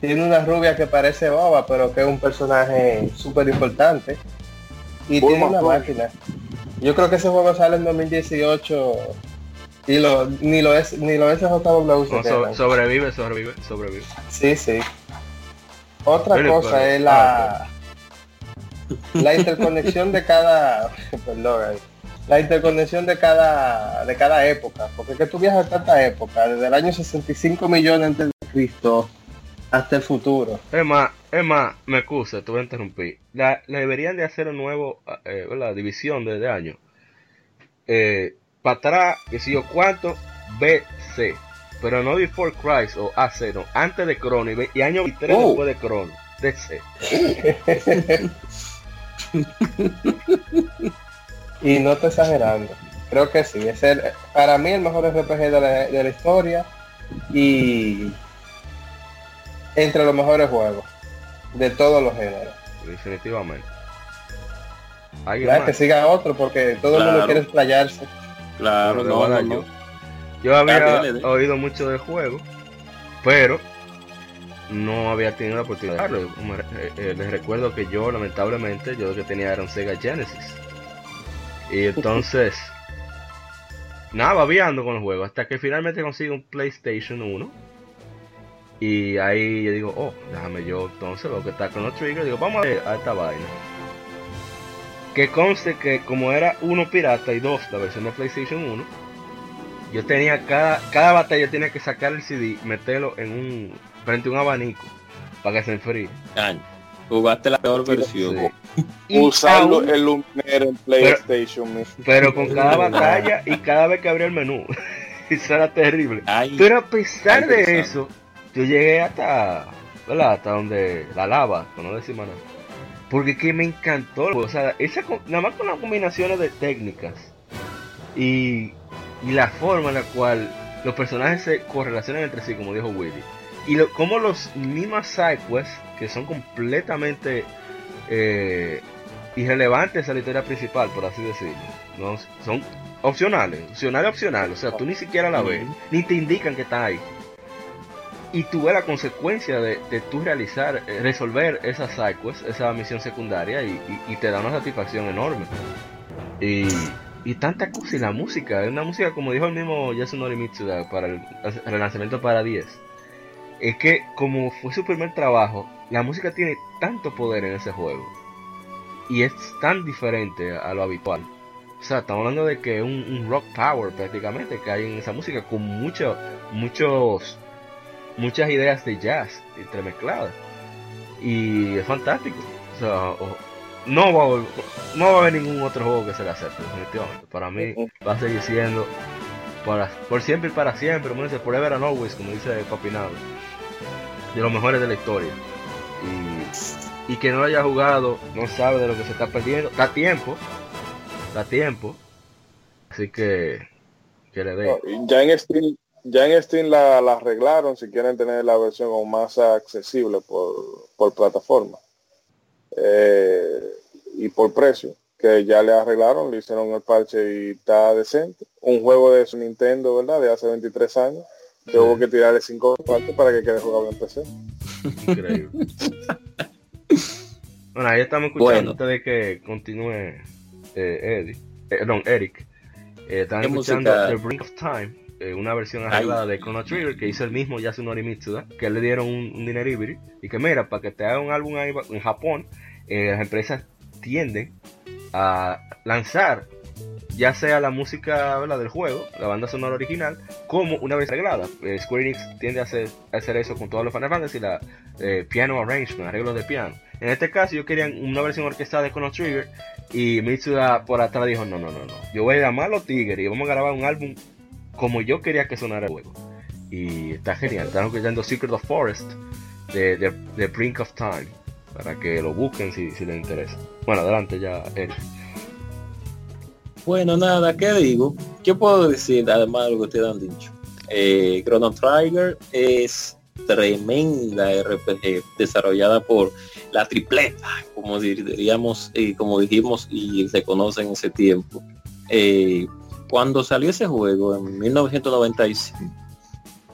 tiene una rubia que parece boba, pero que es un personaje súper importante, y Bulma tiene una máquina. Yo creo que ese juego sale en 2018 y lo, ni lo es ni lo SJW se no, so- sobrevive, sobrevive, sobrevive. Sí, sí. Otra Pero- cosa pero- es la la interconexión de cada perdón, ahí. La interconexión de cada de cada época, porque es que tú viajas a tanta época, desde el año 65 millones antes de Cristo hasta el futuro. Es más, es más, me excusa, te voy a interrumpir. La, la deberían de hacer un nuevo, eh, la división de, de año. Eh, para atrás, que si yo cuánto, BC. Pero no Before Christ o AC, no. Antes de Crono y año 23 Oh. después de Crono. DC. Y no te exagerando. Creo que sí, es el, para mí el mejor RPG de la, de la historia y entre los mejores juegos de todos los géneros. Definitivamente. ¿Alguien Ya, más? que siga otro porque todo el mundo Claro. quiere explayarse. Claro, no, yo. Yo había Dale, dale. oído mucho del juego, pero no había tenido la oportunidad de darlo. Como, eh, eh, les recuerdo que yo, lamentablemente, yo lo que tenía era un Sega Genesis. Y entonces, nada, babeando con el juego, hasta que finalmente consigo un PlayStation 1. Y ahí yo digo, oh, déjame yo entonces, lo que está con los triggers, digo, vamos a ver a esta vaina. Que conste que como era uno pirata y dos la versión de PlayStation 1, yo tenía cada, cada batalla tenía que sacar el CD, meterlo en un frente a un abanico para que se enfríe. Ay, Jugaste la peor versión. Sí. Usando aún- el Luminero en PlayStation. pero con cada batalla y cada vez que abría el menú. eso era terrible. Ay, Pero a pesar Ay, de eso, yo llegué hasta, ¿verdad? Hasta donde la lava, no decir más nada. Porque que me encantó, o sea, esa, nada más con las combinaciones de técnicas y, y la forma en la cual los personajes se correlacionan entre sí, como dijo Willy. Y lo, como los mismas sidequests, que son completamente eh, irrelevantes a la historia principal, por así decirlo, ¿no? son opcionales, opcionales, opcionales, o sea, tú ni siquiera la ves, ni te indican que está ahí. Y tú ves la consecuencia de, de tú realizar, eh, resolver esas sidequests, esa misión secundaria, y, y- y te da una satisfacción enorme. Y, y tanta cosa, y la música, es una música como dijo el mismo Yasunori Mitsuda para el, el lanzamiento para 10. Es que como fue su primer trabajo, la música tiene tanto poder en ese juego. Y es tan diferente a lo habitual. O sea, estamos hablando de que es un, un rock power prácticamente que hay en esa música con mucho, muchos, muchas ideas de jazz entremezcladas. Y es fantástico. O sea, no va, a, no va a haber ningún otro juego que se le acepte, definitivamente. Para mí va a seguir siendo para, por siempre y para siempre, como dice, forever and always, como dice Papinado, de los mejores de la historia. Y, y que no haya jugado, no sabe de lo que se está perdiendo. Da tiempo, da tiempo. Así que, que le dé. Ya en Steam, ya en Steam la, la arreglaron si quieren tener la versión como más accesible por, por plataforma. Eh, y por precio, que ya le arreglaron, le hicieron el parche y está decente. Un juego de su Nintendo, ¿verdad? De hace 23 años. Que hubo que tirarle cinco partes para que quede jugable en PC. Increíble. bueno, ahí estamos escuchando Bueno. antes de que continúe eh, Eddie. Eh, perdón, Eric. Eh, están ¿Qué escuchando música? The Brink of Time, eh, una versión arreglada de Chrono Trigger que hizo el mismo Yasunori Mitsuda, que le dieron un, un dineribiri y que mira, para que te haga un álbum ahí en Japón, eh, las empresas tienden a lanzar ya sea la música ¿verdad? del juego, la banda sonora original, como una vez arreglada. Eh, Square Enix tiende a hacer, hacer eso con todos los Final Fantasy, la eh, piano arrangement, arreglos de piano. En este caso, yo quería una versión orquestada de Chrono Trigger y Mitsuda por atrás dijo: No, no, no, no. Yo voy a llamar a los Tigres y vamos a grabar un álbum como yo quería que sonara el juego. Y está genial. Están escuchando Secret of Forest de, de, de Brink of Time para que lo busquen si, si les interesa. Bueno, adelante ya, Eric. Bueno, nada, ¿qué digo? ¿Qué puedo decir además de lo que ustedes han dicho? Eh, Chrono Trigger es tremenda RPG desarrollada por la tripleta, como diríamos, y como dijimos y se conoce en ese tiempo. Eh, cuando salió ese juego en 1995,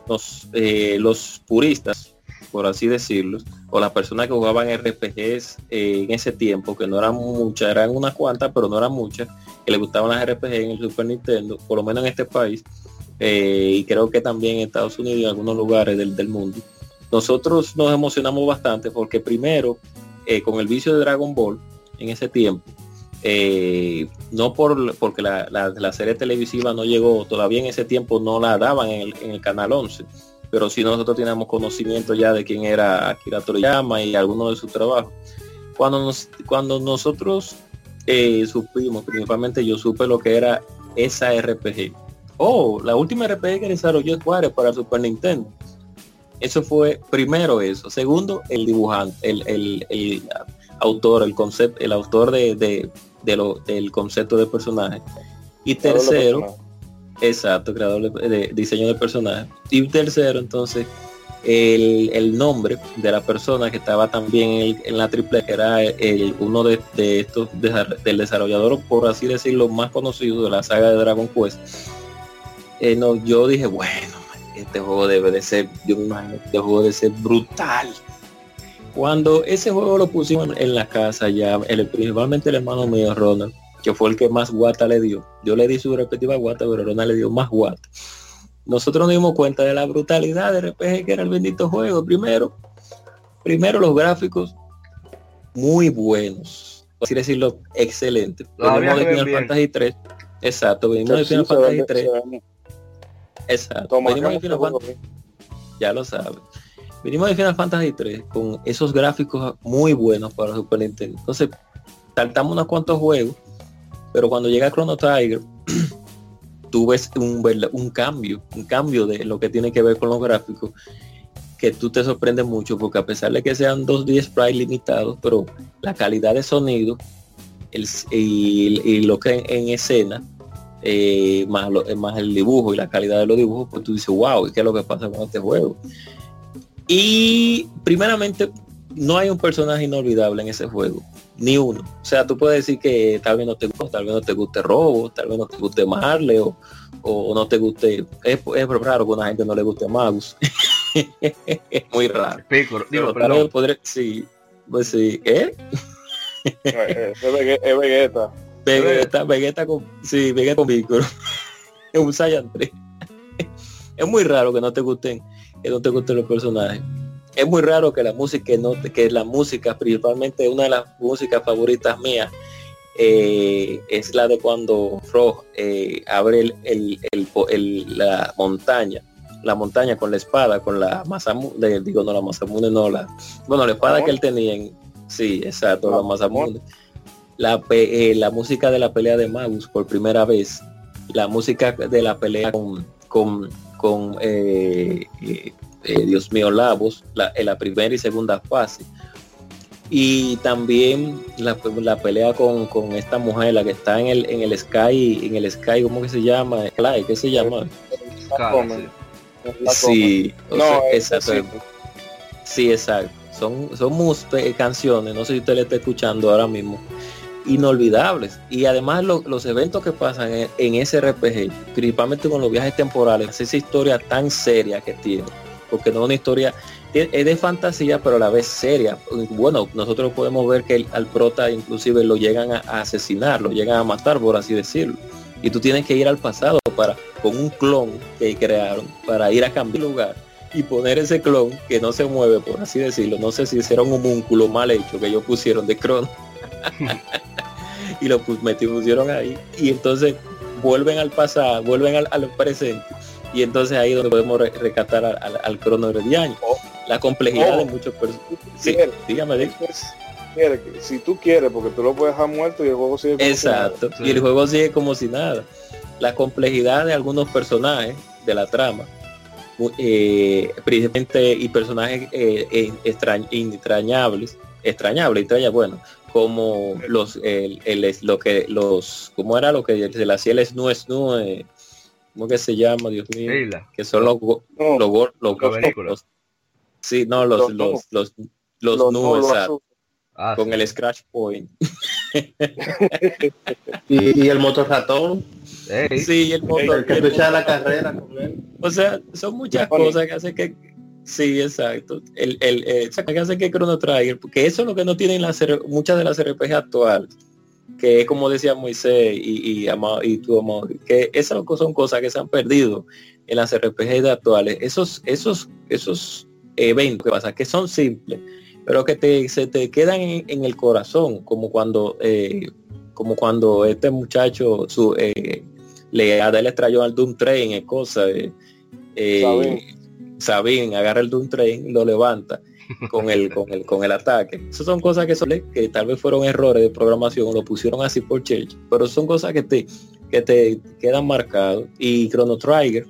los, eh, los puristas, por así decirlo, o las personas que jugaban RPGs eh, en ese tiempo, que no eran muchas, eran unas cuantas, pero no eran muchas, que les gustaban las RPG en el Super Nintendo, por lo menos en este país, eh, y creo que también en Estados Unidos y en algunos lugares del, del mundo. Nosotros nos emocionamos bastante porque primero, con el vicio de Dragon Ball, en ese tiempo, eh, no por porque la, la, serie televisiva no llegó todavía en ese tiempo no la daban en el, en el canal 11 pero si nosotros teníamos conocimiento ya de quién era Akira Toriyama y algunos de sus trabajos cuando nos, cuando nosotros eh, supimos principalmente yo supe lo que era esa RPG oh la última RPG que desarrolló Square para Super Nintendo eso fue primero eso segundo el dibujante el, el, el autor el concepto el autor de, de de lo, del concepto de personaje. Y tercero, exacto, creador de, diseño de personaje. Y tercero, entonces, el, nombre de la persona que estaba también en, la triple, que era el, uno de, estos del desarrollador, por así decirlo, más conocido de la saga de Dragon Quest. Eh, no, yo dije, bueno, este juego debe de ser, yo me imagino, este juego debe ser brutal. Cuando ese juego lo pusimos en la casa ya, el, principalmente el hermano mío, Ronald, que fue el que más guata le dio. Yo le di su respectiva guata, pero Ronald le dio más guata. Nosotros nos dimos cuenta de la brutalidad de RPG que era el bendito juego. Primero, primero los gráficos muy buenos, así decirlo, excelente. Venimos de Final Fantasy 3. Exacto, venimos de Final Fantasy 3. Exacto. Venimos de Final Fantasy. Ya lo sabes. Venimos de Final Fantasy 3 con esos gráficos muy buenos para Super Nintendo. Entonces, saltamos unos cuantos juegos, pero cuando llega Chrono Tiger, tú ves un, un cambio, un cambio de lo que tiene que ver con los gráficos, que tú te sorprendes mucho, porque a pesar de que sean dos d sprites limitados, pero la calidad de sonido y, lo que en, escena, eh, más, lo, más el dibujo y la calidad de los dibujos, pues tú dices, wow, ¿qué es lo que pasa con este juego? Y primeramente, no hay un personaje inolvidable en ese juego, ni uno. O sea, tú puedes decir que tal vez no te guste, tal vez no te guste Robo, tal vez no te guste Marley o, o no te guste. Es, es raro que a una gente no le guste Magus. Muy raro. Pico, digo, Pero, podré, sí, pues sí, ¿eh? es Vegeta. Vegeta, Vegeta con, sí, Vegeta con Piccolo. es un Saiyan 3. es muy raro que no te gusten que no te gusten los personajes. Es muy raro que la música no que la música, principalmente una de las músicas favoritas mías, eh, es la de cuando Frog eh, abre el, el, la montaña, la montaña con la espada, con la Masamune, digo no la Masamune, no la, bueno la espada que él tenía en, sí, exacto, la Masamune. La, eh, la música de la pelea de Magus por primera vez, la música de la pelea con, con con eh, eh, eh, Dios mío Labos la, en la primera y segunda fase. Y también la, pelea con, esta mujer la que está en el en el sky en el sky cómo que se llama Clay, ¿qué se llama sí. No, exacto. sí. Exacto. Son son canciones no sé si usted le está escuchando ahora mismo. Inolvidables. Y además los eventos que pasan en, ese RPG, principalmente con los viajes temporales, esa historia tan seria que tiene, porque no es una historia, es de fantasía, pero a la vez seria. Bueno, nosotros podemos ver que al prota inclusive lo llegan a, asesinar, lo llegan a matar, por así decirlo. Y tú tienes que ir al pasado para, con un clon que crearon, para ir a cambiar lugar y poner ese clon que no se mueve, por así decirlo. No sé si será un homúnculo mal hecho que ellos pusieron de Cron. y lo pusieron ahí. Y entonces vuelven al pasado, vuelven al, presente. Y entonces ahí donde podemos rescatar al, al, crono de Oh, la complejidad de muchos personajes. Sí, dígame, si tú quieres, porque tú lo puedes dejar muerto y el juego sigue como Exacto. Y el juego sigue como si nada. La complejidad de algunos personajes de la trama. Eh, principalmente y personajes eh, eh extrañables, extrañables, extrañables, bueno, como los el, el, lo que los cómo era lo que se le hacía el snu snu cómo que se llama dios mío que son los los, los, los, Sí, no, los, Los los, los, los, Los nu, no, los exacto, azul. Ah, con sí. el scratch point. Y, y el motorratón, Ey, Sí, el motor. el que el tú echas la motor- carrera con él. O sea, son muchas cosas que hacen que sí, exacto. El, el, eh, que hace que Chrono Trigger, porque eso es lo que no tienen las muchas de las RPG actuales, que es como decía Moisés y, y, y tú, Amado, que esas son cosas que se han perdido en las RPG de actuales. Esos, esos, esos eventos que pasa, que son simples, pero que te, se te quedan en, en el corazón, como cuando, eh, como cuando este muchacho su, eh, le Adel extrayó al Doom Train, es cosa, eh, eh, Sabine. Sabine agarra el Doom Train, lo levanta con el, con el, con el ataque. Esas son cosas que, son, que tal vez fueron errores de programación o lo pusieron así por Church, pero son cosas que te, que te quedan marcados. Y Chrono Trigger,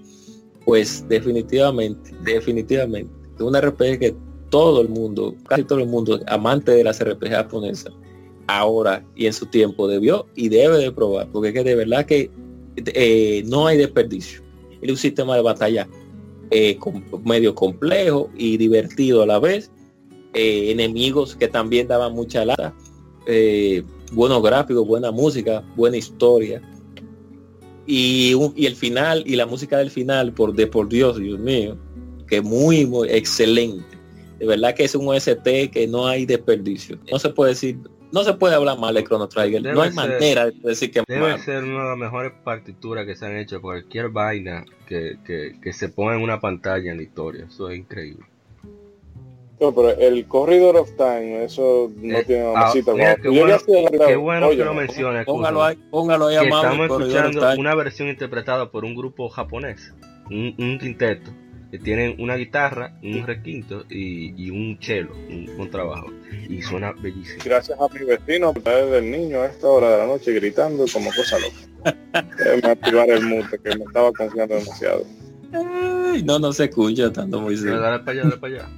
pues definitivamente, definitivamente, es una RPG que todo el mundo, casi todo el mundo, amante de las RPG japonesas, ahora y en su tiempo debió y debe de probar, porque es que de verdad que eh, no hay desperdicio. Es un sistema de batalla eh, medio complejo y divertido a la vez. Eh, enemigos que también daban mucha lata. eh, buenos gráficos, buena música, buena historia. Y, y el final, y la música del final, por de por Dios, Dios mío, que muy, muy excelente. De verdad que es un OST que no hay desperdicio. No se puede decir, no se puede hablar mal de Chrono Trigger. Debe no hay ser- manera de decir que Debe ser una de las mejores partituras que se han hecho cualquier vaina que, que, que se ponga en una pantalla en la historia. Eso es increíble. No, pero el Corridor of Time, eso no Eh, tiene ah, mamacita. mira, qué bueno- Qué que lo mencionas. Póngalo ahí, póngalo ahí estamos escuchando una versión interpretada por un grupo japonés, un, un quinteto, que tienen una guitarra, un requinto y, y un cello, un contrabajo. Y suena bellísimo. Gracias a mi vecino por traer del niño a esta hora de la noche gritando como cosa loca. Déjame activar el mute que me estaba confiando demasiado. Ay, no, no se escucha tanto muy Dale, dale para allá, dale para allá.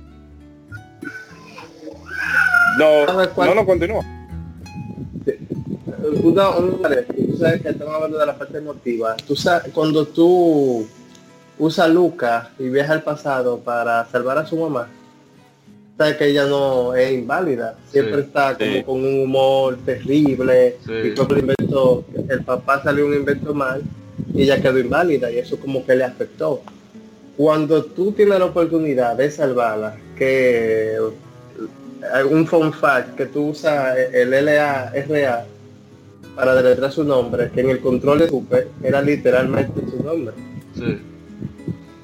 No, no, no continúa. Una, una vez, tú sabes que estamos hablando de la parte emotiva. Tú sabes, cuando tú usas Luca y viajas al pasado para salvar a su mamá, sabes que ella no es inválida. Siempre Sí, está como sí. con un humor terrible. Sí. Y invento, el papá salió un invento mal y ella quedó inválida y eso como que le afectó. Cuando tú tienes la oportunidad de salvarla, que un fun fact que tú usas el LA RA para deletrear su nombre, que en el control de Super era literalmente su nombre.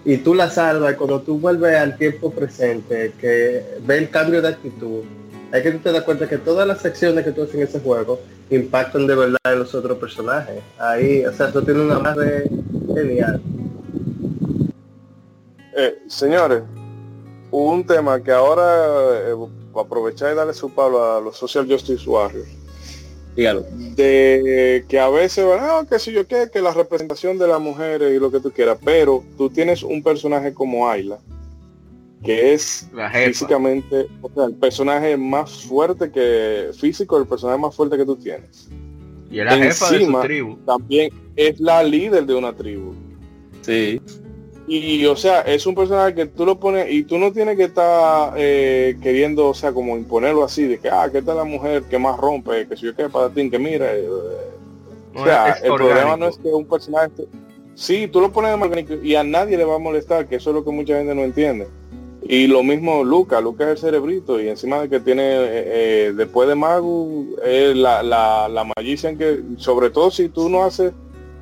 Y tú la salvas cuando tú vuelves al tiempo presente, que ve el cambio de actitud, hay que tú te das cuenta que todas las secciones que tú haces en ese juego impactan de verdad en los otros personajes. Ahí, o sea, tú tienes una madre genial. Eh, señores, un tema que ahora, eh, aprovechar y darle su palo a los Social Justice Warriors, Dígalo. de que a veces van, ah, que si yo qué, que la representación de las mujeres y lo que tú quieras, pero tú tienes un personaje como Ayla, que es físicamente, o sea, el personaje más fuerte que, físico, el personaje más fuerte que tú tienes. Y es la jefa de su tribu. También es la líder de una tribu. Sí. Y o sea, es un personaje que tú lo pones y tú no tienes que estar eh, queriendo, o sea, como imponerlo así, de que, ah, que esta es la mujer que más rompe, que si yo qué para ti, que mira. eh, No, o sea, el problema no es que un personaje... Sí, tú lo pones de orgánico y a nadie le va a molestar, que eso es lo que mucha gente no entiende. Y lo mismo Luca, Luca es el cerebrito y encima de que tiene, eh, eh, después de Magu, es la, la, la magician que, sobre todo si tú no haces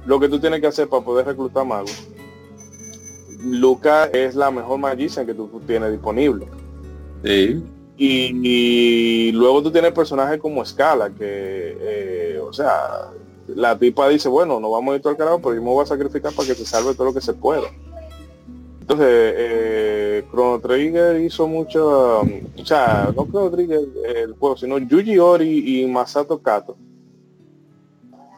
lo que tú tienes que hacer para poder reclutar Magu, Luca es la mejor magician que tú tienes disponible. Sí. Y, y luego tú tienes personajes como Scala, que, eh, o sea, la tipa dice, bueno, no vamos a ir todo al carajo, pero yo me voy a sacrificar para que se salve todo lo que se pueda. Entonces, eh, Chrono Trigger hizo mucho, um, o sea, no Chrono Trigger el juego, sino Yuji Ori y Masato Kato.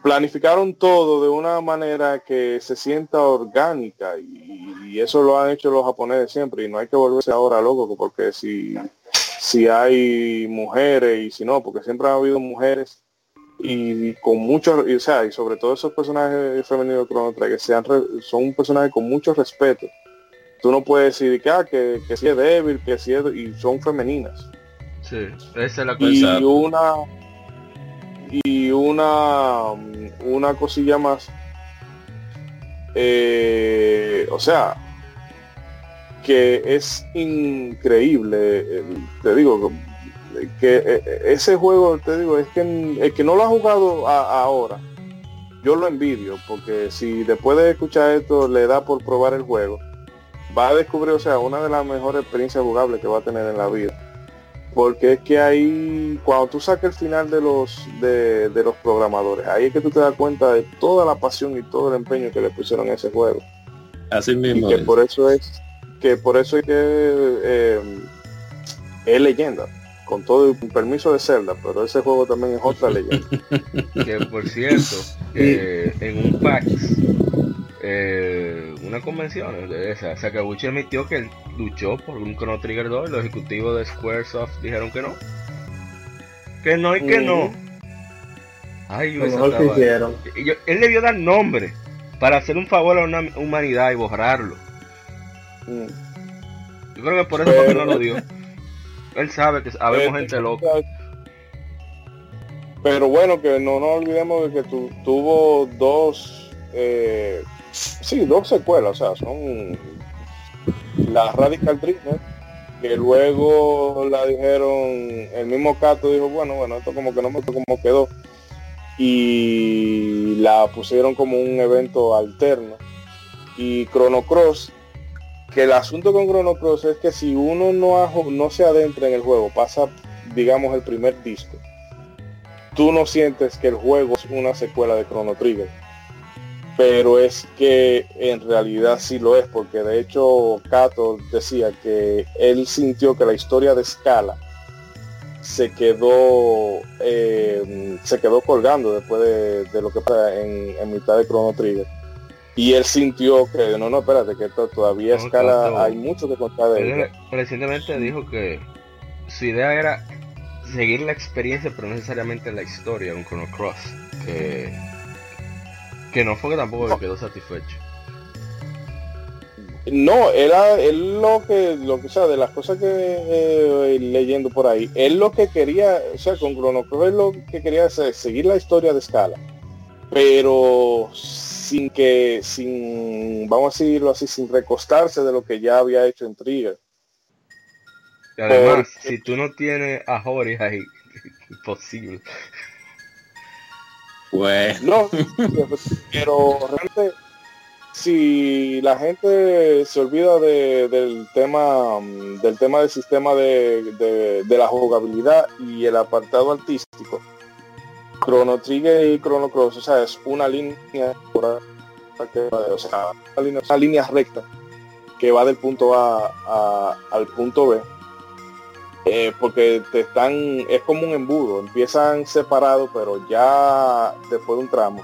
Planificaron todo de una manera que se sienta orgánica y, y eso lo han hecho los japoneses siempre y no hay que volverse ahora loco porque si, si hay mujeres y si no, porque siempre ha habido mujeres y con muchos, y, o sea, y sobre todo esos personajes femeninos de Trigger sean son un personaje con mucho respeto tú no puedes decir que, ah, que, que si es débil, que si es, y son femeninas. Sí, esa es la cosa. Y una y una una cosilla más. Eh, o sea, que es increíble, te digo, que eh, ese juego, te digo, es que el que no lo ha jugado ahora, yo lo envidio, porque si después de escuchar esto le da por probar el juego, va a descubrir, o sea, una de las mejores experiencias jugables que va a tener en la vida. Porque es que ahí, cuando tú sacas el final de los de, de los programadores, ahí es que tú te das cuenta de toda la pasión y todo el empeño que le pusieron a ese juego. Así Y mismo. que es. por eso es que por eso es que eh, es leyenda. Con todo el permiso de Zelda, pero ese juego también es otra leyenda. Que por cierto, eh, en un PAX, eh, una convención, o sea, Sakaguchi admitió que él luchó por un Chrono Trigger 2 y los ejecutivos de Squaresoft dijeron que no. Que no y que no. Ay, yo esa hicieron. yo- él debió dar nombre para hacer un favor a una humanidad y borrarlo. Mm. Yo creo que por eso que no lo dio. Él sabe que habemos Eh, gente loca. Pero bueno, que no nos olvidemos de que tu- tuvo dos, eh, sí, dos secuelas, o sea, son la Radical Dreamer, que luego la dijeron, el mismo Cato dijo, bueno, bueno, esto como que no me como quedó, y la pusieron como un evento alterno. Y Chrono Cross, que el asunto con Chrono Cross es que si uno no, no se adentra en el juego, pasa, digamos, el primer disco, tú no sientes que el juego es una secuela de Chrono Trigger. Pero es que en realidad sí lo es, porque de hecho Kato decía que él sintió que la historia de Scala se quedó eh, se quedó colgando después de, de lo que pasa en, en mitad de Chrono Trigger. Y él sintió que no, no, espérate, que todavía No, Scala hay mucho que contar de Él recientemente dijo que su idea era seguir la experiencia, pero no necesariamente la historia un Chrono Cross. Que, que no fue que tampoco le quedó satisfecho. No, era él lo que, lo que, o sea, de las cosas que eh, leyendo por ahí, él lo que quería, o sea, con Chrono Cross lo que quería es eh, seguir la historia de Scala, pero sin que, sin, vamos a decirlo así, sin recostarse de lo que ya había hecho en Trigger. Y además, si tú no tienes a Hori ahí, imposible. No, pero realmente si la gente se olvida de- del tema mm, del tema del sistema de, de- la jugabilidad y el apartado artístico, Chrono Trigger y Chrono Cross, o sea, es una línea, o sea, una línea, recta que va del punto a- al punto B. Eh, porque te están, es como un embudo, empiezan separados, pero ya después de un tramo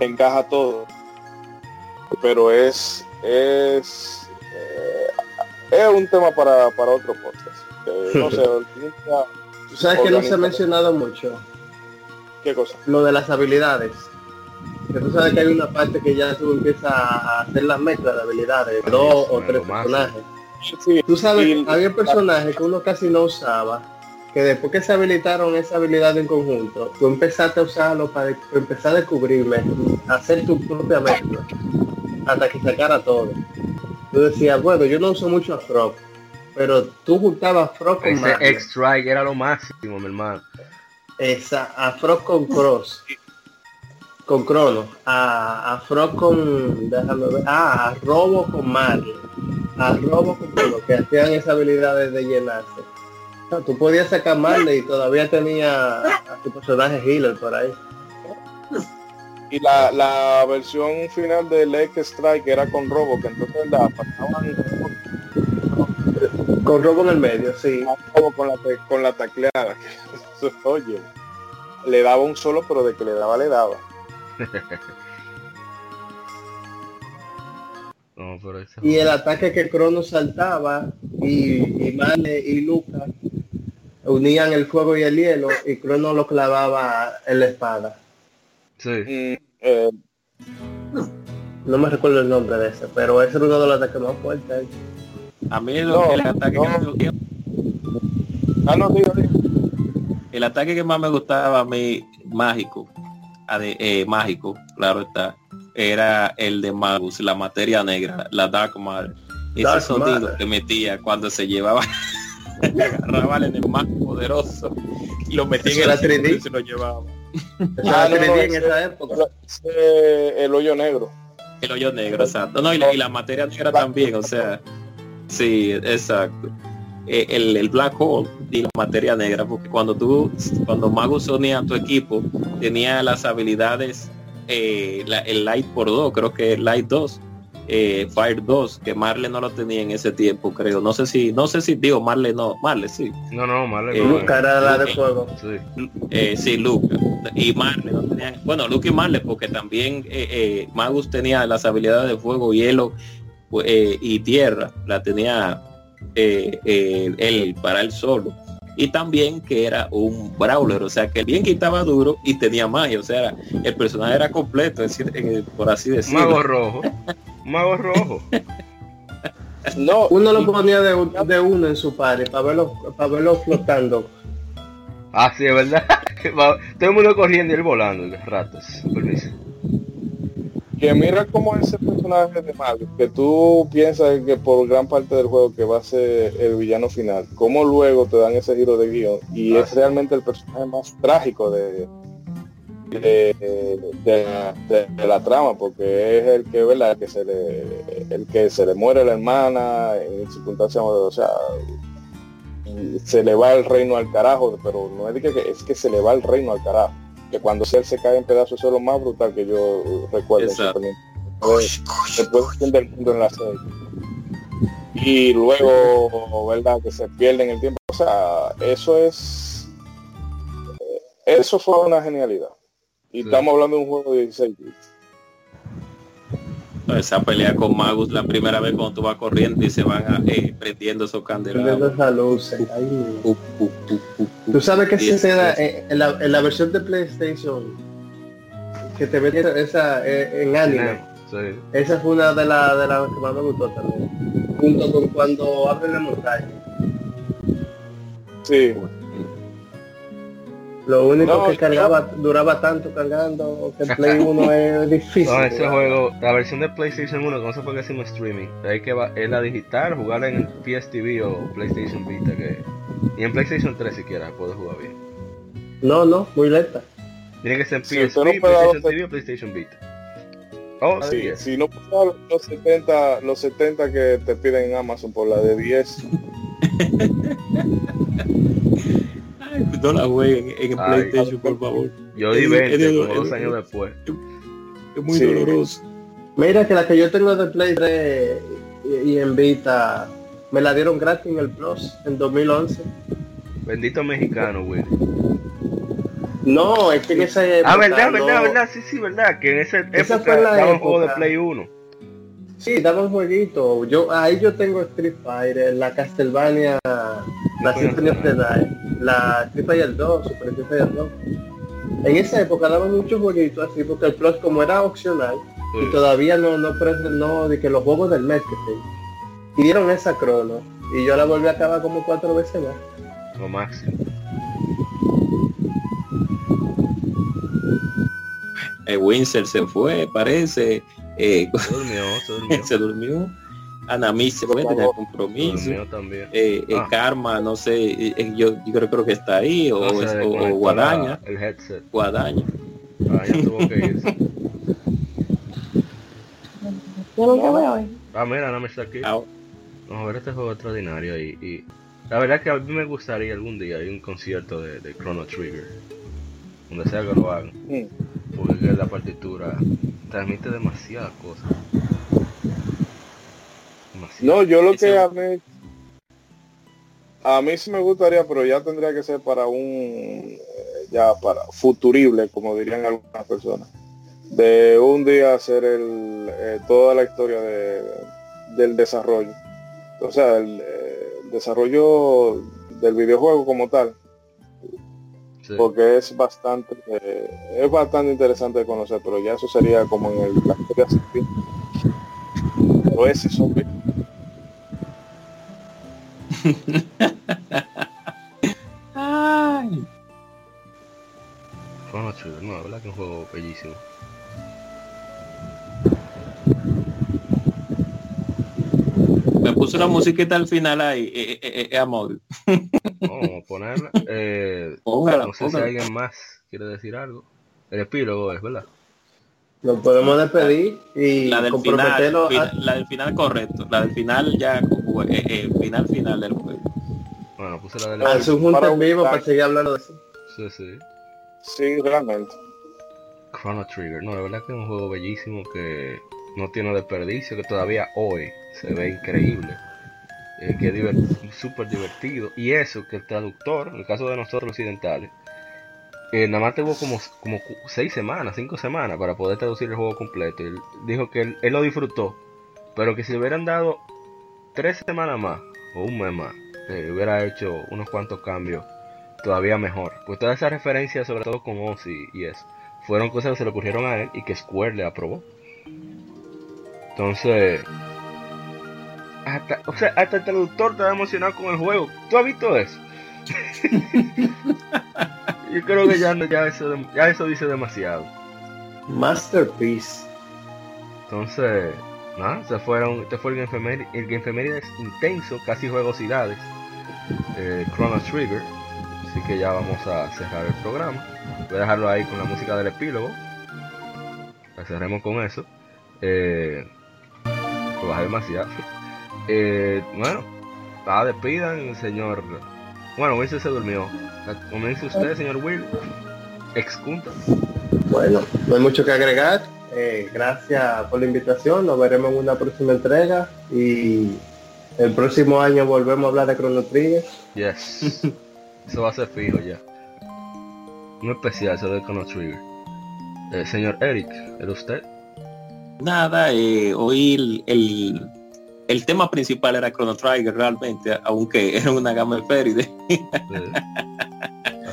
encaja todo. Pero es, es, eh, es un tema para, para otro podcast. Eh, no sé, organiza- Tú sabes que no se ha mencionado mucho ¿Qué cosa? lo de las habilidades. Que tú sabes que hay una parte que ya tú empiezas a hacer las mezclas de habilidades, dos o tres personajes. Tú sabes, había personajes que uno casi no usaba, que después que se habilitaron esa habilidad en conjunto, tú empezaste a usarlo para empezar a descubrirme, hacer tu propia mezcla, hasta que sacara todo. Tú decías, bueno, yo no uso mucho a Frog, pero tú juntabas Frog con Ese Mario. X-Strike era lo máximo, mi hermano. Esa, a Frog con Cross. Con Crono. A, a Frog con. Déjame ver. Ah, a Robo con Mario. A Robo con Crono, que hacían esa habilidad de, de llenarse. O sea, tú podías sacar Marley y todavía tenía a tu personaje healer por ahí. Y la, la versión final del X Strike era con Robo, que entonces la pasaban Con Robo en el medio, sí. Robo con la, con la tacleada. Oye, le daba un solo, pero de que le daba, le daba. No, pero ese Y el ataque que Crono saltaba y, y Mane y Luca unían el fuego y el hielo y Crono lo clavaba en la espada. Sí. Mm, eh, No me recuerdo el nombre de ese, pero ese es uno de los ataques más fuertes. A mí No, el ataque que no. Ah, no, el ataque que más me gustaba a mí mágico eh, mágico claro está era el de Magus la materia negra la Dark Matter ese Dark sonido Matter. que metía cuando se llevaba agarraba al enemigo más poderoso y lo metía en el era 3D. círculo y se lo llevaba Ah, no, 3D no, en esa época. ese- el hoyo negro. el hoyo negro exacto no y la, y la materia negra también o sea sí exacto Eh, el, el black hole y la materia negra porque cuando tú cuando Magus unía a tu equipo tenía las habilidades eh, la- el light por 2 creo que light 2 eh, fire 2 que Marle no lo tenía en ese tiempo creo no sé si no sé si digo Marle no Marle sí No, no, Marle Eh, no. Luca era la de fuego. Sí. eh, sí, Luke y Marle no tenían, bueno, Luke y Marle porque también eh, eh, Magus tenía las habilidades de fuego, hielo eh, y tierra, la tenía eh, eh, él para él solo. Y también que era un brawler, o sea que bien quitaba duro y tenía magia, o sea, el personaje era completo, es decir, eh, por así decirlo. Mago rojo. Mago rojo. No, Uno lo ponía de, un- de uno en su padre para verlo, para verlo flotando. Ah, sí, es verdad. Todo el mundo corriendo y él volando. Ratas. Permiso. Que mira como ese personaje de Magus, que tú piensas que por gran parte del juego que va a ser el villano final, como luego te dan ese giro de guion y es realmente el personaje más trágico de de, de- de- de la trama, porque es el que verdad que se le el que se le muere la hermana en circunstancias, o sea, se le va el reino al carajo, pero no es que- es que se le va el reino al carajo que cuando él se cae en pedazos eso es lo más brutal que yo recuerdo. Después- fin del mundo en la serie. Y luego verdad que se pierde en el tiempo. O sea eso es eh, eso fue una genialidad. Y Sí. estamos hablando de un juego de 16 bits Esa pelea con Magus la primera vez cuando tú vas corriendo y se van a, eh, prendiendo esos candelabros. esas luces. Pu. Tú sabes que sí. eh, en, la, en la versión de PlayStation que te ves esa, eh, en anime, Sí. esa fue una de las de las que más me gustó también. Junto con cuando abren la montaña. sí Lo único No, que cargaba, duraba tanto cargando que el Play 1 es difícil. No, ese jugar. juego, la versión de PlayStation 1, que no sé por qué hacemos streaming, hay que va, es la digital, jugarla en el PSTV o PlayStation Vita, que y en PlayStation 3 siquiera puedes jugar bien. No, no, muy lenta. Tiene que ser en Sí, PSP, usted no PlayStation TV o PlayStation Vita. Oh, Sí, sí, si no puedo los 70 los 70 que te piden en Amazon por la de 10 Ay, no la jueguen en el Ay. PlayStation, por favor. Yo di es- 20 es de- como dos años después. Es muy Sí. doloroso. Mira que la que yo tengo de Play 3 y, y en Vita me la dieron gratis en el Plus en 2011. Bendito mexicano, güey. No, es que en esa época Ah, verdad, no- verdad, verdad, sí, sí, verdad, que en esa Esa época fue la daban juegos de época. Play 1. Sí, daban jueguito. Yo ahí yo tengo Street Fighter, la Castlevania, la Symphony of the Night, la Street Fighter 2, Super Street Fighter 2. En esa época daban muchos jueguitos así porque el Plus como era opcional y Sí. todavía no no no de que los juegos del mes que se y dieron esa crono y yo la volví a acabar como cuatro veces más. Lo máximo. Eh, Winsel se fue, parece. Eh, Se durmió, se durmió. se durmió. Anami se tenía Se compromiso. también. Eh, eh, Ah. Karma, no sé, eh, eh, yo, yo creo, creo que está ahí, o, No es- o- Guadaña, la- El headset. Guadaña. Ah, ya tuvo que irse. Yo nunca veo hoy. Ah, mira, no me está aquí. Ah, Vamos a ver este juego extraordinario y, y la verdad que a mí me gustaría algún día ir a un concierto de, de Chrono Trigger. Donde sea que lo hagan. Porque es que la partitura transmite demasiadas cosas. No, yo lo que a mí a mí sí me gustaría, pero ya tendría que ser para un eh, ya para futurible, como dirían algunas personas. De un día hacer el eh, toda la historia de, del desarrollo. O sea, el, eh, desarrollo del videojuego como tal. Sí. porque es bastante eh, es bastante interesante de conocer, pero ya eso sería como en el, la historia sin fin. Pero ese es un Ay. Trigger, no, la verdad que es un juego bellísimo. Me puso una musiquita al final ahí, eh, eh, eh, eh, amor. Vamos a ponerla. Eh, Póngala, no sé póngala. si alguien más quiere decir algo. El epílogo es, ¿verdad? Nos podemos despedir y La del final, la del final correcto, la del final ya, como, eh, eh, final final del juego. Bueno, puse la del a epílogo. su junta Para en vivo para seguir hablando de eso. Sí, sí. Sí, realmente. Chrono Trigger, no, la verdad que es un juego bellísimo que no tiene desperdicio, que todavía hoy se ve increíble, eh, que es súper divertido. Y eso, que el traductor, en el caso de nosotros occidentales, nada más tuvo como, como seis semanas, cinco semanas para poder traducir el juego completo. Él dijo que él, lo disfrutó, pero que si le hubieran dado tres semanas más o un mes más, eh, hubiera hecho unos cuantos cambios todavía mejor. Pues todas esas referencias, sobre todo con Ozzy y eso, fueron cosas que se le ocurrieron a él y que Square le aprobó. Entonces, hasta, o sea, hasta el traductor estaba emocionado con el juego. ¿Tú has visto eso? Yo creo que ya, no- ya, eso, ya eso dice demasiado. Masterpiece. Entonces, nada, se fueron, este fue el Game el Game Efemérides intenso, casi juegosidades, eh, Chrono Trigger, así que ya vamos a cerrar el programa, voy a dejarlo ahí con la música del epílogo, la cerremos con eso, eh, lo bajé demasiado, eh, bueno, la despidan, señor, bueno, Wilson se durmió, comience usted, señor Will, excunta. Bueno, no hay mucho que agregar. Eh, gracias por la invitación. Nos veremos en una próxima entrega y el próximo año volvemos a hablar de Chrono Trigger. Yes. Eso va a ser fijo ya. Un especial sobre el Chrono Trigger. Eh, señor Eric, ¿era usted? Nada, eh, hoy el, el, el tema principal era Chrono Trigger realmente, aunque era una gama efeméride.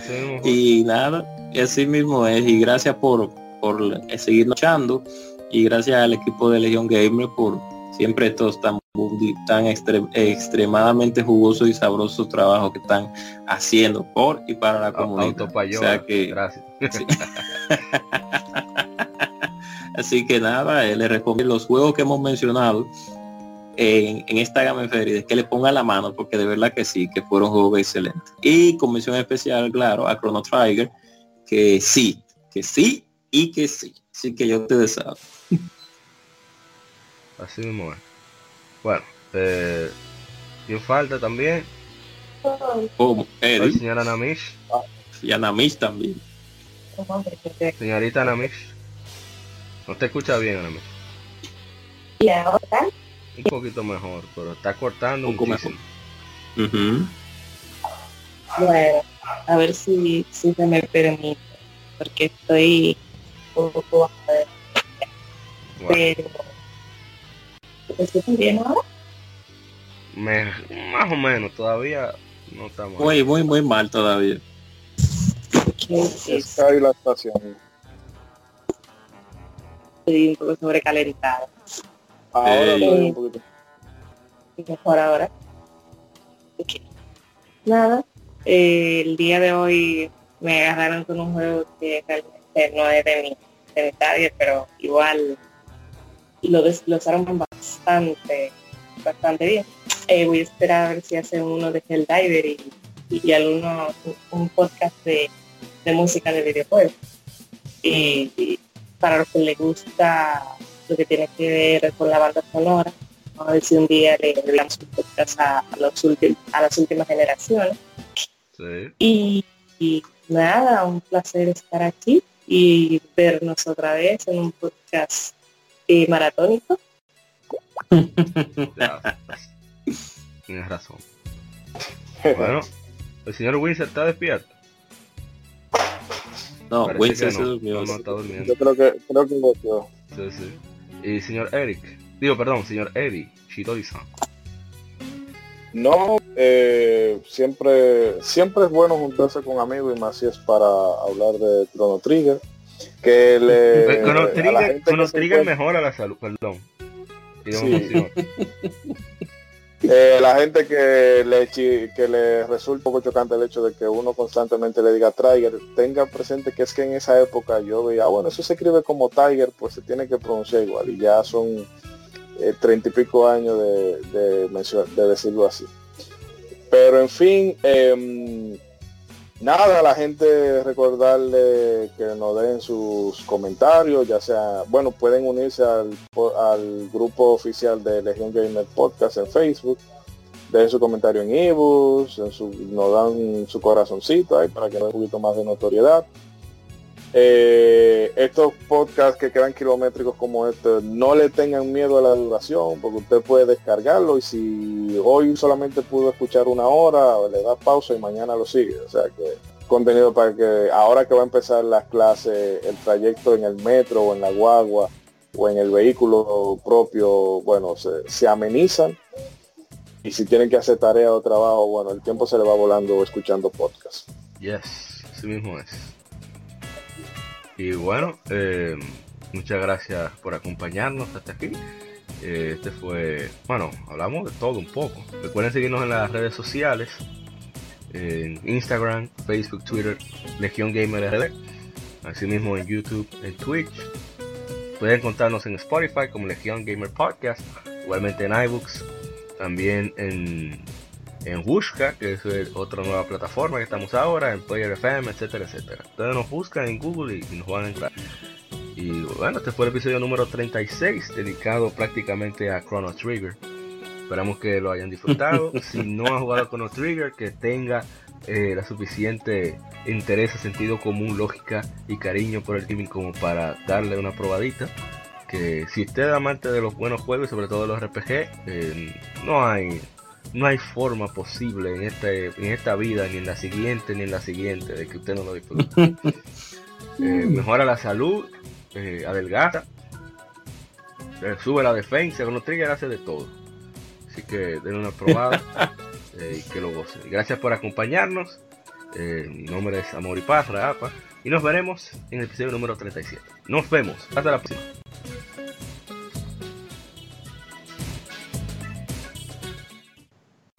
Sí. Y nada, así mismo es. Y gracias por, por seguir luchando. Y gracias al equipo de Legion Gamer por siempre estos tan, tan extre- extremadamente jugosos y sabrosos trabajos que están haciendo por y para la comunidad. O Autopayola. sea que, Gracias. Sí. Así que nada, eh, les recomiendo los juegos que hemos mencionado en, en esta gama efemérides, que le pongan la mano, porque de verdad que sí, que fueron juegos excelentes. Y con mención especial, claro, a Chrono Trigger, que sí, que sí y que sí. Así que ya ustedes saben. Así mismo es. Bueno, eh, dio falta también Como la señora Namish. y a Namish también. Señorita Namish. No te escucha bien, Namish. Y ahora, Un poquito mejor, pero está cortando Un poco muchísimo. Ujú. bueno, a ver si, si se me permite, porque estoy un poco bajo Bueno, pero ¿te bien ahora? me- más o menos, todavía no está mal. Muy, muy, muy mal todavía. Es la estación. estoy un poco sobrecalentada. Ahora lo veo un poquito. mejor ahora. Nada, eh, el día de hoy me agarraron con un juego que realmente no es de mi, de mi target, pero igual lo desglosaron bastante, bastante bien. Eh, voy a esperar a ver si hacen uno de Helldiver y, y alguno, un podcast de, de música de videojuegos. Y, y para los que les gusta lo que tiene que ver con la banda sonora, a ver si un día le damos un podcast a, a los últimos, a las últimas generaciones. Sí. Y, y nada, un placer estar aquí y vernos otra vez en un podcast eh, maratónico. Ya, Tienes razón. Bueno, el señor Winsor está despierto. No, que se no, durmió. no, no está durmiendo. Yo creo que creo que volvió. Sí, sí. Y señor Eric, digo, perdón, señor Eddie Shidori-san. No, eh, siempre, siempre es bueno juntarse con amigos y más si es para hablar de Chrono Trigger. Que le, Chrono a la Trigger, gente Chrono Trigger encuentra- mejora la salud, perdón. Sí. Eh, la gente que le, que le resulta un poco chocante el hecho de que uno constantemente le diga Tiger, tenga presente que es que en esa época yo veía, "Ah, bueno, eso se escribe como Tiger, pues se tiene que pronunciar igual. Y ya son eh, treinta y pico años de, de, de decirlo así. Pero en fin, em, nada, a la gente recordarle que nos den sus comentarios, ya sea, bueno, pueden unirse al, al grupo oficial de Legion Gamer Podcast en Facebook, den su comentario en ebooks, nos dan su corazoncito ahí para que dé un poquito más de notoriedad. Eh, estos podcasts que quedan kilométricos como este, no le tengan miedo a la duración, porque usted puede descargarlo y si hoy solamente pudo escuchar una hora, le da pausa y mañana lo sigue. O sea que contenido para que ahora que va a empezar las clases, el trayecto en el metro o en la guagua o en el vehículo propio, bueno, se, amenizan. Y si tienen que hacer tarea o trabajo, bueno, el tiempo se le va volando escuchando podcast. Yes, así mismo es. Y bueno, eh, muchas gracias por acompañarnos hasta aquí. Eh, este fue, bueno, hablamos de todo un poco. Recuerden seguirnos en las redes sociales, en Instagram, Facebook, Twitter, Legión Gamer RD. Asimismo en YouTube, en Twitch. Pueden encontrarnos en Spotify como Legión Gamer Podcast, igualmente en iBooks, también en, en Wooshka, que es eh, otra nueva plataforma que estamos ahora, en Player FM, etcétera, etcétera. Ustedes nos buscan en Google y, y nos van a encontrar. Y bueno, este fue el episodio número 36, dedicado prácticamente a Chrono Trigger. Esperamos que lo hayan disfrutado. si no ha jugado Chrono Trigger, que tenga eh, la suficiente interés, sentido común, lógica y cariño por el gaming como para darle una probadita. Que si usted es amante de los buenos juegos y sobre todo de los RPG, eh, no hay no hay forma posible en este en esta vida ni en la siguiente ni en la siguiente de que usted no lo disfrute. Eh, mejora la salud, eh, adelgaza, eh, sube la defensa, con los triggers hace de todo. Así que den una probada y que lo gocen. Gracias por acompañarnos. Mi nombre es Amor y Paz, Raapa, y nos veremos en el episodio número 37. Nos vemos. Hasta la próxima.